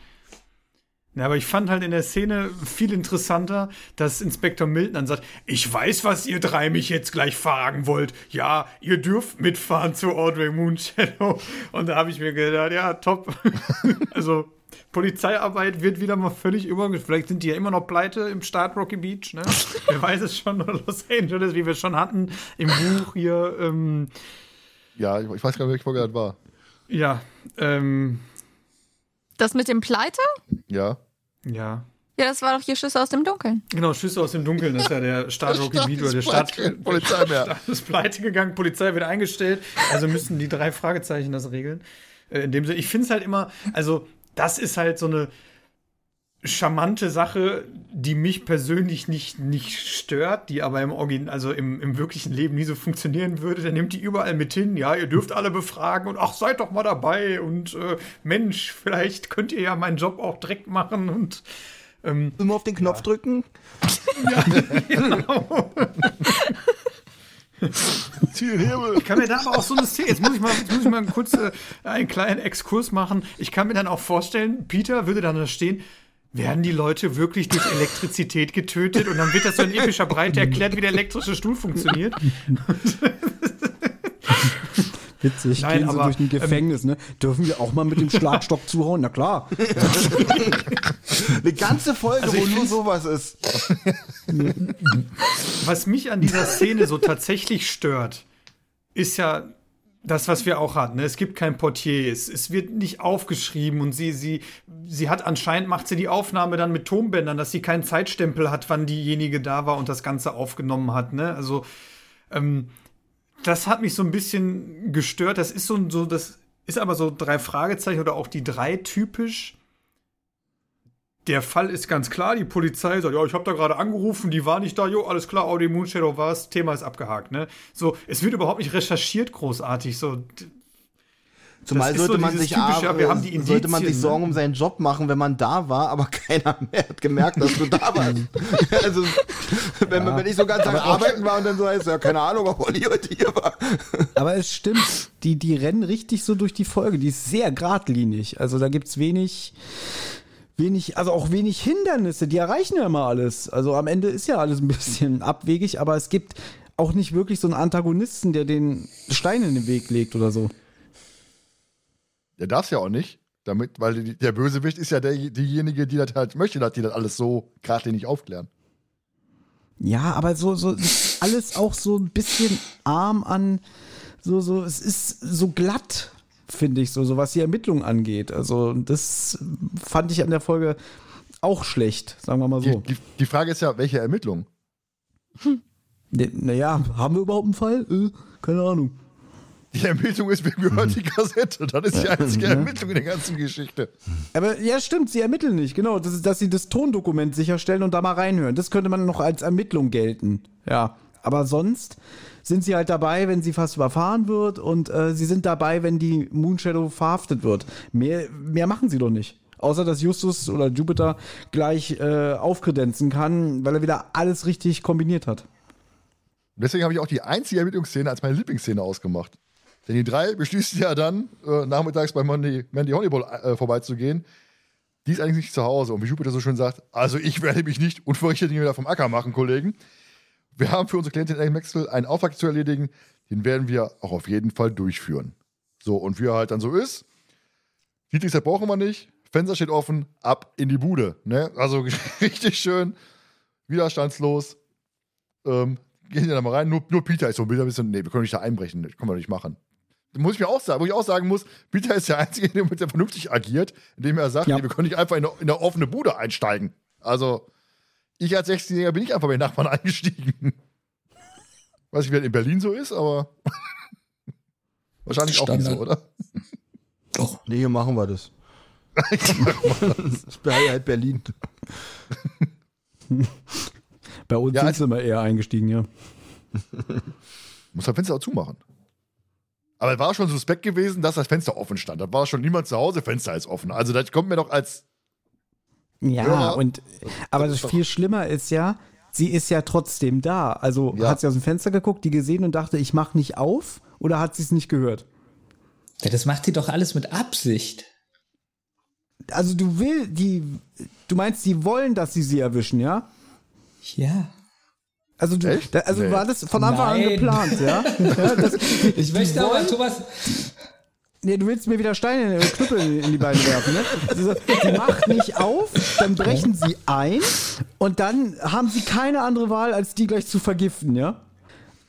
Ja, aber ich fand halt in der Szene viel interessanter, dass Inspektor Milton dann sagt, ich weiß, was ihr drei mich jetzt gleich fragen wollt. Ja, ihr dürft mitfahren zu Audrey Moonshadow. Und da habe ich mir gedacht, ja, top. also Polizeiarbeit wird wieder mal völlig übergeschrieben. Vielleicht sind die ja immer noch pleite im Start Rocky Beach, ne? Wer weiß es schon, oder Los Angeles, wie wir schon hatten im Buch hier. Ähm, Ja, ich ich weiß gar nicht, welche Folge das war. ja, ähm, Das mit dem Pleite? Ja. Ja. Ja, das war doch hier Schüsse aus dem Dunkeln. Genau, Schüsse aus dem Dunkeln, das ist ja der Start Rocky oder der keine Polizei mehr. Start ist pleite gegangen, Polizei wird eingestellt. Also müssten die drei Fragezeichen das regeln. Äh, in dem Sinne, ich finde es halt immer, also das ist halt so eine charmante Sache, die mich persönlich nicht, nicht stört, die aber im Origin, also im, im wirklichen Leben nie so funktionieren würde. Der nimmt die überall mit hin. Ja, ihr dürft alle befragen und ach, seid doch mal dabei und äh, Mensch, vielleicht könnt ihr ja meinen Job auch direkt machen und ähm, Immer auf den Knopf drücken. Zieh den Hebel. Ich kann mir da aber auch so eine Szene, jetzt muss ich mal, muss ich mal kurz äh, einen kleinen Exkurs machen. Ich kann mir dann auch vorstellen, Peter würde dann da stehen, werden die Leute wirklich durch Elektrizität getötet? Und dann wird das so in epischer Breite erklärt, wie der elektrische Stuhl funktioniert. Witzig, Nein, gehen sie aber, durch ein Gefängnis, ne? Dürfen wir auch mal mit dem Schlagstock zuhauen? Na klar. Eine ganze Folge, Also wo nur sowas ist. Was mich an dieser Szene so tatsächlich stört, ist ja das, was wir auch hatten. Ne? Es gibt kein Portier, es, es wird nicht aufgeschrieben und sie, sie, sie hat anscheinend, macht sie die Aufnahme dann mit Tonbändern, dass sie keinen Zeitstempel hat, wann diejenige da war und das Ganze aufgenommen hat. Ne? Also, ähm, das hat mich so ein bisschen gestört. Das ist so, so, das ist aber so drei Fragezeichen oder auch die drei typisch. Der Fall ist ganz klar, die Polizei sagt, ja, ich habe da gerade angerufen, die war nicht da, jo, alles klar, Audi Moonshadow war es, Thema ist abgehakt, ne? So, es wird überhaupt nicht recherchiert großartig, so. Zumal Das ist sollte so man sich typische, ab- wir haben die sollte man sich Indizien, Sorgen ne? um seinen Job machen, wenn man da war, aber keiner mehr hat gemerkt, dass du da warst. also wenn, man wenn ich so ganz Tag arbeiten war und dann so heißt, ja, keine Ahnung, ob Olli heute hier war. Aber es stimmt, die, die rennen richtig so durch die Folge. Die ist sehr geradlinig. Also da gibt's wenig, wenig, also auch wenig Hindernisse. Die erreichen ja immer alles. Also am Ende ist ja alles ein bisschen abwegig, aber es gibt auch nicht wirklich so einen Antagonisten, der den Stein in den Weg legt oder so. Der darf es ja auch nicht, damit, weil die, der Bösewicht ist ja der, diejenige, die das halt möchte, dass die das alles so geradlinig aufklären. Ja, aber so, so ist alles auch so ein bisschen arm an, so, so, es ist so glatt, finde ich, so, so was die Ermittlung angeht. Also, das fand ich an der Folge auch schlecht, sagen wir mal Die, so. die, die Frage ist ja, welche Ermittlung? Ne- Naja, haben wir überhaupt einen Fall? Äh, keine Ahnung. Die Ermittlung ist, wem gehört die Kassette? Das ist die einzige Ermittlung in der ganzen Geschichte. Aber ja, stimmt, sie ermitteln nicht, genau. Das ist, dass sie das Tondokument sicherstellen und da mal reinhören. Das könnte man noch als Ermittlung gelten. Ja. Aber sonst sind sie halt dabei, wenn sie fast überfahren wird und äh, sie sind dabei, wenn die Moonshadow verhaftet wird. Mehr, mehr machen sie doch nicht. Außer dass Justus oder Jupiter gleich äh, aufkredenzen kann, weil er wieder alles richtig kombiniert hat. Deswegen habe ich auch die einzige Ermittlungsszene als meine Lieblingsszene ausgemacht. Denn die drei beschließen ja dann, äh, nachmittags bei Mandy, Mandy Honeyball äh, vorbeizugehen. Die ist eigentlich nicht zu Hause. Und wie Jupiter so schön sagt, also ich werde mich nicht unverrichtete Dinge wieder vom Acker machen, Kollegen. Wir haben für unsere Klientin Ellen Maxwell einen Auftrag zu erledigen. Den werden wir auch auf jeden Fall durchführen. So, und wie er halt dann so ist, Dietrichs brauchen wir nicht. Fenster steht offen, ab in die Bude. Ne? Also richtig schön, widerstandslos. Ähm, gehen die da mal rein. Nur, nur Peter ist so ein bisschen, nee, wir können nicht da einbrechen, das können wir nicht machen. muss ich mir auch sagen, wo ich auch sagen muss, Peter ist der Einzige, der vernünftig agiert, indem er sagt, Ja. nee, wir können nicht einfach in eine, in eine offene Bude einsteigen. Also, ich als 16-Jähriger bin nicht einfach bei den Nachbarn eingestiegen. Weiß nicht, wie das in Berlin so ist, aber wahrscheinlich auch nicht so, Standard. oder? Doch. Nee, hier machen wir das. das ist halt Berlin. Bei uns Ja, sind also- sie immer eher eingestiegen, ja. Muss das Fenster auch zumachen. Aber es war schon suspekt gewesen, dass das Fenster offen stand. Da war schon niemand zu Hause, Fenster ist offen. Also das kommt mir doch als Ja, Ja. und aber Das viel schlimmer ist ja, sie ist ja trotzdem da. Also Ja. hat sie aus dem Fenster geguckt, die gesehen und dachte, ich mach nicht auf oder hat sie es nicht gehört? Ja, das macht sie doch alles mit Absicht. Also du will die du meinst, die wollen, dass sie sie erwischen, ja? Ja. Also du, Echt? da, also Nee. war das von Anfang an Nein. geplant, ja? ja das, Ich möchte aber, Thomas, nee, du willst mir wieder Steine, äh, Knüppel in, die Beine werfen, ne? Also, sie macht nicht auf, dann brechen sie ein und dann haben sie keine andere Wahl, als die gleich zu vergiften, ja?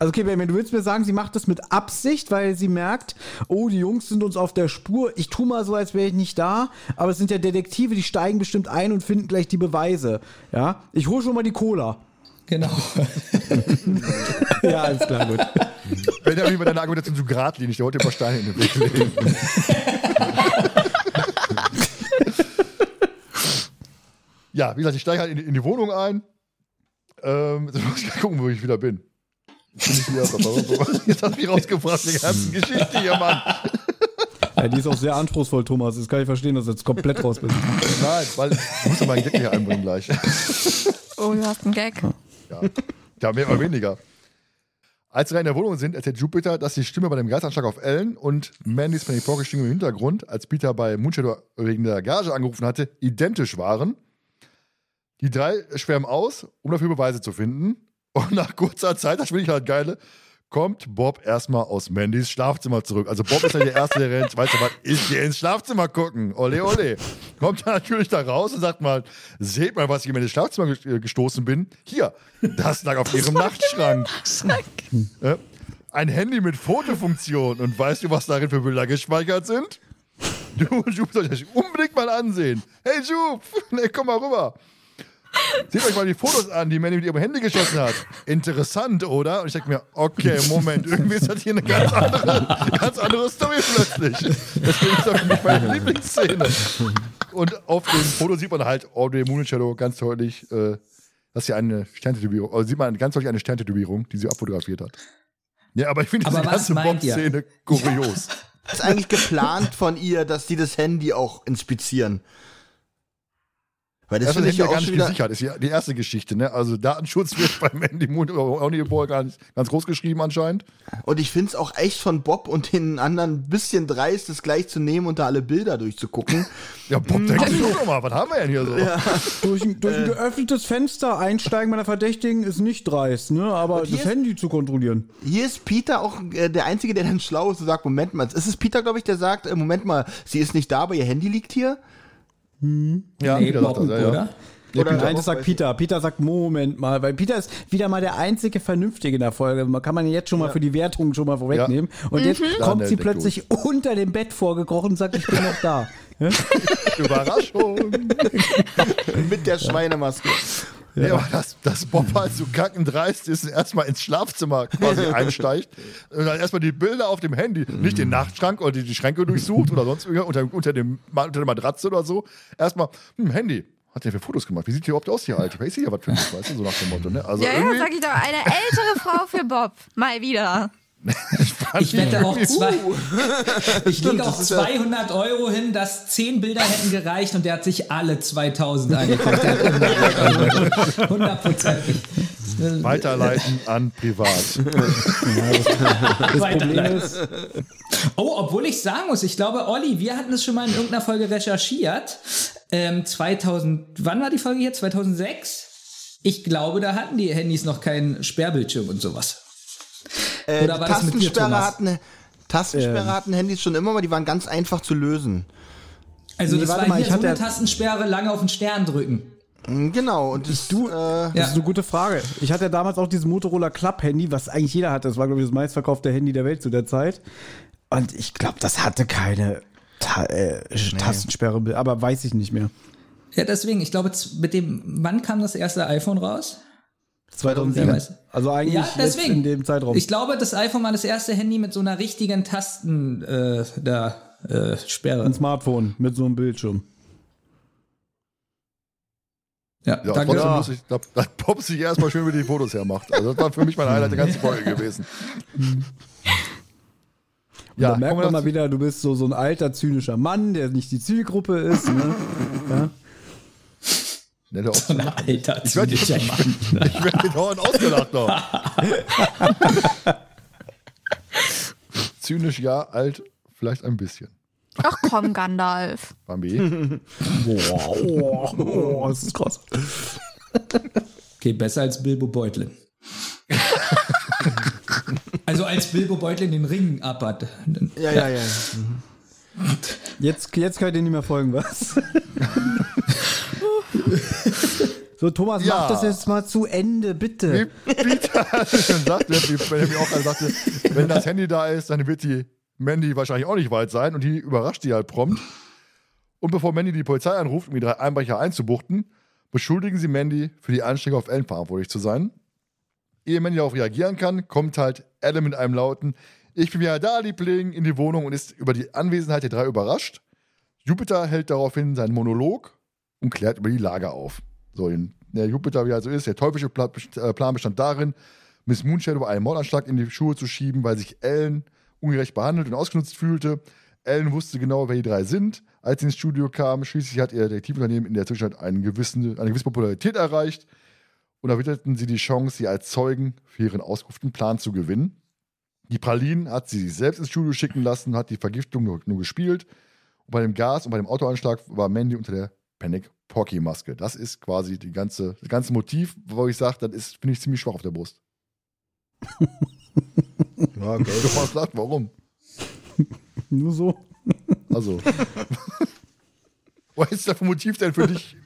Also okay, Benjamin, du willst mir sagen, sie macht das mit Absicht, weil sie merkt, oh, die Jungs sind uns auf der Spur. Ich tu mal so, als wäre ich nicht da, aber es sind ja Detektive, die steigen bestimmt ein und finden gleich die Beweise. Ja, ich hole schon mal die Cola. Genau. Ja, alles klar, gut. Benjamin bei deiner Argumentation zu geradlinig, der wollte ein paar Steine in den Weg legen. ja, wie gesagt, ich steige halt in, die- in die Wohnung ein. Ähm, jetzt muss ich mal gucken, wo ich wieder bin. Jetzt hast du mich rausgebracht, die ganze Geschichte hier, Mann. Ja, die ist auch sehr anspruchsvoll, Thomas. Das kann ich verstehen, dass du jetzt komplett raus bist. Nein, weil ich muss ja meinen Gag hier einbringen gleich. Oh, du hast einen Gag. Ja. mehr oder weniger. Als wir in der Wohnung sind, erzählt Jupiter, dass die Stimme bei dem Geistanschlag auf Ellen und Mandys Penny Stimme im Hintergrund, als Peter bei Moonshadow wegen der Gage angerufen hatte, identisch waren. Die drei schwärmen aus, um dafür Beweise zu finden. Und nach kurzer Zeit, das finde ich halt geile, kommt Bob erstmal aus Mandys Schlafzimmer zurück. Also Bob ist ja der Erste, der rennt, weißt du was, ich gehe ins Schlafzimmer gucken. Ole, ole. Kommt dann natürlich da raus und sagt mal, seht mal, was ich in mein Schlafzimmer äh, gestoßen bin. Hier, das lag auf ihrem Nachtschrank. Ja. Ein Handy mit Fotofunktion. Und weißt du, was darin für Bilder gespeichert sind? Du, Jup, soll ich euch unbedingt mal ansehen. Hey, Jup, nee, komm mal rüber. Seht euch mal die Fotos an, die Manny mit ihrem Handy geschossen hat. Interessant, oder? Und ich denke mir, okay, Moment, irgendwie ist das hier eine ganz andere, ganz andere Story plötzlich. Deswegen ist das für mich meine Lieblingsszene. Und auf dem Foto sieht man halt Audrey Moon Shadow ganz deutlich, äh, dass sie eine Sterntätowierung, also sieht man ganz deutlich eine Sterntätowierung, die sie abfotografiert hat. Ja, aber ich finde diese ganze? Bob-Szene kurios. Ist eigentlich geplant von ihr, dass die das Handy auch inspizieren. Weil das Das ist finde ich ja ja gar nicht gesichert, ist ja die erste Geschichte, ne? Also Datenschutz wird beim Andy Moon auch nicht ganz, ganz groß geschrieben anscheinend. Und ich finde es auch echt von Bob und den anderen ein bisschen dreist, das gleich zu nehmen und da alle Bilder durchzugucken. Ja, Bob, denk sich doch mal, was haben wir denn hier so? Durch, ein- durch ein geöffnetes Fenster einsteigen bei einer Verdächtigen ist nicht dreist, ne? Aber das ist- Handy zu kontrollieren. Hier ist Peter auch äh, der Einzige, der dann schlau ist und sagt, Moment mal, es ist Peter, glaube ich, der sagt, äh, Moment mal, sie ist nicht da, aber ihr Handy liegt hier. Ja, nee, Peter sagt das, ja, ja. oder? Oder Nein, das sagt Peter. Peter sagt, Moment mal, weil Peter ist wieder mal der einzige Vernünftige in der Folge. Man kann man jetzt schon mal für die Wertung schon mal vorwegnehmen. Und jetzt kommt Dann sie plötzlich unter dem Bett vorgekrochen und sagt, ich bin noch da. Überraschung. Mit der Schweinemaske. Ja, aber dass, dass Bob halt so kackendreist ist und erstmal ins Schlafzimmer quasi einsteigt und dann erstmal die Bilder auf dem Handy, nicht den Nachtschrank oder die, die Schränke durchsucht oder sonst irgendwas, unter, unter, dem, unter der Matratze oder so. Erstmal, hm, Handy. Hat der für Fotos gemacht? Wie sieht die überhaupt aus, die Alte? Ist ja was für mich, weißt du, so nach dem Motto, ne? Also Ja, ja, sag ich doch, eine ältere Frau für Bob. Mal wieder. Ich wette auch zwei. Ich lege auch das ist ja- 200 Euro hin, dass 10 Bilder hätten gereicht und der hat sich alle 2000 angeguckt. Der hat Hundertprozentig. weiterleiten an privat. Weiterleiten. Oh, obwohl ich sagen muss, ich glaube, Olli, wir hatten es schon mal in irgendeiner Folge recherchiert. Ähm, 2000, wann war die Folge hier? 2006? Ich glaube, da hatten die Handys noch keinen Sperrbildschirm und sowas. Äh, Oder war das mit dir, Tastensperre Thomas? hatten, Tastensperre hatten Handys schon immer, aber die waren ganz einfach zu lösen. Also Nee, das warte war mal, hier ich so hatte eine ja- Tastensperre, lange auf den Stern drücken. Mm, Genau, und das, Du- äh, Das Ja. ist eine gute Frage. Ich hatte ja damals auch dieses Motorola Club Handy, was eigentlich jeder hatte. Das war, glaube ich, das meistverkaufte Handy der Welt zu der Zeit. Und ich glaube, das hatte keine Ta äh, Tastensperre, aber weiß ich nicht mehr. Ja, deswegen, ich glaube, mit dem, wann kam das erste iPhone raus? 2007. Wer weiß. Also eigentlich Ja, deswegen. in dem Zeitraum. Ich glaube, das iPhone war das erste Handy mit so einer richtigen Tasten äh, da, äh, Sperre. ein Smartphone mit so einem Bildschirm. Ja, Ja, danke. trotzdem muss ich, da, da Pop sich erstmal schön, wie die Fotos hermacht. Also das war für mich mein Highlight der ganzen Folge gewesen. Und Ja, da merkt man mal wieder, du bist so, so ein alter, zynischer Mann, der nicht die Zielgruppe ist. Ne? ja. Nette So Option. ein alter, Ich werde zynischer Mann. ich werd dauernd ausgelacht noch. Zynisch ja, alt vielleicht ein bisschen. Ach komm, Gandalf. Bambi. Boah, oh, oh, das ist krass. Okay, besser als Bilbo Beutlin. also als Bilbo Beutlin den Ring abhat. Ja, ja, ja. Jetzt, jetzt könnt ihr nicht mehr folgen, was? so, Thomas, Ja. mach das jetzt mal zu Ende, bitte. Wie Peter schon sagte, wie Benjamin auch sagte, wenn das Handy da ist, dann wird die Mandy wahrscheinlich auch nicht weit sein und die überrascht die halt prompt. Und bevor Mandy die Polizei anruft, um die drei Einbrecher einzubuchten, beschuldigen sie Mandy, für die Anschläge auf Ellen verantwortlich zu sein. Ehe Mandy darauf reagieren kann, kommt halt Adam mit einem lauten Ich bin wieder da, Liebling, in die Wohnung und ist über die Anwesenheit der drei überrascht. Jupiter hält daraufhin seinen Monolog und klärt über die Lage auf. So, in der Jupiter, wie er so ist, der teuflische äh, Plan bestand darin, Miss Moonshadow einen Mordanschlag in die Schuhe zu schieben, weil sich Ellen ungerecht behandelt und ausgenutzt fühlte. Ellen wusste genau, wer die drei sind. Als sie ins Studio kam, schließlich hat ihr Detektivunternehmen in der Zwischenzeit einen gewissen, eine gewisse Popularität erreicht und erwitterten sie die Chance, sie als Zeugen für ihren ausgerufenen Plan zu gewinnen. Die Pralinen hat sie sich selbst ins Studio schicken lassen, hat die Vergiftung nur, nur gespielt. Und bei dem Gas und bei dem Autoanschlag war Mandy unter der Panic Porky Maske. Das ist quasi die ganze, das ganze Motiv, wo ich sage, das ist, finde ich, ziemlich schwach auf der Brust. Ja, okay. Du hast lacht, warum? Nur so. Also. Was ist das für ein Motiv denn für dich?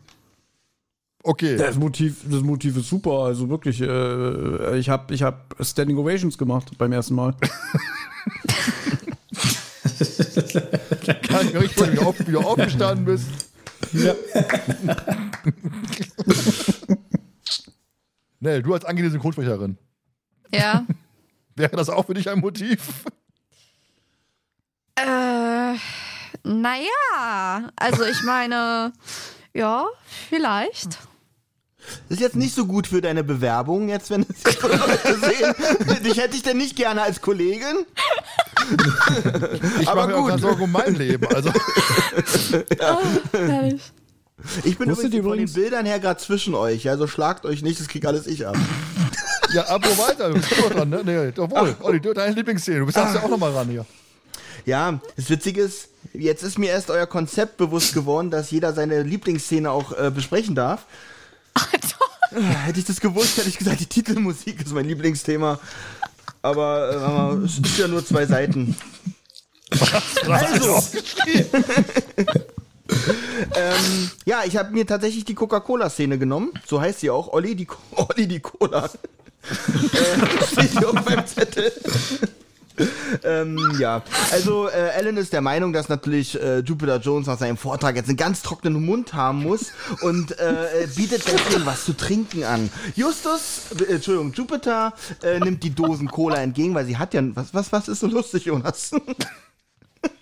Okay. Das Motiv, das Motiv ist super. Also wirklich, äh, ich habe ich hab Standing Ovations gemacht beim ersten Mal. Kann ich richtig, wenn du wieder, auf, wieder aufgestanden bist. Nell, du als angehende Synchronsprecherin, Ja. wäre das auch für dich ein Motiv? Äh, naja, also ich meine, ja, vielleicht. Das ist jetzt nicht so gut für deine Bewerbung, jetzt, wenn es jetzt Leute sehen. Dich hätte ich denn nicht gerne als Kollegin. Ich Aber mache mir auch Sorgen um mein Leben. Also, Ehrlich. Ich bin Wusstet übrigens von den Bildern her gerade zwischen euch. Also schlagt euch nicht, das krieg alles ich ab. ja, Abo weiter, du bist immer dran, ne? Nee, obwohl, Olli, du, deine Lieblingsszene, du bist ja auch nochmal ran hier. Ja, das Witzige ist, jetzt ist mir erst euer Konzept bewusst geworden, dass jeder seine Lieblingsszene auch äh, besprechen darf. Äh, Hätte ich das gewusst, hätte ich gesagt, die Titelmusik ist mein Lieblingsthema. Aber äh, es ist ja nur zwei Seiten. Also, ähm, ja, ich habe mir tatsächlich die Coca-Cola-Szene genommen. So heißt sie auch. Olli die, Co- Olli die Cola. äh, steht hier auf meinem Zettel. ähm, ja, also äh, Alan ist der Meinung, dass natürlich äh, Jupiter Jones nach seinem Vortrag jetzt einen ganz trockenen Mund haben muss und äh, äh, bietet deswegen was zu trinken an. Justus, äh, Entschuldigung, Jupiter äh, nimmt die Dosen Cola entgegen, weil sie hat ja was was was ist so lustig, Jonas?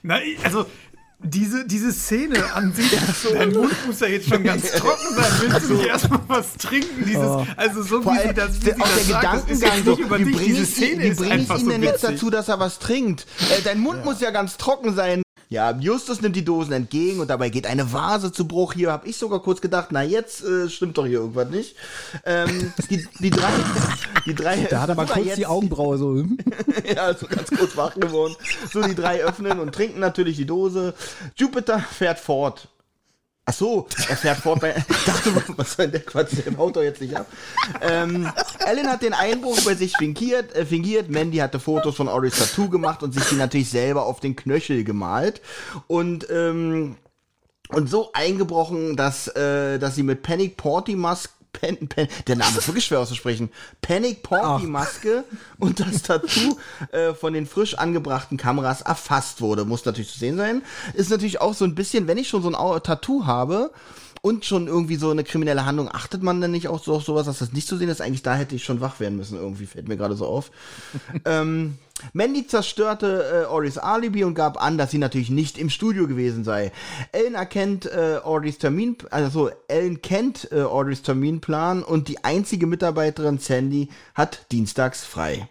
Na, also diese, diese Szene an sich, dein Mund muss ja jetzt schon ganz trocken sein. Willst du nicht erstmal was trinken? Dieses, Also so Vor wie sie das, wie sie auch das der sagt, Gedankengang jetzt so, nicht über wie bringe ich, Szene wie bring ich ihn so denn jetzt witzig. dazu, dass er was trinkt? Äh, dein Mund muss ja ganz trocken sein. Ja, Justus nimmt die Dosen entgegen und dabei geht eine Vase zu Bruch. Hier habe ich sogar kurz gedacht, na jetzt äh, stimmt doch hier irgendwas nicht. Ähm, die, die drei, die drei. Da hat er mal kurz jetzt- die Augenbraue so. hm? ja, so ganz kurz wach geworden. So, die drei öffnen und trinken natürlich die Dose. Jupiter fährt fort. Ach so, er fährt fort bei. Ich dachte, was soll der Quatsch? Der haut doch jetzt nicht ab. Ähm, Ellen hat den Einbruch bei sich fingiert, äh, fingiert. Mandy hatte Fotos von Oris Tattoo gemacht und sich die natürlich selber auf den Knöchel gemalt. Und, ähm, und so eingebrochen, dass, äh, dass sie mit Panic Porty Mask Pen, Pen, der Name ist wirklich schwer auszusprechen. Panic Porky Maske und das Tattoo äh, von den frisch angebrachten Kameras erfasst wurde. Muss natürlich zu sehen sein. Ist natürlich auch so ein bisschen, wenn ich schon so ein Tattoo habe und schon irgendwie so eine kriminelle Handlung, achtet man dann nicht auch so auf sowas, dass das nicht zu sehen ist? Eigentlich da hätte ich schon wach werden müssen, irgendwie fällt mir gerade so auf. ähm, Mandy zerstörte äh, Oris Alibi und gab an, dass sie natürlich nicht im Studio gewesen sei. Ellen erkennt äh, Oris Termin, also Ellen kennt äh, Oris Terminplan und die einzige Mitarbeiterin Sandy hat dienstags frei.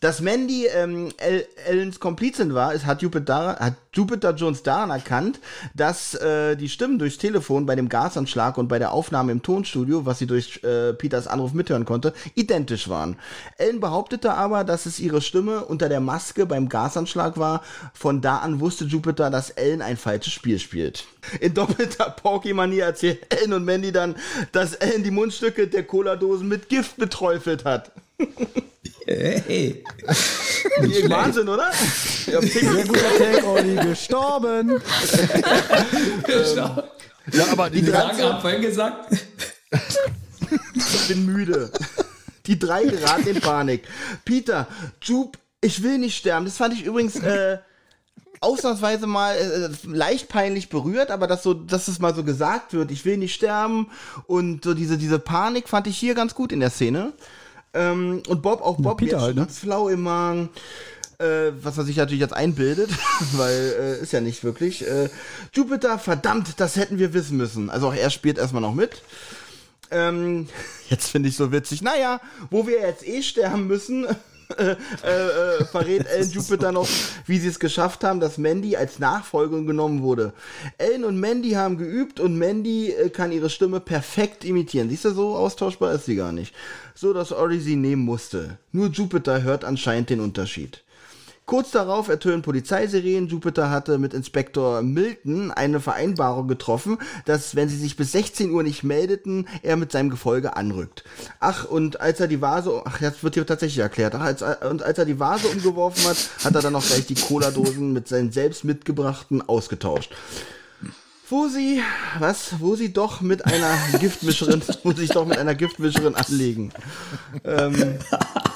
Dass Mandy ähm, El Ellens Komplizin war, ist, hat, Jupiter, hat Jupiter Jones daran erkannt, dass äh, die Stimmen durchs Telefon bei dem Gasanschlag und bei der Aufnahme im Tonstudio, was sie durch äh, Peters Anruf mithören konnte, identisch waren. Ellen behauptete aber, dass es ihre Stimme unter der Maske beim Gasanschlag war. Von da an wusste Jupiter, dass Ellen ein falsches Spiel spielt. In doppelter Porky-Manier erzählt Ellen und Mandy dann, dass Ellen die Mundstücke der Cola-Dosen mit Gift beträufelt hat. Hey. Wahnsinn, oder? Ja, Sehr guter Take, Olli. Gestorben. Ja, aber die, Die Sagen haben vorhin gesagt. Ich bin müde. Die drei geraten in Panik. Peter, Jupe, ich will nicht sterben. Das fand ich übrigens äh, ausnahmsweise mal äh, leicht peinlich berührt, aber dass so, dass es mal so gesagt wird, ich will nicht sterben und so diese, diese Panik fand ich hier ganz gut in der Szene. Ähm, und Bob, auch Bob, Peter jetzt halt, ne? ganz flau im Magen. Äh, was er sich natürlich jetzt einbildet, weil äh, ist ja nicht wirklich. Äh, Jupiter, verdammt, das hätten wir wissen müssen. Also auch er spielt erstmal noch mit. Ähm, jetzt finde ich so witzig. Naja, wo wir jetzt eh sterben müssen, äh, äh, verrät Ellen Jupiter noch, wie sie es geschafft haben, dass Mandy als Nachfolgerin genommen wurde. Ellen und Mandy haben geübt und Mandy äh, kann ihre Stimme perfekt imitieren. Siehst du, so austauschbar ist sie gar nicht. So, dass Ori sie nehmen musste. Nur Jupiter hört anscheinend den Unterschied. Kurz darauf ertönen Polizeisirenen. Jupiter hatte mit Inspektor Milton eine Vereinbarung getroffen, dass, wenn sie sich bis 16 Uhr nicht meldeten, er mit seinem Gefolge anrückt. Ach, und als er die Vase, ach, jetzt wird hier tatsächlich erklärt, ach, als, und als er die Vase umgeworfen hat, hat er dann auch gleich die Cola-Dosen mit seinen selbst mitgebrachten ausgetauscht. Wo sie, was, wo sie doch mit einer Giftmischerin, wo sie sich doch mit einer Giftmischerin anlegen. Ähm,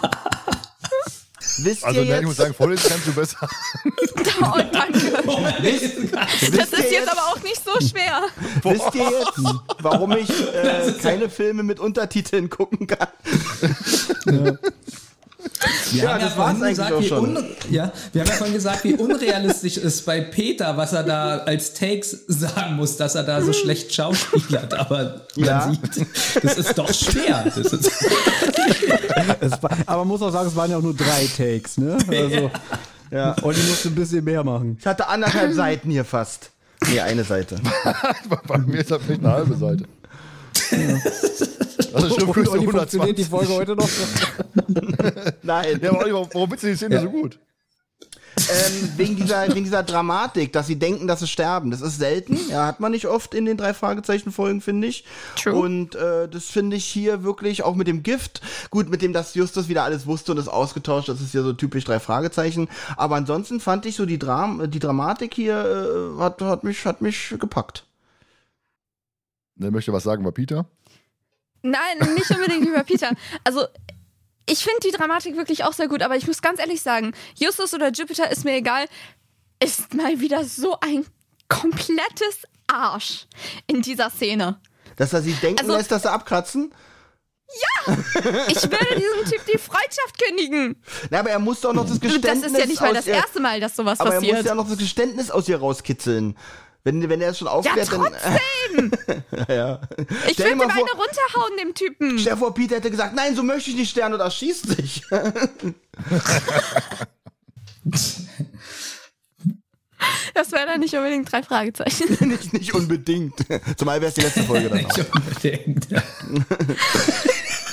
wisst also ihr ne, jetzt, ich muss sagen, Vollins kannst du besser. Oh, danke. Das ist jetzt aber auch nicht so schwer. Wisst ihr jetzt, warum ich äh, keine Filme mit Untertiteln gucken kann? Wir Ja, haben das ja vorhin eigentlich gesagt, auch wie schon. un ja, wir haben ja vorhin gesagt, wie unrealistisch ist bei Peter, was er da als Takes sagen muss, dass er da so schlecht schauspielert. Aber Ja. man sieht, das ist doch schwer. Das ist, Es war, aber man muss auch sagen, es waren ja auch nur drei Takes, ne? Also, Ja. Olli musste ein bisschen mehr machen. Ich hatte anderthalb Seiten hier fast. Nee, eine Seite. Bei mir ist das vielleicht eine halbe Seite. Also schon Und Größe Olli funktioniert die 120. Folge heute noch. Nein. Ja, aber Olli, warum, findest du die Szene so gut? Ähm, wegen, dieser, wegen dieser Dramatik, dass sie denken, dass sie sterben. Das ist selten. Ja, hat man nicht oft in den drei Fragezeichen-Folgen, finde ich. True. Und äh, das finde ich hier wirklich auch mit dem Gift. Gut, mit dem, dass Justus wieder alles wusste und es ausgetauscht. Das ist ja so typisch drei Fragezeichen. Aber ansonsten fand ich so die, Dram die Dramatik hier äh, hat, hat, mich, hat mich gepackt. Ne, möchte was sagen über Peter? Nein, nicht unbedingt über Peter. Also, ich finde die Dramatik wirklich auch sehr gut, aber ich muss ganz ehrlich sagen, Justus oder Jupiter ist mir egal, ist mal wieder so ein komplettes Arsch in dieser Szene. Dass er sie denken Also- lässt, dass sie abkratzen? Ich würde diesem Typ die Freundschaft kündigen. Na, aber er muss doch noch das Das Geständnis ist ja nicht mal aus das ihr- erste Mal, dass sowas Aber er muss passiert. ja noch das Geständnis aus ihr rauskitzeln. Wenn, wenn er es schon Ja, aufklärt, dann. trotzdem! ja. Ich Stell dir würde ihm vor- eine runterhauen, dem Typen. Stell dir vor, Peter hätte gesagt, nein, so möchte ich nicht sterben und erschießt sich. Das wäre dann nicht unbedingt drei Fragezeichen. nicht, nicht unbedingt. Zumal wäre es die letzte Folge dann auch. nicht unbedingt.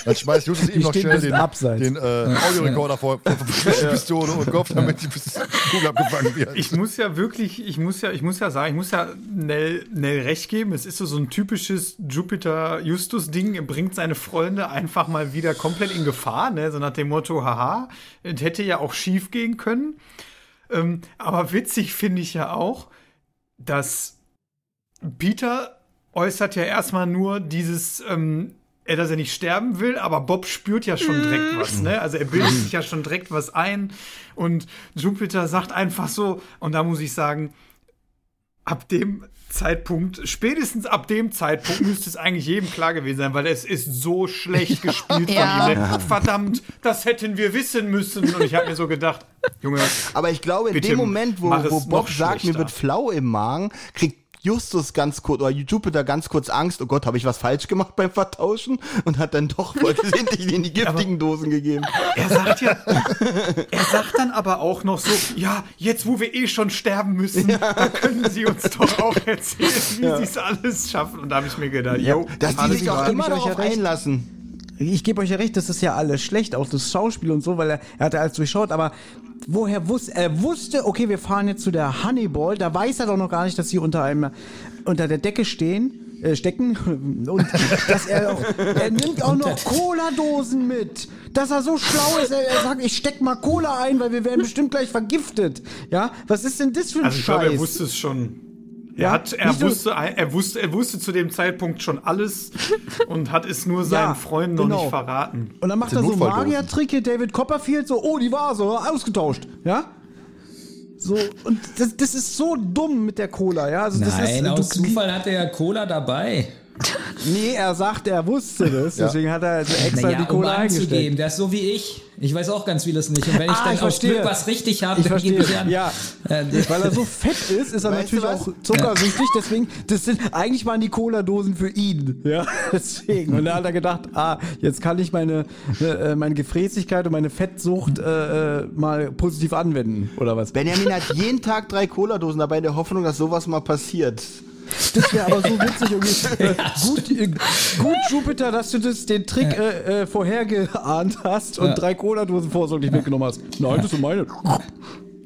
Dann schmeißt Justus ihm noch schnell den, abseits. den äh, Audiorekorder vor, vor, Pistole und Kopf, damit die Kugel abgefangen wird. Ich muss ja wirklich, ich muss ja, ich muss ja sagen, ich muss ja Nell, Nell recht geben. Es ist so, so ein typisches Jupiter-Justus-Ding. Er bringt seine Freunde einfach mal wieder komplett in Gefahr, ne? So nach dem Motto, haha, es hätte ja auch schief gehen können. Ähm, aber witzig finde ich ja auch, dass Peter äußert ja erstmal nur dieses, ähm, dass er nicht sterben will, aber Bob spürt ja schon direkt was, ne? Also er bildet sich ja schon direkt was ein und Jupiter sagt einfach so, und da muss ich sagen, ab dem Zeitpunkt, spätestens ab dem Zeitpunkt müsste es eigentlich jedem klar gewesen sein, weil es ist so schlecht gespielt Ja. von ihm. Ne? Verdammt, das hätten wir wissen müssen. Und ich habe mir so gedacht, Junge, Aber ich glaube, in dem Moment, wo, wo Bob sagt, mir wird flau im Magen, kriegt Justus ganz kurz, oder Jupiter ganz kurz Angst, oh Gott, habe ich was falsch gemacht beim Vertauschen? Und hat dann doch versehentlich in die giftigen Dosen gegeben. er sagt ja, er sagt dann aber auch noch so, ja, jetzt wo wir eh schon sterben müssen, da können sie uns doch auch erzählen, wie sie es alles schaffen. Und da habe ich mir gedacht, yo, Dass die alles sich auch immer ich euch ja darauf einlassen. Ich gebe euch ja recht, das ist ja alles schlecht, auch das Schauspiel und so, weil er, er hat ja alles durchschaut, aber woher wusste, er wusste, okay, wir fahren jetzt zu der Honeyball, da weiß er doch noch gar nicht, dass sie unter einem, unter der Decke stehen, äh, stecken und dass er auch, er nimmt auch noch Cola-Dosen mit, dass er so schlau ist, er, er sagt, ich steck mal Cola ein, weil wir werden bestimmt gleich vergiftet, ja, was ist denn das für ein Also ich Scheiß? glaube, er wusste es schon. Er, hat, er, nicht wusste, er, wusste, er wusste zu dem Zeitpunkt schon alles und hat es nur seinen Ja, Freunden noch genau. nicht verraten. Und dann macht er so. Magier-Trick hier, David Copperfield, so, oh, die Vase, ausgetauscht, ja? So, und das, das ist so dumm mit der Cola, ja? Also das Nein, ist, aus du- Zufall hat er ja Cola dabei. Nee, er sagt, er wusste das, deswegen hat er also extra Naja, die um Cola anzugeben. eingesteckt. Der ist so wie ich. Ich weiß auch ganz vieles nicht. Und wenn ich Ah, dann ich verstehe. Glück was richtig habe, Ich dann gebe verstehe, ich an. ja. Äh, Weil er so fett ist, ist er Weißt natürlich auch zuckersüchtig, deswegen, das sind, eigentlich waren die Cola-Dosen für ihn, ja, deswegen. Und da hat er gedacht, ah, jetzt kann ich meine, äh, meine Gefräßigkeit und meine Fettsucht äh, äh, mal positiv anwenden, oder was? Benjamin hat jeden Tag drei Cola-Dosen dabei in der Hoffnung, dass sowas mal passiert. Das wäre aber so witzig. Irgendwie. Äh, gut, äh, gut, Jupiter, dass du das, den Trick äh, äh, vorhergeahnt hast und Ja. drei Cola-Dosen vorsorglich mitgenommen hast. Nein, das sind meine.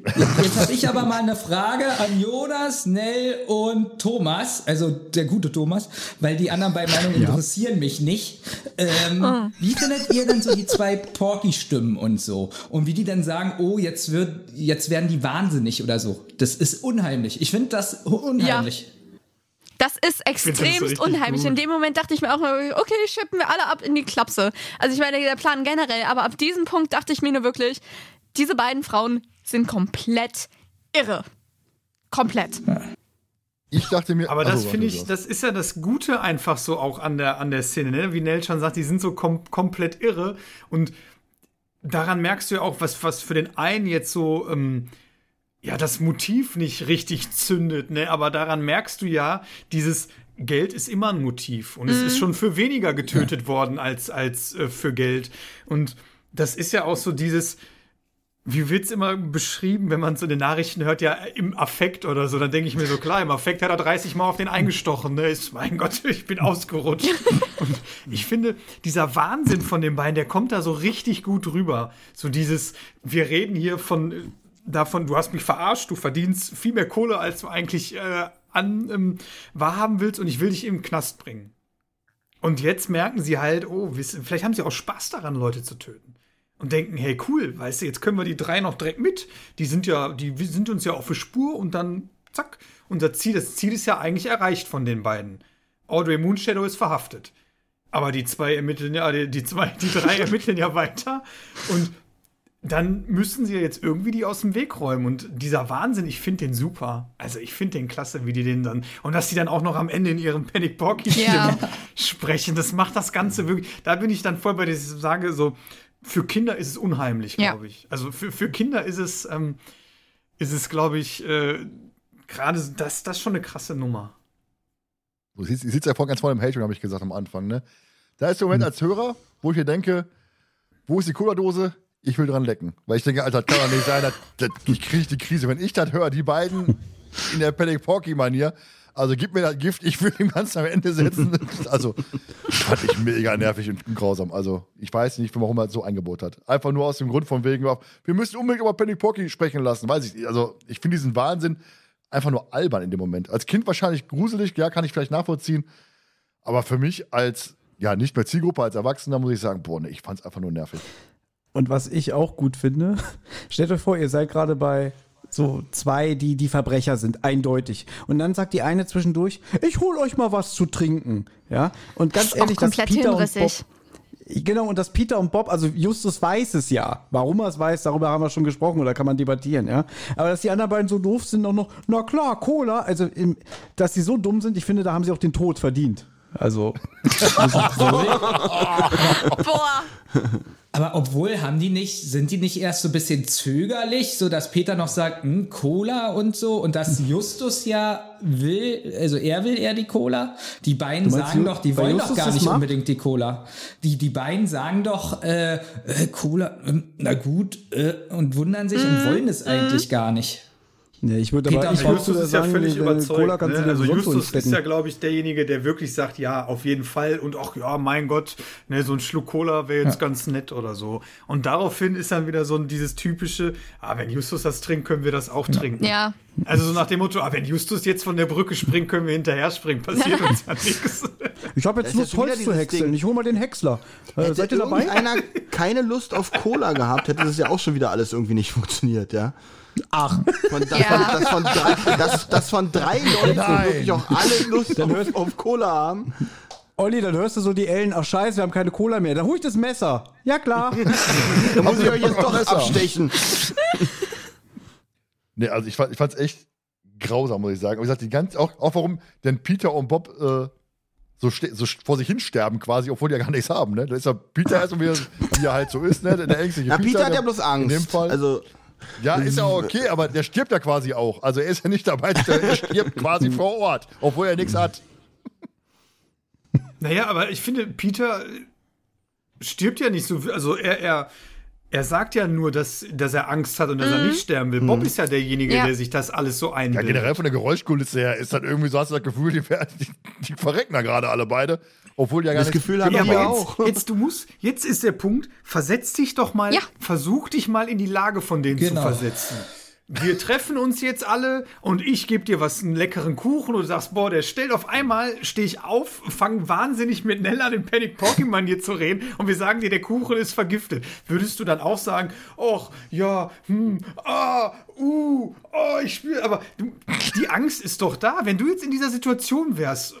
Jetzt habe ich aber mal eine Frage an Jonas, Nell und Thomas, also der gute Thomas, weil die anderen beiden Meinungen interessieren mich nicht. Ähm, Wie findet ihr denn so die zwei Porky-Stimmen und so? Und wie die dann sagen, oh, jetzt wird, jetzt werden die wahnsinnig oder so. Das ist unheimlich. Ich finde das unheimlich. Das ist das extremst richtig unheimlich. gut. In dem Moment dachte ich mir auch mal, okay, schippen wir alle ab in die Klapse. Also ich meine, der Plan generell, aber ab diesem Punkt dachte ich mir nur wirklich, diese beiden Frauen sind komplett irre. Komplett. Ich dachte mir. Aber das finde ich, das ist ja das Gute einfach so auch an der, an der Szene, ne? Wie Nell schon sagt, die sind so kom komplett irre und daran merkst du ja auch, was, was für den einen jetzt so, ähm, ja, das Motiv nicht richtig zündet, ne? Aber daran merkst du ja, dieses Geld ist immer ein Motiv und es ist schon für weniger getötet worden als, als äh, für Geld. Und das ist ja auch so dieses, wie wird's immer beschrieben, wenn man so in den Nachrichten hört, ja, im Affekt oder so, dann denke ich mir so, klar, im Affekt hat er 30 Mal auf den eingestochen, ne? Ist, mein Gott, ich bin ausgerutscht. Und ich finde, dieser Wahnsinn von den beiden, der kommt da so richtig gut rüber. So dieses, wir reden hier von, äh, davon, du hast mich verarscht, du verdienst viel mehr Kohle, als du eigentlich äh, an ähm, wahrhaben willst und ich will dich im Knast bringen. Und jetzt merken sie halt, oh, vielleicht haben sie auch Spaß daran, Leute zu töten und denken, hey, cool, weißt du, jetzt können wir die drei noch direkt mit. Die sind ja, die sind uns ja auf der Spur und dann zack, unser Ziel, das Ziel ist ja eigentlich erreicht von den beiden. Audrey Moonshadow ist verhaftet. Aber die zwei ermitteln ja, die, die zwei, die drei ermitteln ja weiter und dann müssen sie ja jetzt irgendwie die aus dem Weg räumen. Und dieser Wahnsinn, ich finde den super. Also ich finde den klasse, wie die den dann. Und dass die dann auch noch am Ende in ihrem Panic Porky Ja. sprechen, das macht das Ganze wirklich. Da bin ich dann voll bei dieser Sage, so, für Kinder ist es unheimlich, Ja. glaube ich. Also für, für Kinder ist es, ähm, ist es, glaube ich, äh, gerade das, das ist schon eine krasse Nummer. Du siehst, sitzt ja vor ganz vorne im Hatred, habe ich gesagt am Anfang, ne? Da ist der Moment als Hörer, wo ich mir denke, wo ist die Cola-Dose? Ich will dran lecken. Weil ich denke, Alter, das kann doch nicht sein, das, das, ich kriege die Krise. Wenn ich das höre, die beiden in der Panic Porky-Manier, also gib mir das Gift, ich will dem Ganzen am Ende setzen. Also, fand ich mega nervig und grausam. Also, ich weiß nicht, warum er das so eingebaut hat. Einfach nur aus dem Grund von wegen, wir müssen unbedingt über Panic Porky sprechen lassen. Weiß ich. Also, ich finde diesen Wahnsinn einfach nur albern in dem Moment. Als Kind wahrscheinlich gruselig, ja, kann ich vielleicht nachvollziehen. Aber für mich als, ja, nicht mehr Zielgruppe, als Erwachsener muss ich sagen, boah, nee, ich fand's einfach nur nervig. Und was ich auch gut finde, stellt euch vor, ihr seid gerade bei so zwei, die die Verbrecher sind, eindeutig. Und dann sagt die eine zwischendurch, ich hol euch mal was zu trinken. Ja, und ganz auch ehrlich, dass komplett Peter und Bob. Genau, und dass Peter und Bob, also Justus weiß es ja. Warum er es weiß, darüber haben wir schon gesprochen oder kann man debattieren, ja. Aber dass die anderen beiden so doof sind, auch noch, na klar, Cola, also im, dass sie so dumm sind, ich finde, da haben sie auch den Tod verdient. Also, Boah. Aber obwohl haben die nicht, sind die nicht erst so ein bisschen zögerlich, so dass Peter noch sagt, hm, Cola und so und dass Justus ja will, also er will eher die Cola. Die beiden sagen doch, die wollen Justus doch gar nicht unbedingt die Cola. Die, die beiden sagen doch, äh, äh, Cola, ähm, na gut, äh, und wundern sich und wollen es eigentlich gar nicht. Ne, ich würde aber, ich Justus ist ja sagen, völlig äh, überzeugt. Ne? Also Justus ist ja, glaube ich, derjenige, der wirklich sagt, ja, auf jeden Fall. Und ach ja, mein Gott, ne, so ein Schluck Cola wäre jetzt ganz nett oder so. Und daraufhin ist dann wieder so ein, dieses typische, ah, wenn Justus das trinkt, können wir das auch trinken. Ja. Also so nach dem Motto, ah, wenn Justus jetzt von der Brücke springt, können wir hinterher springen. Passiert uns ja nichts. Ich habe jetzt Lust, ja Holz zu häckseln. Ding. Ich hole mal den Häcksler. Äh, Hätte seid ihr dabei? irgendeiner keine Lust auf Cola gehabt, hätte das ja auch schon wieder alles irgendwie nicht funktioniert, ja. Ach, Von, das, Ja. von, das, von drei, das, das von drei Leuten wirklich auch alle Lust auf, auf Cola haben. Olli, dann hörst du so die Ellen, ach scheiße, wir haben keine Cola mehr. Dann hol ich das Messer. Ja klar. Da muss ich euch jetzt doch Messer. abstechen. Nee, also ich, fand, ich fand's echt grausam, muss ich sagen. Aber ich sag, die ganz, auch, auch warum denn Peter und Bob äh, so, so vor sich hin sterben quasi, obwohl die ja gar nichts haben, ne? Da ist ja Peter erst wie er, wie er halt so ist, ne? Der ängstliche Ja, Peter hat der- ja bloß Angst. In dem Fall. Also, ja, ist ja okay, aber der stirbt ja quasi auch. Also er ist ja nicht dabei, er stirbt quasi vor Ort, obwohl er nichts hat. Naja, aber ich finde, Peter stirbt ja nicht so. Also er, er, er sagt ja nur, dass, dass er Angst hat und dass er nicht sterben will. Bob ist ja derjenige, Ja. der sich das alles so Ja, einbildet. generell von der Geräuschkulisse her ist das irgendwie so, hast du das Gefühl, die, die, die verrecken da gerade alle beide. Obwohl die ja gar das nichts- Gefühl haben Ja, wir aber auch. jetzt, jetzt, du musst, jetzt ist der Punkt, versetz dich doch mal, Ja. versuch dich mal in die Lage von denen Genau. zu versetzen. Wir treffen uns jetzt alle und ich gebe dir was, einen leckeren Kuchen und du sagst, boah, der stellt auf einmal, stehe ich auf, fange wahnsinnig mit Nell an, in Panic Pocky Manier zu reden und wir sagen dir, der Kuchen ist vergiftet. Würdest du dann auch sagen, ach, ja, hm, ah, uh, oh, ich spüre, aber die Angst ist doch da. Wenn du jetzt in dieser Situation wärst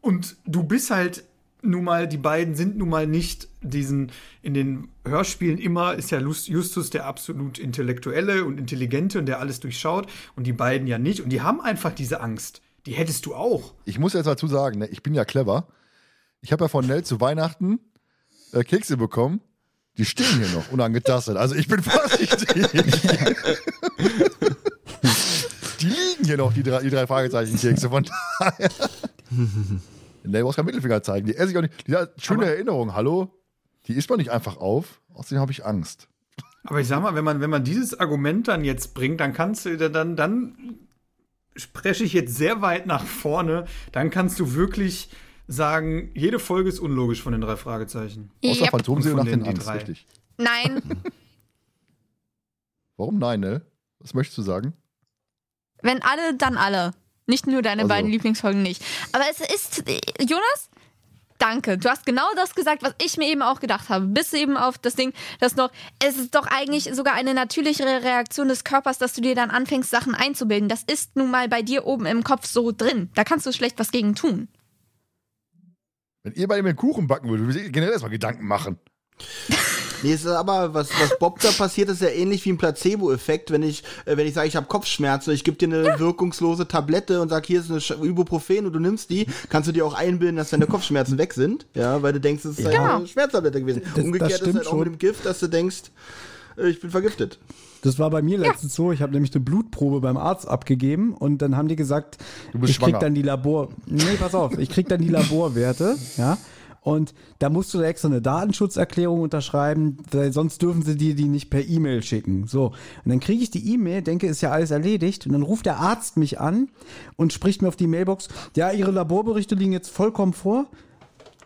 und du bist halt nun mal, die beiden sind nun mal nicht diesen, in den Hörspielen immer ist ja Justus der absolut Intellektuelle und Intelligente und der alles durchschaut und die beiden ja nicht und die haben einfach diese Angst. Die hättest du auch. Ich muss jetzt dazu sagen, ne, ich bin ja clever. Ich habe ja von Nell zu Weihnachten äh, Kekse bekommen. Die stehen hier noch, unangetastet. Also ich bin vorsichtig. die liegen hier noch, die drei, die drei Fragezeichen-Kekse. Von daher. Nell brauchst keinen Mittelfinger zeigen. Die esse ich auch nicht. Die schöne Erinnerung, hallo? Die isst man nicht einfach auf. Außerdem habe ich Angst. Aber ich sag mal, wenn man, wenn man dieses Argument dann jetzt bringt, dann kannst du, dann, dann spreche ich jetzt sehr weit nach vorne, dann kannst du wirklich sagen, jede Folge ist unlogisch von den drei Fragezeichen. Außer Yep. Phantomseele Und nach den die Angst, drei. richtig. Nein, Warum nein, Nell? Was möchtest du sagen? wenn alle, dann alle. Nicht nur deine Also. beiden Lieblingsfolgen nicht. Aber es ist, Jonas, danke. Du hast genau das gesagt, was ich mir eben auch gedacht habe. Bis eben auf das Ding, das noch, es ist doch eigentlich sogar eine natürlichere Reaktion des Körpers, dass du dir dann anfängst, Sachen einzubilden. Das ist nun mal bei dir oben im Kopf so drin. Da kannst du schlecht was gegen tun. Wenn ihr bei einen Kuchen backen würdet, würdet ihr generell erstmal Gedanken machen. Nee, es ist aber, was, was Bob da passiert, ist ja ähnlich wie ein Placebo-Effekt. Wenn ich, äh, wenn ich sage, ich habe Kopfschmerzen, ich gebe dir eine wirkungslose Tablette und sag, hier ist eine Sch- Ibuprofen und du nimmst die, kannst du dir auch einbilden, dass deine Kopfschmerzen weg sind. Ja, weil du denkst, es ist Genau. eine Schmerztablette gewesen. das Umgekehrt ist stimmt halt auch schon. mit dem Gift, dass du denkst, äh, ich bin vergiftet. Das war bei mir letztens so. Ich habe nämlich eine Blutprobe beim Arzt abgegeben und dann haben die gesagt, Du bist ich krieg schwanger. dann die Labor. Nee, pass auf, ich krieg dann die Laborwerte, ja. Und da musst du extra eine Datenschutzerklärung unterschreiben, weil sonst dürfen sie dir die nicht per E-Mail schicken. So. Und dann kriege ich die E-Mail, denke, ist ja alles erledigt. Und dann ruft der Arzt mich an und spricht mir auf die Mailbox, ja, Ihre Laborberichte liegen jetzt vollkommen vor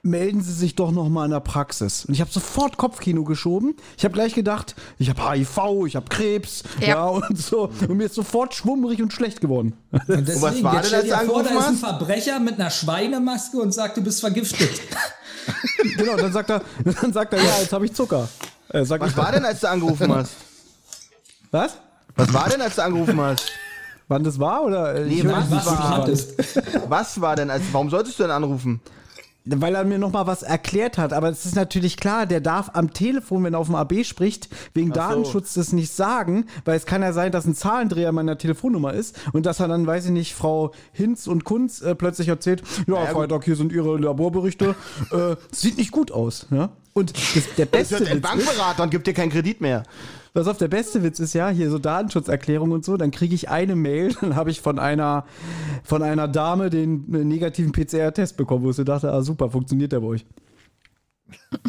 melden Sie sich doch noch mal in der Praxis. Und ich habe sofort Kopfkino geschoben. Ich habe gleich gedacht, ich habe HIV, ich habe Krebs, ja. Ja. und so. Und mir ist sofort schwummrig und schlecht geworden. Und deswegen, was war jetzt denn, stell dir vor, da ist ein Verbrecher mit einer Schweinemaske und sagt, du bist vergiftet. genau, dann sagt er, dann sagt er, ja, jetzt habe ich Zucker. Äh, sag Was ich, war denn, als du angerufen hast? Was? Was war denn, als du angerufen hast? Wann das war oder? Nee, ich was Was war-. Was war denn, als, warum solltest du denn anrufen? Weil er mir noch mal was erklärt hat. Aber es ist natürlich klar, der darf am Telefon, wenn er auf dem AB spricht, wegen so. Datenschutz das nicht sagen, weil es kann ja sein, dass ein Zahlendreher meiner Telefonnummer ist und dass er dann, weiß ich nicht, Frau Hinz und Kunz äh, plötzlich erzählt, ja, Freitag, hier sind ihre Laborberichte. äh, sieht nicht gut aus. Ja? Und das, der Das beste ein Witz ist, Bankberater und gibt dir keinen Kredit mehr. Pass auf, der beste Witz ist ja, hier so Datenschutzerklärung und so, dann kriege ich eine Mail, dann habe ich von einer, von einer Dame den negativen PCR-Test bekommen, wo ich so dachte, ah super, funktioniert der bei euch.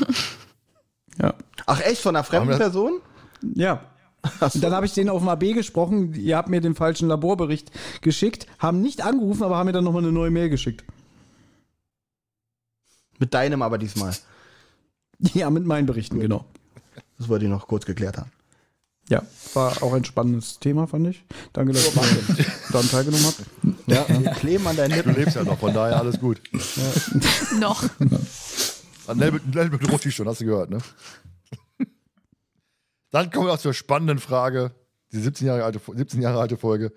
ja. Ach echt, von einer fremden Person? Ja. Und dann habe ich denen auf dem AB gesprochen, ihr habt mir den falschen Laborbericht geschickt, haben nicht angerufen, aber haben mir dann nochmal eine neue Mail geschickt. Mit deinem aber diesmal. Ja, mit meinen Berichten, genau. Das wollte ich noch kurz geklärt haben. Ja, war auch ein spannendes Thema, fand ich. Danke, dass ihr daran teilgenommen habt. Ja, kleben an deinen Du Lippen. lebst ja noch, von daher alles gut. Noch. An Nelbe bedroht dich schon, hast du gehört, ne? Dann kommen wir auch zur spannenden Frage. Die 17 Jahre alte, 17 Jahre alte Folge.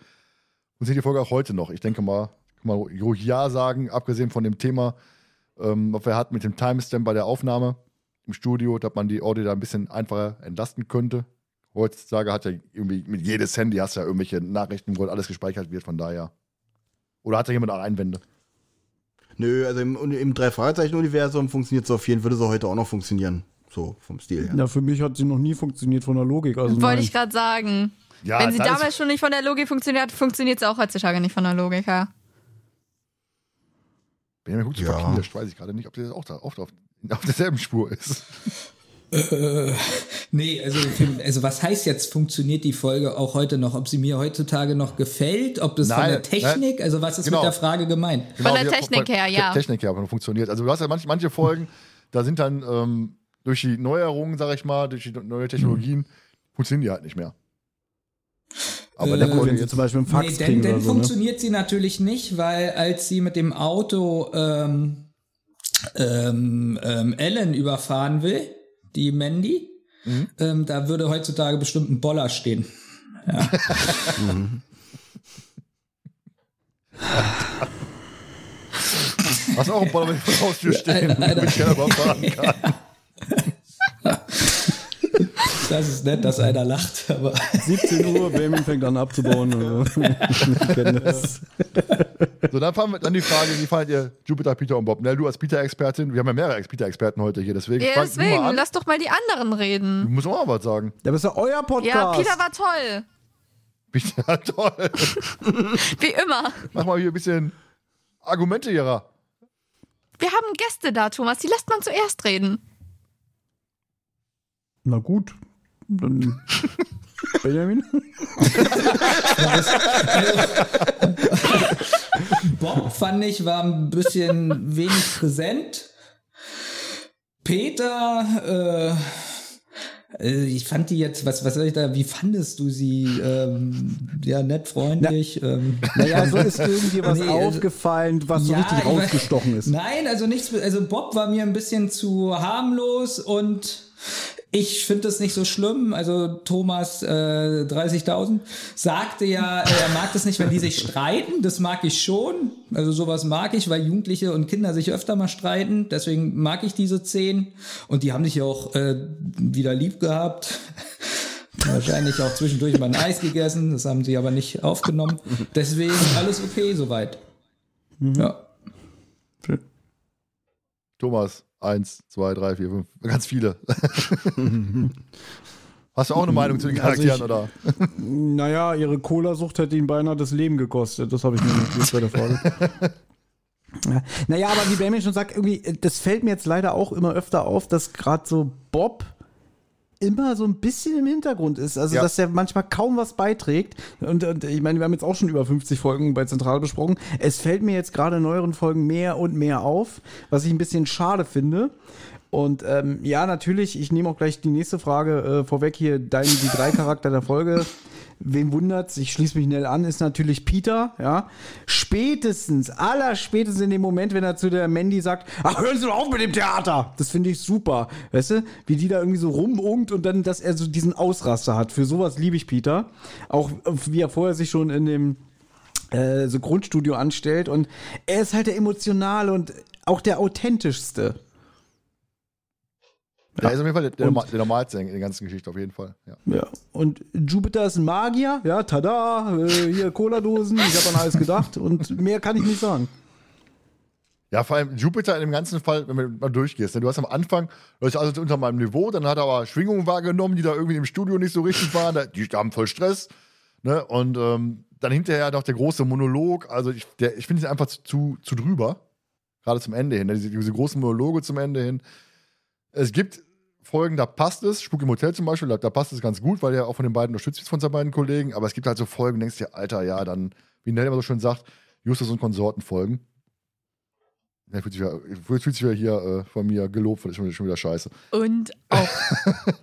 Und seht die Folge auch heute noch. Ich denke mal, kann man ruhig Ja sagen, abgesehen von dem Thema, ähm, was wir hatten mit dem Timestamp bei der Aufnahme im Studio, dass man die Audio da ein bisschen einfacher entlasten könnte. Heutzutage hat ja irgendwie mit jedes Handy hast ja irgendwelche Nachrichten, wo alles gespeichert wird, von daher. Oder hat da jemand auch Einwände? Nö, also im, im Drei-Fragezeichen-Universum funktioniert so auf jeden Fall, würde so heute auch noch funktionieren. So vom Stil her. Ja, für mich hat sie noch nie funktioniert von der Logik. Also Wollte ich gerade sagen. Ja, Wenn sie das damals schon nicht von der Logik funktioniert hat, funktioniert sie auch heutzutage nicht von der Logik her. Benjamin guckt so Ja. verknirscht, weiß ich gerade nicht, ob der auch da oft auf, auf derselben Spur ist. Äh, nee, also, also was heißt jetzt, funktioniert die Folge auch heute noch? Ob sie mir heutzutage noch gefällt? Ob das von Nein, der Technik? Also was ist Genau. mit der Frage gemeint? Von der Technik her, ja. Technik her, aber funktioniert. Also du hast ja manche, manche Folgen, da sind dann ähm, durch die Neuerungen, sag ich mal, durch die neue Technologien, funktionieren die halt nicht mehr. Aber Äh, sie jetzt, zum Beispiel einen Fax nee, denn, kriegen denn oder so, ne? funktioniert sie natürlich nicht, weil als sie mit dem Auto ähm, ähm, ähm, Ellen überfahren will, die Mandy, Mhm. ähm, da würde heutzutage bestimmt ein Boller stehen. hast du auch einen Boller mit vor der Haustür stehen, damit ich überfahren kann. Das ist nett, dass einer lacht, aber 17 Uhr, Benjamin fängt an abzubauen. So, dann, fahren wir, dann die Frage, wie fandet ihr Jupiter, Peter und Bob? Nell, du als Peter-Expertin, wir haben ja mehrere Peter-Experten heute hier, deswegen Ja, du deswegen, mal an. lass doch mal die anderen Du reden. musst auch mal was sagen. Ja, aber ist ja euer Podcast. Ja, Peter war toll. Peter, toll. Wie immer. Mach mal hier ein bisschen Argumente hier. Wir haben Gäste da, Thomas. Die lässt man zuerst reden. Na gut. Dann Benjamin? Bob fand ich war ein bisschen wenig präsent. Peter, äh, äh, ich fand die jetzt, was, was soll ich da, wie fandest du sie? Ähm, ja, nett, freundlich. ähm, Naja, so ist irgendwie was Nee, also- aufgefallen, was so Ja, richtig ich mein- rausgestochen ist. Nein, also nichts, also Bob war mir ein bisschen zu harmlos und ich finde das nicht so schlimm. Also Thomas äh, 30.000 sagte ja, äh, er mag das nicht, wenn die sich streiten. Das mag ich schon. Also sowas mag ich, weil Jugendliche und Kinder sich öfter mal streiten. Deswegen mag ich diese zehn. Und die haben sich ja auch äh, wieder lieb gehabt. Wahrscheinlich auch zwischendurch mal ein Eis gegessen. Das haben sie aber nicht aufgenommen. Deswegen alles okay soweit. Ja. Thomas, eins, zwei, drei, vier, fünf, ganz viele. Hast du auch eine Meinung zu den Also Charakteren, ich- oder? Naja, ihre Cola-Sucht hätte ihn beinahe das Leben gekostet. Das habe ich mir nicht bei der Frage. Ja. Naja, aber wie Benjamin schon sagt, irgendwie, das fällt mir jetzt leider auch immer öfter auf, dass gerade so Bob immer so ein bisschen im Hintergrund ist. Also, Ja. dass er manchmal kaum was beiträgt. Und, und ich meine, wir haben jetzt auch schon über 50 Folgen bei Zentral besprochen. Es fällt mir jetzt gerade in neueren Folgen mehr und mehr auf, was ich ein bisschen schade finde. Und ähm, ja, natürlich, ich nehme auch gleich die nächste Frage äh, vorweg hier, dein, die drei Charakter der Folge. Wen wundert's? Ich schließe mich schnell an, ist natürlich Peter, ja. Spätestens, aller spätestens in dem Moment, wenn er zu der Mandy sagt, ach, hören Sie doch auf mit dem Theater. Das finde ich super. Weißt du, wie die da irgendwie so rumungt und dann, dass er so diesen Ausraster hat. Für sowas liebe ich Peter. Auch wie er vorher sich schon in dem äh, so Grundstudio anstellt und er ist halt der emotionale und auch der authentischste. Der ist auf jeden Fall der, Normal, der Normalste in der ganzen Geschichte, auf jeden Fall. Ja. Ja. Und Jupiter ist ein Magier, ja, tada, äh, hier Cola-Dosen, ich habe an alles gedacht und mehr kann ich nicht sagen. Ja, vor allem Jupiter in dem ganzen Fall, wenn man mal durchgehst. Ne? Du hast am Anfang, du hast also unter meinem Niveau, dann hat er aber Schwingungen wahrgenommen, die da irgendwie im Studio nicht so richtig waren. Die haben voll Stress. Ne? Und ähm, dann hinterher noch der große Monolog. Also ich, der- ich finde es einfach zu, zu drüber. Gerade zum Ende hin. Ne? Diese, diese großen Monologe zum Ende hin. Es gibt Folgen, da passt es. Spuk im Hotel zum Beispiel, da, da passt es ganz gut, weil er auch von den beiden unterstützt wird von seinen beiden Kollegen. Aber es gibt halt so Folgen, denkst du dir, Alter, ja, dann, wie Nell immer so schön sagt, Justus und Konsorten folgen. Ja, fühlt sich ja, fühlt sich ja hier äh, von mir gelobt, das ist schon, schon wieder scheiße. Und auch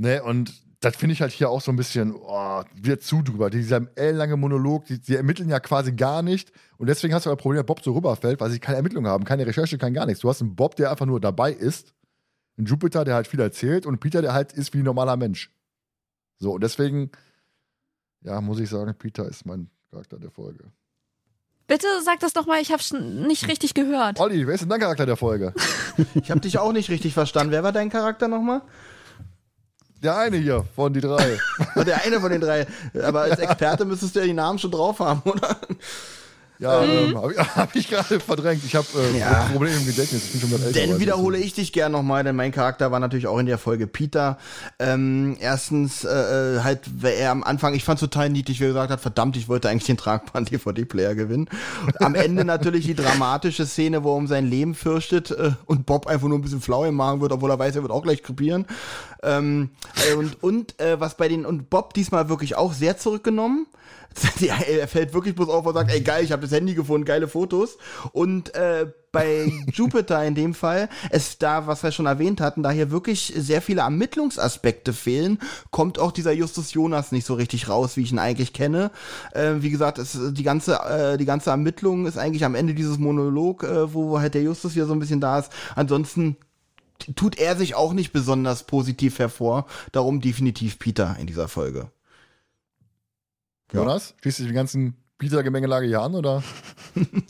Ne, und das finde ich halt hier auch so ein bisschen oh, wieder zu drüber. Dieser ellenlange Monolog, die, die ermitteln ja quasi gar nicht. Und deswegen hast du das Problem, dass Bob so rüberfällt, weil sie keine Ermittlung haben, keine Recherche, kein gar nichts. Du hast einen Bob, der einfach nur dabei ist, einen Jupiter, der halt viel erzählt, und Peter, der halt ist wie ein normaler Mensch. So, und deswegen, ja, muss ich sagen, Peter ist mein Charakter der Folge. bitte sag das doch mal, ich hab's nicht richtig gehört. Olli, wer ist denn dein Charakter der Folge? Ich habe dich auch nicht richtig verstanden. Wer war dein Charakter nochmal? Der eine hier von die drei. Der eine von den drei. Aber als Experte müsstest du ja die Namen schon drauf haben, oder? Ja, ähm, habe ich, hab ich gerade verdrängt. Ich habe äh, Ja. Probleme im Gedächtnis. Ich bin schon älter. Weiß wiederhole ich dich gern nochmal, denn mein Charakter war natürlich auch in der Folge Peter. Ähm, erstens, äh, äh, halt, weil er am Anfang, ich fand total niedlich, wie er gesagt hat, verdammt, ich wollte eigentlich den tragbaren DVD-Player gewinnen. Am Ende natürlich die dramatische Szene, wo er um sein Leben fürchtet äh, und Bob einfach nur ein bisschen flau im Magen wird, obwohl er weiß, er wird auch gleich krepieren. Ähm, äh, und und äh, was bei den, und Bob diesmal wirklich auch sehr zurückgenommen. Er fällt wirklich bloß auf und sagt, ey geil, ich habe das Handy gefunden, geile Fotos. Und äh, bei Jupiter in dem Fall, es da, was wir schon erwähnt hatten, da hier wirklich sehr viele Ermittlungsaspekte fehlen, kommt auch dieser Justus Jonas nicht so richtig raus, wie ich ihn eigentlich kenne. Äh, wie gesagt, es, die ganze, äh, die ganze Ermittlung ist eigentlich am Ende dieses Monolog, äh, wo halt der Justus hier so ein bisschen da ist. Ansonsten tut er sich auch nicht besonders positiv hervor. Darum definitiv Peter in dieser Folge. Jonas, schließt sich die ganzen Peter-Gemengelage hier an, oder?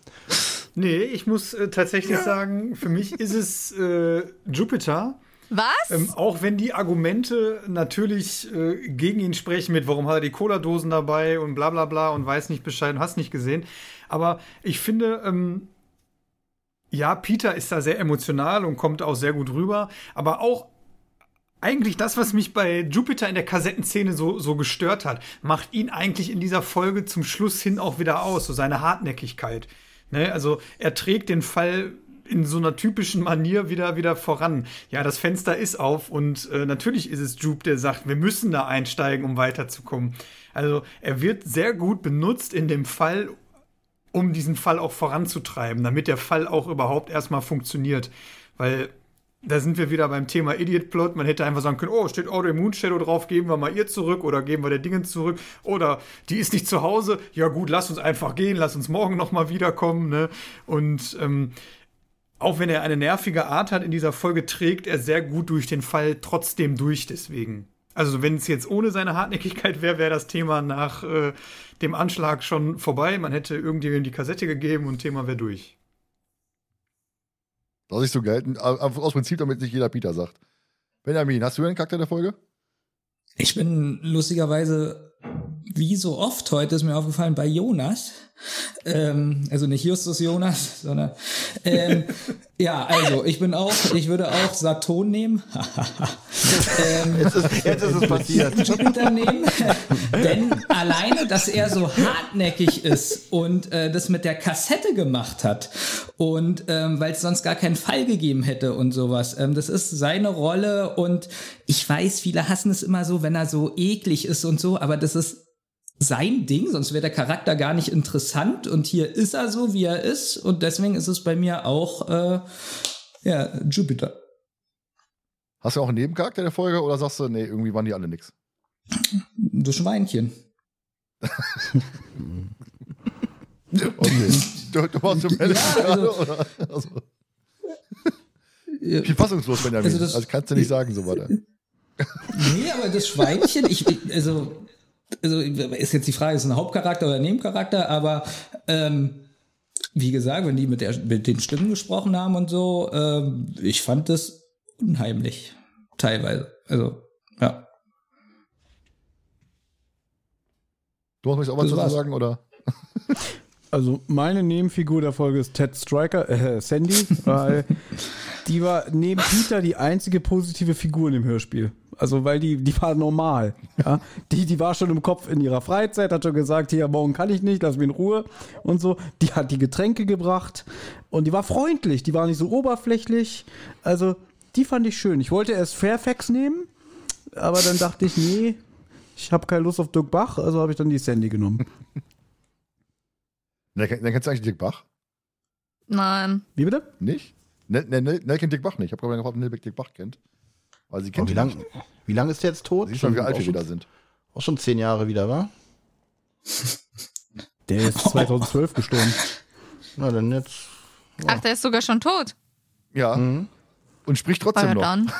Nee, ich muss äh, tatsächlich sagen, für mich ist es äh, Jupiter. Was? Ähm, auch wenn die Argumente natürlich äh, gegen ihn sprechen mit, warum hat er die Cola-Dosen dabei und bla bla bla und weiß nicht Bescheid und hast nicht gesehen. Aber ich finde, ähm, ja, Peter ist da sehr emotional und kommt auch sehr gut rüber. Aber auch eigentlich das, was mich bei Jupiter in der Kassettenszene so, so gestört hat, macht ihn eigentlich in dieser Folge zum Schluss hin auch wieder aus, so seine Hartnäckigkeit. Ne? Also er trägt den Fall in so einer typischen Manier wieder wieder voran. Ja, das Fenster ist auf und äh, natürlich ist es Jupe, der sagt, wir müssen da einsteigen, um weiterzukommen. Also er wird sehr gut benutzt in dem Fall, um diesen Fall auch voranzutreiben, damit der Fall auch überhaupt erstmal funktioniert. Weil da sind wir wieder beim Thema Idiot Plot. Man hätte einfach sagen können, oh, steht Audrey Moonshadow drauf, geben wir mal ihr zurück oder geben wir der Dingens zurück. Oder die ist nicht zu Hause. Ja gut, lass uns einfach gehen, lass uns morgen noch mal wiederkommen. Ne? Und ähm, auch wenn er eine nervige Art hat in dieser Folge, trägt er sehr gut durch den Fall trotzdem durch. Deswegen. Also wenn es jetzt ohne seine Hartnäckigkeit wäre, wäre das Thema nach äh, dem Anschlag schon vorbei. Man hätte irgendjemandem die Kassette gegeben und Thema wäre durch. Lass ich so gelten. Einfach aus Prinzip, damit nicht jeder Peter sagt. Benjamin, hast du einen Charakter der Folge? Ich bin lustigerweise, wie so oft heute ist mir aufgefallen, bei Jonas. Ähm, also nicht Justus Jonas, sondern ähm, ja, also ich bin auch, ich würde auch Saturn nehmen. ähm, Jetzt ist, jetzt ist es passiert. Jupiter nehmen. Denn alleine, dass er so hartnäckig ist und äh, das mit der Kassette gemacht hat und ähm, weil es sonst gar keinen Fall gegeben hätte und sowas. Ähm, das ist seine Rolle und ich weiß, viele hassen es immer so, wenn er so eklig ist und so, aber das ist sein Ding, sonst wäre der Charakter gar nicht interessant und hier ist er so, wie er ist und deswegen ist es bei mir auch äh, ja, Jupiter. Hast du auch einen Nebencharakter der Folge oder sagst du, nee, irgendwie waren die alle nix? Das Schweinchen. Okay. du, du warst im Ende Ja, also- oder? Also, Ja, ich bin fassungslos, Benjamin. Also Also, das- kannst du nicht sagen, so weiter. Nee, aber das Schweinchen, ich, ich- also, also ist jetzt die Frage, ist es ein Hauptcharakter oder ein Nebencharakter, aber ähm, wie gesagt, wenn die mit, der, mit den Stimmen gesprochen haben und so, ähm, ich fand das unheimlich, teilweise. Also, ja. Du hast mich auch was dazu war's. sagen, oder? Also meine Nebenfigur der Folge ist Ted Striker, äh, Sandy, weil die war neben Peter die einzige positive Figur in dem Hörspiel. Also weil die, die war normal. Ja? Die, die war schon im Kopf in ihrer Freizeit, hat schon gesagt, hier, morgen kann ich nicht, lass mich in Ruhe und so. Die hat die Getränke gebracht und die war freundlich, die war nicht so oberflächlich. Also die fand ich schön. Ich wollte erst Fairfax nehmen, aber dann dachte ich, nee, ich habe keine Lust auf Dirk Bach, also habe ich dann die Sandy genommen. Dann, kennst du eigentlich Dick Bach? Nein. Wie bitte? Nicht? Ne, ne, ne, Nell kennt Dick Bach nicht. Ich habe gerade gefragt, ob Nell Dick Bach kennt. Weil sie Oh, kennt wie lange wie lang ist der jetzt tot? Siehst schon, wie alt wir wieder sind. Auch schon zehn Jahre wieder, wa? Der ist 2012 gestorben. Na dann jetzt. Ach, der ist sogar schon tot. Ja. Mhm. Und spricht trotzdem ja, noch. dann.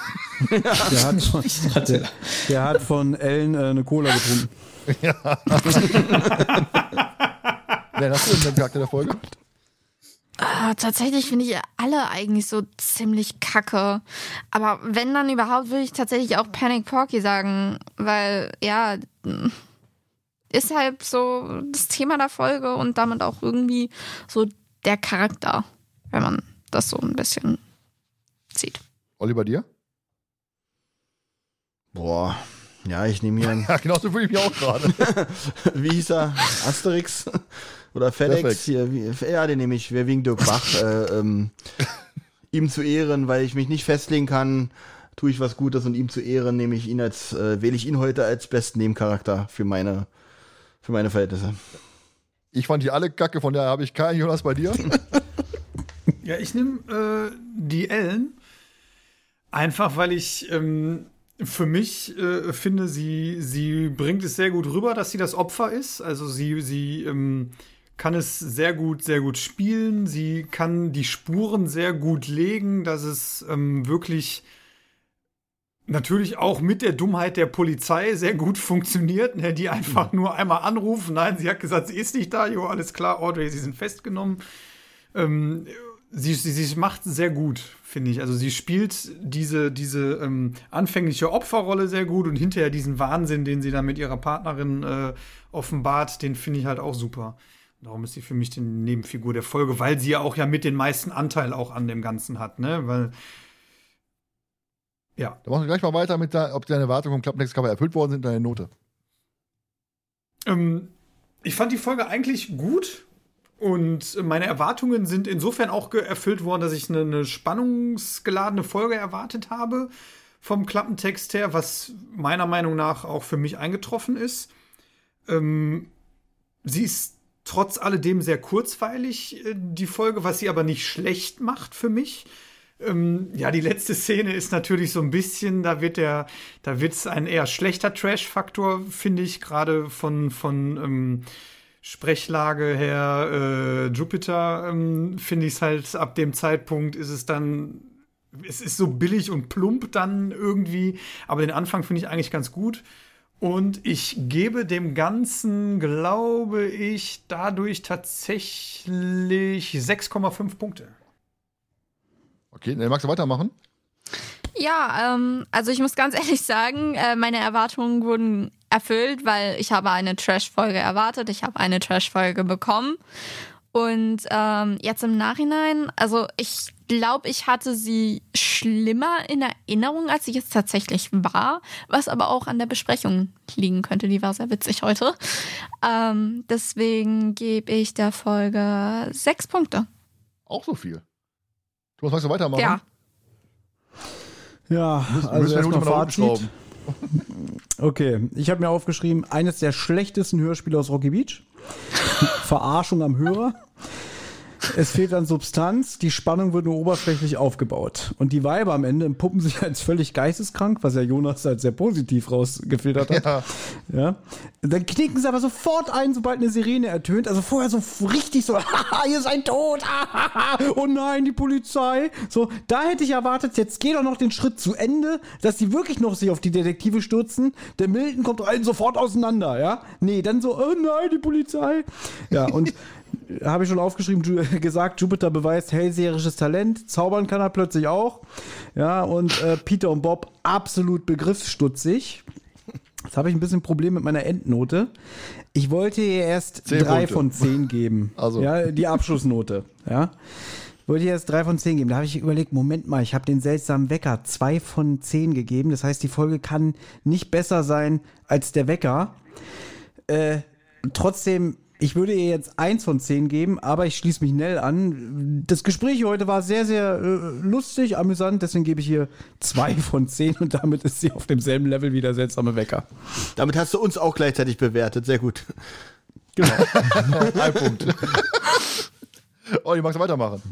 Der hat von, Hatte, der hat von Ellen äh, eine Cola getrunken. Wer hast du denn den Charakter der Folge? Ah, tatsächlich finde ich alle eigentlich so ziemlich kacke. Aber wenn dann überhaupt, würde ich tatsächlich auch Panic Porky sagen, weil ja, ist halt so das Thema der Folge und damit auch irgendwie so der Charakter, wenn man das so ein bisschen sieht. Olli, bei dir? Boah. Ja, ich nehme hier einen, Ja, genau so fühle ich mich auch gerade. wie hieß er? Asterix oder FedEx? Perfekt. Hier, wie, ja, den nehme ich. Wer wegen Dirk Bach. Äh, ähm, ihm zu ehren, weil ich mich nicht festlegen kann, tue ich was Gutes und ihm zu ehren, nehme ich ihn als, äh, wähle ich ihn heute als besten Nebencharakter für meine, für meine Verhältnisse. Ich fand die alle kacke, von daher habe ich keinen Jonas bei dir. Ja, ich nehme äh, die Ellen. Einfach weil ich ähm, für mich äh, finde, sie, sie bringt es sehr gut rüber, dass sie das Opfer ist. Also sie, sie ähm, kann es sehr gut, sehr gut spielen. Sie kann die Spuren sehr gut legen, dass es ähm, wirklich natürlich auch mit der Dummheit der Polizei sehr gut funktioniert, ne, die einfach nur einmal anrufen. Nein, sie hat gesagt, sie ist nicht da. Jo, alles klar, Audrey, sie sind festgenommen. Ähm, sie, sie, sie macht sehr gut, finde ich. Also sie spielt diese, diese ähm, anfängliche Opferrolle sehr gut und hinterher diesen Wahnsinn, den sie dann mit ihrer Partnerin äh, offenbart, den finde ich halt auch super. Darum ist sie für mich die Nebenfigur der Folge, weil sie ja auch ja mit den meisten Anteil auch an dem Ganzen hat, ne? Weil ja, Da machen wir gleich mal weiter mit, der, ob deine Erwartungen vom Klappentext Cover erfüllt worden sind, deine Note. Ähm, ich fand die Folge eigentlich gut und meine Erwartungen sind insofern auch erfüllt worden, dass ich eine, eine spannungsgeladene Folge erwartet habe vom Klappentext her, was meiner Meinung nach auch für mich eingetroffen ist. Ähm, sie ist trotz alledem sehr kurzweilig, äh, die Folge, was sie aber nicht schlecht macht für mich. Ähm, ja, die letzte Szene ist natürlich so ein bisschen, da wird der, da wird es ein eher schlechter Trash-Faktor, finde ich, gerade von, von ähm, Sprechlage her, äh, Jupiter, ähm, finde ich es halt, ab dem Zeitpunkt ist es dann, es ist so billig und plump dann irgendwie, aber den Anfang finde ich eigentlich ganz gut. Und ich gebe dem Ganzen, glaube ich, dadurch tatsächlich 6,5 Punkte. Okay, dann magst du weitermachen? Ja, ähm, also ich muss ganz ehrlich sagen, äh, meine Erwartungen wurden erfüllt, weil ich habe eine Trash-Folge erwartet, ich habe eine Trash-Folge bekommen. Und ähm, jetzt im Nachhinein, also ich glaube, ich hatte sie schlimmer in Erinnerung, als sie jetzt tatsächlich war, was aber auch an der Besprechung liegen könnte. Die war sehr witzig heute. Ähm, deswegen gebe ich der Folge sechs Punkte. Auch so viel. Thomas, magst du weitermachen? Ja. Ja, Müssen- also müssen wir erstmal Fazit. Okay, ich habe mir aufgeschrieben, eines der schlechtesten Hörspiele aus Rocky Beach. Verarschung am Hörer. Es fehlt an Substanz, die Spannung wird nur oberflächlich aufgebaut. Und die Weiber am Ende empuppen sich als völlig geisteskrank, was ja Jonas als sehr positiv rausgefiltert hat. Ja. Ja. Dann knicken sie aber sofort ein, sobald eine Sirene ertönt. Also vorher so richtig so, haha, ihr seid tot, oh nein, die Polizei. So, da hätte ich erwartet, jetzt geht doch noch den Schritt zu Ende, dass die wirklich noch sich auf die Detektive stürzen. Der Milton kommt allen sofort auseinander, ja. Nee, dann so, oh nein, die Polizei. Ja, und habe ich schon aufgeschrieben, Ju gesagt, Jupiter beweist hellseherisches Talent, zaubern kann er plötzlich auch. Ja, und äh, Peter und Bob absolut begriffsstutzig. Jetzt habe ich ein bisschen Problem mit meiner Endnote. Ich wollte ihr erst Zehn drei Punkte. von zehn geben. Also. Ja, die Abschlussnote. Ja. Wollte ihr erst drei von zehn geben. Da habe ich überlegt, Moment mal, ich habe den seltsamen Wecker zwei von zehn gegeben. Das heißt, die Folge kann nicht besser sein als der Wecker. Äh, trotzdem, ich würde ihr jetzt eins von zehn geben, aber ich schließe mich Nell an. Das Gespräch heute war sehr, sehr äh, lustig, amüsant, deswegen gebe ich ihr zwei von zehn und damit ist sie auf demselben Level wie der seltsame Wecker. Damit hast du uns auch gleichzeitig bewertet. Sehr gut. Genau. Ein Punkt. oh, die magst du weitermachen.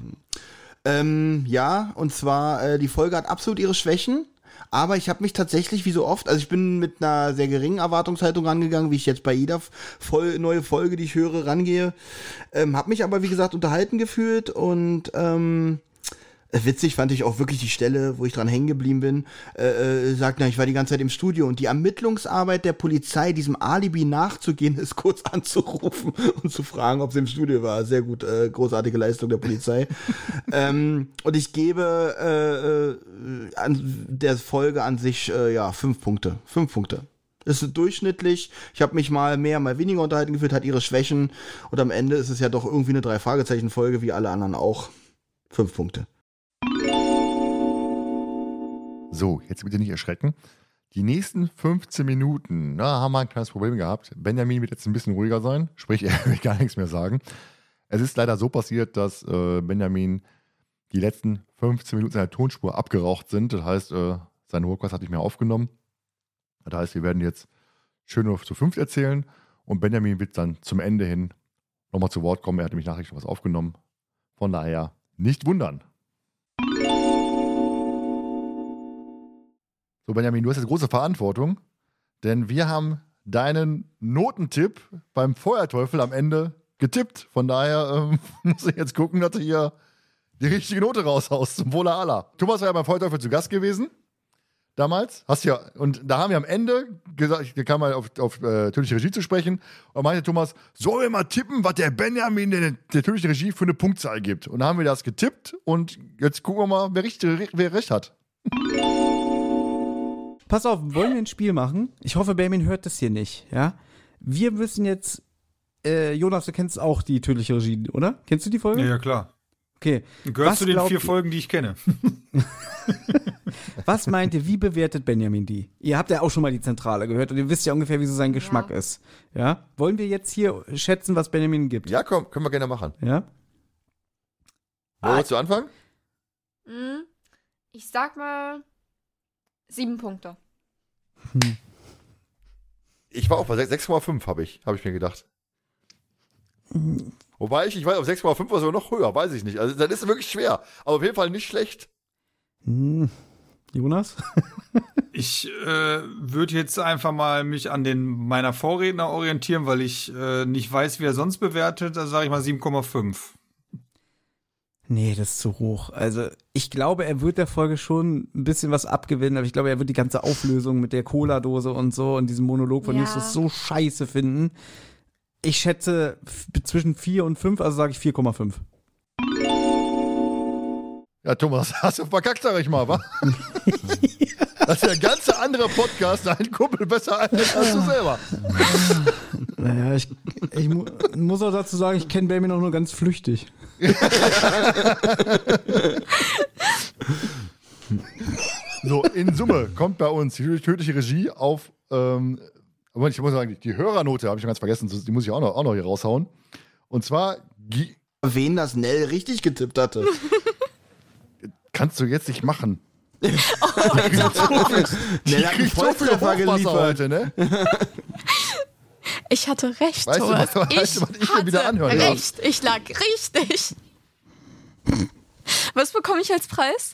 Ähm, ja, und zwar, äh, die Folge hat absolut ihre Schwächen. Aber ich habe mich tatsächlich, wie so oft, also ich bin mit einer sehr geringen Erwartungshaltung rangegangen, wie ich jetzt bei jeder voll, neue Folge, die ich höre, rangehe. Ähm, habe mich aber, wie gesagt, unterhalten gefühlt und ähm, Witzig fand ich auch wirklich die Stelle, wo ich dran hängen geblieben bin, äh, äh, sagt, na, ich war die ganze Zeit im Studio und die Ermittlungsarbeit der Polizei, diesem Alibi nachzugehen, ist kurz anzurufen und zu fragen, ob sie im Studio war. Sehr gut, äh, großartige Leistung der Polizei. ähm, und ich gebe äh, äh, an der Folge an sich, äh, ja, fünf Punkte. Fünf Punkte. Ist durchschnittlich. Ich habe mich mal mehr, mal weniger unterhalten gefühlt, hat ihre Schwächen. Und am Ende ist es ja doch irgendwie eine Drei-Fragezeichen-Folge, wie alle anderen auch. Fünf Punkte. So, jetzt bitte nicht erschrecken. Die nächsten 15 Minuten, na, haben wir ein kleines Problem gehabt. Benjamin wird jetzt ein bisschen ruhiger sein, sprich, er will gar nichts mehr sagen. Es ist leider so passiert, dass äh, Benjamin die letzten 15 Minuten seiner Tonspur abgeraucht sind. Das heißt, äh, seine Workers hat nicht mehr aufgenommen. Das heißt, wir werden jetzt schön nur zu fünft erzählen und Benjamin wird dann zum Ende hin nochmal zu Wort kommen. Er hat nämlich Nachrichten was aufgenommen. Von daher nicht wundern. So, Benjamin, du hast jetzt große Verantwortung, denn wir haben deinen Notentipp beim Feuerteufel am Ende getippt. Von daher ähm, muss ich jetzt gucken, dass du hier die richtige Note raushaust zum Wohle aller. Thomas war ja beim Feuerteufel zu Gast gewesen. Damals. Hast ja, und da haben wir am Ende gesagt, da kam mal auf, auf äh, tödliche Regie zu sprechen. Und meinte Thomas, sollen wir mal tippen, was der Benjamin der, der tödliche Regie für eine Punktzahl gibt? Und da haben wir das getippt und jetzt gucken wir mal, wer, richtig, wer recht hat. Pass auf, wollen wir ein Spiel machen? Ich hoffe, Benjamin hört das hier nicht, ja? Wir müssen jetzt, äh, Jonas, du kennst auch die tödliche Regie, oder? Kennst du die Folge? Ja, ja, klar. Okay. Gehört Was zu den glaubt vier ihr- Folgen, die ich kenne. Was meint ihr, wie bewertet Benjamin die? Ihr habt ja auch schon mal die Zentrale gehört und ihr wisst ja ungefähr, wie so sein Geschmack ist. Ja? Wollen wir jetzt hier schätzen, was Benjamin gibt? Ja, komm, können wir gerne machen. Ja? Wo willst du anfangen? Hm, Ich sag mal sieben Punkte. Ich war auch bei 6,5 habe ich, habe ich mir gedacht. Wobei ich, ich weiß, auf 6,5 war sogar noch höher, weiß ich nicht. Also das ist wirklich schwer. Aber auf jeden Fall nicht schlecht. Hm. Jonas? Ich äh, würde jetzt einfach mal mich an den meiner Vorredner orientieren, weil ich äh, nicht weiß, wie er sonst bewertet. Da sage ich mal 7,5. Nee, das ist zu hoch. Also, ich glaube, er wird der Folge schon ein bisschen was abgewinnen, aber ich glaube, er wird die ganze Auflösung mit der Cola-Dose und so und diesem Monolog von Ja. Justus so scheiße finden. Ich schätze zwischen 4 und 5, also sage ich 4,5. Ja, Thomas, hast du verkackt, sag ich mal, wa? Das ist ja ein ganz anderer Podcast, dein Kumpel besser als als du selber. Naja, ich, ich mu muss auch dazu sagen, ich kenne Benjamin auch nur ganz flüchtig. So, in Summe kommt bei uns die tödliche Regie auf, ähm, aber ich muss sagen, die Hörernote habe ich schon ganz vergessen, die muss ich auch noch, auch noch hier raushauen. Und zwar, Wen das Nell richtig getippt hatte. kannst du jetzt nicht machen. Nell hat einen Kriegt so viel Volltreffer geliefert. heute, ne? Ich hatte recht, Weißt du, Thomas. was- weißt du, was ich mir wieder anhören darf? recht. Ich lag richtig. Was bekomme ich als Preis?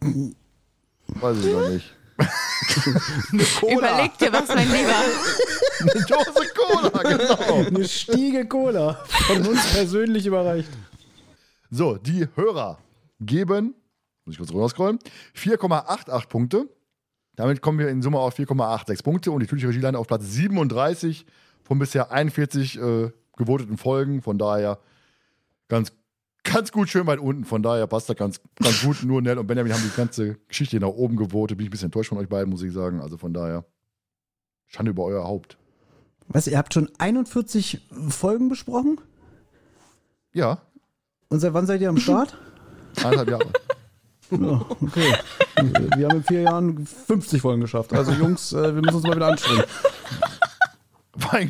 Weiß ich noch nicht. Überleg dir was, mein Lieber. Eine Dose Cola, genau. Eine Stiege Cola. Von uns persönlich überreicht. So, die Hörer geben, muss ich kurz runterscrollen, 4,88 Punkte. Damit kommen wir in Summe auf 4,86 Punkte und die Tütliche Regie landet auf Platz 37 von bisher 41 äh, gewoteten Folgen. Von daher ganz, ganz gut schön weit unten. Von daher passt da ganz, ganz gut. Nur Nell und Benjamin haben die ganze Geschichte nach oben gewotet. Bin ich ein bisschen enttäuscht von euch beiden, muss ich sagen. Also von daher Schande über euer Haupt. Was, ihr habt schon 41 Folgen besprochen? Ja, Und seit wann seid ihr am Start? eineinhalb Jahre. Ja, okay. Wir haben in vier Jahren 50 Folgen geschafft. Also Jungs, äh, wir müssen uns mal wieder anstrengen.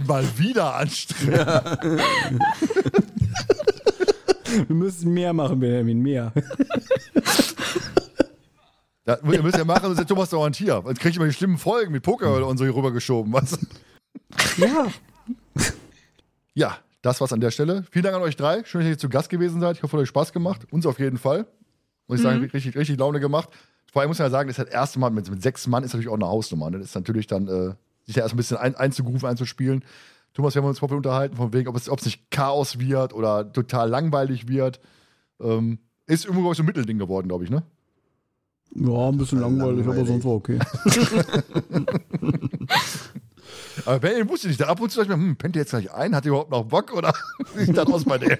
Mal wieder anstrengend. Wir müssen mehr machen, Benjamin, mehr. Ja, ihr müsst ja machen, sonst ist der Thomas dauernd hier. Jetzt kriege ich immer die schlimmen Folgen mit Poker und so hier rübergeschoben. Was? Ja. Ja, das war's an der Stelle. Vielen Dank an euch drei. Schön, dass ihr zu Gast gewesen seid. Ich hoffe, es hat euch Spaß gemacht. Uns auf jeden Fall. Muss ich sagen, richtig, richtig Laune gemacht. Vor allem muss man ja sagen, das ist das erste Mal mit, mit sechs Mann ist natürlich auch eine Hausnummer. Ne? Das ist natürlich dann, äh, sich ja erst ein bisschen ein, einzugrufen, einzuspielen. Thomas, wir haben uns vorher unterhalten, von wegen, ob es, ob es nicht Chaos wird oder total langweilig wird. Ähm, ist irgendwo ich, so ein Mittelding geworden, glaube ich, ne? Ja, ein bisschen langweilig, aber sonst war okay. Aber Benjamin wusste nicht, da ab und zu dachte ich mir, hm, pennt ihr jetzt gleich ein? Hat ihr überhaupt noch Bock oder wie sieht das aus bei dem?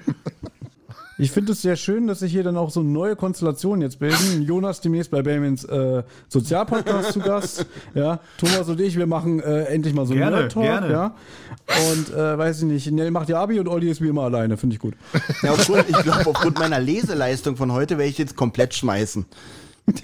Ich finde es sehr schön, dass sich hier dann auch so neue Konstellationen jetzt bilden. Jonas demnächst bei Benjamins äh, Sozialpodcast zu Gast. Ja, Thomas und ich, wir machen äh, endlich mal so einen Gerne, Nerd-Talk. gerne. Ja. Und äh, weiß ich nicht, Nell macht ja Abi und Olli ist wie immer alleine, finde ich gut. Ja, aufgrund, ich glaube, aufgrund meiner Leseleistung von heute werde ich jetzt komplett schmeißen.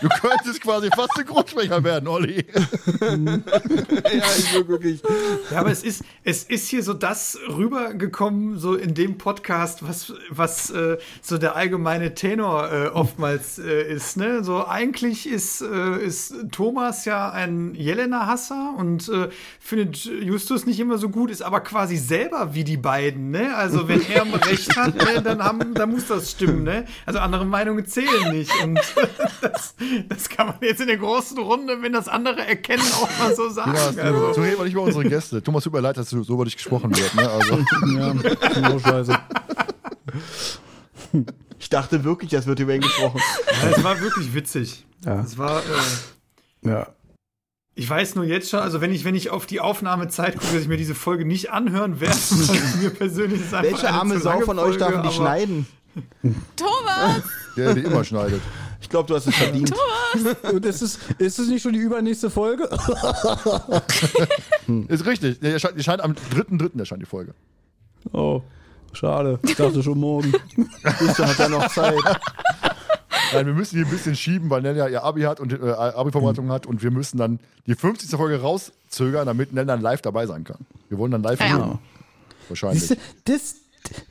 Du könntest quasi fast ein Grundsprecher werden, Olli. ja, ich will wirklich. Ja, aber es ist, es ist hier so das rübergekommen, so in dem Podcast, was, was äh, so der allgemeine Tenor äh, oftmals äh, ist. Ne? So eigentlich ist, äh, ist Thomas ja ein Jelena-Hasser und äh, findet Justus nicht immer so gut, ist aber quasi selber wie die beiden. Ne? Also wenn er recht hat, ne, dann, haben, dann muss das stimmen. Ne? Also andere Meinungen zählen nicht. Und das, das kann man jetzt in der großen Runde, wenn das andere erkennen, auch mal so sagen. Ja, Also- so, so reden wir nicht über unsere Gäste. Thomas, tut mir leid, dass so über dich gesprochen wird. Ne? Also, Ja, genau scheiße. Ich dachte wirklich, das wird über ihn gesprochen. Ja, es war wirklich witzig. Ja. Es war, äh, Ja. ich weiß nur jetzt schon, also wenn ich, wenn ich auf die Aufnahmezeit gucke, dass ich mir diese Folge nicht anhören werde, weil mir persönlich ist Welche arme Sau von euch darf Folge, die schneiden? Thomas! der, der immer schneidet. Ich glaube, du hast es verdient. Und ist es, ist es nicht schon die übernächste Folge? Ist richtig. Der erscheint, erscheint am 3.3. erscheint die Folge. Oh, schade. Ich dachte schon morgen. Justus hat ja noch Zeit. Nein, wir müssen hier ein bisschen schieben, weil Nell ja ihr Abi hat und äh, Abi-Vorbereitung hat und wir müssen dann die 50. Folge rauszögern, damit Nell dann live dabei sein kann. Wir wollen dann live Ja. filmen. Wahrscheinlich. Siehste, das,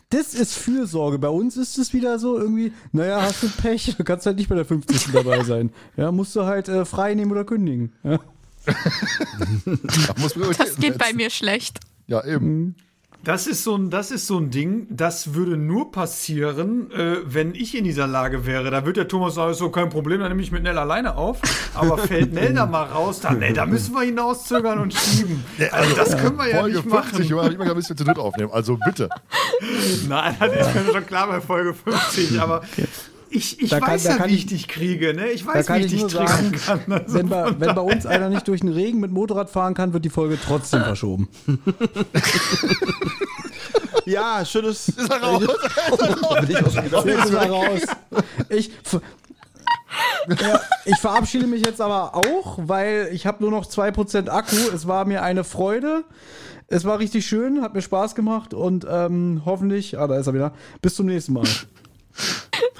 das ist Fürsorge. Bei uns ist es wieder so irgendwie, naja, hast du Pech, du kannst halt nicht bei der 50. dabei sein. Ja, musst du halt äh, frei nehmen oder kündigen. Ja. Das geht bei mir schlecht. Ja, eben. Das ist, so ein, das ist so ein Ding, das würde nur passieren, äh, wenn ich in dieser Lage wäre. Da wird der Thomas sagen, ist so kein Problem, dann nehme ich mit Nell alleine auf. Aber fällt Nell da mal raus, dann, nee, da müssen wir hinauszögern und schieben. Also das können wir ja Folge nicht 50, machen. Junge, hab ich immer gesagt, müssen wir zu dritt aufnehmen. Also bitte. Nein, das ist mir schon klar bei Folge 50, aber ich, ich Da kann- weiß da ja, kann wie ich- ich dich kriege, ne? Ich weiß, kann wie ich ich dich triggern sagen, kann. Also wenn, bei, wenn bei uns einer nicht durch den Regen mit Motorrad fahren kann, wird die Folge trotzdem verschoben. Ja, schönes. Ist er raus? Ist er raus. Ich, ja, ich verabschiede mich jetzt aber auch, weil ich habe nur noch 2% Akku. Es war mir eine Freude. Es war richtig schön, hat mir Spaß gemacht und ähm, hoffentlich, ah, da ist er wieder, bis zum nächsten Mal.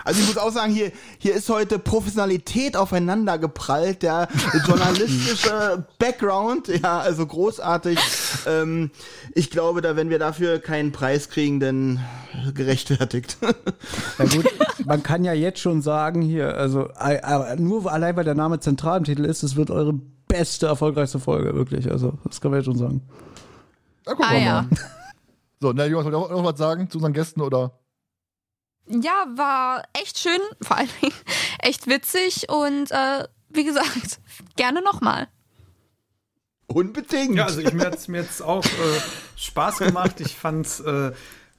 Also ich muss auch sagen, hier, hier ist heute Professionalität aufeinander geprallt, der journalistische Background, ja, also großartig. Ähm, ich glaube, da wenn wir dafür keinen Preis kriegen, dann gerechtfertigt. Ja gut, man kann ja jetzt schon sagen hier, also äh, äh, nur allein weil der Name zentral im Titel ist, es wird eure beste, erfolgreichste Folge, wirklich. Also, das kann man jetzt schon sagen. Na, gucken Ah wir ja. mal. So, na, Jonas, wollt ihr auch noch was sagen zu unseren Gästen oder? Ja, war echt schön, vor allen Dingen echt witzig und äh, wie gesagt, gerne nochmal. Unbedingt. Ja, also ich, mir hat es mir jetzt auch äh, Spaß gemacht. Ich fand's äh,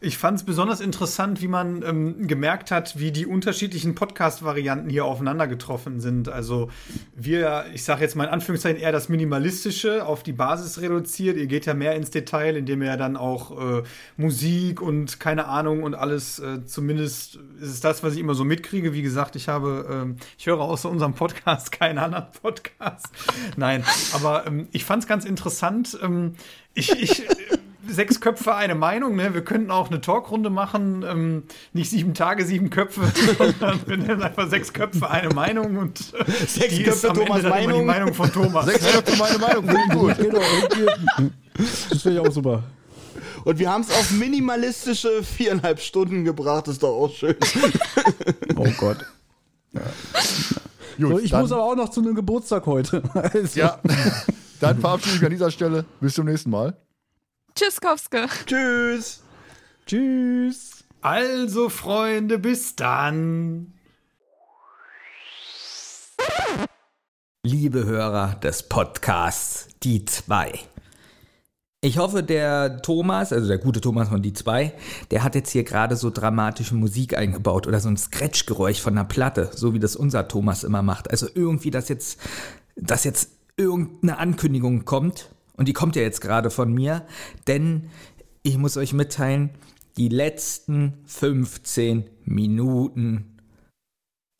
ich fand es besonders interessant, wie man ähm, gemerkt hat, wie die unterschiedlichen Podcast-Varianten hier aufeinander getroffen sind. Also wir, ich sage jetzt mal in Anführungszeichen eher das Minimalistische auf die Basis reduziert. Ihr geht ja mehr ins Detail, indem ihr dann auch äh, Musik und keine Ahnung und alles, äh, zumindest ist es das, was ich immer so mitkriege. Wie gesagt, ich habe, ähm, ich höre außer unserem Podcast keinen anderen Podcast. Nein, aber ähm, ich fand es ganz interessant. Ähm, ich, ich sechs Köpfe eine Meinung. Ne? Wir könnten auch eine Talkrunde machen. Ähm, nicht sieben Tage, sieben Köpfe, sondern wir nennen einfach sechs Köpfe eine Meinung und Sechs die Köpfe ist am Thomas immer die Meinung. Meinung von Thomas. Sechs Köpfe meine Meinung, finde ich gut. Genau, das finde ich auch super. Und wir haben es auf minimalistische viereinhalb Stunden gebracht, ist doch auch schön. Oh Gott. Gut, So, ich muss aber auch noch zu einem Geburtstag heute. Also, Ja, dann verabschiede ich mich an dieser Stelle. Bis zum nächsten Mal. Tschüss, Kowske. Tschüss. Tschüss. Also, Freunde, bis dann. Liebe Hörer des Podcasts Die zwei. Ich hoffe, der Thomas, also der gute Thomas von Die zwei, der hat jetzt hier gerade so dramatische Musik eingebaut oder so ein Scratch-Geräusch von einer Platte, so wie das unser Thomas immer macht. Also irgendwie, dass jetzt, dass jetzt irgendeine Ankündigung kommt und die kommt ja jetzt gerade von mir, denn ich muss euch mitteilen, die letzten 15 Minuten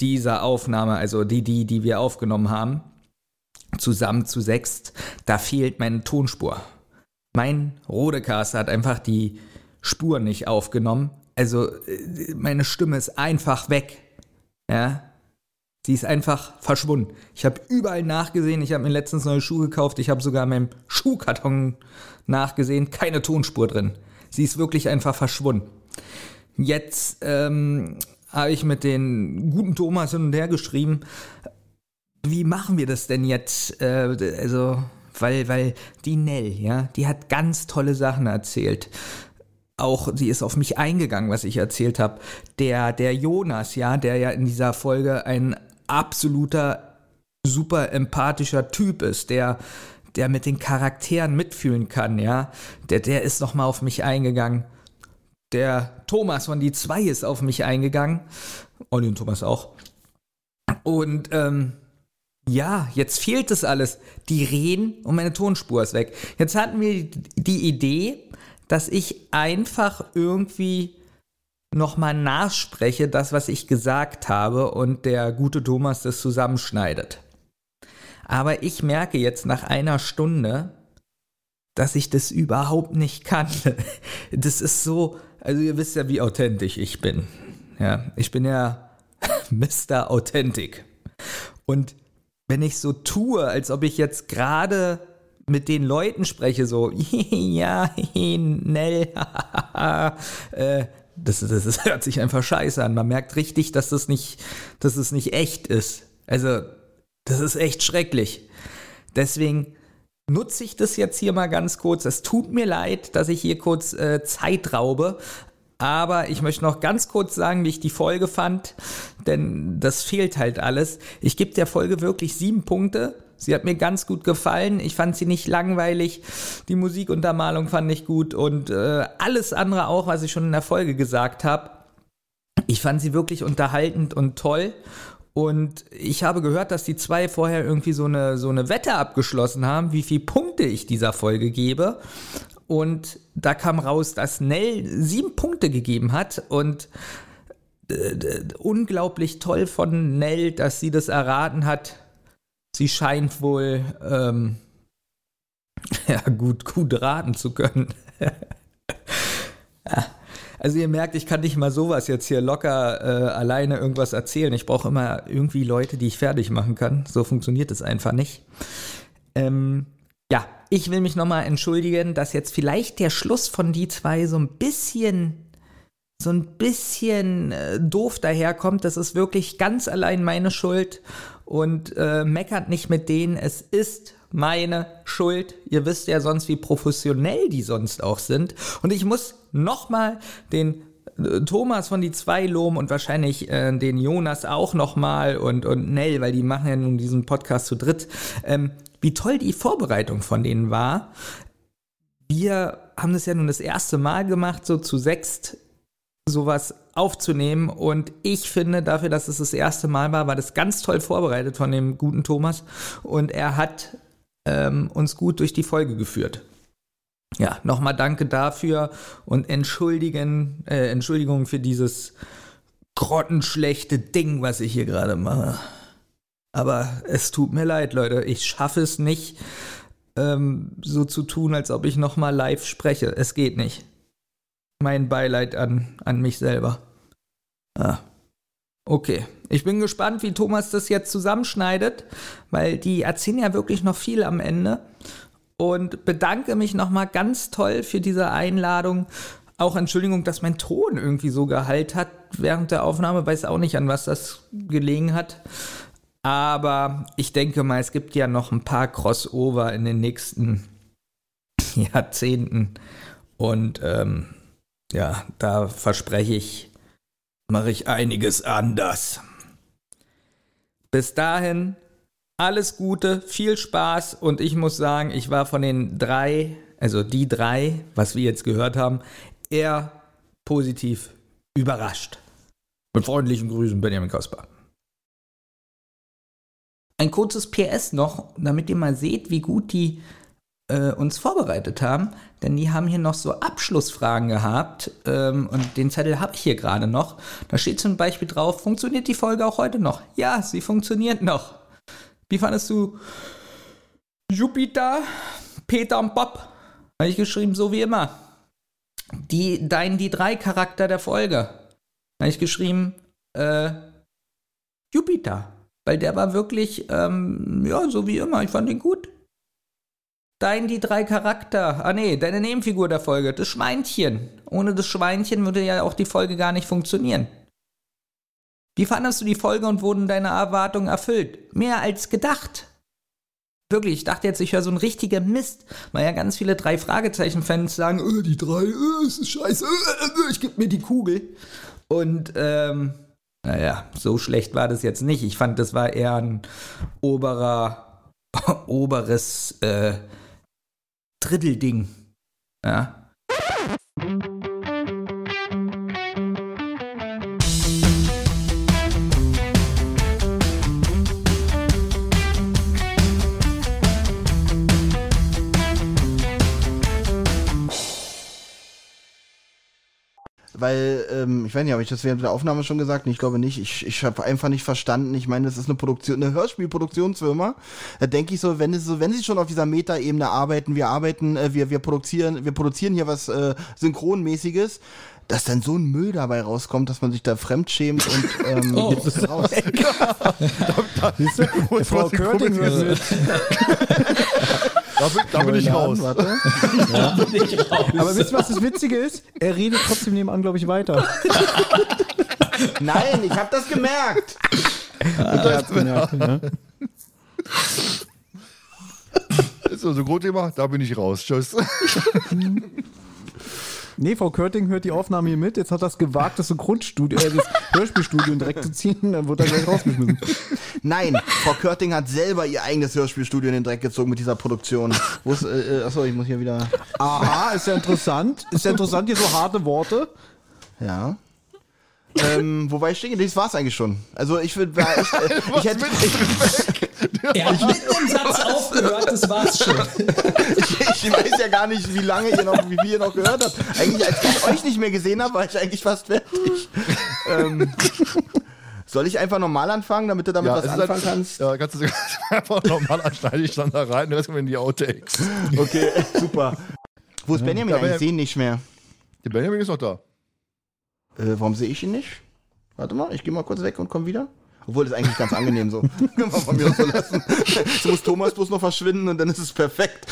dieser Aufnahme, also die, die, die wir aufgenommen haben, zusammen zu sechst, da fehlt meine Tonspur. Mein Rodecaster hat einfach die Spur nicht aufgenommen. Also äh, meine Stimme ist einfach weg. Ja. Sie ist einfach verschwunden. Ich habe überall nachgesehen. Ich habe mir letztens neue Schuhe gekauft. Ich habe sogar in meinem Schuhkarton nachgesehen. Keine Tonspur drin. Sie ist wirklich einfach verschwunden. Jetzt ähm, habe ich mit den guten Thomas hin und her geschrieben, wie machen wir das denn jetzt? Äh, also, weil, weil die Nell, ja, die hat ganz tolle Sachen erzählt. Auch sie ist auf mich eingegangen, was ich erzählt habe. Der, der Jonas, ja, der ja in dieser Folge ein absoluter, super empathischer Typ ist, der, der mit den Charakteren mitfühlen kann, ja, der, der ist nochmal auf mich eingegangen. Der Thomas von die zwei ist auf mich eingegangen. Olli und Thomas auch. Und ähm, ja, jetzt fehlt es alles. Die reden und meine Tonspur ist weg. Jetzt hatten wir die Idee, dass ich einfach irgendwie nochmal nachspreche, das, was ich gesagt habe, und der gute Thomas das zusammenschneidet. Aber ich merke jetzt nach einer Stunde, dass ich das überhaupt nicht kann. Das ist so, also ihr wisst ja, wie authentisch ich bin. Ja, ich bin ja Mr. Authentic. Und wenn ich so tue, als ob ich jetzt gerade mit den Leuten spreche, so, ja, Nell, äh, das, das, das hört sich einfach scheiße an. Man merkt richtig, dass das nicht, dass es nicht echt ist. Also, das ist echt schrecklich. Deswegen nutze ich das jetzt hier mal ganz kurz. Es tut mir leid, dass ich hier kurz äh, Zeit raube. Aber ich möchte noch ganz kurz sagen, wie ich die Folge fand, denn das fehlt halt alles. Ich gebe der Folge wirklich sieben Punkte. Sie hat mir ganz gut gefallen. Ich fand sie nicht langweilig. Die Musikuntermalung fand ich gut und äh, alles andere auch, was ich schon in der Folge gesagt habe. Ich fand sie wirklich unterhaltend und toll. Und ich habe gehört, dass die zwei vorher irgendwie so eine, so eine Wette abgeschlossen haben, wie viele Punkte ich dieser Folge gebe. Und da kam raus, dass Nell sieben Punkte gegeben hat. Und äh, unglaublich toll von Nell, dass sie das erraten hat. Sie scheint wohl ähm, ja, gut, gut raten zu können. ja. Also ihr merkt, ich kann nicht mal sowas jetzt hier locker äh, alleine irgendwas erzählen. Ich brauche immer irgendwie Leute, die ich fertig machen kann. So funktioniert es einfach nicht. Ähm, ja, ich will mich nochmal entschuldigen, dass jetzt vielleicht der Schluss von die zwei so ein bisschen so ein bisschen äh, doof daherkommt. Das ist wirklich ganz allein meine Schuld und äh, meckert nicht mit denen. Es ist meine Schuld. Ihr wisst ja sonst, wie professionell die sonst auch sind. Und ich muss nochmal den äh, Thomas von die zwei loben und wahrscheinlich äh, den Jonas auch nochmal und, und Nell, weil die machen ja nun diesen Podcast zu dritt. Ähm, wie toll die Vorbereitung von denen war. Wir haben das ja nun das erste Mal gemacht, so zu sechst sowas aufzunehmen. Und ich finde, dafür, dass es das erste Mal war, war das ganz toll vorbereitet von dem guten Thomas. Und er hat ähm, uns gut durch die Folge geführt. Ja, nochmal danke dafür und entschuldigen, äh, Entschuldigung für dieses grottenschlechte Ding, was ich hier gerade mache. Aber es tut mir leid, Leute. Ich schaffe es nicht, ähm, so zu tun, als ob ich nochmal live spreche. Es geht nicht. Mein Beileid an, an mich selber. Ah. Okay. Ich bin gespannt, wie Thomas das jetzt zusammenschneidet, weil die erzählen ja wirklich noch viel am Ende. Und bedanke mich nochmal ganz toll für diese Einladung. Auch Entschuldigung, dass mein Ton irgendwie so gehalt hat während der Aufnahme. Weiß auch nicht, an was das gelegen hat. Aber ich denke mal, es gibt ja noch ein paar Crossover in den nächsten Jahrzehnten. Und ähm, ja, da verspreche ich, mache ich einiges anders. Bis dahin, alles Gute, viel Spaß und ich muss sagen, ich war von den drei, also die drei, was wir jetzt gehört haben, eher positiv überrascht. Mit freundlichen Grüßen, Benjamin Kaspar. Ein kurzes PS noch, damit ihr mal seht, wie gut die äh, uns vorbereitet haben, denn die haben hier noch so Abschlussfragen gehabt ähm, und den Zettel habe ich hier gerade noch. Da steht zum Beispiel drauf, funktioniert die Folge auch heute noch? Ja, sie funktioniert noch. Wie fandest du Jupiter, Peter und Bob? Habe ich geschrieben, so wie immer. Die, dein, die drei Charakter der Folge. Habe ich geschrieben, äh, Jupiter. Weil der war wirklich, ähm, ja, so wie immer. Ich fand ihn gut. Dein die drei Charakter. Ah nee, deine Nebenfigur der Folge, das Schweinchen. Ohne das Schweinchen würde ja auch die Folge gar nicht funktionieren. Wie fandest du die Folge und wurden deine Erwartungen erfüllt? Mehr als gedacht. Wirklich, ich dachte jetzt, ich höre so ein richtiger Mist, weil ja ganz viele drei Fragezeichen-Fans sagen, äh, die drei, äh, es ist scheiße, äh, äh, ich geb mir die Kugel. Und ähm, naja, so schlecht war das jetzt nicht. Ich fand, das war eher ein oberer, oberes äh, Drittelding. Ja. Weil, ähm, ich weiß nicht, habe ich das während der Aufnahme schon gesagt? Ich glaube nicht. Ich, ich habe einfach nicht verstanden. Ich meine, das ist eine Produktion, eine Hörspielproduktionsfirma. Da denke ich so, wenn es so, wenn sie schon auf dieser Metaebene arbeiten, wir arbeiten, äh, wir, wir produzieren, wir produzieren hier was äh, Synchronmäßiges, dass dann so ein Müll dabei rauskommt, dass man sich da fremdschämt und ähm, Oh. es raus. Frau Körting. Da bin, da bin ich raus. Warte. Aber wisst ihr, was das Witzige ist? Er redet trotzdem nebenan, glaube ich, weiter. Nein, ich habe das gemerkt. Er hat's gemerkt, ne? Ist so, so Grundthema, da bin ich raus. Tschüss. Nee, Frau Körting hört die Aufnahme hier mit. Jetzt hat das gewagt, das Synchronstudio, äh, das Hörspielstudio direkt zu ziehen. Dann wird er gleich rausgeschmissen. Nein, Frau Körting hat selber ihr eigenes Hörspielstudio in den Dreck gezogen mit dieser Produktion. Wo ist, äh, äh, achso, ich muss hier wieder. Aha, ist ja interessant. Ist ja interessant, hier so harte Worte. Ja. ähm, wobei ich denke, das war's eigentlich schon. Also ich würde, ich, äh, ich hätte, ich, Er hat mitten im Satz aufgehört, das war's schon. ich, ich weiß ja gar nicht, wie lange ihr noch, wie ihr noch gehört habt. Eigentlich, als ich euch nicht mehr gesehen habe, war ich eigentlich fast fertig. ähm, soll ich einfach normal anfangen, damit du damit was es ist anfangen halt- kannst? Ja, kannst du einfach normal anschneiden, ich dann da rein, den Rest kommen in die Outtakes. Okay, super. Wo ist Benjamin? Ja, ich sehe ihn nicht mehr. Der Benjamin ist noch da. Äh, warum sehe ich ihn nicht? Warte mal, ich gehe mal kurz weg und komme wieder. Obwohl, das ist eigentlich ganz angenehm so. Können wir von mir so lassen. Jetzt muss Thomas bloß noch verschwinden und dann ist es perfekt.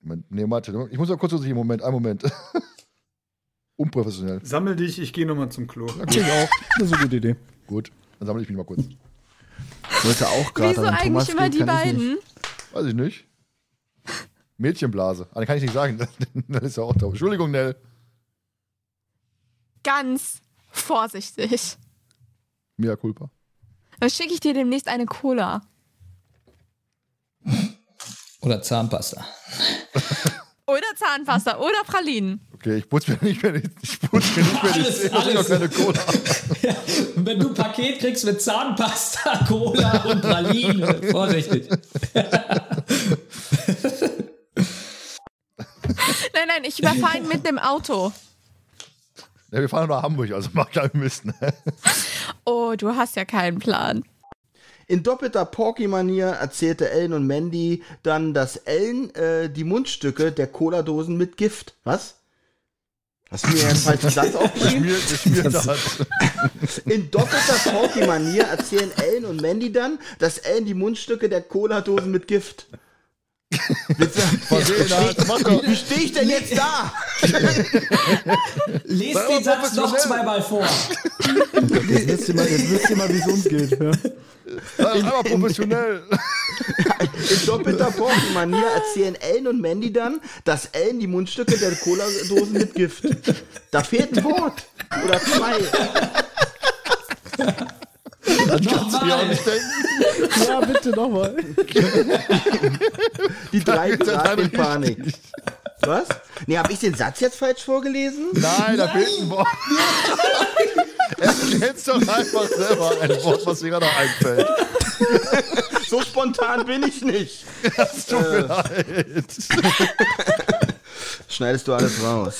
Moment, Nee, warte, ich muss mal kurz hier, Moment, einen Moment. Unprofessionell. Sammel dich, ich gehe nochmal zum Klo. Okay, ich auch. Das ist eine gute Idee. Gut, dann sammle ich mich mal kurz. Ich wollte auch gerade Wieso eigentlich Thomas immer gehen, die kann ich beiden? Weiß ich nicht. Mädchenblase. Ah, den kann ich nicht sagen. Nell ist ja auch da. Entschuldigung, Nell. Ganz vorsichtig. Mea culpa. Dann schicke ich dir demnächst eine Cola. Oder Zahnpasta. Oder Zahnpasta oder Pralinen. Okay, ich putze mir nicht mehr die, ich putze mir nicht mehr die Alles, Zähne, alles. keine Cola. Und wenn du ein Paket kriegst mit Zahnpasta, Cola und Praline, vorsichtig. Nein, nein, ich überfahre ihn mit dem Auto. Ja, wir fahren nach Hamburg, also mach keinen Mist. Ne? Oh, du hast ja keinen Plan. In doppelter Porky-Manier erzählte Ellen und Mandy dann, dass Ellen äh, die Mundstücke der Cola-Dosen mit Gift. Was? Hast du mir einen falschen Satz aufgeschrieben? In doppelter Porky-Manier erzählen Ellen und Mandy dann, dass Ellen die Mundstücke der Cola-Dosen mit Gift. Versehen hat. Mach doch. Wie stehe ich denn jetzt da? Lest den mal Satz noch zweimal vor. Jetzt wisst ihr mal, jetzt wisst ihr mal wie es uns geht. Ja. Einmal professionell. In doppelter Porky-Manier erzählen Ellen und Mandy dann, dass Ellen die Mundstücke der Cola-Dosen mit Gift. Da fehlt ein Wort. Oder zwei. Ja, auch Nochmal. nicht denken. ja, bitte nochmal. Die drei geraten in Panik. Was? Nee, hab ich den Satz jetzt falsch vorgelesen? Nein, da fehlt ein Wort. Erklär's doch einfach selber ein Wort, was dir gerade einfällt. So spontan bin ich nicht. Es tut mir leid. Schneidest du alles raus.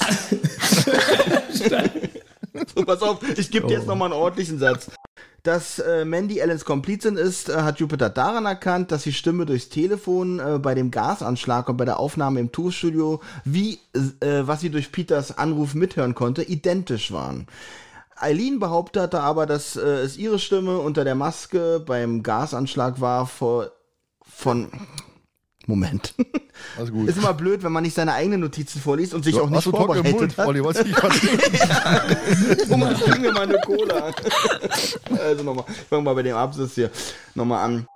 so, pass auf, ich gebe dir jetzt nochmal einen ordentlichen Satz. Dass äh, Mandy Ellens Komplizin ist, äh, hat Jupiter daran erkannt, dass die Stimme durchs Telefon äh, bei dem Gasanschlag und bei der Aufnahme im Tourstudio, wie äh, was sie durch Peters Anruf mithören konnte, identisch waren. Eileen behauptete aber, dass äh, es ihre Stimme unter der Maske beim Gasanschlag war vor, von Moment. Alles gut. Ist immer blöd, wenn man nicht seine eigenen Notizen vorliest und sich auch nicht trockenen Mund, vorbereitet hat. Olli? Was ich gerade Thomas, bring mir mal eine Cola. also nochmal, ich fange mal bei dem Absatz hier nochmal an.